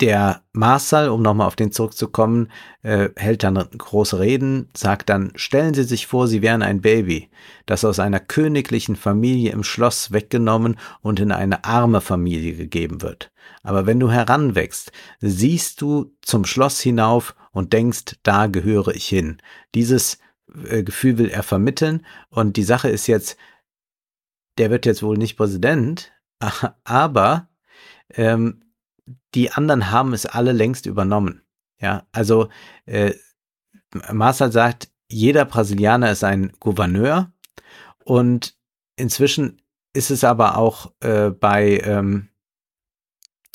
der Marshall, um nochmal auf den zurückzukommen, äh, hält dann große Reden, sagt dann, stellen Sie sich vor, Sie wären ein Baby, das aus einer königlichen Familie im Schloss weggenommen und in eine arme Familie gegeben wird. Aber wenn du heranwächst, siehst du zum Schloss hinauf und denkst, da gehöre ich hin. Dieses äh, Gefühl will er vermitteln und die Sache ist jetzt, der wird jetzt wohl nicht Präsident, aber ähm, die anderen haben es alle längst übernommen. Ja, also äh, Marcel sagt, jeder Brasilianer ist ein Gouverneur und inzwischen ist es aber auch äh, bei ähm,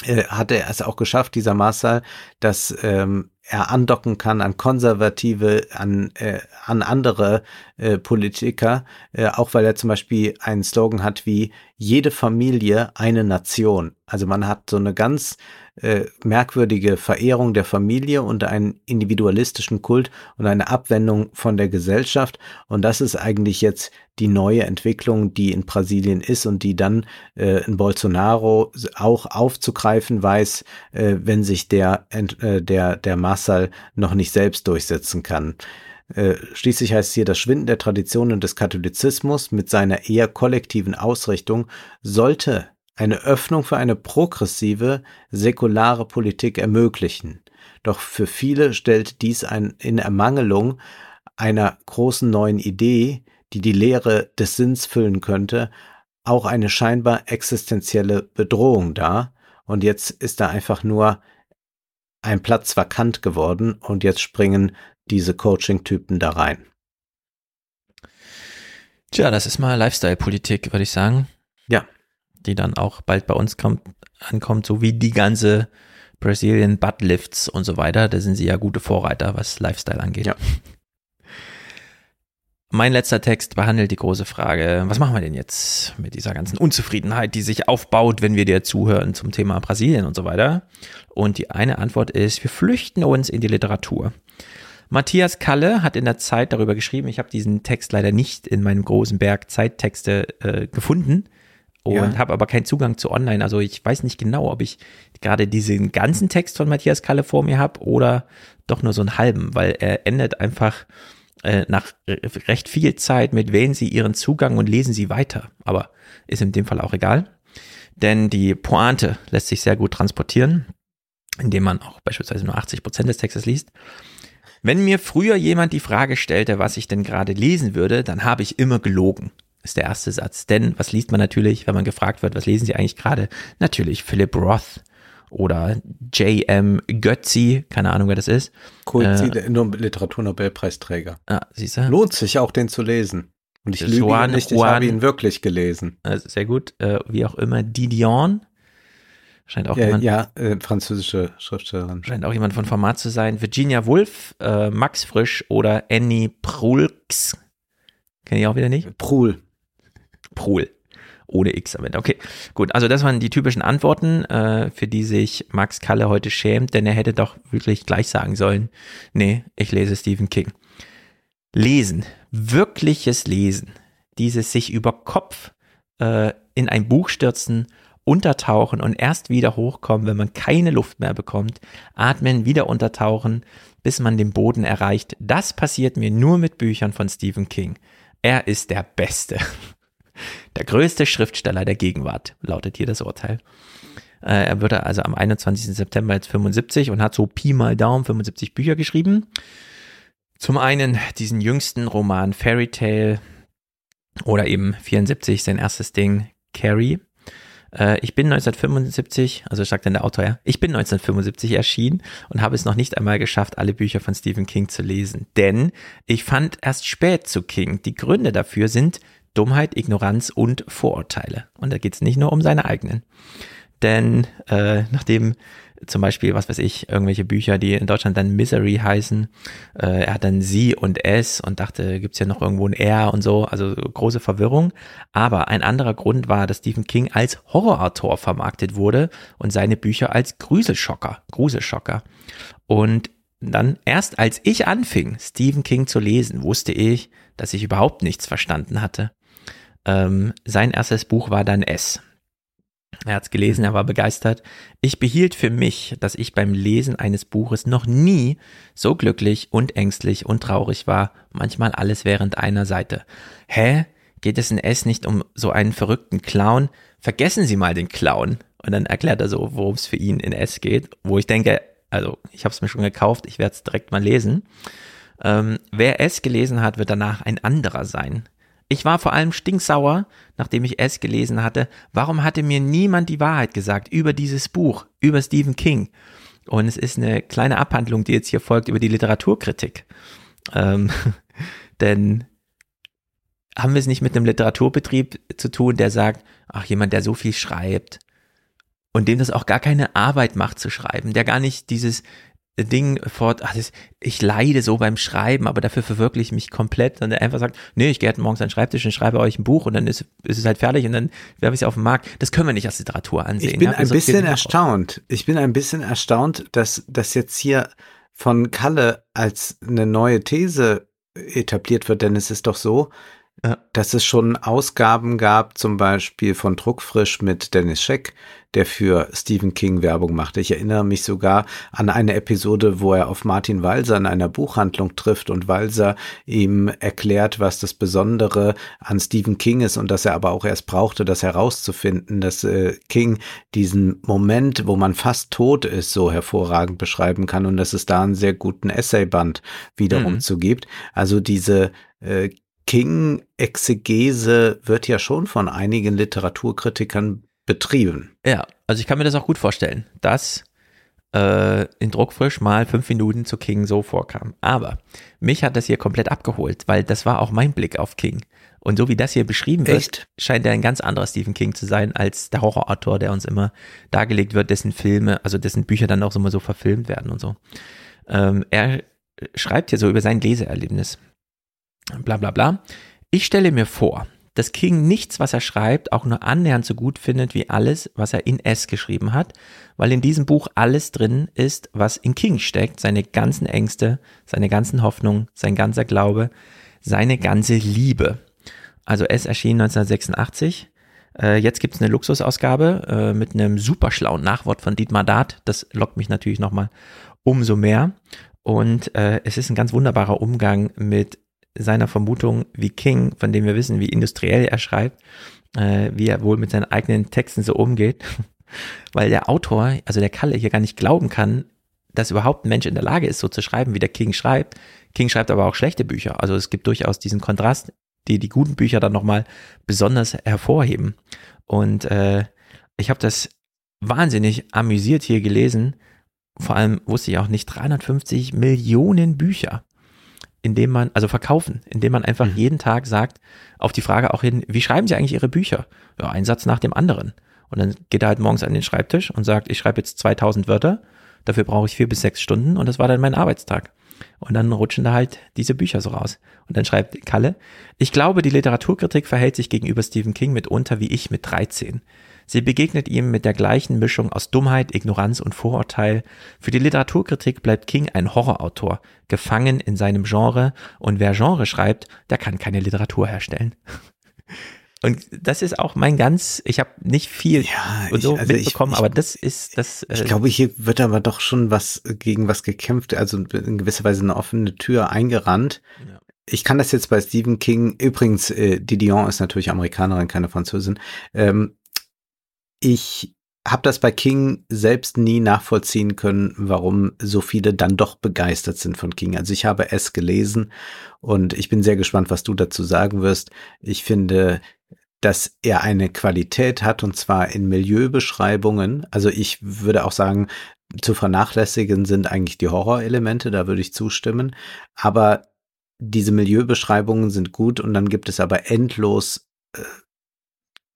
äh, hat er es auch geschafft, dieser Marcel, dass ähm, er andocken kann an Konservative, an, äh, an andere äh, Politiker, äh, auch weil er zum Beispiel einen Slogan hat wie jede Familie eine Nation. Also man hat so eine ganz äh, merkwürdige Verehrung der Familie und einen individualistischen Kult und eine Abwendung von der Gesellschaft. Und das ist eigentlich jetzt die neue Entwicklung, die in Brasilien ist und die dann äh, in Bolsonaro auch aufzugreifen weiß, äh, wenn sich der, äh, der, der Massal noch nicht selbst durchsetzen kann. Äh, schließlich heißt hier, das Schwinden der Traditionen des Katholizismus mit seiner eher kollektiven Ausrichtung sollte eine Öffnung für eine progressive, säkulare Politik ermöglichen. Doch für viele stellt dies ein, in Ermangelung einer großen neuen Idee, die die Lehre des Sinns füllen könnte, auch eine scheinbar existenzielle Bedrohung dar. Und jetzt ist da einfach nur ein Platz vakant geworden und jetzt springen diese Coaching-Typen da rein. Tja, das ist mal Lifestyle-Politik, würde ich sagen. Ja die dann auch bald bei uns kommt, ankommt, so wie die ganze Brazilian Butt Lifts und so weiter. Da sind sie ja gute Vorreiter, was Lifestyle angeht. Ja. Mein letzter Text behandelt die große Frage, was machen wir denn jetzt mit dieser ganzen Unzufriedenheit, die sich aufbaut, wenn wir dir zuhören zum Thema Brasilien und so weiter? Und die eine Antwort ist, wir flüchten uns in die Literatur. Matthias Kalle hat in der Zeit darüber geschrieben, ich habe diesen Text leider nicht in meinem großen Berg Zeittexte äh, gefunden, und ja. habe aber keinen Zugang zu online. Also ich weiß nicht genau, ob ich gerade diesen ganzen Text von Matthias Kalle vor mir habe oder doch nur so einen halben, weil er endet einfach äh, nach recht viel Zeit mit wählen Sie Ihren Zugang und lesen Sie weiter. Aber ist in dem Fall auch egal. Denn die Pointe lässt sich sehr gut transportieren, indem man auch beispielsweise nur 80 Prozent des Textes liest. Wenn mir früher jemand die Frage stellte, was ich denn gerade lesen würde, dann habe ich immer gelogen ist der erste Satz. Denn was liest man natürlich, wenn man gefragt wird, was lesen Sie eigentlich gerade? Natürlich Philip Roth oder J.M. Götzi, keine Ahnung, wer das ist. Koizzi, äh, Literaturnobelpreisträger. Ah, siehst du? Lohnt sich auch, den zu lesen. Und ich lüge Juan, nicht, ich habe ihn wirklich gelesen. Also sehr gut. Äh, wie auch immer, Didion. Scheint auch ja, jemand, ja äh, französische Schriftstellerin. Scheint auch jemand von Format zu sein. Virginia Woolf, äh, Max Frisch oder Annie Prulks. Kenne ich auch wieder nicht. Prul. Prol. Ohne X am Ende. Okay, gut. Also das waren die typischen Antworten, äh, für die sich Max Kalle heute schämt, denn er hätte doch wirklich gleich sagen sollen, nee, ich lese Stephen King. Lesen, wirkliches Lesen, dieses sich über Kopf äh, in ein Buch stürzen, untertauchen und erst wieder hochkommen, wenn man keine Luft mehr bekommt, atmen, wieder untertauchen, bis man den Boden erreicht. Das passiert mir nur mit Büchern von Stephen King. Er ist der Beste. Der größte Schriftsteller der Gegenwart, lautet hier das Urteil. Äh, er wurde also am 21. September jetzt 75 und hat so Pi mal Daumen 75 Bücher geschrieben. Zum einen diesen jüngsten Roman Fairy Tale, Oder eben 74 sein erstes Ding, Carrie. Äh, ich bin 1975, also sagt dann der Autor, ja, ich bin 1975 erschienen und habe es noch nicht einmal geschafft, alle Bücher von Stephen King zu lesen. Denn ich fand erst spät zu King. Die Gründe dafür sind Dummheit, Ignoranz und Vorurteile. Und da geht es nicht nur um seine eigenen. Denn äh, nachdem zum Beispiel, was weiß ich, irgendwelche Bücher, die in Deutschland dann Misery heißen. Äh, er hat dann Sie und S und dachte, gibt's ja noch irgendwo ein R und so, also große Verwirrung. Aber ein anderer Grund war, dass Stephen King als Horrorautor vermarktet wurde und seine Bücher als Gruselschocker, Gruselschocker. Und dann erst als ich anfing, Stephen King zu lesen, wusste ich, dass ich überhaupt nichts verstanden hatte. Ähm, sein erstes Buch war dann S. Er hat es gelesen, er war begeistert. Ich behielt für mich, dass ich beim Lesen eines Buches noch nie so glücklich und ängstlich und traurig war, manchmal alles während einer Seite. Hä? Geht es in S nicht um so einen verrückten Clown? Vergessen Sie mal den Clown. Und dann erklärt er so, worum es für ihn in S geht, wo ich denke, also ich habe es mir schon gekauft, ich werde es direkt mal lesen. Ähm, wer S gelesen hat, wird danach ein anderer sein. Ich war vor allem stinksauer, nachdem ich es gelesen hatte. Warum hatte mir niemand die Wahrheit gesagt über dieses Buch, über Stephen King? Und es ist eine kleine Abhandlung, die jetzt hier folgt über die Literaturkritik. Ähm, denn haben wir es nicht mit einem Literaturbetrieb zu tun, der sagt, ach, jemand, der so viel schreibt und dem das auch gar keine Arbeit macht zu schreiben, der gar nicht dieses Ding fort, ach, das, ich leide so beim Schreiben, aber dafür verwirkliche ich mich komplett. Und er einfach sagt, nee, ich gehe halt morgens an den Schreibtisch und schreibe euch ein Buch und dann ist, ist es halt fertig und dann werfe ich es auf den Markt. Das können wir nicht als Literatur ansehen. Ich bin ein bisschen erstaunt. Ich bin ein bisschen erstaunt, dass das jetzt hier von Kalle als eine neue These etabliert wird, denn es ist doch so, ja. dass es schon Ausgaben gab, zum Beispiel von Druckfrisch mit Dennis Scheck, der für Stephen King Werbung machte. Ich erinnere mich sogar an eine Episode, wo er auf Martin Walser in einer Buchhandlung trifft und Walser ihm erklärt, was das Besondere an Stephen King ist und dass er aber auch erst brauchte, das herauszufinden, dass äh, King diesen Moment, wo man fast tot ist, so hervorragend beschreiben kann und dass es da einen sehr guten Essayband wiederum mhm. zu gibt. Also diese äh, King-Exegese wird ja schon von einigen Literaturkritikern betrieben. Ja, also ich kann mir das auch gut vorstellen, dass äh, in Druckfrisch mal fünf Minuten zu King so vorkam. Aber mich hat das hier komplett abgeholt, weil das war auch mein Blick auf King. Und so wie das hier beschrieben wird, Echt? scheint er ein ganz anderer Stephen King zu sein als der Horrorautor, der uns immer dargelegt wird, dessen Filme, also dessen Bücher dann auch immer so verfilmt werden und so. Ähm, er schreibt hier so über sein Leseerlebnis bla bla bla. Ich stelle mir vor, dass King nichts, was er schreibt, auch nur annähernd so gut findet wie alles, was er in S geschrieben hat, weil in diesem Buch alles drin ist, was in King steckt, seine ganzen Ängste, seine ganzen Hoffnungen, sein ganzer Glaube, seine ganze Liebe. Also S erschien 1986. Äh, jetzt gibt's eine Luxusausgabe äh, mit einem super schlauen Nachwort von Dietmar Dart. Das lockt mich natürlich nochmal umso mehr. Und äh, es ist ein ganz wunderbarer Umgang mit seiner Vermutung wie King, von dem wir wissen, wie industriell er schreibt, äh, wie er wohl mit seinen eigenen Texten so umgeht, weil der Autor, also der Kalle, hier gar nicht glauben kann, dass überhaupt ein Mensch in der Lage ist, so zu schreiben, wie der King schreibt. King schreibt aber auch schlechte Bücher. Also es gibt durchaus diesen Kontrast, die die guten Bücher dann nochmal besonders hervorheben. Und äh, ich habe das wahnsinnig amüsiert hier gelesen. Vor allem wusste ich auch nicht 350 Millionen Bücher indem man, also verkaufen, indem man einfach mhm. jeden Tag sagt, auf die Frage auch hin, wie schreiben Sie eigentlich Ihre Bücher? Ja, ein Satz nach dem anderen. Und dann geht er halt morgens an den Schreibtisch und sagt, ich schreibe jetzt 2000 Wörter, dafür brauche ich vier bis sechs Stunden und das war dann mein Arbeitstag. Und dann rutschen da halt diese Bücher so raus. Und dann schreibt Kalle, ich glaube, die Literaturkritik verhält sich gegenüber Stephen King mitunter wie ich mit 13. Sie begegnet ihm mit der gleichen Mischung aus Dummheit, Ignoranz und Vorurteil. Für die Literaturkritik bleibt King ein Horrorautor, gefangen in seinem Genre, und wer Genre schreibt, der kann keine Literatur herstellen. Und das ist auch mein ganz, ich habe nicht viel ja, ich, so also mitbekommen, ich, ich, aber das ist das. Äh, ich glaube, hier wird aber doch schon was gegen was gekämpft, also in gewisser Weise eine offene Tür eingerannt. Ja. Ich kann das jetzt bei Stephen King, übrigens, äh, Didion ist natürlich Amerikanerin, keine Französin. Ähm, ich habe das bei King selbst nie nachvollziehen können, warum so viele dann doch begeistert sind von King. Also ich habe es gelesen und ich bin sehr gespannt, was du dazu sagen wirst. Ich finde, dass er eine Qualität hat und zwar in Milieubeschreibungen. Also ich würde auch sagen, zu vernachlässigen sind eigentlich die Horrorelemente, da würde ich zustimmen. Aber diese Milieubeschreibungen sind gut und dann gibt es aber endlos äh,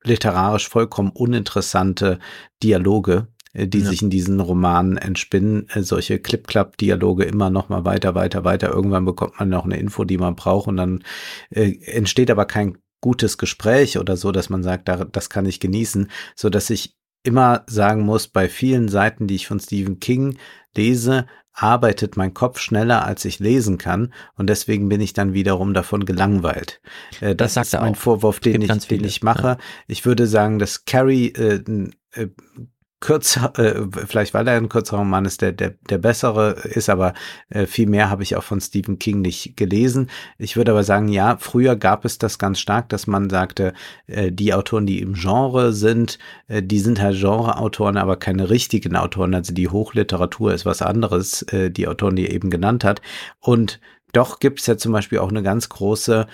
literarisch vollkommen uninteressante Dialoge, äh, die ja. sich in diesen Romanen entspinnen. Äh, solche Clip-Clap-Dialoge immer noch mal weiter, weiter, weiter. Irgendwann bekommt man noch eine Info, die man braucht und dann äh, entsteht aber kein gutes Gespräch oder so, dass man sagt, das kann ich genießen, so dass ich immer sagen muss, bei vielen Seiten, die ich von Stephen King lese, arbeitet mein Kopf schneller, als ich lesen kann. Und deswegen bin ich dann wiederum davon gelangweilt. Äh, das, das ist mein auch. Vorwurf, den ich, den ich mache. Ja. Ich würde sagen, dass Carrie äh, äh, kürzer, äh, vielleicht weil er ein kürzerer Roman ist, der, der, der bessere ist, aber äh, viel mehr habe ich auch von Stephen King nicht gelesen. Ich würde aber sagen, ja, früher gab es das ganz stark, dass man sagte, äh, die Autoren, die im Genre sind, äh, die sind halt Genreautoren, aber keine richtigen Autoren. Also die Hochliteratur ist was anderes, äh, die Autoren, die er eben genannt hat. Und doch gibt es ja zum Beispiel auch eine ganz große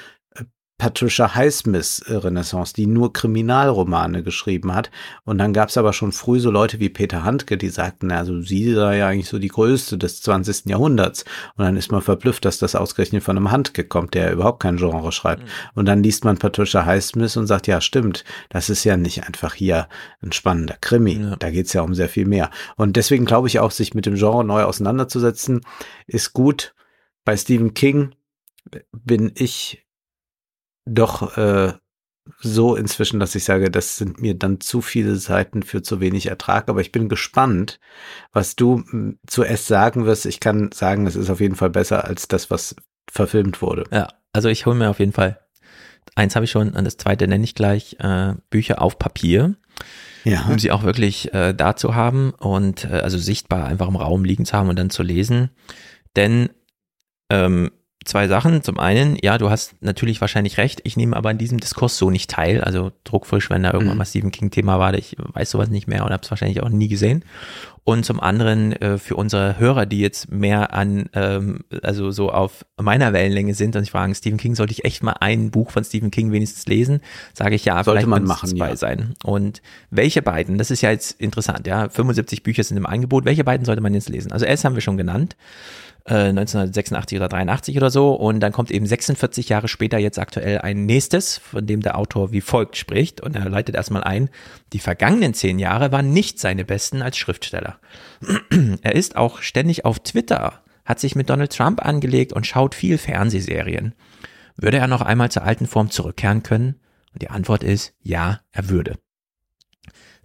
Patricia Highsmith äh, Renaissance, die nur Kriminalromane geschrieben hat. Und dann gab es aber schon früh so Leute wie Peter Handke, die sagten, also sie sei ja eigentlich so die größte des 20. Jahrhunderts. Und dann ist man verblüfft, dass das ausgerechnet von einem Handke kommt, der überhaupt kein Genre schreibt. Mhm. Und dann liest man Patricia Highsmith und sagt, ja, stimmt, das ist ja nicht einfach hier ein spannender Krimi. Ja. Da geht's ja um sehr viel mehr. Und deswegen glaube ich auch, sich mit dem Genre neu auseinanderzusetzen, ist gut. Bei Stephen King bin ich doch äh, so inzwischen, dass ich sage, das sind mir dann zu viele Seiten für zu wenig Ertrag. Aber ich bin gespannt, was du hm, zuerst sagen wirst. Ich kann sagen, es ist auf jeden Fall besser als das, was verfilmt wurde. Ja, also ich hole mir auf jeden Fall. Eins habe ich schon und das zweite nenne ich gleich äh, Bücher auf Papier. Ja. Um sie auch wirklich äh, da zu haben und äh, also sichtbar einfach im Raum liegen zu haben und dann zu lesen. Denn ähm, zwei Sachen. Zum einen, ja, du hast natürlich wahrscheinlich recht. Ich nehme aber an diesem Diskurs so nicht teil. Also druckfrisch, wenn da irgendwann mhm. mal Stephen King Thema war, ich weiß sowas nicht mehr und habe es wahrscheinlich auch nie gesehen. Und zum anderen äh, für unsere Hörer, die jetzt mehr an, ähm, also so auf meiner Wellenlänge sind und sich fragen, Stephen King, sollte ich echt mal ein Buch von Stephen King wenigstens lesen? Sage ich ja, sollte man machen, zwei ja. sein. Und welche beiden? Das ist ja jetzt interessant, ja. 75 Bücher sind im Angebot. Welche beiden sollte man jetzt lesen? Also S haben wir schon genannt. 1986 äh, oder 83 oder so. Und dann kommt eben 46 Jahre später jetzt aktuell ein nächstes, von dem der Autor wie folgt spricht. Und er leitet erstmal ein, die vergangenen zehn Jahre waren nicht seine besten als Schriftsteller. er ist auch ständig auf Twitter, hat sich mit Donald Trump angelegt und schaut viel Fernsehserien. Würde er noch einmal zur alten Form zurückkehren können? Und die Antwort ist, ja, er würde.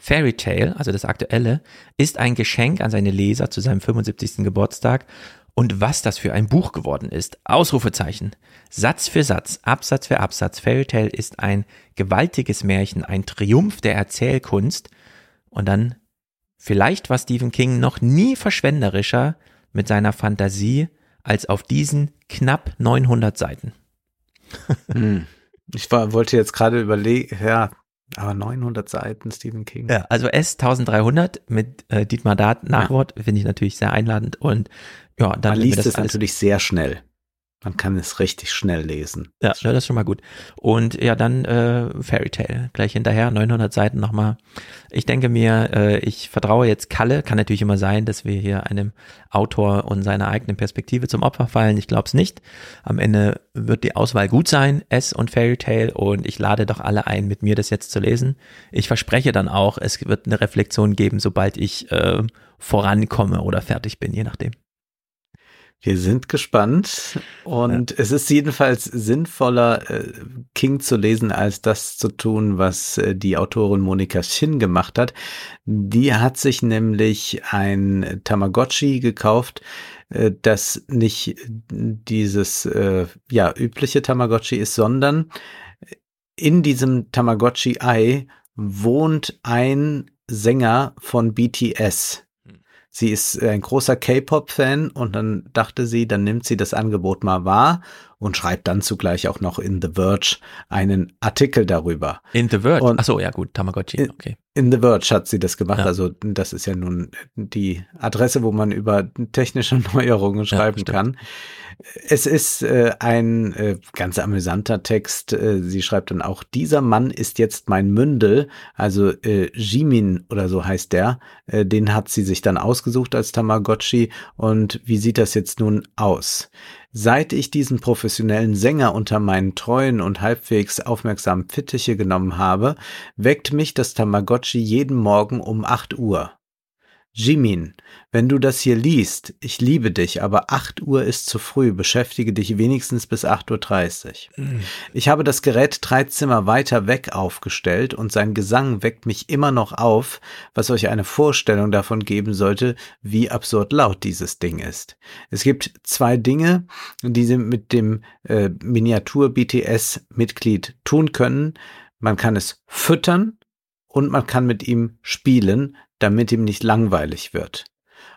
Fairy Tale, also das aktuelle, ist ein Geschenk an seine Leser zu seinem 75. Geburtstag und was das für ein Buch geworden ist. Ausrufezeichen. Satz für Satz, Absatz für Absatz. Fairy Tale ist ein gewaltiges Märchen, ein Triumph der Erzählkunst. Und dann vielleicht war Stephen King noch nie verschwenderischer mit seiner Fantasie als auf diesen knapp 900 Seiten. hm. Ich war, wollte jetzt gerade überlegen, ja, aber 900 Seiten Stephen King. Ja, also S 1300 mit äh, Dietmar Dart Nachwort ja. finde ich natürlich sehr einladend und ja, dann Man liest es natürlich sehr schnell. Man kann es richtig schnell lesen. Ja, das ist schon mal gut. Und ja, dann äh, Fairy Tale gleich hinterher, 900 Seiten nochmal. Ich denke mir, äh, ich vertraue jetzt Kalle. Kann natürlich immer sein, dass wir hier einem Autor und seiner eigenen Perspektive zum Opfer fallen. Ich glaube es nicht. Am Ende wird die Auswahl gut sein, S und Fairy Tale. Und ich lade doch alle ein, mit mir das jetzt zu lesen. Ich verspreche dann auch, es wird eine Reflexion geben, sobald ich äh, vorankomme oder fertig bin, je nachdem. Wir sind gespannt und ja. es ist jedenfalls sinnvoller, äh, King zu lesen, als das zu tun, was äh, die Autorin Monika Shin gemacht hat. Die hat sich nämlich ein Tamagotchi gekauft, äh, das nicht dieses ja übliche Tamagotchi ist, sondern in diesem Tamagotchi-Ei wohnt ein Sänger von BTS sie ist ein großer K-Pop-Fan und dann dachte sie, dann nimmt sie das Angebot mal wahr und schreibt dann zugleich auch noch in The Verge einen Artikel darüber. In The Verge? Achso, ja gut, Tamagotchi, okay. In The Verge hat sie das gemacht. Ja. Also das ist ja nun die Adresse, wo man über technische Neuerungen schreiben stimmt. kann. Es ist äh, ein äh, ganz amüsanter Text. Äh, sie schreibt dann auch, dieser Mann ist jetzt mein Mündel, also äh, Jimin oder so heißt der. Äh, den hat sie sich dann ausgesucht als Tamagotchi. Und wie sieht das jetzt nun aus? Seit ich diesen professionellen Sänger unter meinen treuen und halbwegs aufmerksamen Fittiche genommen habe, weckt mich das Tamagotchi jeden Morgen um 8 Uhr. Jimin, wenn du das hier liest, ich liebe dich, aber 8 Uhr ist zu früh, beschäftige dich wenigstens bis 8.30 Uhr. Ich habe das Gerät drei Zimmer weiter weg aufgestellt und sein Gesang weckt mich immer noch auf, was euch eine Vorstellung davon geben sollte, wie absurd laut dieses Ding ist. Es gibt zwei Dinge, die sie mit dem äh, Miniatur-BTS-Mitglied tun können. Man kann es füttern und man kann mit ihm spielen, damit ihm nicht langweilig wird.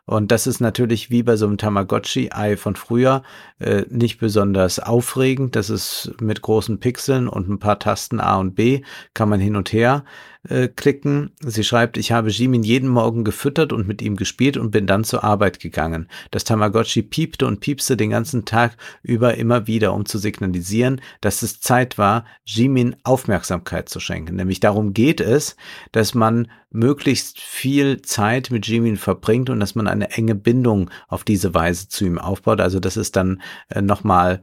Und das ist natürlich wie bei so einem Tamagotchi-Ei von früher äh, nicht besonders aufregend. Das ist mit großen Pixeln und ein paar Tasten A und B kann man hin und her äh, klicken. Sie schreibt, ich habe Jimin jeden Morgen gefüttert und mit ihm gespielt und bin dann zur Arbeit gegangen. Das Tamagotchi piepte und piepste den ganzen Tag über immer wieder, um zu signalisieren, dass es Zeit war, Jimin Aufmerksamkeit zu schenken. Nämlich darum geht es, dass man möglichst viel Zeit mit Jimin verbringt und dass man eine enge Bindung auf diese Weise zu ihm aufbaut. Also das ist dann äh, nochmal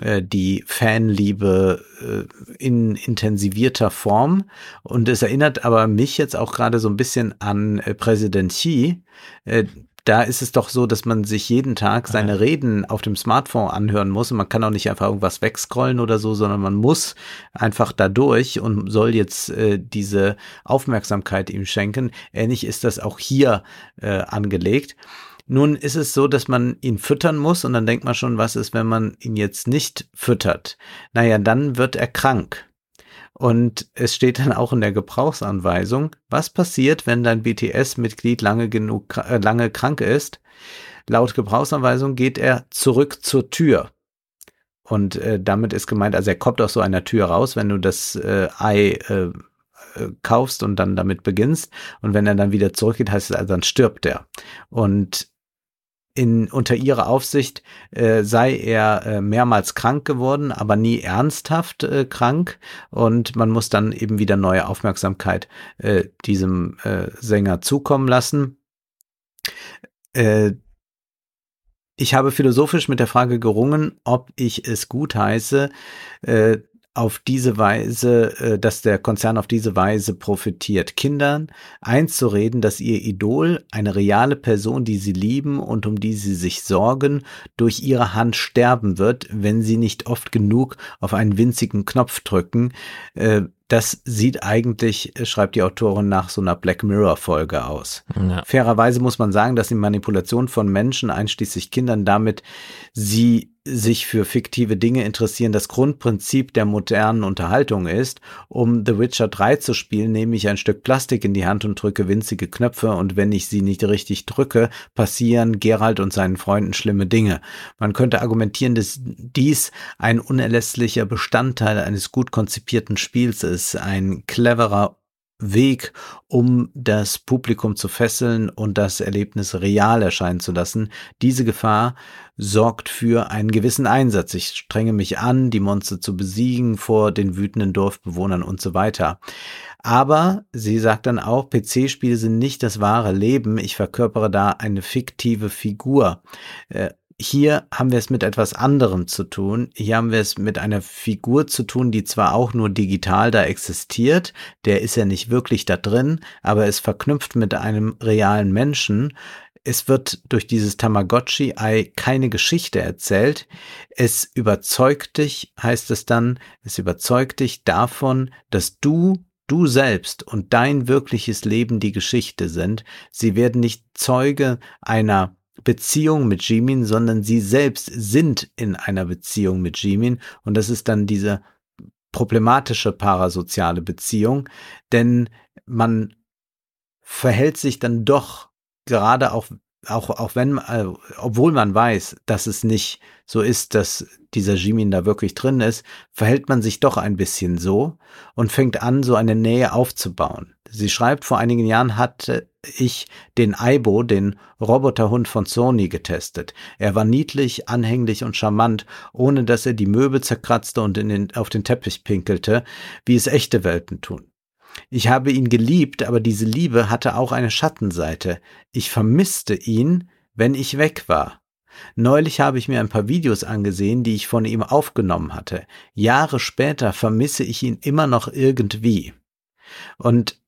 äh, die Fanliebe äh, in intensivierter Form. Und es erinnert aber mich jetzt auch gerade so ein bisschen an äh, Präsident Xi. Äh, da ist es doch so, dass man sich jeden Tag seine Reden auf dem Smartphone anhören muss und man kann auch nicht einfach irgendwas wegscrollen oder so, sondern man muss einfach da durch und soll jetzt äh, diese Aufmerksamkeit ihm schenken. Ähnlich ist das auch hier äh, angelegt. Nun ist es so, dass man ihn füttern muss und dann denkt man schon, was ist, wenn man ihn jetzt nicht füttert? Naja, dann wird er krank. Und es steht dann auch in der Gebrauchsanweisung, was passiert, wenn dein BTS-Mitglied lange genug, äh, lange krank ist? Laut Gebrauchsanweisung geht er zurück zur Tür. Und äh, damit ist gemeint, also er kommt aus so einer Tür raus, wenn du das äh, Ei äh, äh, kaufst und dann damit beginnst. Und wenn er dann wieder zurückgeht, heißt es, also dann stirbt er. Und in, unter ihrer Aufsicht äh, sei er äh, mehrmals krank geworden, aber nie ernsthaft äh, krank und man muss dann eben wieder neue Aufmerksamkeit äh, diesem äh, Sänger zukommen lassen. Äh, ich habe philosophisch mit der Frage gerungen, ob ich es gut heiße, äh, auf diese Weise, äh, dass der Konzern auf diese Weise profitiert. Kindern einzureden, dass ihr Idol, eine reale Person, die sie lieben und um die sie sich sorgen, durch ihre Hand sterben wird, wenn sie nicht oft genug auf einen winzigen Knopf drücken. Äh, das sieht eigentlich, äh, schreibt die Autorin, nach so einer Black Mirror Folge aus. Ja. Fairerweise muss man sagen, dass die Manipulation von Menschen, einschließlich Kindern, damit sie sich für fiktive Dinge interessieren, das Grundprinzip der modernen Unterhaltung ist. Um The Witcher 3 zu spielen, nehme ich ein Stück Plastik in die Hand und drücke winzige Knöpfe und wenn ich sie nicht richtig drücke, passieren Gerald und seinen Freunden schlimme Dinge. Man könnte argumentieren, dass dies ein unerlässlicher Bestandteil eines gut konzipierten Spiels ist, ein cleverer Weg, um das Publikum zu fesseln und das Erlebnis real erscheinen zu lassen. Diese Gefahr sorgt für einen gewissen Einsatz. Ich strenge mich an, die Monster zu besiegen vor den wütenden Dorfbewohnern und so weiter. Aber sie sagt dann auch, PC-Spiele sind nicht das wahre Leben. Ich verkörpere da eine fiktive Figur. Äh, hier haben wir es mit etwas anderem zu tun. Hier haben wir es mit einer Figur zu tun, die zwar auch nur digital da existiert, der ist ja nicht wirklich da drin, aber es verknüpft mit einem realen Menschen. Es wird durch dieses Tamagotchi-Ei keine Geschichte erzählt. Es überzeugt dich, heißt es dann, es überzeugt dich davon, dass du du selbst und dein wirkliches Leben die Geschichte sind. Sie werden nicht Zeuge einer Beziehung mit Jimin, sondern sie selbst sind in einer Beziehung mit Jimin und das ist dann diese problematische parasoziale Beziehung, denn man verhält sich dann doch gerade auch auch auch wenn äh, obwohl man weiß, dass es nicht so ist, dass dieser Jimin da wirklich drin ist, verhält man sich doch ein bisschen so und fängt an, so eine Nähe aufzubauen. Sie schreibt, vor einigen Jahren hatte ich den Aibo, den Roboterhund von Sony, getestet. Er war niedlich, anhänglich und charmant, ohne dass er die Möbel zerkratzte und den, auf den Teppich pinkelte, wie es echte Welten tun. Ich habe ihn geliebt, aber diese Liebe hatte auch eine Schattenseite. Ich vermisste ihn, wenn ich weg war. Neulich habe ich mir ein paar Videos angesehen, die ich von ihm aufgenommen hatte. Jahre später vermisse ich ihn immer noch irgendwie. Und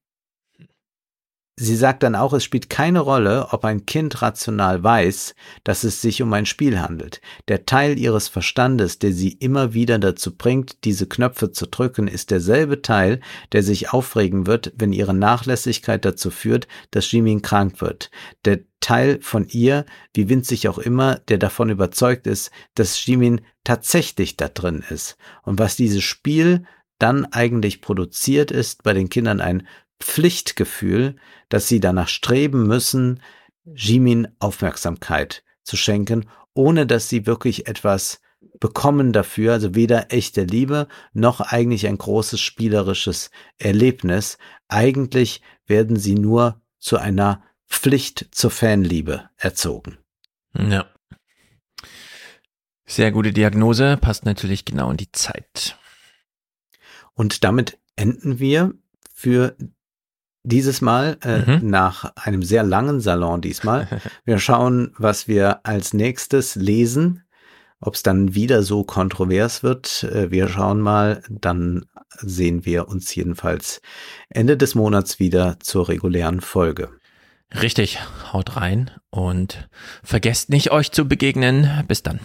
Sie sagt dann auch, es spielt keine Rolle, ob ein Kind rational weiß, dass es sich um ein Spiel handelt. Der Teil ihres Verstandes, der sie immer wieder dazu bringt, diese Knöpfe zu drücken, ist derselbe Teil, der sich aufregen wird, wenn ihre Nachlässigkeit dazu führt, dass Jimin krank wird. Der Teil von ihr, wie winzig auch immer, der davon überzeugt ist, dass Jimin tatsächlich da drin ist. Und was dieses Spiel dann eigentlich produziert, ist bei den Kindern ein Pflichtgefühl, dass sie danach streben müssen, Jimin Aufmerksamkeit zu schenken, ohne dass sie wirklich etwas bekommen dafür, also weder echte Liebe noch eigentlich ein großes spielerisches Erlebnis. Eigentlich werden sie nur zu einer Pflicht zur Fanliebe erzogen. Ja. Sehr gute Diagnose, passt natürlich genau in die Zeit. Und damit enden wir für dieses Mal äh, mhm. nach einem sehr langen Salon diesmal. Wir schauen, was wir als nächstes lesen, ob es dann wieder so kontrovers wird. Äh, wir schauen mal, dann sehen wir uns jedenfalls Ende des Monats wieder zur regulären Folge. Richtig, haut rein und vergesst nicht, euch zu begegnen. Bis dann.